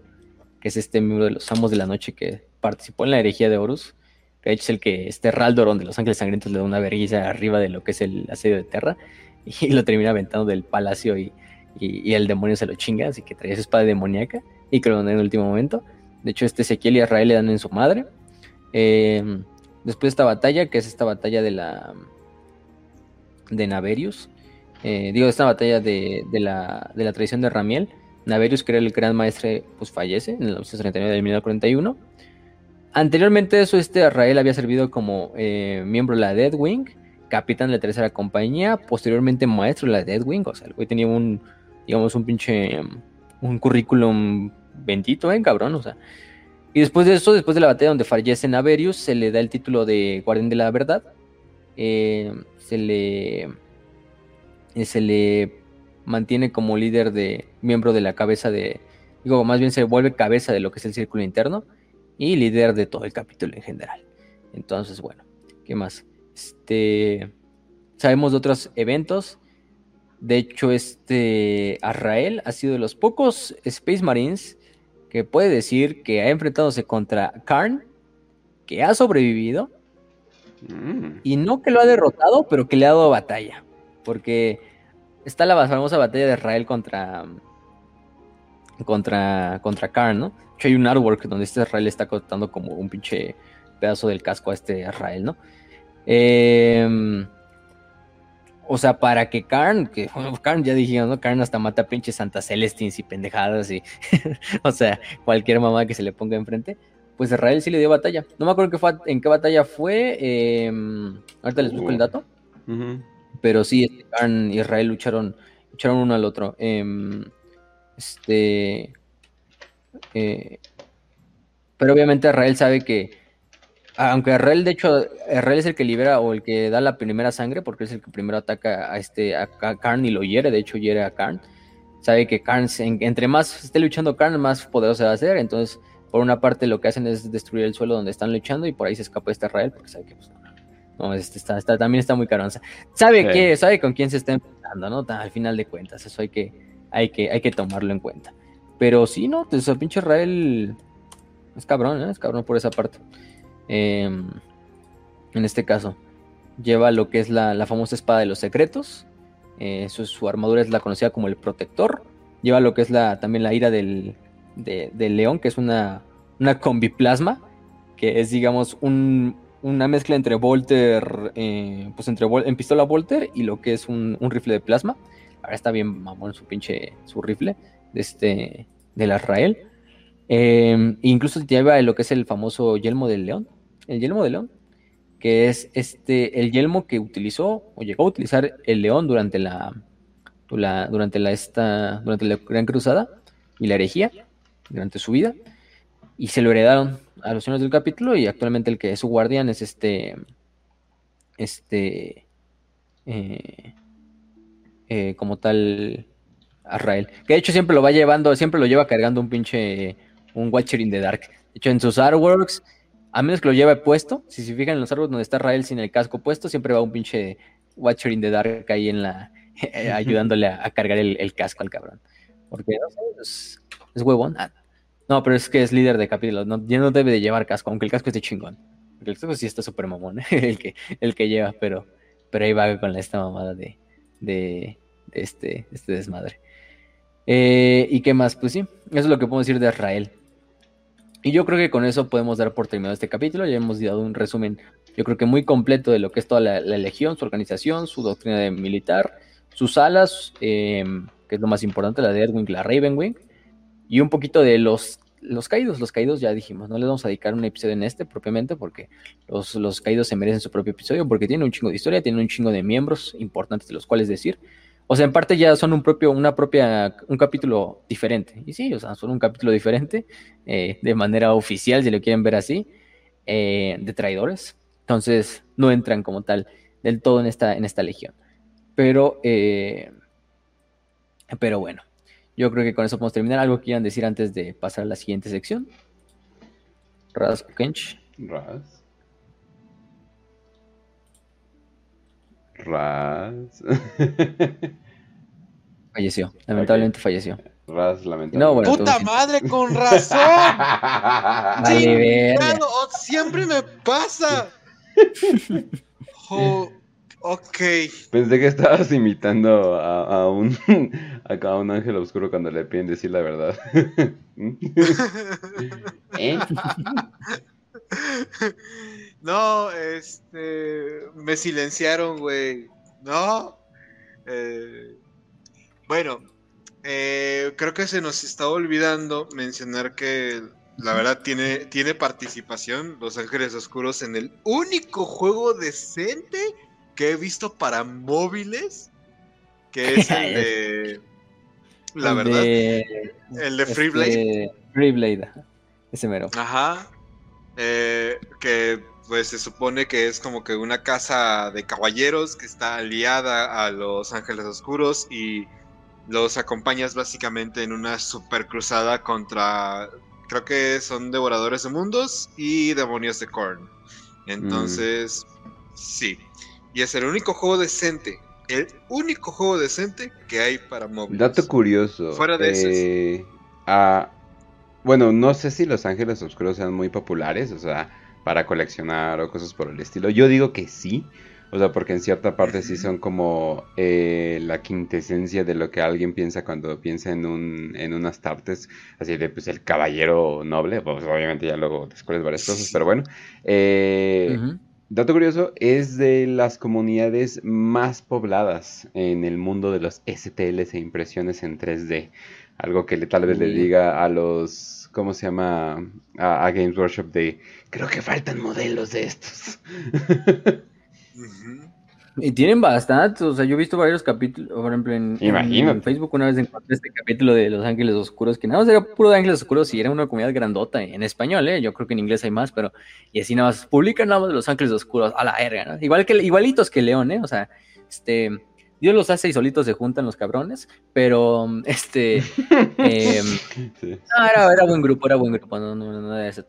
que es este miembro de los Amos de la Noche que participó en la herejía de Horus. De hecho es el que este Raldoron de los Ángeles Sangrientos le da una vergüenza arriba de lo que es el asedio de Terra y lo termina aventando del palacio y, el demonio se lo chinga, así que trae su espada demoníaca y que lo en el último momento. De hecho, este Ezequiel y Israel le dan en su madre. Eh, después de esta batalla, que es esta batalla de la de Naverius, eh, digo, esta batalla de, la, de la traición de Ramiel, Naverius, que era el gran maestre, pues fallece en el 1939 del 1941. Anteriormente eso, este Israel había servido como eh, miembro de la Dead Wing, capitán de la tercera compañía, posteriormente maestro de la Dead Wing, o sea, el güey tenía un, digamos, un pinche, un currículum bendito, ¿eh? Cabrón, o sea. Y después de eso, después de la batalla donde fallece Naverius, se le da el título de Guardián de la Verdad. Eh, se le se le mantiene como líder de miembro de la cabeza de digo más bien se vuelve cabeza de lo que es el círculo interno y líder de todo el capítulo en general entonces bueno qué más este sabemos de otros eventos de hecho este Arrael ha sido de los pocos Space Marines que puede decir que ha enfrentado contra Karn que ha sobrevivido Mm. Y no que lo ha derrotado, pero que le ha dado batalla. Porque está la famosa batalla de Israel contra. Contra. Contra Karn, ¿no? De hecho, hay un artwork donde este Israel está cortando como un pinche pedazo del casco a este Israel, ¿no? Em, o sea, para que Karn, que Karn ya dijimos, ¿no? Karn hasta mata pinches Santa Celestines y pendejadas y. o sea, cualquier mamá que se le ponga enfrente pues Israel sí le dio batalla. No me acuerdo qué fue, en qué batalla fue. Em, ahorita les busco el dato. Pero sí, este, y Israel lucharon, lucharon uno al otro. Em, este. Eh, pero obviamente Israel sabe que. Aunque Israel, de hecho, Israel es el que libera o el que da la primera sangre, porque es el que primero ataca a este a Karn y lo hiere, de hecho hiere a Karn. Sabe que Karn, entre más esté luchando Karn, más poderoso va a ser. Entonces, por una parte lo que hacen es destruir el suelo donde están luchando y por ahí se escapa este Israel porque sabe que pues, no, este está, también está muy caronza. Sabe que, sabe con quién se está enfrentando, ¿no? Al final de cuentas, eso hay que, hay que, hay que tomarlo en cuenta. Pero sí, no, pues el pinche Israel es cabrón, ¿eh? es cabrón por esa parte. Em, en este caso, lleva lo que es la, famosa espada de los secretos. Eh, su, armadura es la conocida como el protector. Lleva lo que es la, también la ira del, de, León, que es una, una combiplasma, que es, digamos, una mezcla entre Volter, eh, pues entre en pistola Volter y lo que es un, rifle de plasma. Ahora está bien mamón su pinche, su rifle de este, del Israel. Eh, incluso lleva lo que es el famoso yelmo del león. El yelmo del león. Que es este, el yelmo que utilizó o llegó a utilizar el león durante la, durante la, esta, durante la Gran Cruzada y la herejía durante su vida y se lo heredaron a los señores del capítulo y actualmente el que es su guardián es este este eh, eh, como tal Arrael que de hecho siempre lo va llevando siempre lo lleva cargando un pinche un Watcher in the Dark de hecho en sus artworks a menos que lo lleve puesto si se fijan en los artworks donde está Arrael sin el casco puesto siempre va un pinche Watcher in the Dark ahí en la ayudándole a, cargar el, casco al cabrón porque no sé, es huevón. Ah, no, pero es que es líder de capítulo. No, ya no debe de llevar casco, aunque el casco esté chingón. el casco sí está súper mamón, el, que, el que lleva, pero, pero ahí va con esta mamada de, de, este, este desmadre. Eh, ¿Y qué más? Pues sí, eso es lo que puedo decir de Israel. Y yo creo que con eso podemos dar por terminado este capítulo. Ya hemos dado un resumen, yo creo que muy completo de lo que es toda la, legión, su organización, su doctrina de militar, sus alas, eh, que es lo más importante, la de Edwin, la Ravenwing y un poquito de los, los caídos. Los caídos ya dijimos, no les vamos a dedicar un episodio en este propiamente porque los, los caídos se merecen su propio episodio porque tienen un chingo de historia, tienen un chingo de miembros importantes de los cuales decir. O sea, en parte ya son un propio, una propia, un capítulo diferente. Y sí, o sea, son un capítulo diferente, eh, de manera oficial, si lo quieren ver así, eh, de traidores. Entonces, no entran como tal del todo en esta, en esta legión. Pero, eh, pero bueno. Yo creo que con eso podemos terminar. ¿Algo que quieran decir antes de pasar a la siguiente sección? Raz Kench. Raz. Raz. Falleció, lamentablemente falleció. Raz, lamentablemente. No, bueno, ¡Puta madre, con razón! Vale, Sí, verga. claro, oh, siempre me pasa. Jo- ok. Pensé que estabas imitando a, a un a cada un ángel oscuro cuando le piden decir la verdad. ¿Eh? No, este. Me silenciaron, güey. No. Eh, bueno, eh, creo que se nos está olvidando mencionar que la verdad tiene, tiene participación Los Ángeles Oscuros en el único juego decente que he visto para móviles, que es el de... La El verdad, de- el de Freeblade. este, Freeblade, ese mero. Ajá. Eh, que pues se supone que es como que una casa de caballeros que está aliada a los Ángeles Oscuros y los acompañas básicamente en una super cruzada contra, creo que son devoradores de mundos y demonios de Korn. Entonces, sí. Y es el único juego decente, el único juego decente que hay para móviles. Dato curioso. Fuera de ese, eh, ah, bueno, no sé si los ángeles oscuros sean muy populares, o sea, para coleccionar o cosas por el estilo. Yo digo que sí, o sea, porque en cierta parte sí son como eh, la quintesencia de lo que alguien piensa cuando piensa en un en unas tartes, así de pues el caballero noble, pues obviamente ya luego descubres varias cosas, pero bueno. Eh. Dato curioso, es de las comunidades más pobladas en el mundo de los STLs e impresiones en 3D. Algo que le, tal vez le diga a los, ¿cómo se llama? A, a Games Workshop de, creo que faltan modelos de estos. Y tienen bastantes, o sea, yo he visto varios capítulos, por ejemplo, en. Facebook una vez encontré este capítulo de Los Ángeles Oscuros, que nada más era puro de Ángeles Oscuros y era una comunidad grandota en español, ¿eh? Yo creo que en inglés hay más, pero, y así nada más, publican nada más de Los Ángeles Oscuros, a la verga, ¿no? Igual que, igualitos que León, ¿eh? O sea, este, Dios los hace y solitos se juntan los cabrones, pero, este, em, Sí. no, era, era buen grupo, era buen grupo, no, no, no, no era ese,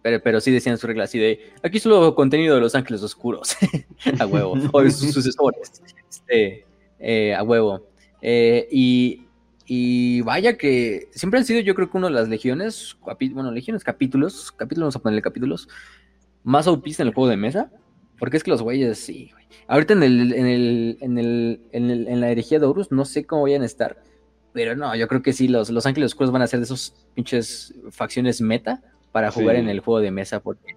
pero, pero sí decían su regla así de, aquí solo contenido de Los Ángeles Oscuros, a huevo, o de sus sucesores, este, eh, a huevo. Eh, y, y vaya que siempre han sido yo creo que uno de las legiones, bueno, legiones, capítulos, capítulos, vamos a ponerle capítulos, más OPs en el juego de mesa, porque es que los güeyes, sí, güey. Ahorita en el, en el, en el, en el, en la herejía de Horus, no sé cómo vayan a estar, pero no, yo creo que sí, los, los Ángeles Oscuros van a ser de esos pinches facciones meta para jugar Sí. en el juego de mesa, porque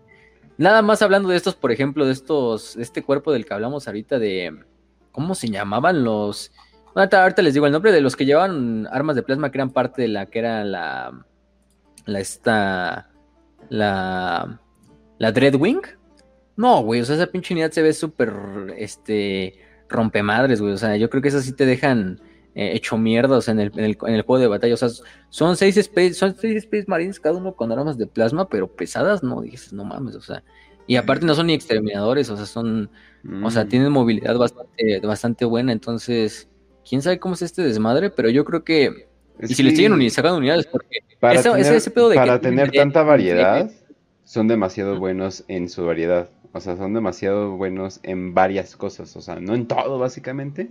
nada más hablando de estos, por ejemplo, de estos, de este cuerpo del que hablamos ahorita de, ¿cómo se llamaban los? Ahorita, ahorita les digo el nombre de los que llevaban armas de plasma que eran parte de la que era la, la esta, la, la Dreadwing. No, güey, o sea, esa pinche unidad se ve súper, este, rompemadres, güey, o sea, yo creo que esas sí te dejan eh, hecho mierda, o sea, en el, en, el, en el juego de batalla, o sea, son seis Space, son seis Space Marines, cada uno con armas de plasma, pero pesadas, no, dices, no mames, o sea, y aparte no son ni exterminadores, o sea, son, o sea, Mm. tienen movilidad bastante, bastante buena, entonces, quién sabe cómo es este desmadre, pero yo creo que, y si les que siguen uni- sacando unidades, porque para tener, ese pedo de que para tener de- tanta de- variedad, son demasiado buenos en su variedad. O sea, son demasiado buenos en varias cosas. O sea, no en todo, básicamente.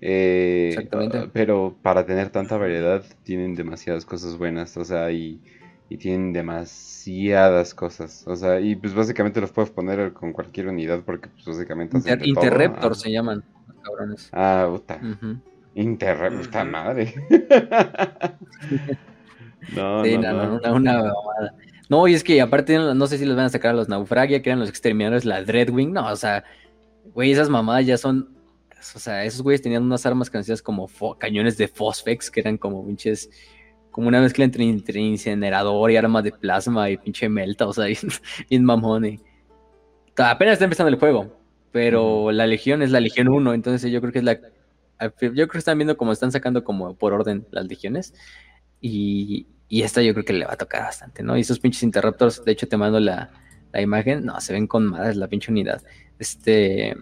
Eh, Exactamente. Pero para tener tanta variedad, tienen demasiadas cosas buenas. O sea, y, y tienen demasiadas cosas. O sea, y pues básicamente los puedes poner con cualquier unidad porque pues básicamente Inter-. Interreptor Ah. se llaman, cabrones. Ah, puta. Ujú. Interreptor, puta Ujú. madre. no, Sí, no, no, una, una. No, y es que aparte, no, no sé si los van a sacar a los Naufragia, que eran los exterminadores, la Dreadwing. No, o sea, güey, esas mamadas ya son. O sea, esos güeyes tenían unas armas conocidas como cañones de Phosphex, que eran como pinches. Como una mezcla entre, entre incinerador y armas de plasma y pinche melta, o sea, bien, bien mamón. y- Apenas está empezando el juego, pero la Legión es la Legión 1, entonces yo creo que es la. Yo creo que están viendo como están sacando como por orden las legiones. Y, y esta yo creo que le va a tocar bastante, ¿no? Y esos pinches interruptors, de hecho te mando la, la imagen, no, se ven con madres la pinche unidad. Este,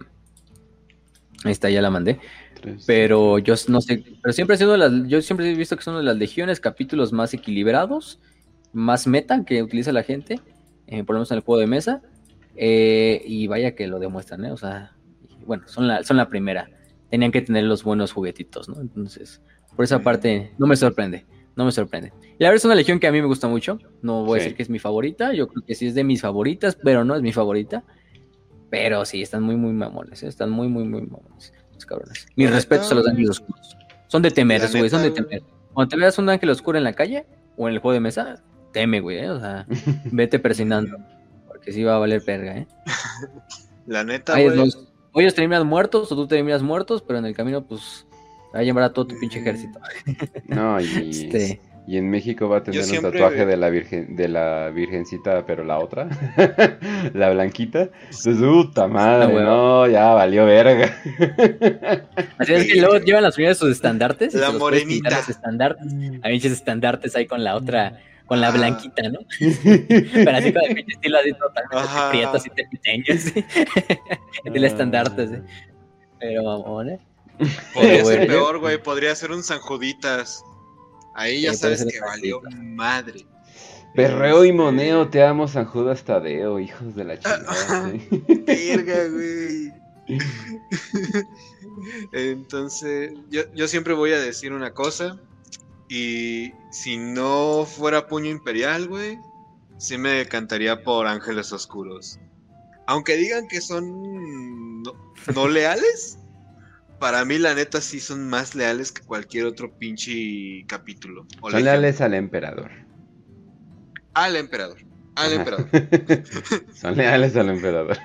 ahí está, ya la mandé. Tres. Pero yo no sé, pero siempre ha sido las, yo siempre he visto que son de las legiones, capítulos más equilibrados, más meta que utiliza la gente, eh, por lo menos en el juego de mesa. eh, y vaya que lo demuestran, ¿eh? O sea, bueno, son la, son la primera. Tenían que tener los buenos juguetitos, ¿no? Entonces, Por esa parte, no me sorprende. No me sorprende. Y la verdad es una legión que a mí me gusta mucho. No voy a decir que es mi favorita. Yo creo que sí es de mis favoritas, pero no es mi favorita. Pero sí, están muy, muy mamones. ¿eh? Están muy, muy, muy mamones. Los cabrones. Mis respetos a los ángeles oscuros. Son de temer, güey. Son de temer. Cuando te veas un ángel oscuro en la calle o en el juego de mesa, teme, güey. ¿eh? O sea, vete persinando. Porque sí va a valer perga, ¿eh? La neta, güey. los- ellos terminan muertos o tú terminas muertos, pero en el camino, pues, va a llevar a todo tu pinche ejército. No, y, Este, y en México va a tener un tatuaje de la virgen, de la virgencita, pero la otra, la blanquita. Entonces, puta madre, Ah, bueno. no, ya valió verga. así es que luego llevan las unidades sus estandartes. La morenita. Los estandartes. A pinches estandartes ahí con la otra, con la Ah. blanquita, ¿no? Pero así con el pinche estilo así totalmente prieto, así tepiteño, sí. El estandarte, sí. Pero mamón, ¿eh? Podría ser peor, güey. Podría ser un San Juditas. Ahí ya sabes que valió madre. Perreo y Este, moneo, te amo San Judas Tadeo, hijos de la chingada. ¿sí? Verga, güey. Entonces, yo, yo siempre voy a decir una cosa. Y si no fuera puño imperial, güey, sí me decantaría por ángeles oscuros. Aunque digan que son no, no leales, para mí la neta sí son más leales que cualquier otro pinche capítulo. o Son leales al emperador. Al emperador. Al Ajá. emperador. Son leales al emperador.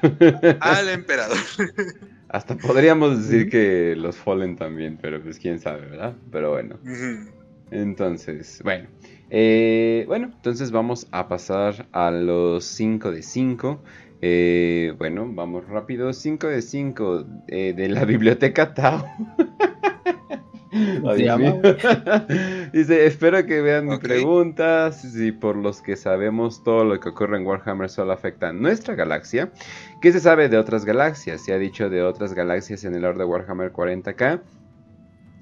Al emperador. Hasta podríamos decir que los Fallen también, pero pues quién sabe, ¿verdad? Pero bueno. Entonces, bueno. Eh, bueno, entonces vamos a pasar a los 5 de 5. Eh, bueno, vamos rápido. 5 de 5 eh, de la biblioteca Tao. Dice, espero que vean mi Ok. preguntas. Si por los que sabemos todo lo que ocurre en Warhammer solo afecta a nuestra galaxia. ¿Qué se sabe de otras galaxias? Se ha dicho de otras galaxias en el Lord de Warhammer 40k.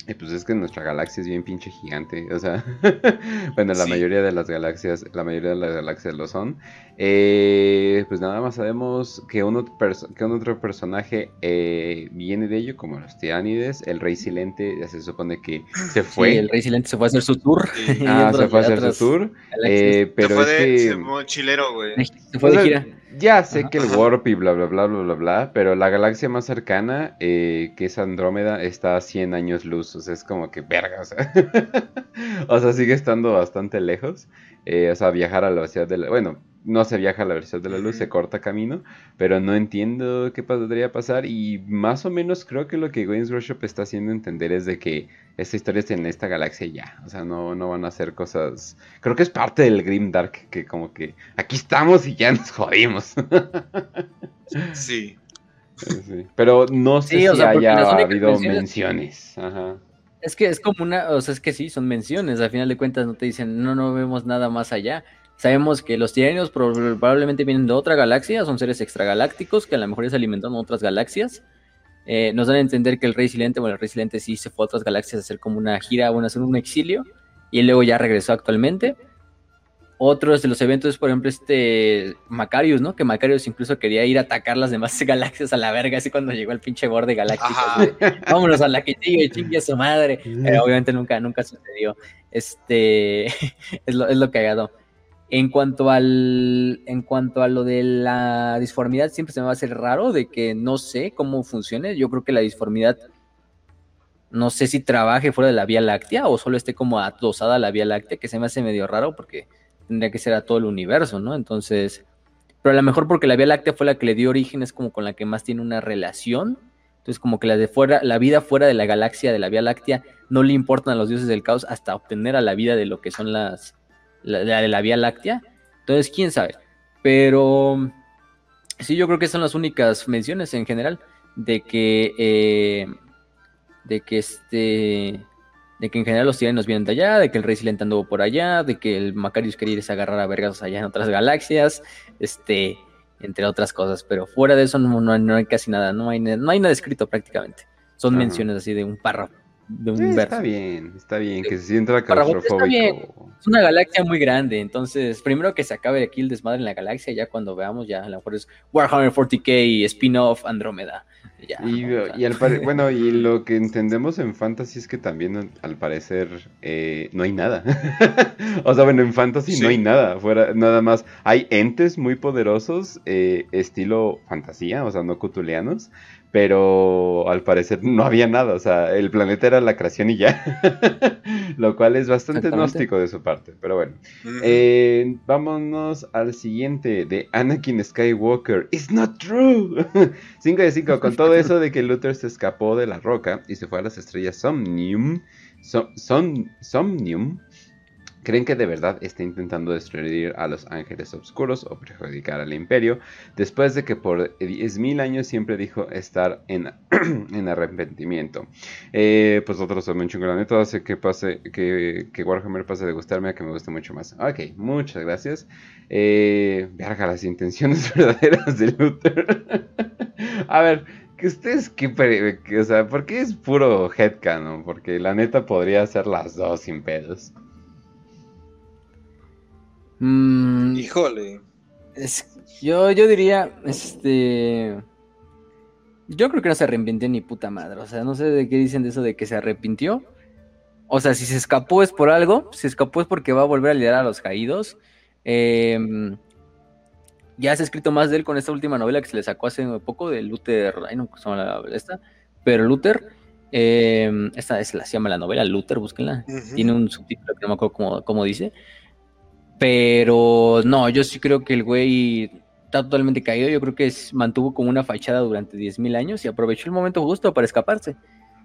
Y pues es que nuestra galaxia es bien pinche gigante. O sea, bueno, la Sí. mayoría de las galaxias, la mayoría de las galaxias lo son. Eh, pues nada más sabemos que un otro, perso- que un otro personaje eh, viene de ello, como los tiránides. El rey silente ya se supone que se fue. Sí, el Rey Silente se fue a hacer su tour. Sí. ah, se fue a hacer su tour. Eh, Se pero fue es de que... se mochilero, güey. Se fue de gira. Ya sé Ajá. que el. Warp y bla bla bla bla bla bla, pero la galaxia más cercana, eh, que es Andrómeda, está a 100 años luz, o sea, es como que verga, o sea, o sea, sigue estando bastante lejos, eh, o sea, viajar a la velocidad de la, bueno, no se viaja a la velocidad de la luz, se corta camino, pero no entiendo qué podría pasar y más o menos creo que lo que Games Workshop está haciendo entender es de que esta historia es en esta galaxia ya, o sea, no, no van a hacer cosas, creo que es parte del Grim Dark, que como que aquí estamos y ya nos jodimos. Sí. Sí, Pero no sé Sí, o si sea, haya habido menciones- menciones. Ajá. Es que es como una, o sea, es que sí, son menciones, al final de cuentas no te dicen, no, no vemos nada más allá. Sabemos que los tiranios prob- probablemente vienen de otra galaxia, son seres extragalácticos que a lo mejor ya se alimentan en otras galaxias. Eh, nos dan a entender que el Rey Silente, bueno, el Rey Silente sí se fue a otras galaxias a hacer como una gira, bueno, a hacer un exilio, y luego ya regresó actualmente. Otros de los eventos es, por ejemplo, este Macarius, ¿no? Que Macarius incluso quería ir a atacar las demás galaxias a la verga, así cuando llegó el pinche borde galáctico. De, Vámonos a la que sigue, chingue a su madre. Pero obviamente nunca, nunca sucedió. Este es lo, es lo cagado. En cuanto al. En cuanto a lo de la disformidad, siempre se me va a hacer raro de que no sé cómo funcione. Yo creo que la disformidad. No sé si trabaje fuera de la Vía Láctea o solo esté como adosada a la Vía Láctea, que se me hace medio raro porque tendría que ser a todo el universo, ¿no? Entonces. Pero a lo mejor porque la Vía Láctea fue la que le dio origen, es como con la que más tiene una relación. Entonces, como que la de fuera, la vida fuera de la galaxia de la Vía Láctea no le importan a los dioses del caos hasta obtener a la vida de lo que son las la, la de la Vía Láctea. Entonces, quién sabe. Pero sí, yo creo que son las únicas menciones en general de que eh, de que este de que en general los tiranos vienen de allá, de que el rey silente anduvo por allá, de que el Macarius quería irse a agarrar a vergas allá en otras galaxias, este, entre otras cosas, pero fuera de eso no, no- no hay casi nada, no hay, no hay nada escrito prácticamente. Son Ajá. menciones así de un párrafo, de un Eh, verso. está bien, está bien, que se sienta claustrofóbico. Es una galaxia muy grande, entonces primero que se acabe aquí el desmadre en la galaxia, ya cuando veamos, ya a lo mejor es Warhammer 40k spin-off Andrómeda. Ya, Y, y al pare- bueno, y lo que entendemos en Fantasy es que también al parecer eh, no hay nada. o sea, bueno, en Fantasy Sí. no hay nada. Fuera, nada más hay entes muy poderosos, eh, estilo fantasía, o sea, no cutuleanos. Pero al parecer no había nada. O sea, el planeta era la creación y ya. lo cual es bastante gnóstico de su parte. Pero bueno. Eh, vámonos al siguiente de Anakin Skywalker. It's not true. 5 de 5. Con todo eso de que Luther se escapó de la roca y se fue a las estrellas Somnium. Som- Som- Somnium. ¿Creen que de verdad está intentando destruir a los ángeles oscuros o perjudicar al imperio? Después de que por 10.000 años siempre dijo estar en, en arrepentimiento. Eh, pues otros son un chingo la neta, hace que pase, que, que Warhammer pase de gustarme a que me guste mucho más. Ok, muchas gracias. Eh, verga, las intenciones verdaderas de Luther. a ver, que ustedes que, o sea, ¿por qué es puro headcanon? Porque la neta podría hacer las dos sin pedos. Mm, Híjole. es- yo, yo diría, este... Yo creo que no se arrepintió ni puta madre. O sea, no sé de qué dicen de eso de que se arrepintió. O sea, si se escapó es por algo. Si se escapó es porque va a volver a liderar a los caídos. Eh, ya se ha escrito más de él con esta última novela que se le sacó hace poco de Luther. Ay, no, ¿cómo se llama la- esta? Pero Luther. eh, esta es la, se llama la novela Luther, búsquenla. Tiene un subtítulo que no me acuerdo cómo, cómo dice. Pero no, yo sí creo que el güey está totalmente caído. Yo creo que mantuvo como una fachada durante 10.000 años y aprovechó el momento justo para escaparse.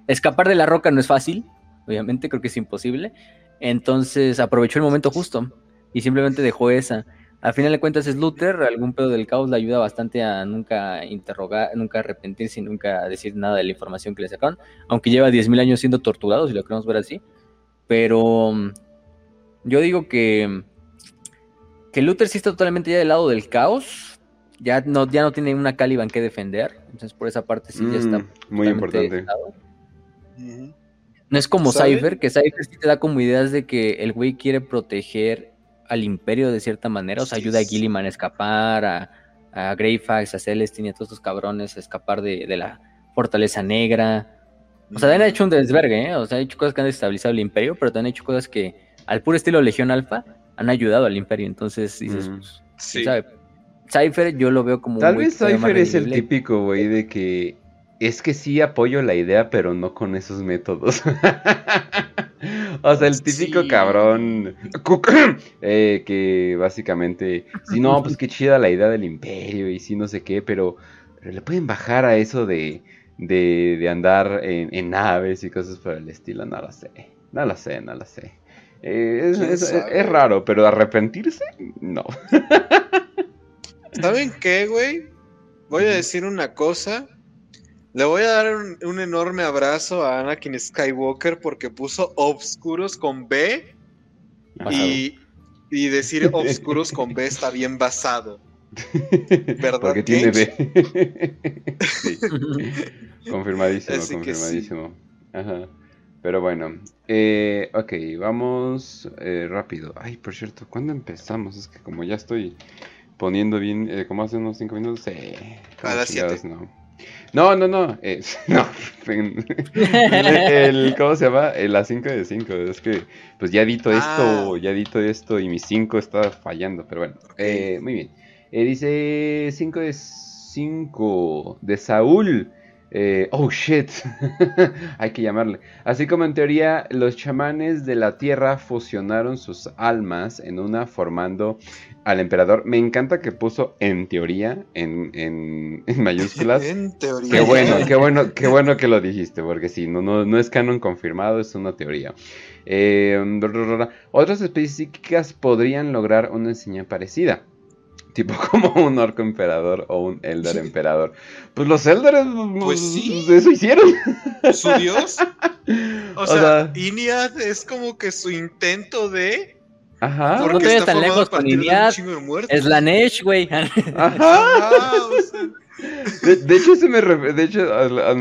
Escapar de la roca no es fácil, obviamente, creo que es imposible. Entonces aprovechó el momento justo y simplemente dejó esa. Al final de cuentas es Luther, algún pedo del caos le ayuda bastante a nunca interrogar, nunca arrepentirse y nunca decir nada de la información que le sacaron, aunque lleva 10.000 años siendo torturado, si lo queremos ver así. Pero yo digo que, que Luther sí está totalmente ya del lado del caos. Ya no, ya no tiene una Caliban que defender. Entonces por esa parte sí ya está. Mm, muy importante. No es como ¿Sabe? Cypher, que Cypher sí te da como ideas de que el güey quiere proteger al imperio de cierta manera. O sea, ayuda a. Gilliman a escapar, a, a Greyfax, a Celestine y a todos estos cabrones a escapar de, de la fortaleza negra. O sea, han hecho un desvergue, ¿eh? O sea, han hecho cosas que han desestabilizado el imperio, pero también han hecho cosas que, al puro estilo Legión Alfa, han ayudado al imperio. Entonces, dices, Mm. pues, Sí. Cypher yo lo veo como Tal vez Cypher es el típico, güey, de que es que sí apoyo la idea, pero no con esos métodos. o sea, el típico Sí. cabrón eh, que básicamente, si no, pues qué chida la idea del imperio y sí no sé qué, pero, pero le pueden bajar a eso de, de, de andar en, en naves y cosas por el estilo, no lo sé, no lo sé, no lo sé. Eh, es, ¿Quién es- es raro, pero arrepentirse, no. ¿Saben qué, güey? Voy a decir una cosa. Le voy a dar un, un enorme abrazo a Anakin Skywalker porque puso Obscuros con B y, y decir Obscuros con B está bien basado. ¿Verdad, Porque tiene? B. Sí, confirmadísimo, Así que sí. confirmadísimo. Ajá. Pero bueno, eh, ok, vamos eh, rápido. Ay, por cierto, ¿cuándo empezamos? Es que como ya estoy poniendo bien, eh, como hace unos 5 minutos, eh, A las chingados, siete. No. no, no, no, eh, no. el, ¿Cómo se llama? El a 5 de 5. Es que, pues ya edito esto, Ah. ya edito esto y mi 5 está fallando, pero bueno, eh, muy bien. Eh, dice 5 de 5 de Saúl. Eh, oh shit, hay que llamarle. Así como en teoría los chamanes de la tierra fusionaron sus almas en una formando al emperador. Me encanta que puso en teoría en, en- en mayúsculas. En teoría. Qué bueno, qué bueno, qué bueno que lo dijiste, porque sí, no, no, no es canon confirmado, es una teoría. Eh, otras específicas podrían lograr una enseñanza parecida. Tipo como un orco emperador o un elder emperador. Pues los elders, Pues sí. eso hicieron. ¿Su dios? O O sea, sea- Iniad es como que su intento de. Ajá. No porque te vayas está tan lejos a con muertos. Es la Nesh, güey. Ajá. O sea, De, de hecho, ese me de hecho, a, a- a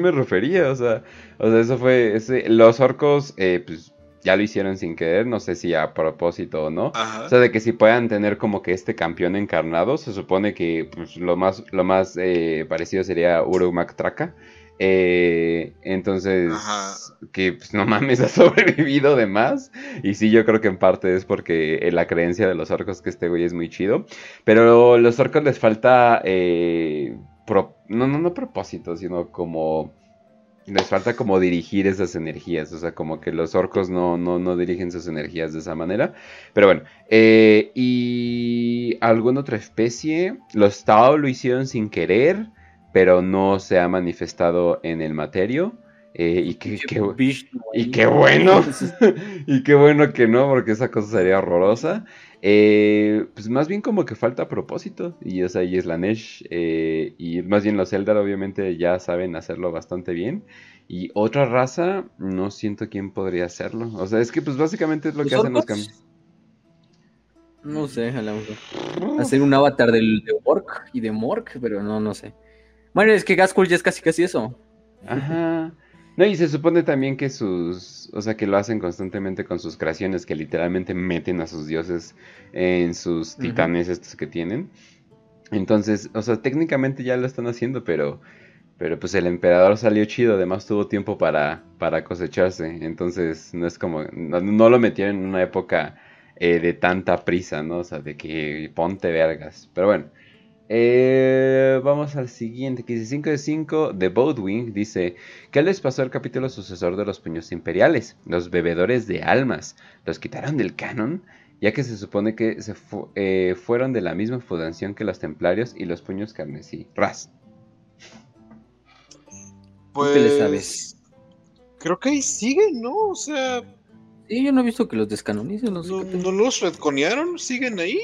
me refería, o sea, o sea, eso fue, ese, los orcos, eh, pues, ya lo hicieron sin querer, no sé si a propósito o no. Ajá. O sea, de que si puedan tener como que este campeón encarnado, se supone que pues, lo más, lo más eh, parecido sería Uruk Traka. Eh, entonces, Ajá. que pues, no mames, ha sobrevivido de más. Y sí, yo creo que en parte es porque eh, la creencia de los orcos que este güey es muy chido. Pero los orcos les falta, eh, pro- no, no, no propósito, sino como... Les falta como dirigir esas energías, o sea, como que los orcos no, no, no dirigen sus energías de esa manera. Pero bueno, eh, y alguna otra especie, los Tao lo hicieron sin querer, pero no se ha manifestado en el materio. Eh, y, qué, y qué bueno, y qué bueno que no, porque esa cosa sería horrorosa. Eh, pues más bien como que falta propósito, y o sea, y Slanesh, eh, y más bien los Eldar obviamente ya saben hacerlo bastante bien. Y otra raza, no siento quién podría hacerlo. O sea, es que pues básicamente es lo ¿Los que hacen los orcos? cam- No sé, a lo mejor. Hacer un avatar del, de Orc y de Mork, pero no, no sé. Bueno, es que Gaskell ya es casi casi eso. Ajá. No, y se supone también que sus, o sea, que lo hacen constantemente con sus creaciones, que literalmente meten a sus dioses en sus titanes estos que tienen. Entonces, o sea, técnicamente ya lo están haciendo, pero, pero pues el emperador salió chido, además tuvo tiempo para, para cosecharse, entonces no es como, no, no lo metieron en una época eh, de tanta prisa, ¿no? O sea, de que ponte vergas. Pero bueno. Eh, vamos al siguiente, que dice 5 de 5 de Boatwing. Dice, ¿qué les pasó al capítulo sucesor de los puños imperiales? Los bebedores de almas. ¿Los quitaron del canon? Ya que se supone que se fu- eh, fueron de la misma fundación que los templarios y los puños carmesí. Ras. ¿Tú qué le Pues, sabes? Creo que ahí siguen, ¿no? O sea, Sí, yo no he visto que los descanonicen, no sé no los retconearon, siguen ahí.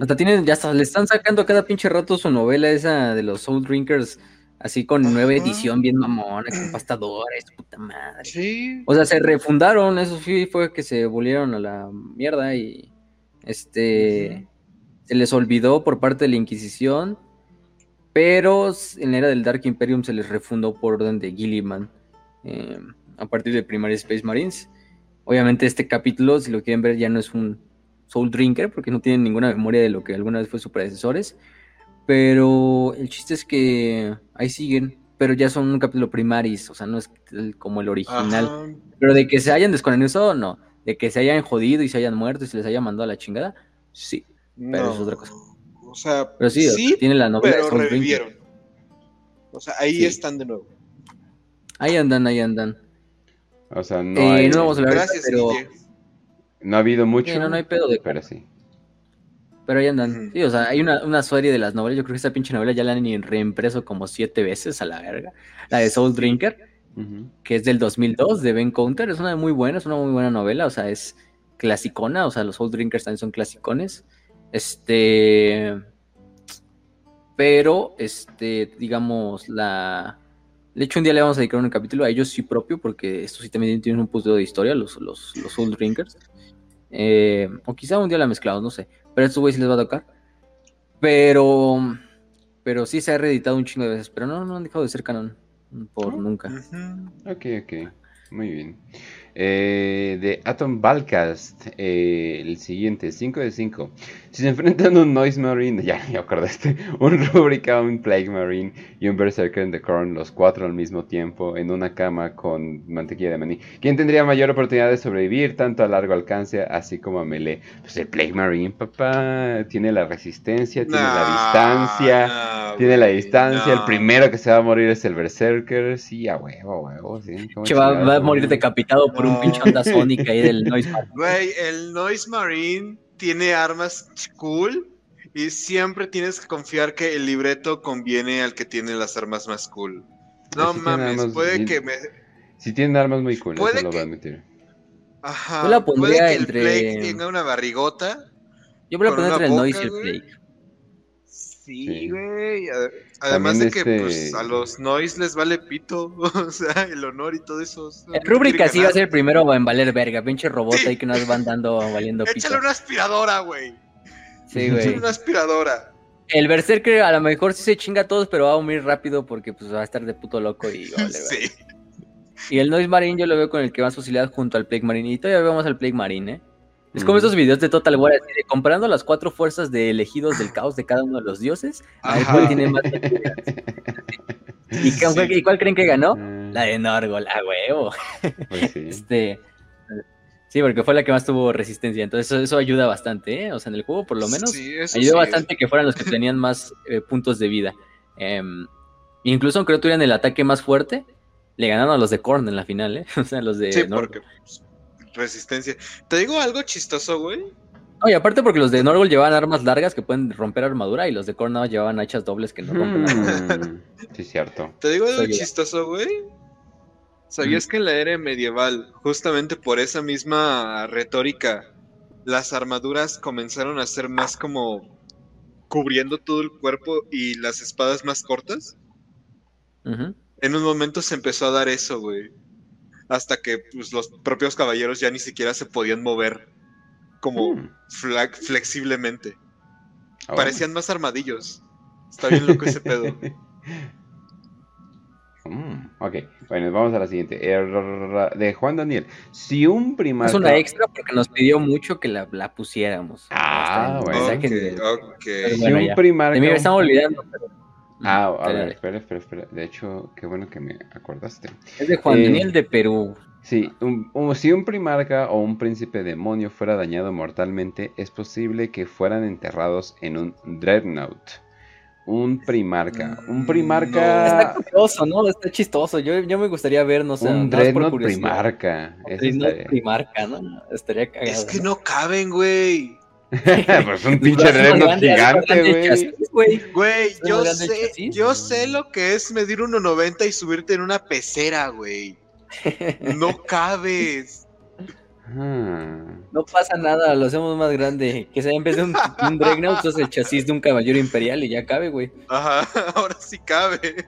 Hasta tienen, ya hasta le están sacando a cada pinche rato su novela esa de los Soul Drinkers, así con nueva Ajá. edición, bien mamona, con pastadores, puta madre. Sí. O sea, se refundaron, eso sí fue que se volvieron a la mierda y este se les olvidó por parte de la Inquisición, pero en la era del Dark Imperium se les refundó por orden de Gilliman eh, a partir de Primary Space Marines. Obviamente este capítulo, si lo quieren ver, ya no es un Soul Drinker porque no tienen ninguna memoria de lo que alguna vez fue sus predecesores, pero el chiste es que ahí siguen, pero ya son un capítulo primaris, o sea, no es el- como el original. Ajá. Pero de que se hayan desconectado, no. De que se hayan jodido y se hayan muerto y se les haya mandado a la chingada, sí. Pero es otra cosa. O sea, Pero sí, o sea, tiene la novela de pero Drinker. revivieron. O sea, ahí Sí. están de nuevo. Ahí andan, ahí andan. O sea, no, Eh, hay- no vamos a hablar Gracias, pero. No ha habido mucho. Sí, no, no hay pedo de- Pero sí. pero ahí andan. Sí, o sea, hay una, una serie de las novelas. Yo creo que esta pinche novela ya la han reimpreso como siete veces a la verga. La de Soul Drinker, que es del 2002, de Ben Counter. Es una muy buena, es una muy buena novela. O sea, es clasicona. O sea, los Soul Drinkers también son clasicones. Este. Pero, este, digamos, la. De hecho, un día le vamos a dedicar un capítulo a ellos sí propio, porque estos sí también tienen un punto de historia, los, los, los Soul Drinkers. Eh, o quizá un día la mezclamos, no sé. Pero a estos güeyes sí les va a tocar. Pero. Pero sí se ha reeditado un chingo de veces. Pero no, no han dejado de ser canon. Por nunca. Ujú. Ok, ok. Muy bien. Eh, de Atom Balcast, eh, el siguiente, 5 de 5. Si se enfrentan un Noise Marine, ya me acordaste, un Rubrica, un Plague Marine y un Berserker en The Corn, los cuatro al mismo tiempo, en una cama con mantequilla de maní, ¿quién tendría mayor oportunidad de sobrevivir tanto a largo alcance así como a melee? Pues el Plague Marine, papá, tiene la resistencia, tiene la distancia. nah, Tiene la distancia, el primero que se va a morir es el Berserker. Sí, a huevo, a huevo, sí. ¿cómo Che, va, a morir decapitado por un pinche onda sónica ahí del Noise Mark. Güey, el Noise Marine tiene armas cool y siempre tienes que confiar que el libreto conviene al que tiene las armas más cool. No mames, puede bien- que me... Si tienen armas muy cool, Puede eso lo voy a que- admitir. Ajá, Yo la puede que el entre- Plague tenga una barrigota. Yo voy a poner entre el Noise y el güey. Sí, güey. Ad- Además de que este- pues, a los Noise les vale pito, o sea, el honor y todo eso. El Rúbrica sí va a ser el primero en valer verga. Pinche robot Sí. ahí que nos van dando valiendo pito. Échale una aspiradora, güey. Sí, Échale güey. una aspiradora. El Berserker a lo mejor sí se chinga a todos, pero va a morir rápido porque pues va a estar de puto loco y vale, sí. Y el Noise Marine yo lo veo con el que más facilidad junto al Plague Marine. Y todavía vemos al Plague Marine, ¿eh? Es como esos videos de Total War, así de comparando las cuatro fuerzas de elegidos del caos de cada uno de los dioses, a ver cuál tiene más ¿Y, ¿Y cuál creen que ganó? Ah. La de Norgol, a huevo. Pues sí. Este, sí, porque fue la que más tuvo resistencia. Entonces eso, eso ayuda bastante, ¿eh? O sea, en el juego por lo menos Sí, ayudó bastante que fueran los que tenían más eh, puntos de vida. Em, incluso aunque no tuvieran el ataque más fuerte, le ganaron a los de Korn en la final, ¿eh? O sea, los de Sí, Norgol. porque pues, resistencia. Te digo algo chistoso, güey. No, y aparte porque los de Norgol llevaban armas largas que pueden romper armadura y los de más llevaban hachas dobles que no rompen armadura. Mm, sí, cierto. Te digo algo Soy yo. chistoso, güey. ¿Sabías que en la era medieval, justamente por esa misma retórica, las armaduras comenzaron a ser más como cubriendo todo el cuerpo y las espadas más cortas? En un momento se empezó a dar eso, güey. Hasta que pues, los propios caballeros ya ni siquiera se podían mover como Mm. fla- flexiblemente. Ah, Parecían más armadillos. Está bien loco ese pedo. Mm, ok, bueno, vamos a la siguiente. Eh, r- r- r- de Juan Daniel. Si un primarca. Es una extra porque nos pidió mucho que la, la pusiéramos. Ah, bueno. mensaje Ok, de- ok. Si Bueno, un ya. primarca. de mí me estaba olvidando. pero- Ah, a ver, espera, espera, espera. De hecho, qué bueno que me acordaste. Es de Juan Eh, Daniel de Perú. Sí, un- un- si un primarca o un príncipe demonio fuera dañado mortalmente, es posible que fueran enterrados en un dreadnought. Un primarca. Un Mm, primarca. Está curioso, ¿no? Está chistoso. Yo, yo me gustaría ver, no sé, un dreadnought primarca. Ese Dreadnought estaría- primarca, ¿no? Estaría cagado. Es que ¿no? no caben, güey. pues un pinche grande gigante, güey. güey. Güey, ¿Está yo sé, chasis? yo sé lo que es medir 1.90 y subirte en una pecera, güey. No cabes. No pasa nada, lo hacemos más grande. Que sea en vez de un, un Dreadnought, es el chasis de un caballero imperial y ya cabe, güey. Ajá, ahora sí cabe.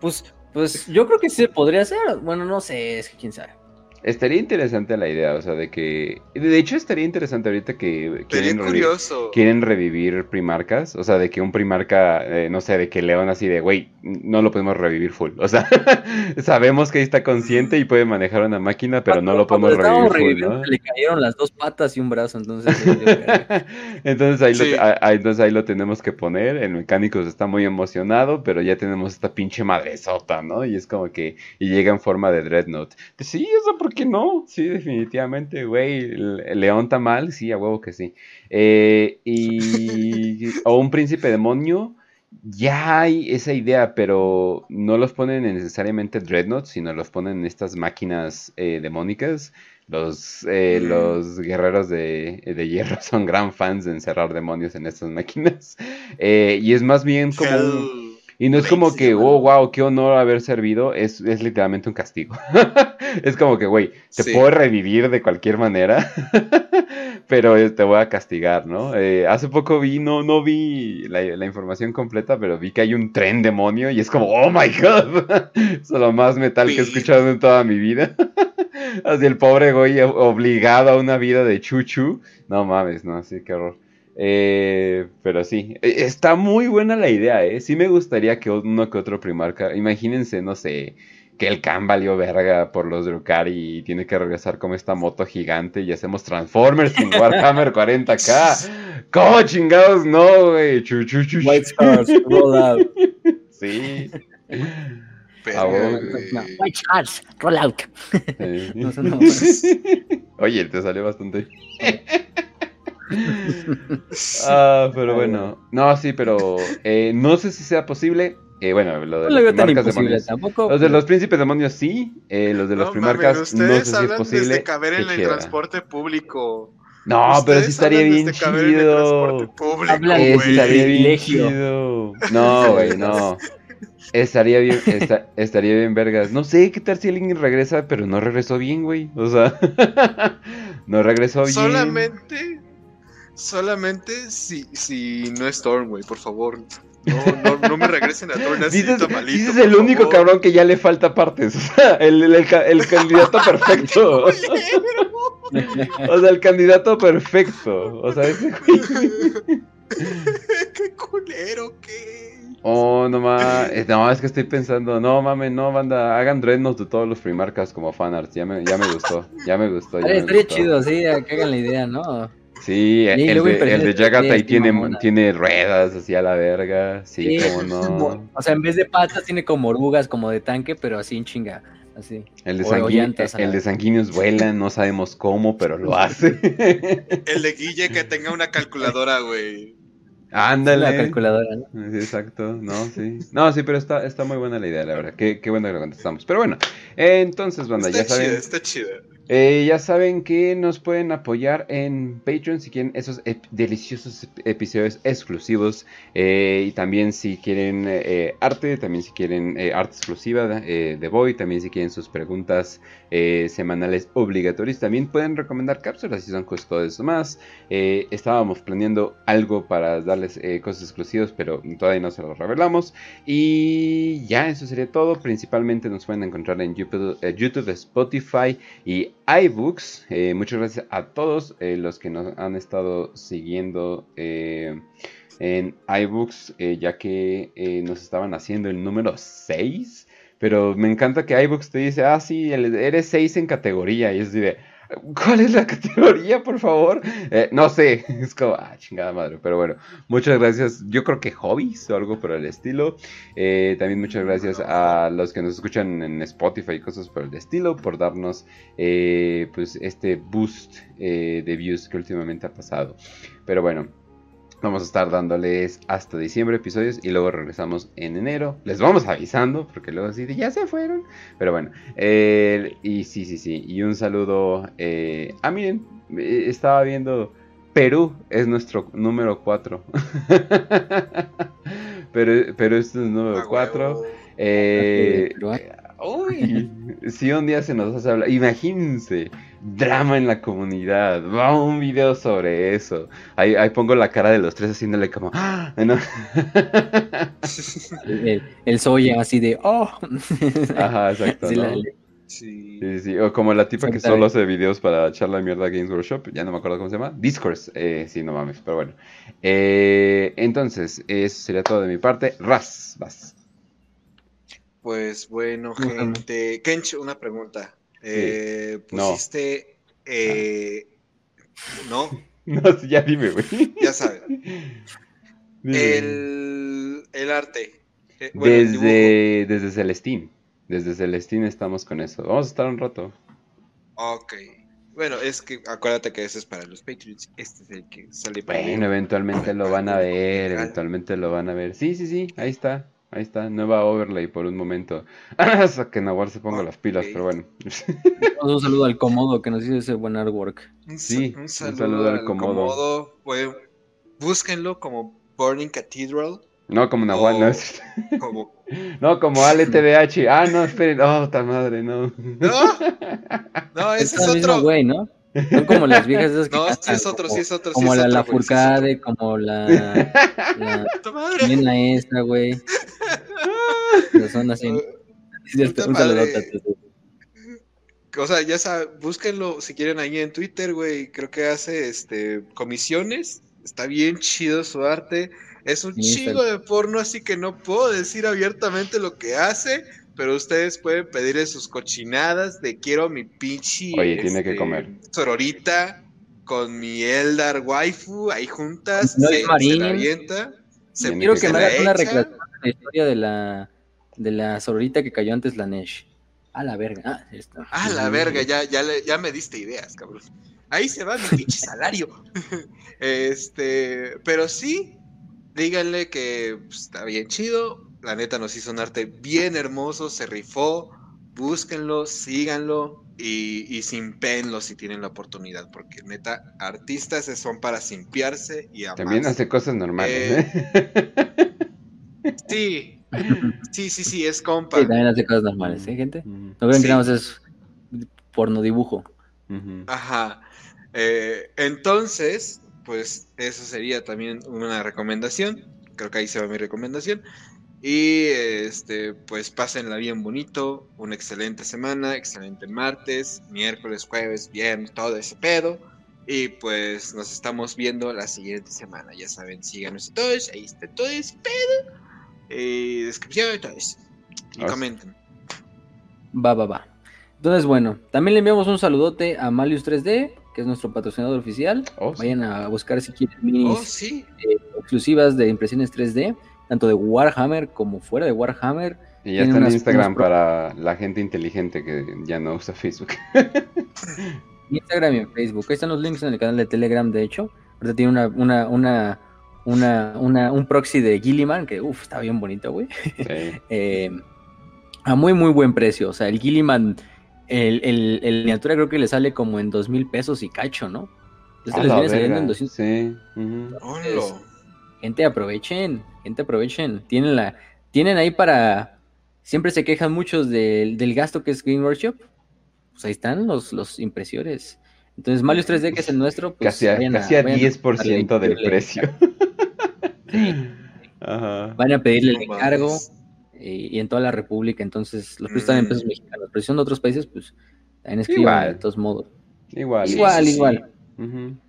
Pues, pues yo creo que sí se podría hacer. Bueno, no sé, es que quién sabe. Estaría interesante la idea, o sea, de que. De hecho, estaría interesante ahorita que Sería quieren, quieren revivir primarcas. O sea, de que un primarca, eh, no sé, de que León así de, güey, no lo podemos revivir full. O sea, sabemos que ahí está consciente y puede manejar una máquina, pero no lo podemos revivir full, ¿no? Le cayeron las dos patas y un brazo, entonces. entonces, ahí Sí. lo, a- a- entonces ahí lo tenemos que poner. El mecánico está muy emocionado, pero ya tenemos esta pinche madresota, ¿no? Y es como que. Y llega en forma de Dreadnought. Pues sí, o sea, ¿por qué no? Sí, definitivamente, güey. León está mal, sí, a huevo que sí. Eh, y. o un príncipe demonio. Ya hay esa idea, pero no los ponen en necesariamente Dreadnought, sino los ponen en estas máquinas eh, demónicas. Los, eh, los guerreros de, de hierro son gran fans de encerrar demonios en estas máquinas. Eh, y es más bien como un-. Y no es como que, oh, wow, qué honor haber servido. Es, es literalmente un castigo. es como que, güey, te Sí. puedo revivir de cualquier manera, pero eh, te voy a castigar, ¿no? Eh, hace poco vi, no, no vi la, la información completa, pero vi que hay un tren demonio y es como, oh my god, es lo más metal que he escuchado en toda mi vida. Así el pobre güey obligado a una vida de chuchu. No mames, no, sí, qué horror. Eh, pero sí, eh, está muy buena la idea, ¿eh? Sí me gustaría que uno que otro primarca, imagínense, no sé, que el Khan valió verga por los Drukari y tiene que regresar como esta moto gigante y hacemos Transformers en Warhammer 40k. ¿Cómo chingados no, güey? White Stars, roll out. Sí. Verga, Ah. No, White Stars, roll out. Sí. No no. Oye, te salió bastante. Ah, pero bueno. No, sí, pero eh, no sé si sea posible. Eh, bueno, lo de No los lo veo tan primarcas demonios. tampoco. Los de los príncipes demonios sí. eh, los de los No primarcas mames, no sé si es hablan posible. desde caber en el transporte público. No, pero sí estaría hablan bien desde caber en el chido. transporte público, Hablan Eh, güey. estaría bien chido. No, güey, no. Estaría bien, esta- estaría bien vergas. No sé qué tal si alguien regresa, pero no regresó bien, güey. O sea, no regresó bien. Solamente, solamente si, si no es Storm, güey, por favor. No, no, no me regresen a Thorn así Dices, tamalito, dices el único favor. cabrón que ya le falta partes. O sea, el, el- el el candidato perfecto. O sea, el candidato perfecto. O sea, ese güey. qué culero, qué. Oh, no más, no, es que estoy pensando, no mames, no, banda, hagan dreadnoughts de todos los primarcas como fanarts, ya me, ya me gustó, ya me gustó. Ya Ay, me estaría gustó. chido, sí, que hagan la idea, ¿no? Sí, el, de, el de sí, tiene, mamona. tiene ruedas así a la verga, sí, como no. O sea, en vez de patas tiene como orugas, como de tanque, pero así en chinga. Así. El de, o sanguí- llantas a la el de sanguíneos vuela, no sabemos cómo, pero lo hace. El de Guille que tenga una calculadora, güey. Ándale. La calculadora, ¿no? Sí, Exacto, no, sí. No, sí, pero está, está muy buena la idea, la verdad. Qué, qué bueno que lo contestamos. Pero bueno, entonces, banda, Está ya saben. chida, está chida. Eh, ya saben que nos pueden apoyar en Patreon si quieren esos ep- deliciosos ep- episodios exclusivos. eh, y también si quieren eh, arte, también si quieren arte exclusiva de Boy, también si quieren sus preguntas semanales obligatorias. También pueden recomendar cápsulas si son eso más. Estábamos planeando algo para darles cosas exclusivas, pero todavía no se los revelamos. Y ya, eso sería todo. Principalmente nos pueden encontrar en YouTube, YouTube Spotify y iBooks. Eh, muchas gracias a todos eh, los que nos han estado siguiendo eh, en iBooks, ya que nos estaban haciendo el número 6. Pero me encanta que iBooks te dice, ah, sí, eres 6 en categoría. Y es de, ¿cuál es la categoría, por favor? Eh, no sé, es como, ah, chingada madre. Pero bueno, muchas gracias. Yo creo que hobbies o algo por el estilo. Eh, también muchas gracias a los que nos escuchan en Spotify y cosas por el estilo por darnos eh, pues este boost de views que últimamente ha pasado. Pero bueno, vamos a estar dándoles hasta diciembre episodios y luego regresamos en enero. Les vamos avisando porque luego así de ya se fueron. Pero bueno, eh, y sí, sí, sí. Y un saludo. Eh, ah, miren, eh, estaba viendo. Perú es nuestro número 4. pero, pero este es el número Ah, 4. huevo. Eh, ah, uy, si un día se nos hace hablar, imagínense, drama en la comunidad, va un video sobre eso. Ahí, ahí pongo la cara de los tres haciéndole como, ¡Ah! ¿no? el, el Soya así de, oh. Ajá, exacto. Sí, ¿no? la- Sí. Sí, sí, O como la tipa que solo hace videos para echar la mierda a Games Workshop, ya no me acuerdo cómo se llama. Discourse, eh, sí, no mames, pero bueno. Eh, entonces, eso sería todo de mi parte. Ras, vas. Pues bueno, gente. Kench, una pregunta. Eh, No. pusiste. eh, No, No, sí, ya dime, güey. ya sabes. El, el arte. Eh, el. Desde, desde Celestín. Desde Celestín estamos con eso. Vamos a estar un rato. Ok. Bueno, es que acuérdate que ese es para los Patriots. Este es el que sale para Bueno, eventualmente lo van a ver. Eventualmente lo van a ver. Sí, sí, sí. Ahí está. Ahí está. Nueva overlay por un momento. Hasta que Nahual se ponga las pilas, pero bueno. Un saludo al Comodo que nos hizo ese buen artwork. Un, Sí, un un saludo saludo, al al Comodo. Comodo. Pues, búsquenlo como Burning Cathedral. No, como Nahual, Oh. no es. Como... No, como ALTBH. Ah, no, esperen. Oh, ta madre, no. No, no, ese es el mismo otro. güey, ¿no? Son como las viejas esas que No, sí cantan, es otro, como, sí es otro. sí es la, otro, la güey, sí como la, la. ¡Puta madre! nena esa, güey. Pero son así. Cierto, un. O sea, ya saben, búsquenlo si quieren ahí en Twitter, güey. Creo que hace este comisiones. Está bien chido su arte. Es un Sí, chingo de porno, así que no puedo decir abiertamente lo que hace. Pero ustedes pueden pedirle sus cochinadas de quiero mi pinche. Oye, tiene que este, comer. Sororita con mi Eldar waifu ahí juntas. No se, es se la avienta. Se, Quiero que que me hagas una echa. recreación de la historia de la, de la sororita que cayó antes la Nesh. A la verga. Ah, está. Ah, la verga, ya, ya, le- ya me diste ideas, cabrón. Ahí se va mi pinche salario. este, pero sí, díganle que pues, está bien chido. La neta nos hizo un arte bien hermoso, se rifó. Búsquenlo, síganlo y, y simpenlo si tienen la oportunidad, porque neta, artistas son para simpiarse y amarse. También hace cosas normales, Eh, ¿eh? Sí, sí, sí, sí, es compa. Sí, también hace cosas normales, ¿eh, gente? No crean Sí. que nada más es porno dibujo. Ajá. Eh, entonces, pues eso sería también una recomendación. Creo que ahí se va mi recomendación. Y este, pues pásenla bien bonito. Una excelente semana, excelente martes, miércoles, jueves, viernes, todo ese pedo. Y pues nos estamos viendo la siguiente semana. Ya saben, síganos todos. Ahí está todo ese pedo. Eh, descripción y todo eso. Y Ah, comenten. Va, va, va. Entonces, bueno, también le enviamos un saludote a Malius 3D, que es nuestro patrocinador oficial. Oh, sí. Vayan a buscar si quieren minis Oh, sí. exclusivas de impresiones 3D, tanto de Warhammer como fuera de Warhammer. Y ya está en Instagram para la gente inteligente que ya no usa Facebook. en Instagram y en Facebook. Ahí están los links en el canal de Telegram, de hecho. Ahorita tiene una, una, una, una, una- un proxy de Gilliman, que uff, está bien bonito, güey. Sí. Eh, a muy, muy buen precio. O sea, el Gilliman, el, el, el miniatura creo que le sale como en dos mil pesos y cacho, ¿no? A les la viene saliendo en verga, 200. Sí. ujú. Hola. Gente, aprovechen, gente, aprovechen. Tienen la, tienen ahí para. Siempre se quejan muchos del, del gasto que es Green Workshop. Pues ahí están los, los impresores. Entonces, Malius 3D, que es el nuestro, pues Casi a, vayan casi a vayan 10% del pedirle- precio. Sí, Ajá. van a pedirle el encargo eh, y en toda la República. Entonces, los precios están en Mm. pesos mexicanos. Pero si son de otros países, pues también escriban Igual. de todos modos. Igual. Sí, igual, sí,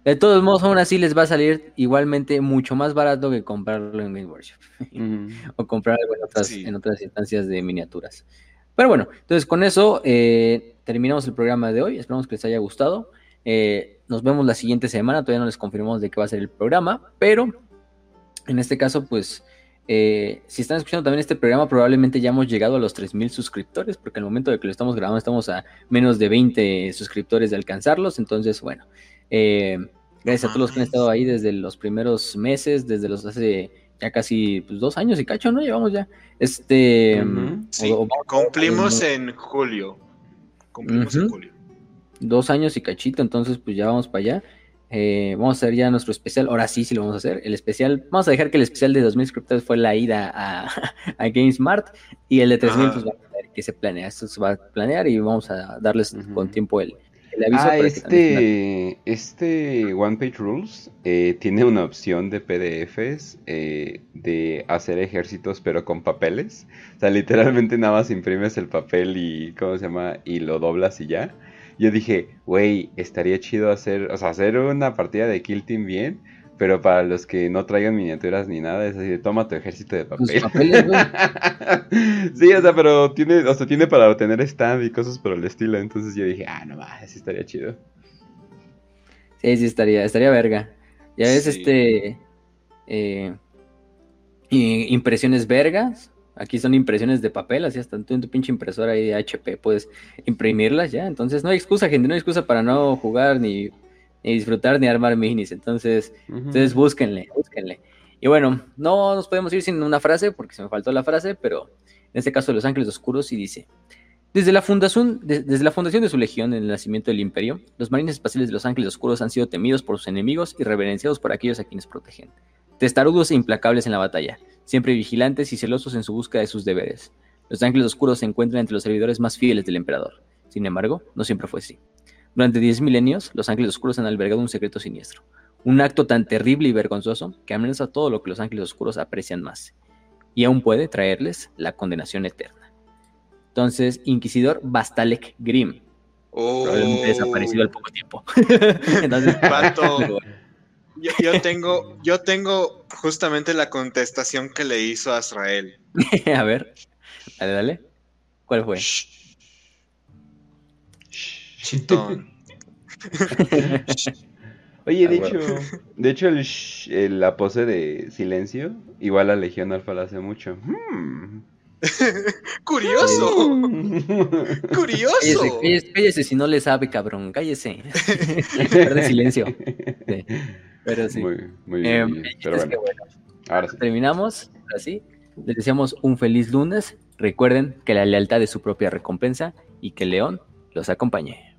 De todos modos, aún así les va a salir igualmente mucho más barato que comprarlo en Game Workshop. O comprar algo en otras, Sí. en otras instancias de miniaturas. Pero bueno, entonces con eso eh, terminamos el programa de hoy. Esperamos que les haya gustado. Eh, nos vemos la siguiente semana. Todavía no les confirmamos de qué va a ser el programa, pero en este caso, pues, eh, si están escuchando también este programa, probablemente ya hemos llegado a los 3.000 suscriptores, porque al momento de que lo estamos grabando estamos a menos de 20 suscriptores de alcanzarlos. Entonces, bueno, eh, gracias a todos los que han estado ahí desde los primeros meses, desde los hace ya casi pues, dos años y cacho, ¿no? Llevamos ya. Este. Ujú. Sí, o- o- cumplimos en julio. Cumplimos en julio. dos años y cachito, entonces pues ya vamos para allá. Eh, vamos a hacer ya nuestro especial, ahora sí, sí lo vamos a hacer. El especial, vamos a dejar que el especial de 2000 suscriptores fue la ida a, a GameSmart y el de 3000 Ajá. pues va a ver que se planea. Esto se va a planear y vamos a darles con tiempo el. Ah, este, este One Page Rules eh, tiene una opción de PDFs eh, de hacer ejércitos pero con papeles. O sea, literalmente nada más imprimes el papel y, ¿cómo se llama? Y lo doblas y ya. Yo dije, güey, estaría chido hacer, o sea, hacer una partida de Kill Team bien, pero para los que no traigan miniaturas ni nada, es así, de, toma tu ejército de papel. papeles, sí, o sea, pero tiene, o sea, tiene para obtener stand y cosas por el estilo. Entonces yo dije, ah, no más, sí estaría chido. Sí, sí, estaría, estaría verga. Ya ves, Sí. este. eh, impresiones vergas. Aquí son impresiones de papel, así hasta tú en tu pinche impresora ahí de HP puedes imprimirlas ya. Entonces no hay excusa, gente, no hay excusa para no jugar ni, ni disfrutar ni armar minis. Entonces, entonces búsquenle, búsquenle. Y bueno, no nos podemos ir sin una frase porque se me faltó la frase, pero en este caso Los Ángeles Oscuros y dice. Desde la, fundación, de- desde la fundación de su legión en el nacimiento del imperio, los marines espaciales de los Ángeles Oscuros han sido temidos por sus enemigos y reverenciados por aquellos a quienes protegen. Testarudos e implacables en la batalla, siempre vigilantes y celosos en su búsqueda de sus deberes. Los Ángeles Oscuros se encuentran entre los servidores más fieles del emperador. Sin embargo, no siempre fue así. Durante diez milenios, los Ángeles Oscuros han albergado un secreto siniestro. Un acto tan terrible y vergonzoso que amenaza todo lo que los Ángeles Oscuros aprecian más. Y aún puede traerles la condenación eterna. Entonces, Inquisidor Bastalek Grimm. Oh. Probablemente desaparecido al poco tiempo. Entonces. Yo, yo tengo, yo tengo justamente la contestación que le hizo a Israel. a ver, dale, dale. ¿Cuál fue? Shh. Chitón. Oye, de Ah, hecho, de hecho el sh- el- la pose de silencio, igual la Legión Alfa la hace mucho. Hmm. Curioso. Curioso. cállese, cállese si no le sabe, cabrón. Cállese. Guarde silencio. Sí, Pero sí. Muy, muy bien, Eh, muy Pero bueno, bueno, ahora sí. terminamos. Así. Les deseamos un feliz lunes. Recuerden que la lealtad es su propia recompensa y que león los acompañe.